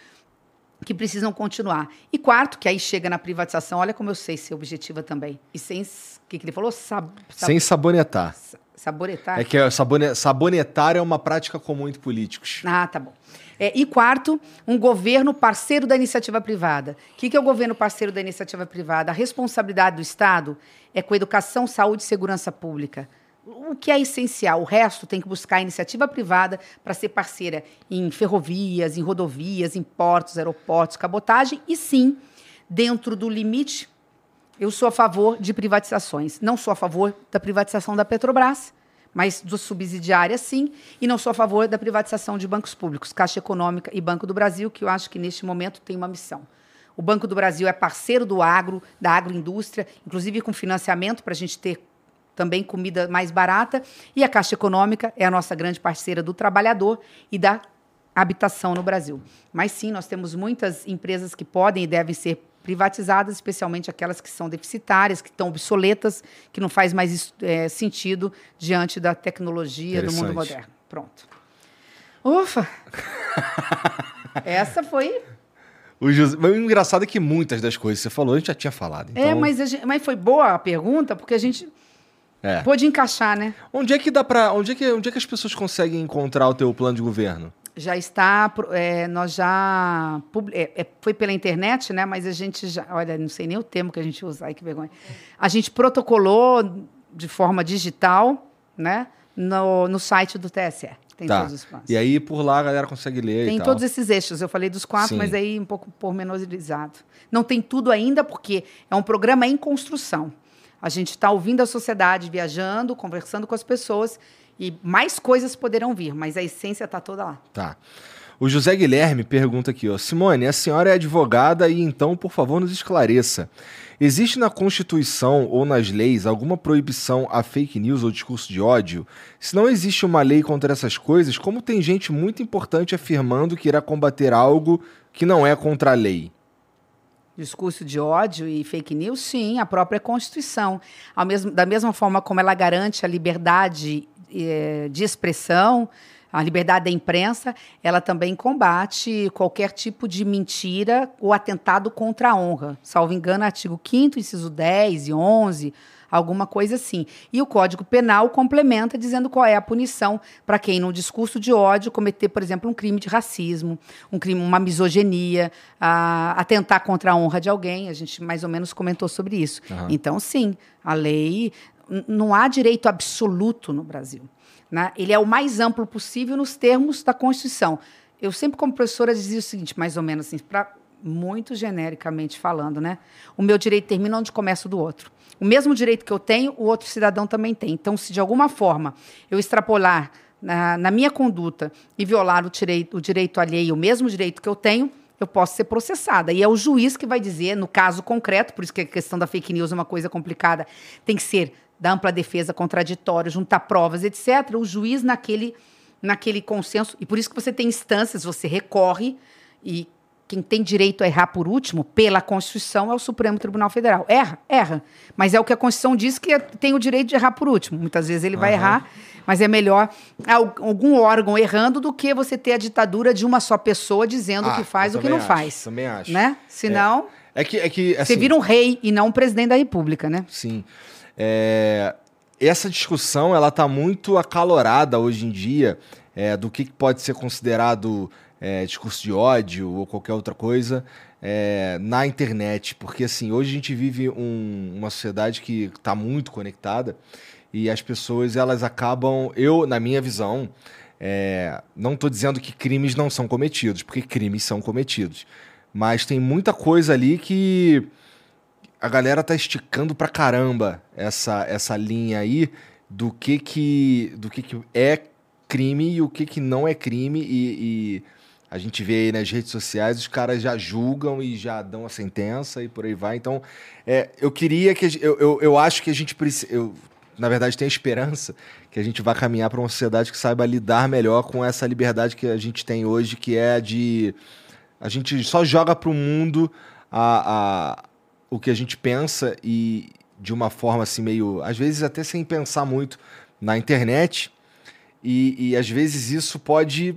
que precisam continuar. E quarto, que aí chega na privatização, olha como eu sei ser objetiva também. E sem. O que, que ele falou? Sab, sab, sem sabonetar. Sabonetar? É que é, sabone, sabonetar é uma prática comum entre políticos. Ah, tá bom. É, e quarto, um governo parceiro da iniciativa privada. O que, que é o governo parceiro da iniciativa privada? A responsabilidade do Estado é com educação, saúde e segurança pública o que é essencial. O resto tem que buscar a iniciativa privada para ser parceira em ferrovias, em rodovias, em portos, aeroportos, cabotagem e sim, dentro do limite, eu sou a favor de privatizações. Não sou a favor da privatização da Petrobras, mas do subsidiária sim, e não sou a favor da privatização de bancos públicos, Caixa Econômica e Banco do Brasil, que eu acho que neste momento tem uma missão. O Banco do Brasil é parceiro do agro, da agroindústria, inclusive com financiamento para a gente ter também comida mais barata. E a Caixa Econômica é a nossa grande parceira do trabalhador e da habitação no Brasil. Mas sim, nós temos muitas empresas que podem e devem ser privatizadas, especialmente aquelas que são deficitárias, que estão obsoletas, que não faz mais é, sentido diante da tecnologia do mundo moderno. Pronto. Ufa! Essa foi o, José... o engraçado é que muitas das coisas que você falou a gente já tinha falado. É, então... É, mas, gente... mas foi boa a pergunta, porque a gente é. Pôde encaixar, né? Onde é que dá para, onde é que, onde é que as pessoas conseguem encontrar o teu plano de governo? Já está, é, nós já é, é, foi pela internet, né? Mas a gente já, olha, não sei nem o termo que a gente usa, ai que vergonha. A gente protocolou de forma digital, né? No, no site do TSE. Tem Tá. todos os planos. E aí por lá a galera consegue ler e Tem todos esses eixos. Eu falei dos quatro, Sim. mas aí um pouco pormenorizado. Não tem tudo ainda, porque é um programa em construção. A gente está ouvindo a sociedade, viajando, conversando com as pessoas, e mais coisas poderão vir, mas a essência está toda lá. Tá. O José Guilherme pergunta aqui, ó. Simone, a senhora é advogada e então, por favor, nos esclareça. Existe na Constituição ou nas leis alguma proibição a fake news ou discurso de ódio? Se não existe uma lei contra essas coisas, como tem gente muito importante afirmando que irá combater algo que não é contra a lei? Discurso de ódio e fake news, sim, a própria Constituição. Ao mesmo, da mesma forma como ela garante a liberdade de expressão, a liberdade da imprensa, ela também combate qualquer tipo de mentira ou atentado contra a honra. Salvo engano, artigo 5 inciso 10 e 11, alguma coisa assim. E o Código Penal complementa dizendo qual é a punição para quem, num discurso de ódio, cometer, por exemplo, um crime de racismo, um crime, uma misoginia, a, atentar contra a honra de alguém. A gente mais ou menos comentou sobre isso. Aham. Então, sim, a lei. Não há direito absoluto no Brasil. né? Ele é o mais amplo possível nos termos da Constituição. Eu sempre, como professora, dizia o seguinte, mais ou menos assim, para muito genericamente falando, né? O meu direito termina onde começa o do outro. O mesmo direito que eu tenho, o outro cidadão também tem. Então, se de alguma forma eu extrapolar na, na minha conduta e violar o direito, o direito alheio, o mesmo direito que eu tenho, eu posso ser processada. E é o juiz que vai dizer, no caso concreto, por isso que a questão da fake news é uma coisa complicada, tem que ser da ampla defesa, contraditório, juntar provas, etc. O juiz naquele, naquele consenso, e por isso que você tem instâncias, você recorre e quem tem direito a errar por último, pela Constituição, é o Supremo Tribunal Federal. Erra, erra. Mas é o que a Constituição diz que é- tem o direito de errar por último. Muitas vezes ele vai Aham. errar, mas é melhor al- algum órgão errando do que você ter a ditadura de uma só pessoa dizendo o Ah, que faz e o que não acho, faz. também acho. Né? Senão, É que, é que você assim, vira um rei e não um presidente da República, né? Sim. É, essa discussão ela está muito acalorada hoje em dia é, do que pode ser considerado é, discurso de ódio ou qualquer outra coisa é, na internet, porque assim hoje a gente vive um- uma sociedade que está muito conectada e as pessoas elas acabam, eu na minha visão, é, não estou dizendo que crimes não são cometidos, porque crimes são cometidos, mas tem muita coisa ali que a galera tá esticando pra caramba essa, essa linha aí do que que, do que que é crime e o que que não é crime e, e a gente vê aí nas redes sociais os caras já julgam e já dão a sentença e por aí vai. Então, é, eu queria que eu, eu, eu acho que a gente precisa, eu na verdade tenho esperança que a gente vai caminhar para uma sociedade que saiba lidar melhor com essa liberdade que a gente tem hoje, que é a de a gente só joga pro mundo a, a- o que a gente pensa e de uma forma assim meio, às vezes até sem pensar muito na internet e, e às vezes isso pode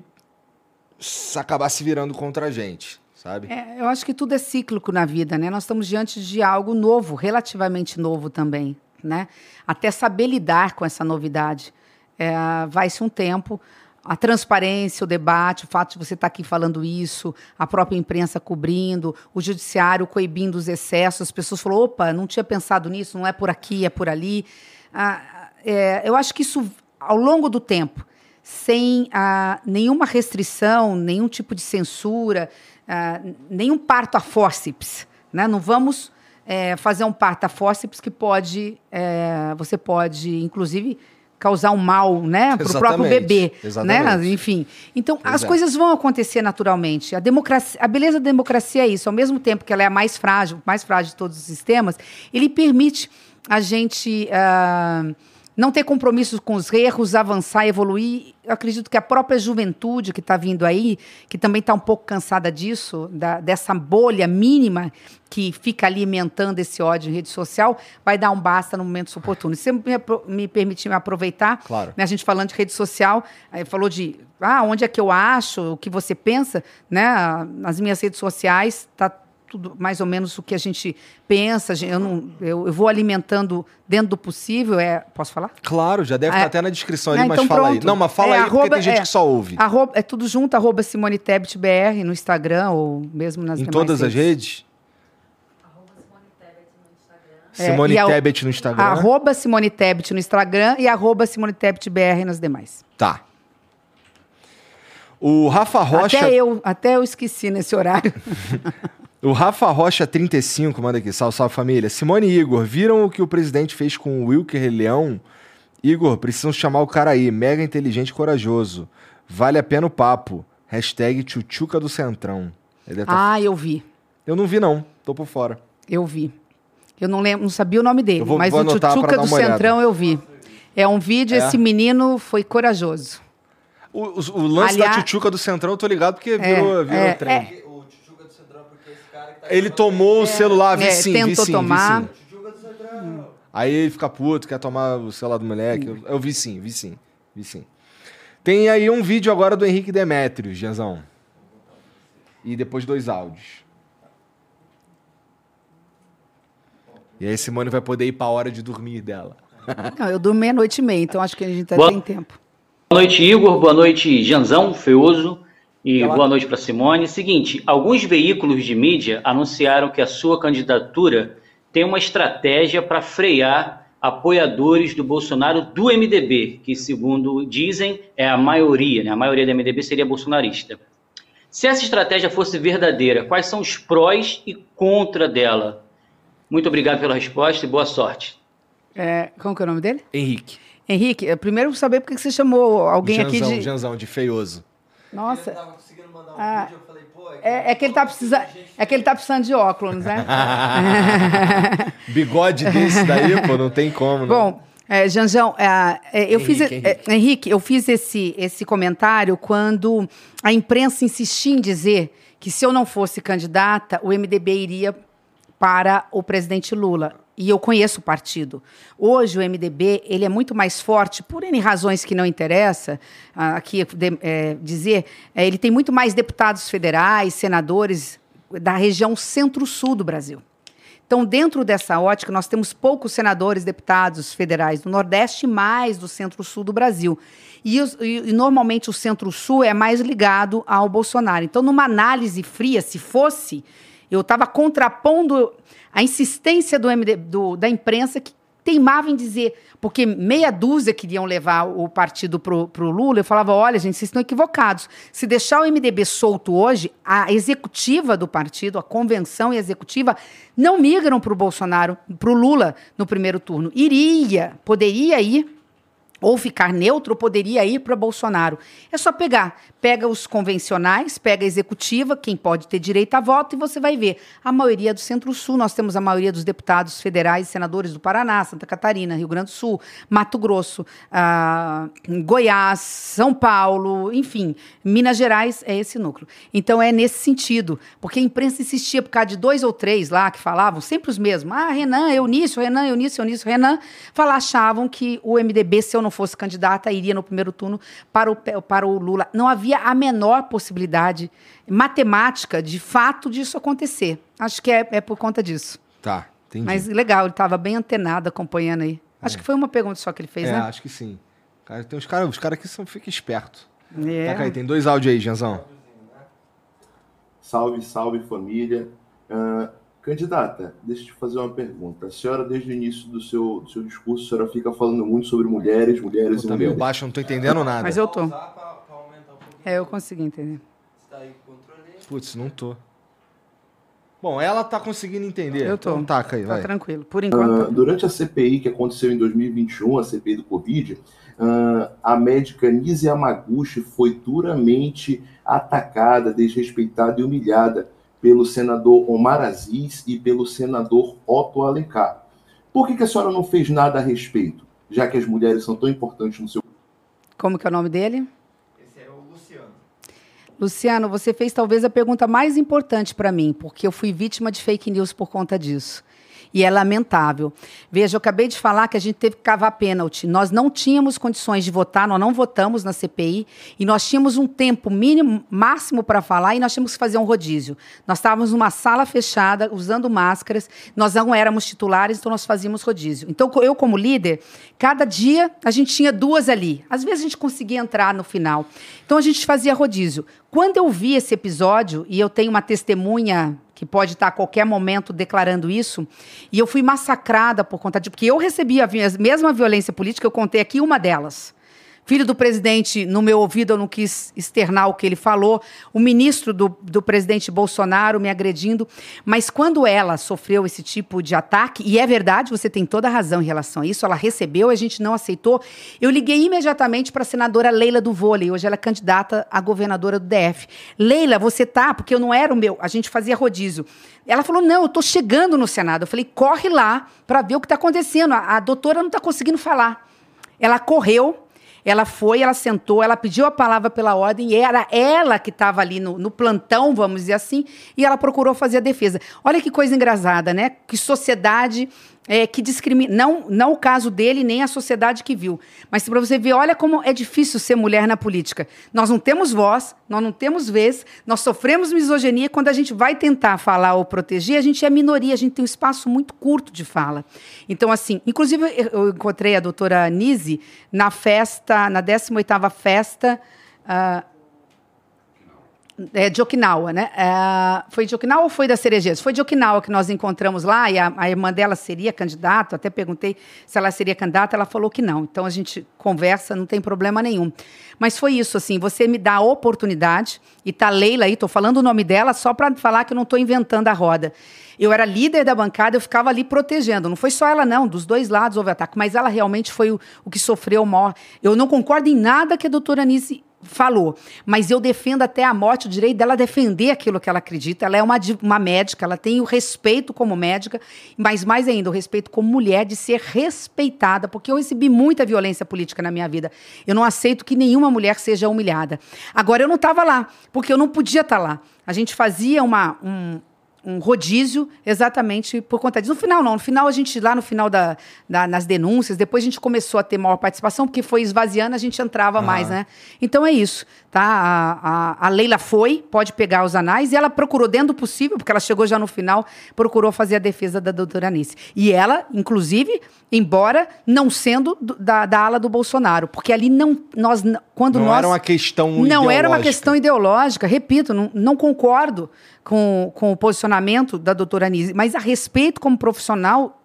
acabar se virando contra a gente, sabe? É, eu acho que tudo é cíclico na vida, né? Nós estamos diante de algo novo, relativamente novo também, né? Até saber lidar com essa novidade. É, Vai-se um tempo. A transparência, o debate, o fato de você estar aqui falando isso, a própria imprensa cobrindo, o judiciário coibindo os excessos, as pessoas falam, opa, não tinha pensado nisso, não é por aqui, é por ali. Ah, é, eu acho que isso, ao longo do tempo, sem ah, nenhuma restrição, nenhum tipo de censura, ah, nenhum parto a fórceps. Né? Não vamos eh, fazer um parto a fórceps que pode, eh, você pode, inclusive, causar um mal né, para o próprio bebê. exatamente. Né? Enfim. Então, Pois as é. coisas vão acontecer naturalmente. A, democracia, a beleza da democracia é isso. Ao mesmo tempo que ela é a mais frágil, mais frágil de todos os sistemas, ele permite a gente ah, não ter compromissos com os erros, avançar, evoluir. Eu acredito que a própria juventude que está vindo aí, que também está um pouco cansada disso, da- dessa bolha mínima que fica alimentando esse ódio em rede social, vai dar um basta no momento oportuno. Se você me, me permitir me aproveitar, Claro. né, a gente falando de rede social, falou de ah, onde é que eu acho, o que você pensa, né? Nas minhas redes sociais tá tudo mais ou menos o que a gente pensa. Eu, não, eu, eu vou alimentando dentro do possível. É, posso falar? Claro, já deve Ah, estar é. até na descrição ali, Ah, mas então fala aí. pronto. Não, mas fala É, aí porque arroba- tem gente é. que só ouve. Arroba- é tudo junto, arroba Simone Tebet BR no Instagram ou mesmo nas em todas as redes? É, Simone a- Tebet no Instagram. Arroba Simone Tebet no Instagram e arroba Simone Tebet BR nas demais. Tá. O Rafa Rocha. Até eu, até eu esqueci nesse horário. O Rafa Rocha 35 manda aqui, salve, salve família. Simone e Igor, viram o que o presidente fez com o Wilker Leão? Igor, precisam chamar o cara aí, mega inteligente e corajoso. Vale a pena o papo. Hashtag tchutchuca do Centrão. Tá- ah, eu vi. Eu não vi não, tô por fora. Eu vi. Eu não lembro, não sabia o nome dele, vou- mas vou o Tchutchuca do. Centrão eu vi. É um vídeo, É? esse menino foi corajoso. O, o- o lance Aliás- da tchutchuca do Centrão eu tô ligado porque virou, virou é, trem. é. O Tchutchuca do Centrão, porque esse cara que tá Ele tomou o celular, vi É, sim, vi tentou sim, tomar. vi sim. Aí ele fica puto, quer tomar o celular do moleque. Eu, eu vi sim, vi sim, vi sim. Tem aí um vídeo agora do Henrique Demétrios, Gianzão. E depois dois áudios. E aí Simone vai poder ir pra hora de dormir dela. Não, eu durmo meia-noite e meia, então acho que a gente tá Boa- tem tempo. Boa noite, Igor. Boa noite, Janzão, Feoso. E Olá. boa noite para Simone. Seguinte, alguns veículos de mídia anunciaram que a sua candidatura tem uma estratégia para frear apoiadores do Bolsonaro do MDB, que, segundo dizem, é a maioria, né? A maioria do MDB seria bolsonarista. Se essa estratégia fosse verdadeira, quais são os prós e contra dela? Muito obrigado pela resposta e boa sorte. É, como que é o nome dele? Henrique. Henrique, eu primeiro eu saber porque que você chamou alguém Janzão, aqui de. Janzão, de feioso. Nossa. Eu tava conseguindo mandar um Ah. vídeo, eu falei, pô... É, é que ele tá precisando. É que ele tá precisando de óculos, né? Bigode desse daí, pô, não tem como, não. Bom, é, Janjão, é, é, eu fiz, Henrique, é, Henrique, eu fiz esse, esse comentário quando a imprensa insistia em dizer que se eu não fosse candidata, o MDB iria para o presidente Lula. E eu conheço o partido. Hoje o MDB ele é muito mais forte, por N razões que não interessa ah, aqui de- é, dizer, é, ele tem muito mais deputados federais, senadores da região centro-sul do Brasil. Então, dentro dessa ótica, nós temos poucos senadores, deputados federais do Nordeste mais do Centro-Sul do Brasil. E- e normalmente o Centro-Sul é mais ligado ao Bolsonaro. Então, numa análise fria, se fosse, eu estava contrapondo a insistência do MD do- da imprensa que teimava em dizer, porque meia dúzia queriam levar o partido pro, pro Lula, eu falava, olha, gente, vocês estão equivocados. Se deixar o MDB solto hoje, a executiva do partido, a convenção e a executiva, não migram pro Bolsonaro, pro Lula no primeiro turno. Iria, poderia ir ou ficar neutro, poderia ir para Bolsonaro. É só pegar. Pega os convencionais, pega a executiva, quem pode ter direito a voto, e você vai ver. A maioria do Centro-Sul, nós temos a maioria dos deputados federais e senadores do Paraná, Santa Catarina, Rio Grande do Sul, Mato Grosso, ah, Goiás, São Paulo, enfim, Minas Gerais é esse núcleo. Então é nesse sentido, porque a imprensa insistia por causa de dois ou três lá que falavam, sempre os mesmos. Ah, Renan, Eunício, Renan, Eunício, Eunício, Renan. Falar, achavam que o MDB, se eu não fosse candidata, iria no primeiro turno para o, para o Lula. Não havia a menor possibilidade matemática, de fato, disso acontecer. Acho que é, é por conta disso. Tá, entendi. Mas legal, ele estava bem antenado acompanhando aí. Acho que foi uma pergunta só que ele fez, é, né? acho que sim. Cara, tem uns caras, os caras aqui são, fica esperto. É. Taca aí, tem dois áudios aí, Janzão. Salve, salve família. Ah, candidata, deixa eu te fazer uma pergunta. A senhora, desde o início do seu, do seu discurso, a senhora fica falando muito sobre mulheres, mulheres Pô, e tá meio mulheres. baixo, eu não tô entendendo nada. Mas eu tô. É, eu consegui entender. Tá? Putz, não tô. Bom, ela tá conseguindo entender. Eu tô. Então taca aí, Tá vai. tranquilo. Por enquanto. durante a CPI que aconteceu em 2021, a CPI do Covid, ah, a médica Nise Yamaguchi foi duramente atacada, desrespeitada e humilhada pelo senador Omar Aziz e pelo senador Otto Alencar. Por que, que a senhora não fez nada a respeito, já que as mulheres são tão importantes no seu Como que é o nome dele? Esse é o Luciano. Luciano, você fez talvez a pergunta mais importante para mim, porque eu fui vítima de fake news por conta disso. E é lamentável. Veja, eu acabei de falar que a gente teve que cavar pênalti. Nós não tínhamos condições de votar, nós não votamos na CPI, e nós tínhamos um tempo mínimo, máximo para falar, e nós tínhamos que fazer um rodízio. Nós estávamos numa sala fechada, usando máscaras, nós não éramos titulares, então nós fazíamos rodízio. Então, eu, como líder, cada dia a gente tinha duas ali. Às vezes a gente conseguia entrar no final. Então a gente fazia rodízio. Quando eu vi esse episódio, e eu tenho uma testemunha que pode estar a qualquer momento declarando isso. E eu fui massacrada por conta de. Porque eu recebi a mesma violência política, eu contei aqui uma delas. Filho do presidente, no meu ouvido, eu não quis externar o que ele falou. O ministro do, do presidente Bolsonaro me agredindo. Mas quando ela sofreu esse tipo de ataque, e é verdade, você tem toda a razão em relação a isso, ela recebeu, a gente não aceitou. Eu liguei imediatamente para a senadora Leila do Vôlei, hoje ela é candidata a governadora do DF. Leila, você tá? Porque eu não era o meu, a gente fazia rodízio. Ela falou: não, eu estou chegando no Senado. Eu falei: corre lá para ver o que está acontecendo. A, a doutora não está conseguindo falar. Ela correu. Ela foi, ela sentou, ela pediu a palavra pela ordem e era ela que estava ali no, no plantão, vamos dizer assim, e ela procurou fazer a defesa. Olha que coisa engraçada, né? Que sociedade é, que discrimina. Não, não o caso dele, nem a sociedade que viu. Mas para você ver, olha como é difícil ser mulher na política. Nós não temos voz, nós não temos vez, nós sofremos misoginia. Quando a gente vai tentar falar ou proteger, a gente é minoria, a gente tem um espaço muito curto de fala. Então, assim, inclusive eu encontrei a doutora Nise na festa, na 18ª festa. ah, é, de Okinawa, né? É, foi de Okinawa ou foi da Cerejeiras? Foi de Okinawa que nós encontramos lá e a, a irmã dela seria candidata. Até perguntei se ela seria candidata, ela falou que não. Então a gente conversa, não tem problema nenhum. Mas foi isso, assim, você me dá a oportunidade, e tá Leila aí, tô falando o nome dela só para falar que eu não estou inventando a roda. Eu era líder da bancada, eu ficava ali protegendo. Não foi só ela, não. Dos dois lados houve ataque. Mas ela realmente foi o, o que sofreu o maior. Eu não concordo em nada que a doutora Anise falou, mas eu defendo até a morte o direito dela defender aquilo que ela acredita. Ela é uma, uma médica, ela tem o respeito como médica, mas mais ainda, o respeito como mulher de ser respeitada, porque eu recebi muita violência política na minha vida. Eu não aceito que nenhuma mulher seja humilhada. Agora, eu não estava lá, porque eu não podia estar lá. A gente fazia uma. Um, um rodízio exatamente por conta disso. No final, não. No final, a gente, lá no final da, da- nas denúncias, depois a gente começou a ter maior participação, porque foi esvaziando, a gente entrava mais, né? Então é isso, tá? A, a, a Leila foi, pode pegar os anais, e ela procurou, dentro do possível, porque ela chegou já no final, procurou fazer a defesa da doutora Anice. E ela, inclusive, embora não sendo do- da, da ala do Bolsonaro, porque ali não. Nós, quando Não nós. era uma questão Não era uma ideológica. questão ideológica, repito, não, não concordo com, com o posicionamento da doutora Anise, mas a respeito como profissional,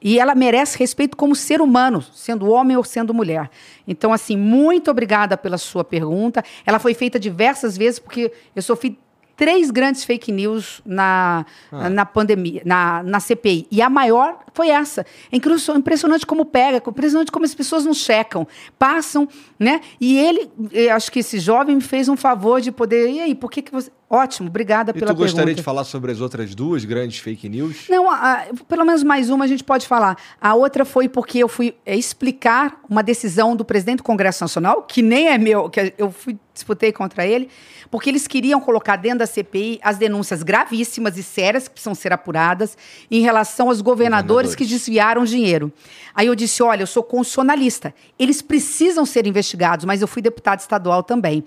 e ela merece respeito como ser humano, sendo homem ou sendo mulher. Então, assim, muito obrigada pela sua pergunta. Ela foi feita diversas vezes, porque eu sofri três grandes fake news na, na pandemia, na, na CPI. E a maior foi essa. É impressionante como pega, impressionante como as pessoas não checam, passam, né? E ele, acho que esse jovem me fez um favor de poder. E aí, por que, que você. Ótimo, obrigada E pela tu gostaria pergunta. de falar sobre as outras duas grandes fake news? Não, a- a- pelo menos mais uma a gente pode falar. A outra foi porque eu fui é, explicar uma decisão do presidente do Congresso Nacional, que nem é meu, que eu fui disputei contra ele, porque eles queriam colocar dentro da CPI as denúncias gravíssimas e sérias que precisam ser apuradas em relação aos governadores, Governadores. que desviaram dinheiro. Aí eu disse: olha, eu sou constitucionalista. Eles precisam ser investigados, mas eu fui deputado estadual também.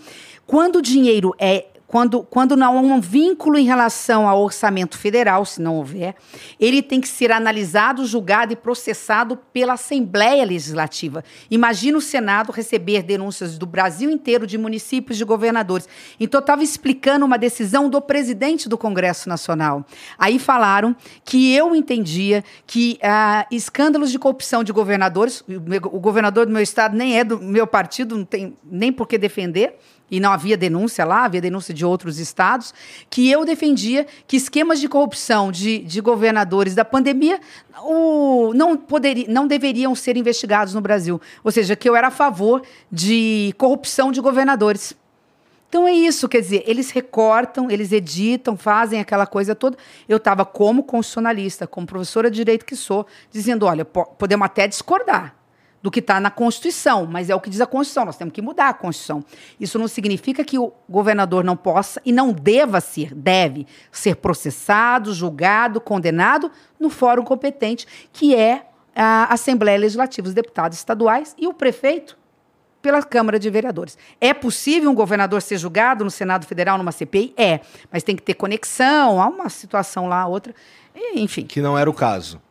Quando o dinheiro é quando, quando não há um vínculo em relação ao orçamento federal, se não houver, ele tem que ser analisado, julgado e processado pela Assembleia Legislativa. Imagina o Senado receber denúncias do Brasil inteiro, de municípios, de governadores. Então, eu estava explicando uma decisão do presidente do Congresso Nacional. Aí falaram que eu entendia que ah, escândalos de corrupção de governadores, o governador do meu estado nem é do meu partido, não tem nem por que defender e não havia denúncia lá, havia denúncia de outros estados, que eu defendia que esquemas de corrupção de, de governadores da pandemia o, não, poderi, não deveriam ser investigados no Brasil. Ou seja, que eu era a favor de corrupção de governadores. Então é isso, quer dizer, eles recortam, eles editam, fazem aquela coisa toda. Eu estava como constitucionalista, como professora de direito que sou, dizendo, olha, po- podemos até discordar do que está na Constituição, mas é o que diz a Constituição, nós temos que mudar a Constituição. Isso não significa que o governador não possa e não deva ser, deve ser processado, julgado, condenado no fórum competente, que é a Assembleia Legislativa, os deputados estaduais e o prefeito pela Câmara de Vereadores. É possível um governador ser julgado no Senado Federal numa CPI? É, mas tem que ter conexão, há uma situação lá, outra, enfim. Que não era o caso.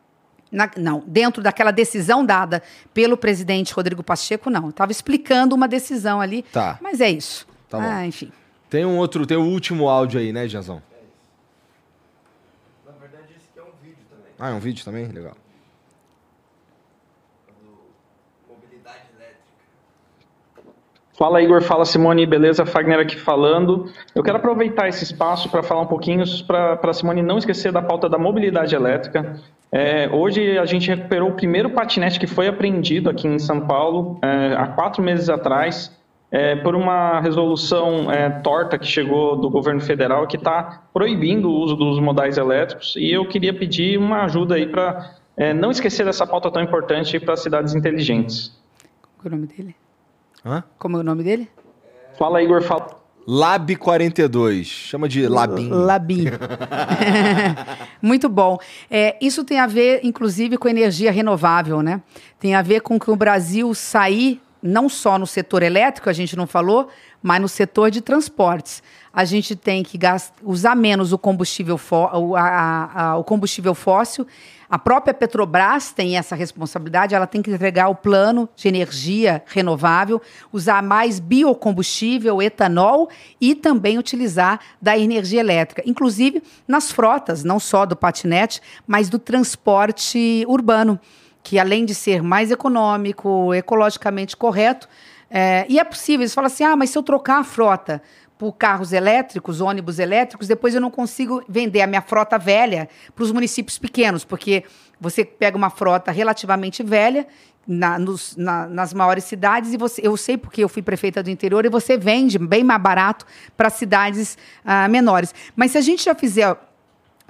Na, não, dentro daquela decisão dada pelo presidente Rodrigo Pacheco, não. Estava explicando uma decisão ali. Tá. Mas é isso. Tá bom. Ah, enfim. Tem um outro, tem o um último áudio aí, né, Janzão? É Na verdade, esse aqui é um vídeo também. Ah, é um vídeo também? Legal. Fala Igor, fala Simone, beleza? Fagner aqui falando. Eu quero aproveitar esse espaço para falar um pouquinho para a Simone não esquecer da pauta da mobilidade elétrica. É, hoje a gente recuperou o primeiro patinete que foi apreendido aqui em São Paulo é, há quatro meses atrás é, por uma resolução é, torta que chegou do governo federal que está proibindo o uso dos modais elétricos e eu queria pedir uma ajuda aí para é, não esquecer dessa pauta tão importante para cidades inteligentes. Qual é o nome dele? Hã? Como é o nome dele? Fala Igor, fala. Lab 42. Chama de Labim. Labim. Muito bom. É, isso tem a ver, inclusive, com energia renovável, né? Tem a ver com que o Brasil sair, não só no setor elétrico, a gente não falou, mas no setor de transportes. A gente tem que gast- usar menos o combustível, fó- a- a- o combustível fóssil. A própria Petrobras tem essa responsabilidade, ela tem que entregar o plano de energia renovável, usar mais biocombustível, etanol e também utilizar da energia elétrica, inclusive nas frotas, não só do patinete, mas do transporte urbano, que além de ser mais econômico, ecologicamente correto, é, e é possível, eles falam assim: ah, mas se eu trocar a frota por carros elétricos, ônibus elétricos, depois eu não consigo vender a minha frota velha para os municípios pequenos, porque você pega uma frota relativamente velha na- nos- na- nas maiores cidades e você, eu sei porque eu fui prefeita do interior e você vende bem mais barato para cidades ah, menores. Mas se a gente já fizer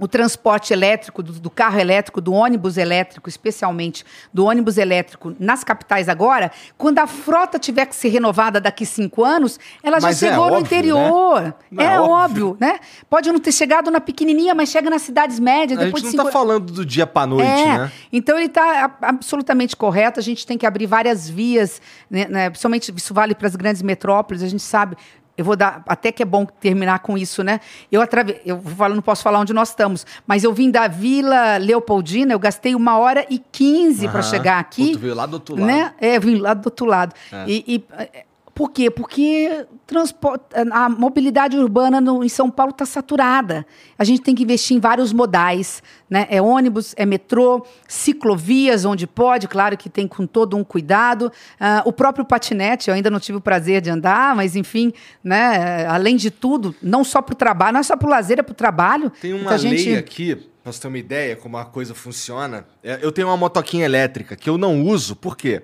o transporte elétrico, do, do carro elétrico, do ônibus elétrico, especialmente do ônibus elétrico nas capitais agora, quando a frota tiver que ser renovada daqui cinco anos, ela já Mas é chegou no óbvio, interior. né? É é óbvio. óbvio. né? Pode não ter chegado na pequenininha, mas chega nas cidades médias. A depois gente não cinco tá falando do dia pra noite, é, né? Então ele está absolutamente correto. A gente tem que abrir várias vias, né, né, principalmente isso vale para as grandes metrópoles. A gente sabe. Eu vou dar, até que é bom terminar com isso, né? Eu atrave, eu falar, não posso falar onde nós estamos, mas eu vim da Vila Leopoldina, eu gastei uma hora e quinze para Aham. chegar aqui. Tu veio lá do outro lado. Né? É, eu vim lá do outro lado. É. E, e, por quê? Porque transporte, a mobilidade urbana no- em São Paulo está saturada. A gente tem que investir em vários modais. Né? É ônibus, é metrô, ciclovias onde pode, claro que tem com todo um cuidado. Ah, o próprio patinete, eu ainda não tive o prazer de andar, mas enfim, né? além de tudo, não só para o trabalho, não é só para o lazer, é para o trabalho. Tem uma Muita gente- lei aqui, pra você ter uma ideia como a coisa funciona. É, Eu tenho uma motoquinha elétrica que eu não uso, por quê?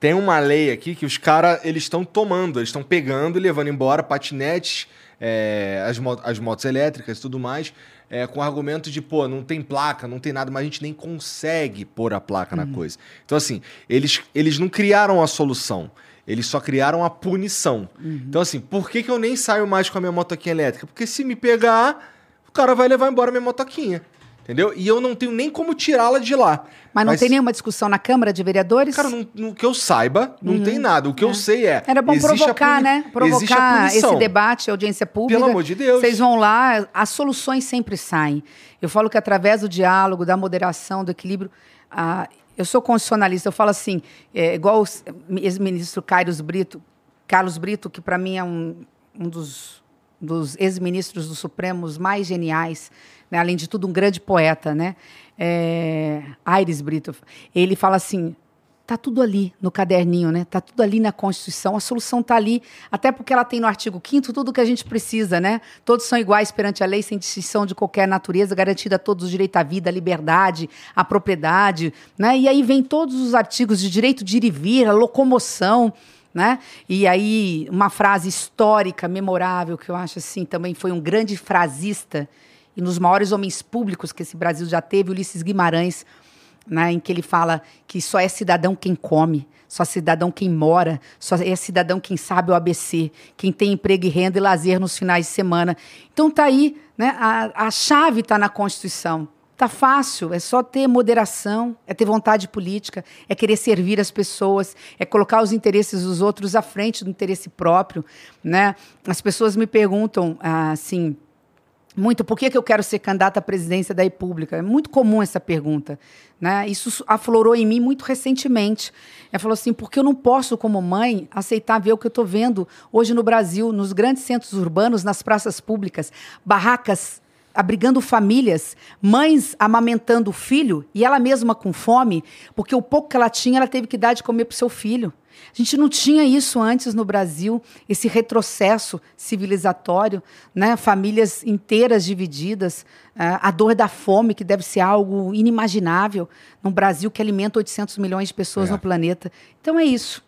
Tem uma lei aqui que os caras eles estão tomando, eles estão pegando e levando embora patinetes, é, as, mo- as motos elétricas e tudo mais, é, com argumento de, pô, não tem placa, não tem nada, mas a gente nem consegue pôr a placa na coisa. Então, assim, eles, eles não criaram a solução. Eles só criaram a punição. Então, assim, por que, que eu nem saio mais com a minha motoquinha elétrica? Porque se me pegar, o cara vai levar embora minha motoquinha. Entendeu? E eu não tenho nem como tirá-la de lá. Mas não tem nenhuma discussão na Câmara de Vereadores? Cara, não- no que eu saiba, não tem nada. O que eu sei é. Era bom a provocar, puni- né? a Provocar esse debate, audiência pública. Pelo amor de Deus. Vocês vão lá, as soluções sempre saem. Eu falo que através do diálogo, da moderação, do equilíbrio. ah, eu sou constitucionalista, eu falo assim, é, igual o ex-ministro Carlos Brito, Carlos Brito, que para mim é um, um dos, dos ex-ministros do Supremos mais geniais, né? além de tudo, um grande poeta, né? É, Aires Brito. Ele fala assim: Tá tudo ali no caderninho, né? Tá tudo ali na Constituição. A solução tá ali, até porque ela tem no artigo 5 tudo que a gente precisa, né? Todos são iguais perante a lei, sem distinção de qualquer natureza, garantida a todos o direito à vida, à liberdade, à propriedade, né? E aí vem todos os artigos de direito de ir e vir, a locomoção, né? E aí uma frase histórica, memorável, que eu acho assim, também foi um grande frasista e nos maiores homens públicos que esse Brasil já teve, Ulisses Guimarães, né, em que ele fala que só é cidadão quem come, só é cidadão quem mora, só é cidadão quem sabe o ABC, quem tem emprego e renda e lazer nos finais de semana. Então tá aí, né, a, a chave está na Constituição. Tá fácil, é só ter moderação, é ter vontade política, é querer servir as pessoas, é colocar os interesses dos outros à frente do interesse próprio, né? As pessoas me perguntam ah, assim, muito por que, que eu quero ser candidata à presidência da República. É muito comum essa pergunta. Né? Isso aflorou em mim muito recentemente. Ela falou assim: porque eu não posso, como mãe, aceitar ver o que eu estou vendo hoje no Brasil, nos grandes centros urbanos, nas praças públicas, barracas abrigando famílias, mães amamentando o filho e ela mesma com fome, porque o pouco que ela tinha, ela teve que dar de comer para o seu filho. A gente não tinha isso antes no Brasil, esse retrocesso civilizatório, né? famílias inteiras divididas, uh, a dor da fome, que deve ser algo inimaginável num Brasil que alimenta 800 milhões de pessoas É. no planeta. Então é isso.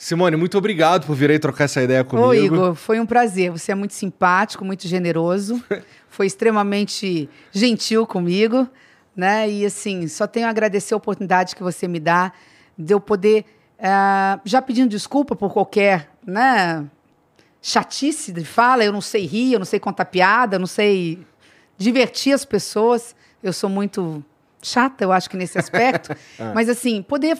Simone, muito obrigado por vir aí trocar essa ideia comigo. Ô, Igor, foi um prazer. Você é muito simpático, muito generoso, foi extremamente gentil comigo, né? E assim, só tenho a agradecer a oportunidade que você me dá de eu poder, eh, já pedindo desculpa por qualquer, né? Chatice de fala, eu não sei rir, eu não sei contar piada, eu não sei divertir as pessoas. Eu sou muito chata, eu acho que nesse aspecto. Mas assim, poder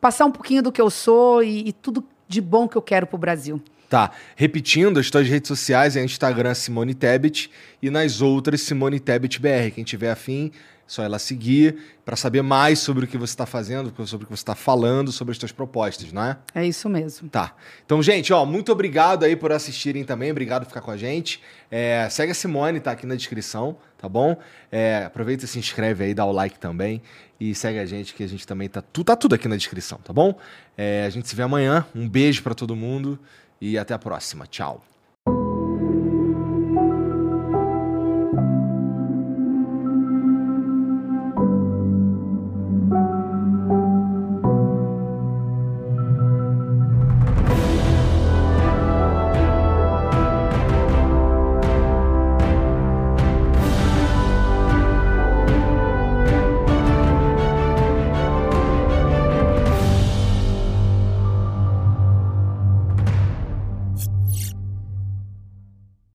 passar um pouquinho do que eu sou e, e tudo de bom que eu quero pro Brasil. Tá, repetindo, as tuas redes sociais é Instagram Simone Tebet e nas outras Simone Tebet BR. Quem tiver afim, só ela seguir para saber mais sobre o que você está fazendo, sobre o que você está falando, sobre as tuas propostas, não é? É isso mesmo. Tá. Então, gente, ó, muito obrigado aí por assistirem também. Obrigado por ficar com a gente. É, segue a Simone, tá aqui na descrição, tá bom? É, aproveita e se inscreve aí, dá o like também. E segue a gente, que a gente também tá, tá tudo aqui na descrição, tá bom? É, a gente se vê amanhã. Um beijo para todo mundo e até a próxima. Tchau.